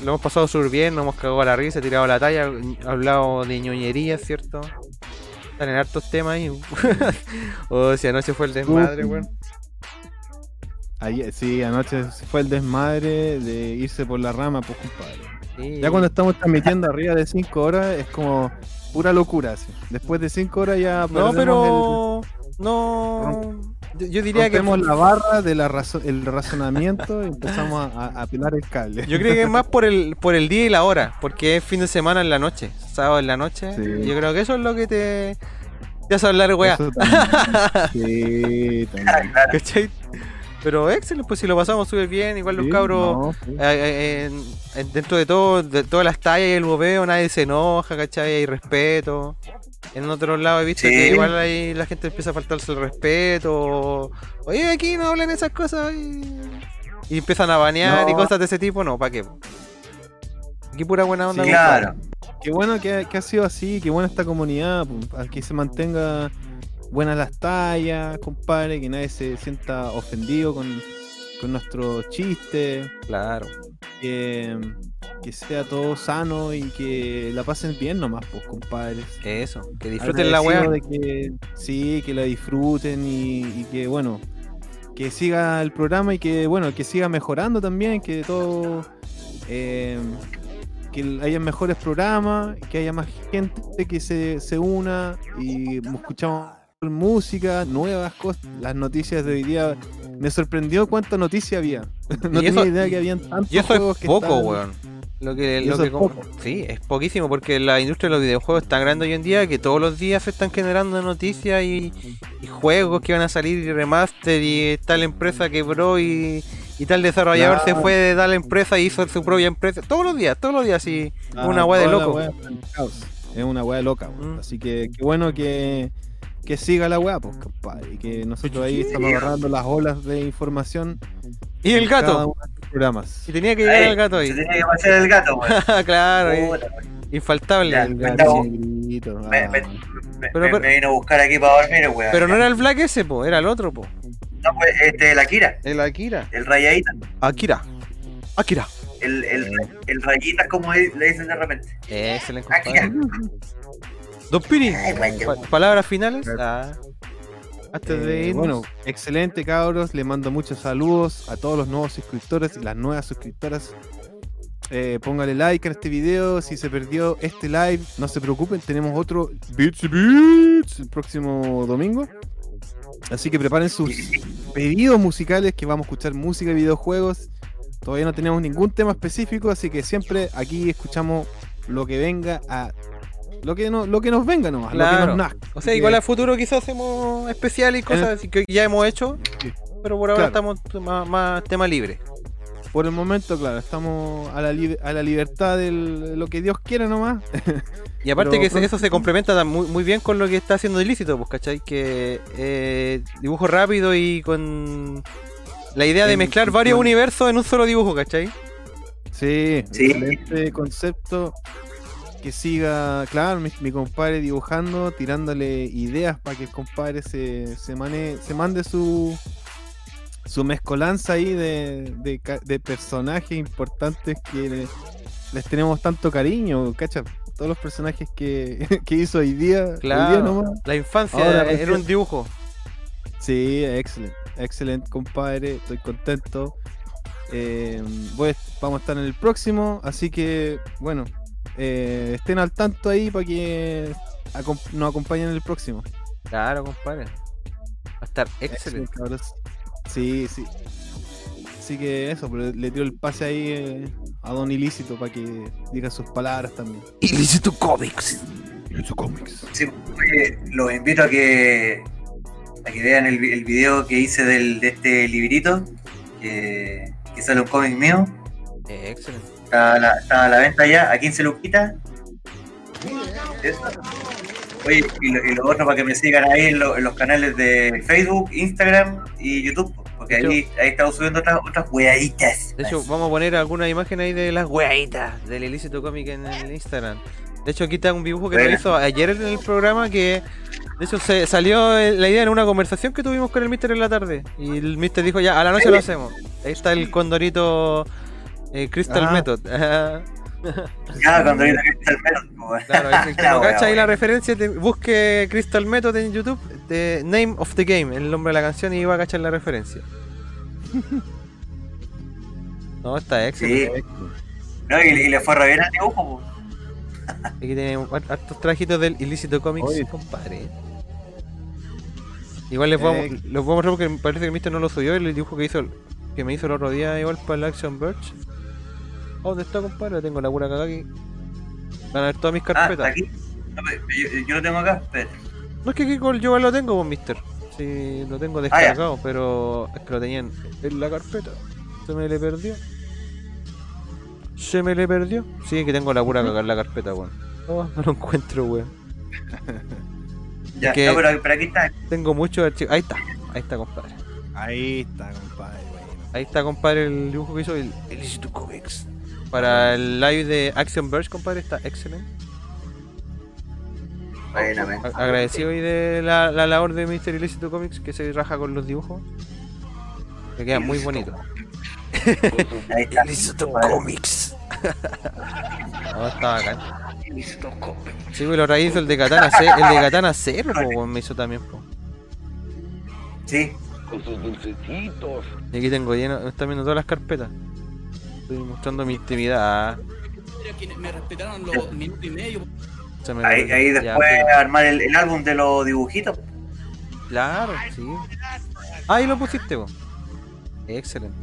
hemos pasado súper bien, nos hemos cagado a la risa, tirado la talla, hablado de ñoñerías, ¿cierto? Están en hartos temas ahí. o si anoche fue el desmadre, weón. Ayer- sí, anoche fue el desmadre de irse por la rama, pues, compadre. Sí. Ya cuando estamos transmitiendo arriba de 5 horas es como pura locura, así. Después de 5 horas ya No, pero. No. Yo, yo diría que. rompemos la barra del el razonamiento y empezamos a, a- el cable. Yo creo que es más por el, por el día y la hora, porque es fin de semana en la noche, sábado en la noche. Sí. Yo creo que eso es lo que te. Te hace hablar, weá. Sí, también. ¿Cachai? Pero excelente, pues si lo pasamos súper bien, igual los Sí, cabros, no, sí. eh, eh, en- en- dentro de todo, de todas las tallas y el bobeo, nadie se enoja, ¿cachai? Hay respeto. En otros lados he visto Sí. que igual ahí la gente empieza a faltarse el respeto. Oye, aquí no hablan esas cosas. Y, y empiezan a banear y cosas de ese tipo, no, ¿para qué? Aquí pura buena onda. Sí, compadre. Qué bueno que, que ha sido así, qué buena esta comunidad, que se mantenga buenas las tallas, compadre, que nadie se sienta ofendido con, con nuestros chistes. Claro. Que, que sea todo sano y que la pasen bien nomás, pues, compadres. Eso, que disfruten la que sí, que la disfruten y, y que bueno, que siga el programa y que bueno, que siga mejorando también, que todo eh, que haya mejores programas, que haya más gente que se, se una y escuchamos música, nuevas cosas, las noticias de hoy día. Me sorprendió cuánta noticia había. no Y tenía eso- idea que habían tantos Y eso juegos es que poco, estaban- weón. Lo que, lo que es. Sí, es poquísimo porque la industria de los videojuegos es tan grande hoy en día que todos los días se están generando noticias y, y juegos que van a salir y remaster y tal empresa quebró y, y tal desarrollador se fue de tal empresa y hizo su propia empresa. Todos los días, todos los días, sí. Ah, una weá de loco. Es una weá loca. Mm. Así que qué bueno que, que siga la weá, pues, compadre. Y que nosotros ahí estamos agarrando las olas de información. Y el gato. programas. Y tenía que llegar Ahí, el gato ahí. Se tenía que pasar el gato, weón. claro. Puta, infaltable. Ya, el gato. ah. me- me- Pero- me- pero- me vino a buscar aquí para dormir, weón. Pero no era el Black ese, po, era el otro, po. No, pues este, el Akira, El Akira. el rayadita. Akira. Akira. El, el, el rayita, como le dicen de repente. Excelente, Akira. Don Piri, pa- palabras finales. Ah, antes de Eh, bueno, excelente cabros, le mando muchos saludos a todos los nuevos suscriptores y las nuevas suscriptoras. Eh, póngale like a este video, si se perdió este live, no se preocupen, tenemos otro Beats y Beats el próximo domingo. Así que preparen sus pedidos musicales que vamos a escuchar música y videojuegos. Todavía no tenemos ningún tema específico, así que siempre aquí escuchamos lo que venga a lo que no, lo que nos venga nomás, lo que Claro. nos nazca. O sea, igual que- a futuro quizás hacemos especiales y cosas así que ya hemos hecho. Pero por ahora Claro. estamos más, más tema libre. Por el momento, claro, estamos a la, li- a la libertad de lo que Dios quiera nomás. Y aparte Pero que pronto- eso se complementa muy, muy bien con lo que está haciendo ilícito, pues, ¿cachai? Que eh, dibujo rápido y con la idea de En- mezclar varios universos en un solo dibujo, ¿cachai? Sí, Sí. excelente concepto. Que siga, claro, mi, mi compadre dibujando, tirándole ideas para que el compadre se, se, mane- se mande su, su mezcolanza ahí de, de, personajes importantes que le- les tenemos tanto cariño, ¿cacha? Todos los personajes que, que hizo hoy día, hoy día Claro. nomás. La infancia Ahora recién- un dibujo. Sí, excelente, excelente compadre, estoy contento. Eh, a- vamos a estar en el próximo, así que, bueno, eh, estén al tanto ahí para que acom- nos acompañen en el próximo. Claro, compadre. Va a estar excelente. cabros. Sí, sí. Así que eso, pero le tiro el pase ahí eh, a Don Ilícito para que diga sus palabras también. Ilícito Comics. Ilícito Comics. Sí, oye, los invito a que a que vean el, el video que hice del, de este librito, que, que sale un cómic mío. Eh, excelente. Está a, la, está a la venta ya, a 15 luquitas. Eso. Oye, y lo, y lo otro para que me sigan ahí en, lo- en los canales de Facebook, Instagram y YouTube, porque ahí, ahí estamos subiendo otras, otras weaditas. De hecho, vamos a poner alguna imagen ahí de las weaditas del ilícito cómic en el Instagram. De hecho, aquí está un dibujo que nos Buena. hizo ayer en el programa que. De hecho, se salió la idea en una conversación que tuvimos con el Mister en la tarde. Y el Mister dijo, ya, a la noche lo hacemos. Ahí está el condorito eh, Crystal Ah. Method. Ya, cuando viene Crystal Method, pues. Claro, el que La no wea, cacha ahí la referencia, te- busque Crystal Method en YouTube, de Name of the Game, el nombre de la canción, y va a cachar la referencia. No, está Sí. excelente. No, y, y le fue re bien al dibujo, pues. Aquí tenemos hartos trajitos del Ilícito Comics, Oye. compadre. Igual les vamos, Eh, los vamos a mostrar porque parece que el Mister no lo subió, el dibujo que hizo que me hizo el otro día igual para el Action Birch. Oh, ¿Dónde está, compadre? Tengo la pura cagada aquí. Van a ver todas mis Ah, está carpetas. aquí. No, pero yo, yo lo tengo acá, espérate. No es que aquí con- yo lo tengo, pues, mister. Sí, lo tengo descargado, pero es que lo tenían en la carpeta. Se me le perdió. Se me le perdió. Sí, que tengo la pura cagada en la carpeta, weón. No, no lo encuentro, weón. Ya, Que- no, pero, pero aquí está. Tengo muchos archivos. Ahí está, ahí está, compadre. Ahí está, compadre. bueno. Ahí está, compadre, el dibujo que hizo el Illicito Comics. Para el live de Action Verge, compadre, está excelente. Buenamente. Agradecido hoy de la, la labor de Mr. Illicito Comics que se raja con los dibujos. Que queda muy bonito. Ahí está. Illicito Comics. No, está bacán. Sí, pues lo raíz el de Katana C, el de Katana weón, me hizo también, po. Sí. Y aquí tengo lleno, me están viendo todas las carpetas. Estoy mostrando mi intimidad. Me respetaron los minutos y medio. Me- Ahí, ahí ya, después pero- armar el, el álbum de los dibujitos. Claro, sí. Ah, Ahí lo pusiste, vos. Excelente.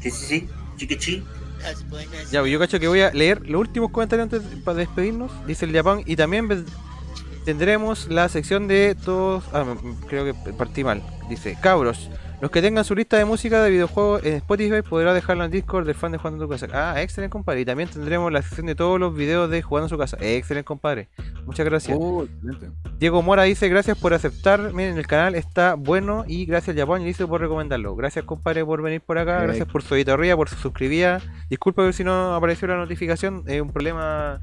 Sí, sí, sí. Chiquichi. Ya, pues yo cacho que voy a leer los últimos comentarios antes de- para despedirnos. Dice el Japón. Y también tendremos la sección de todos. Ah, creo que partí mal. Dice: Cabros, los que tengan su lista de música de videojuegos en Spotify podrá dejarla en Discord del fan de Jugando en tu casa. Ah, excelente, compadre. Y también tendremos la sección de todos los videos de Jugando en su casa. Excelente, compadre. Muchas gracias. Oh, excelente. Diego Mora dice gracias por aceptar. Miren, el canal está bueno y gracias Japón y dice por recomendarlo. Gracias compadre por venir por acá, gracias por su editorial, por su suscribida. Disculpa si no apareció la notificación, es un problema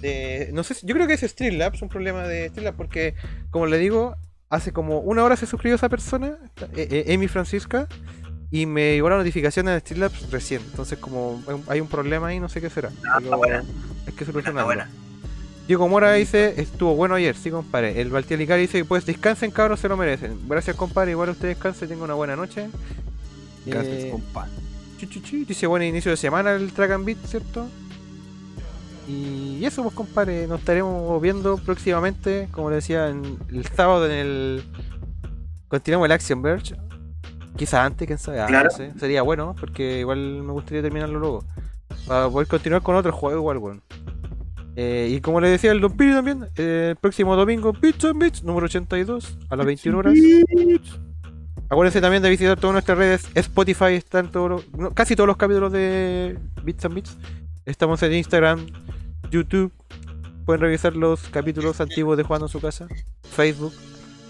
de... No sé, si- yo creo que es Streamlabs, un problema de Streamlabs porque, como le digo, hace como una hora se suscribió esa persona, eh, eh, Amy Francisca, y me llegó la notificación en Streamlabs recién. Entonces como hay un- problema ahí, no sé qué será. pero hay que solucionarlo. Diego Mora dice, estuvo bueno ayer, sí compadre. El Valtialicari dice, pues descansen cabros, se lo merecen. Gracias compadre, igual usted descanse, tenga una buena noche. Gracias, Eh, compadre. Dice buen inicio de semana el Track and Beat, ¿cierto? Y eso pues compadre, nos estaremos viendo próximamente, como le decía, en- el sábado en el... Continuamos el Action Verge. Quizás antes, quién sabe, ah, Claro. no sé. Sería bueno, porque igual me gustaría terminarlo luego. Para poder continuar con otro juego igual, weón. Eh, y como le decía el Don Piri también, eh, el próximo domingo, Bits and Bits, número 82, a las 21 horas. Acuérdense también de visitar todas nuestras redes. Spotify están todos los- no, casi todos los capítulos de Bits and Bits. Estamos en Instagram, YouTube. Pueden revisar los capítulos antiguos de Jugando en su casa. Facebook.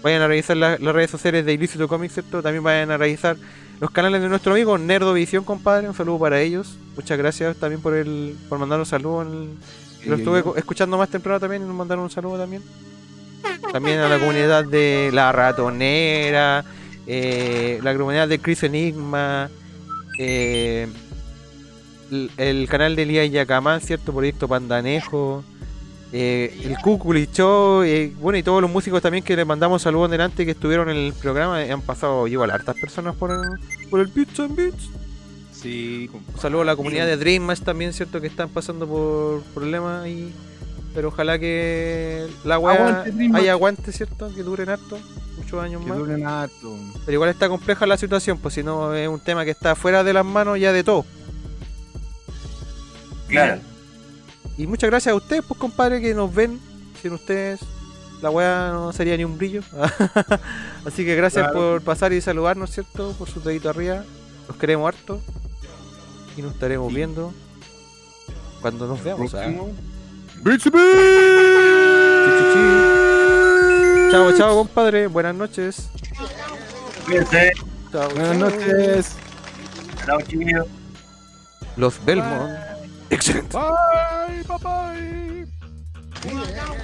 Vayan a revisar la- las redes sociales de Ilícito Comics, ¿cierto? También vayan a revisar los canales de nuestro amigo Nerdovisión, compadre. Un saludo para ellos. Muchas gracias también por el por mandarnos saludos. Lo estuve escuchando más temprano también y nos mandaron un saludo también. También a la comunidad de La Ratonera, eh, la comunidad de Chris Enigma, eh, el, canal de Lía Yacamán, ¿cierto? Proyecto Pandanejo, eh, el Cuculi Show, eh, bueno, y todos los músicos también que les mandamos saludos delante que estuvieron en el programa. eh, Han pasado igual hartas personas por el, por el Beats and Beats. Sí. Un saludo a la comunidad de Dreammatch también, ¿cierto? Que están pasando por problemas y... Pero ojalá que la weá haya aguante, ¿cierto? Que duren harto, muchos años Que más. duren harto. Pero igual está compleja la situación, pues si no es un tema que está fuera de las manos ya de todo. Claro. Y muchas gracias a ustedes, pues compadre, que nos ven. Sin ustedes, la weá no sería ni un brillo. Así que gracias Claro. por pasar y saludarnos, ¿cierto? Por su dedito arriba. Los queremos harto. Y nos estaremos viendo cuando nos veamos. ¿ah? Chao, chao, compadre. Buenas noches. Cuídense. Chao, Buenas chao. noches. Chao, chiquillos. Los Belmont. Excelente. Bye, bye, bye.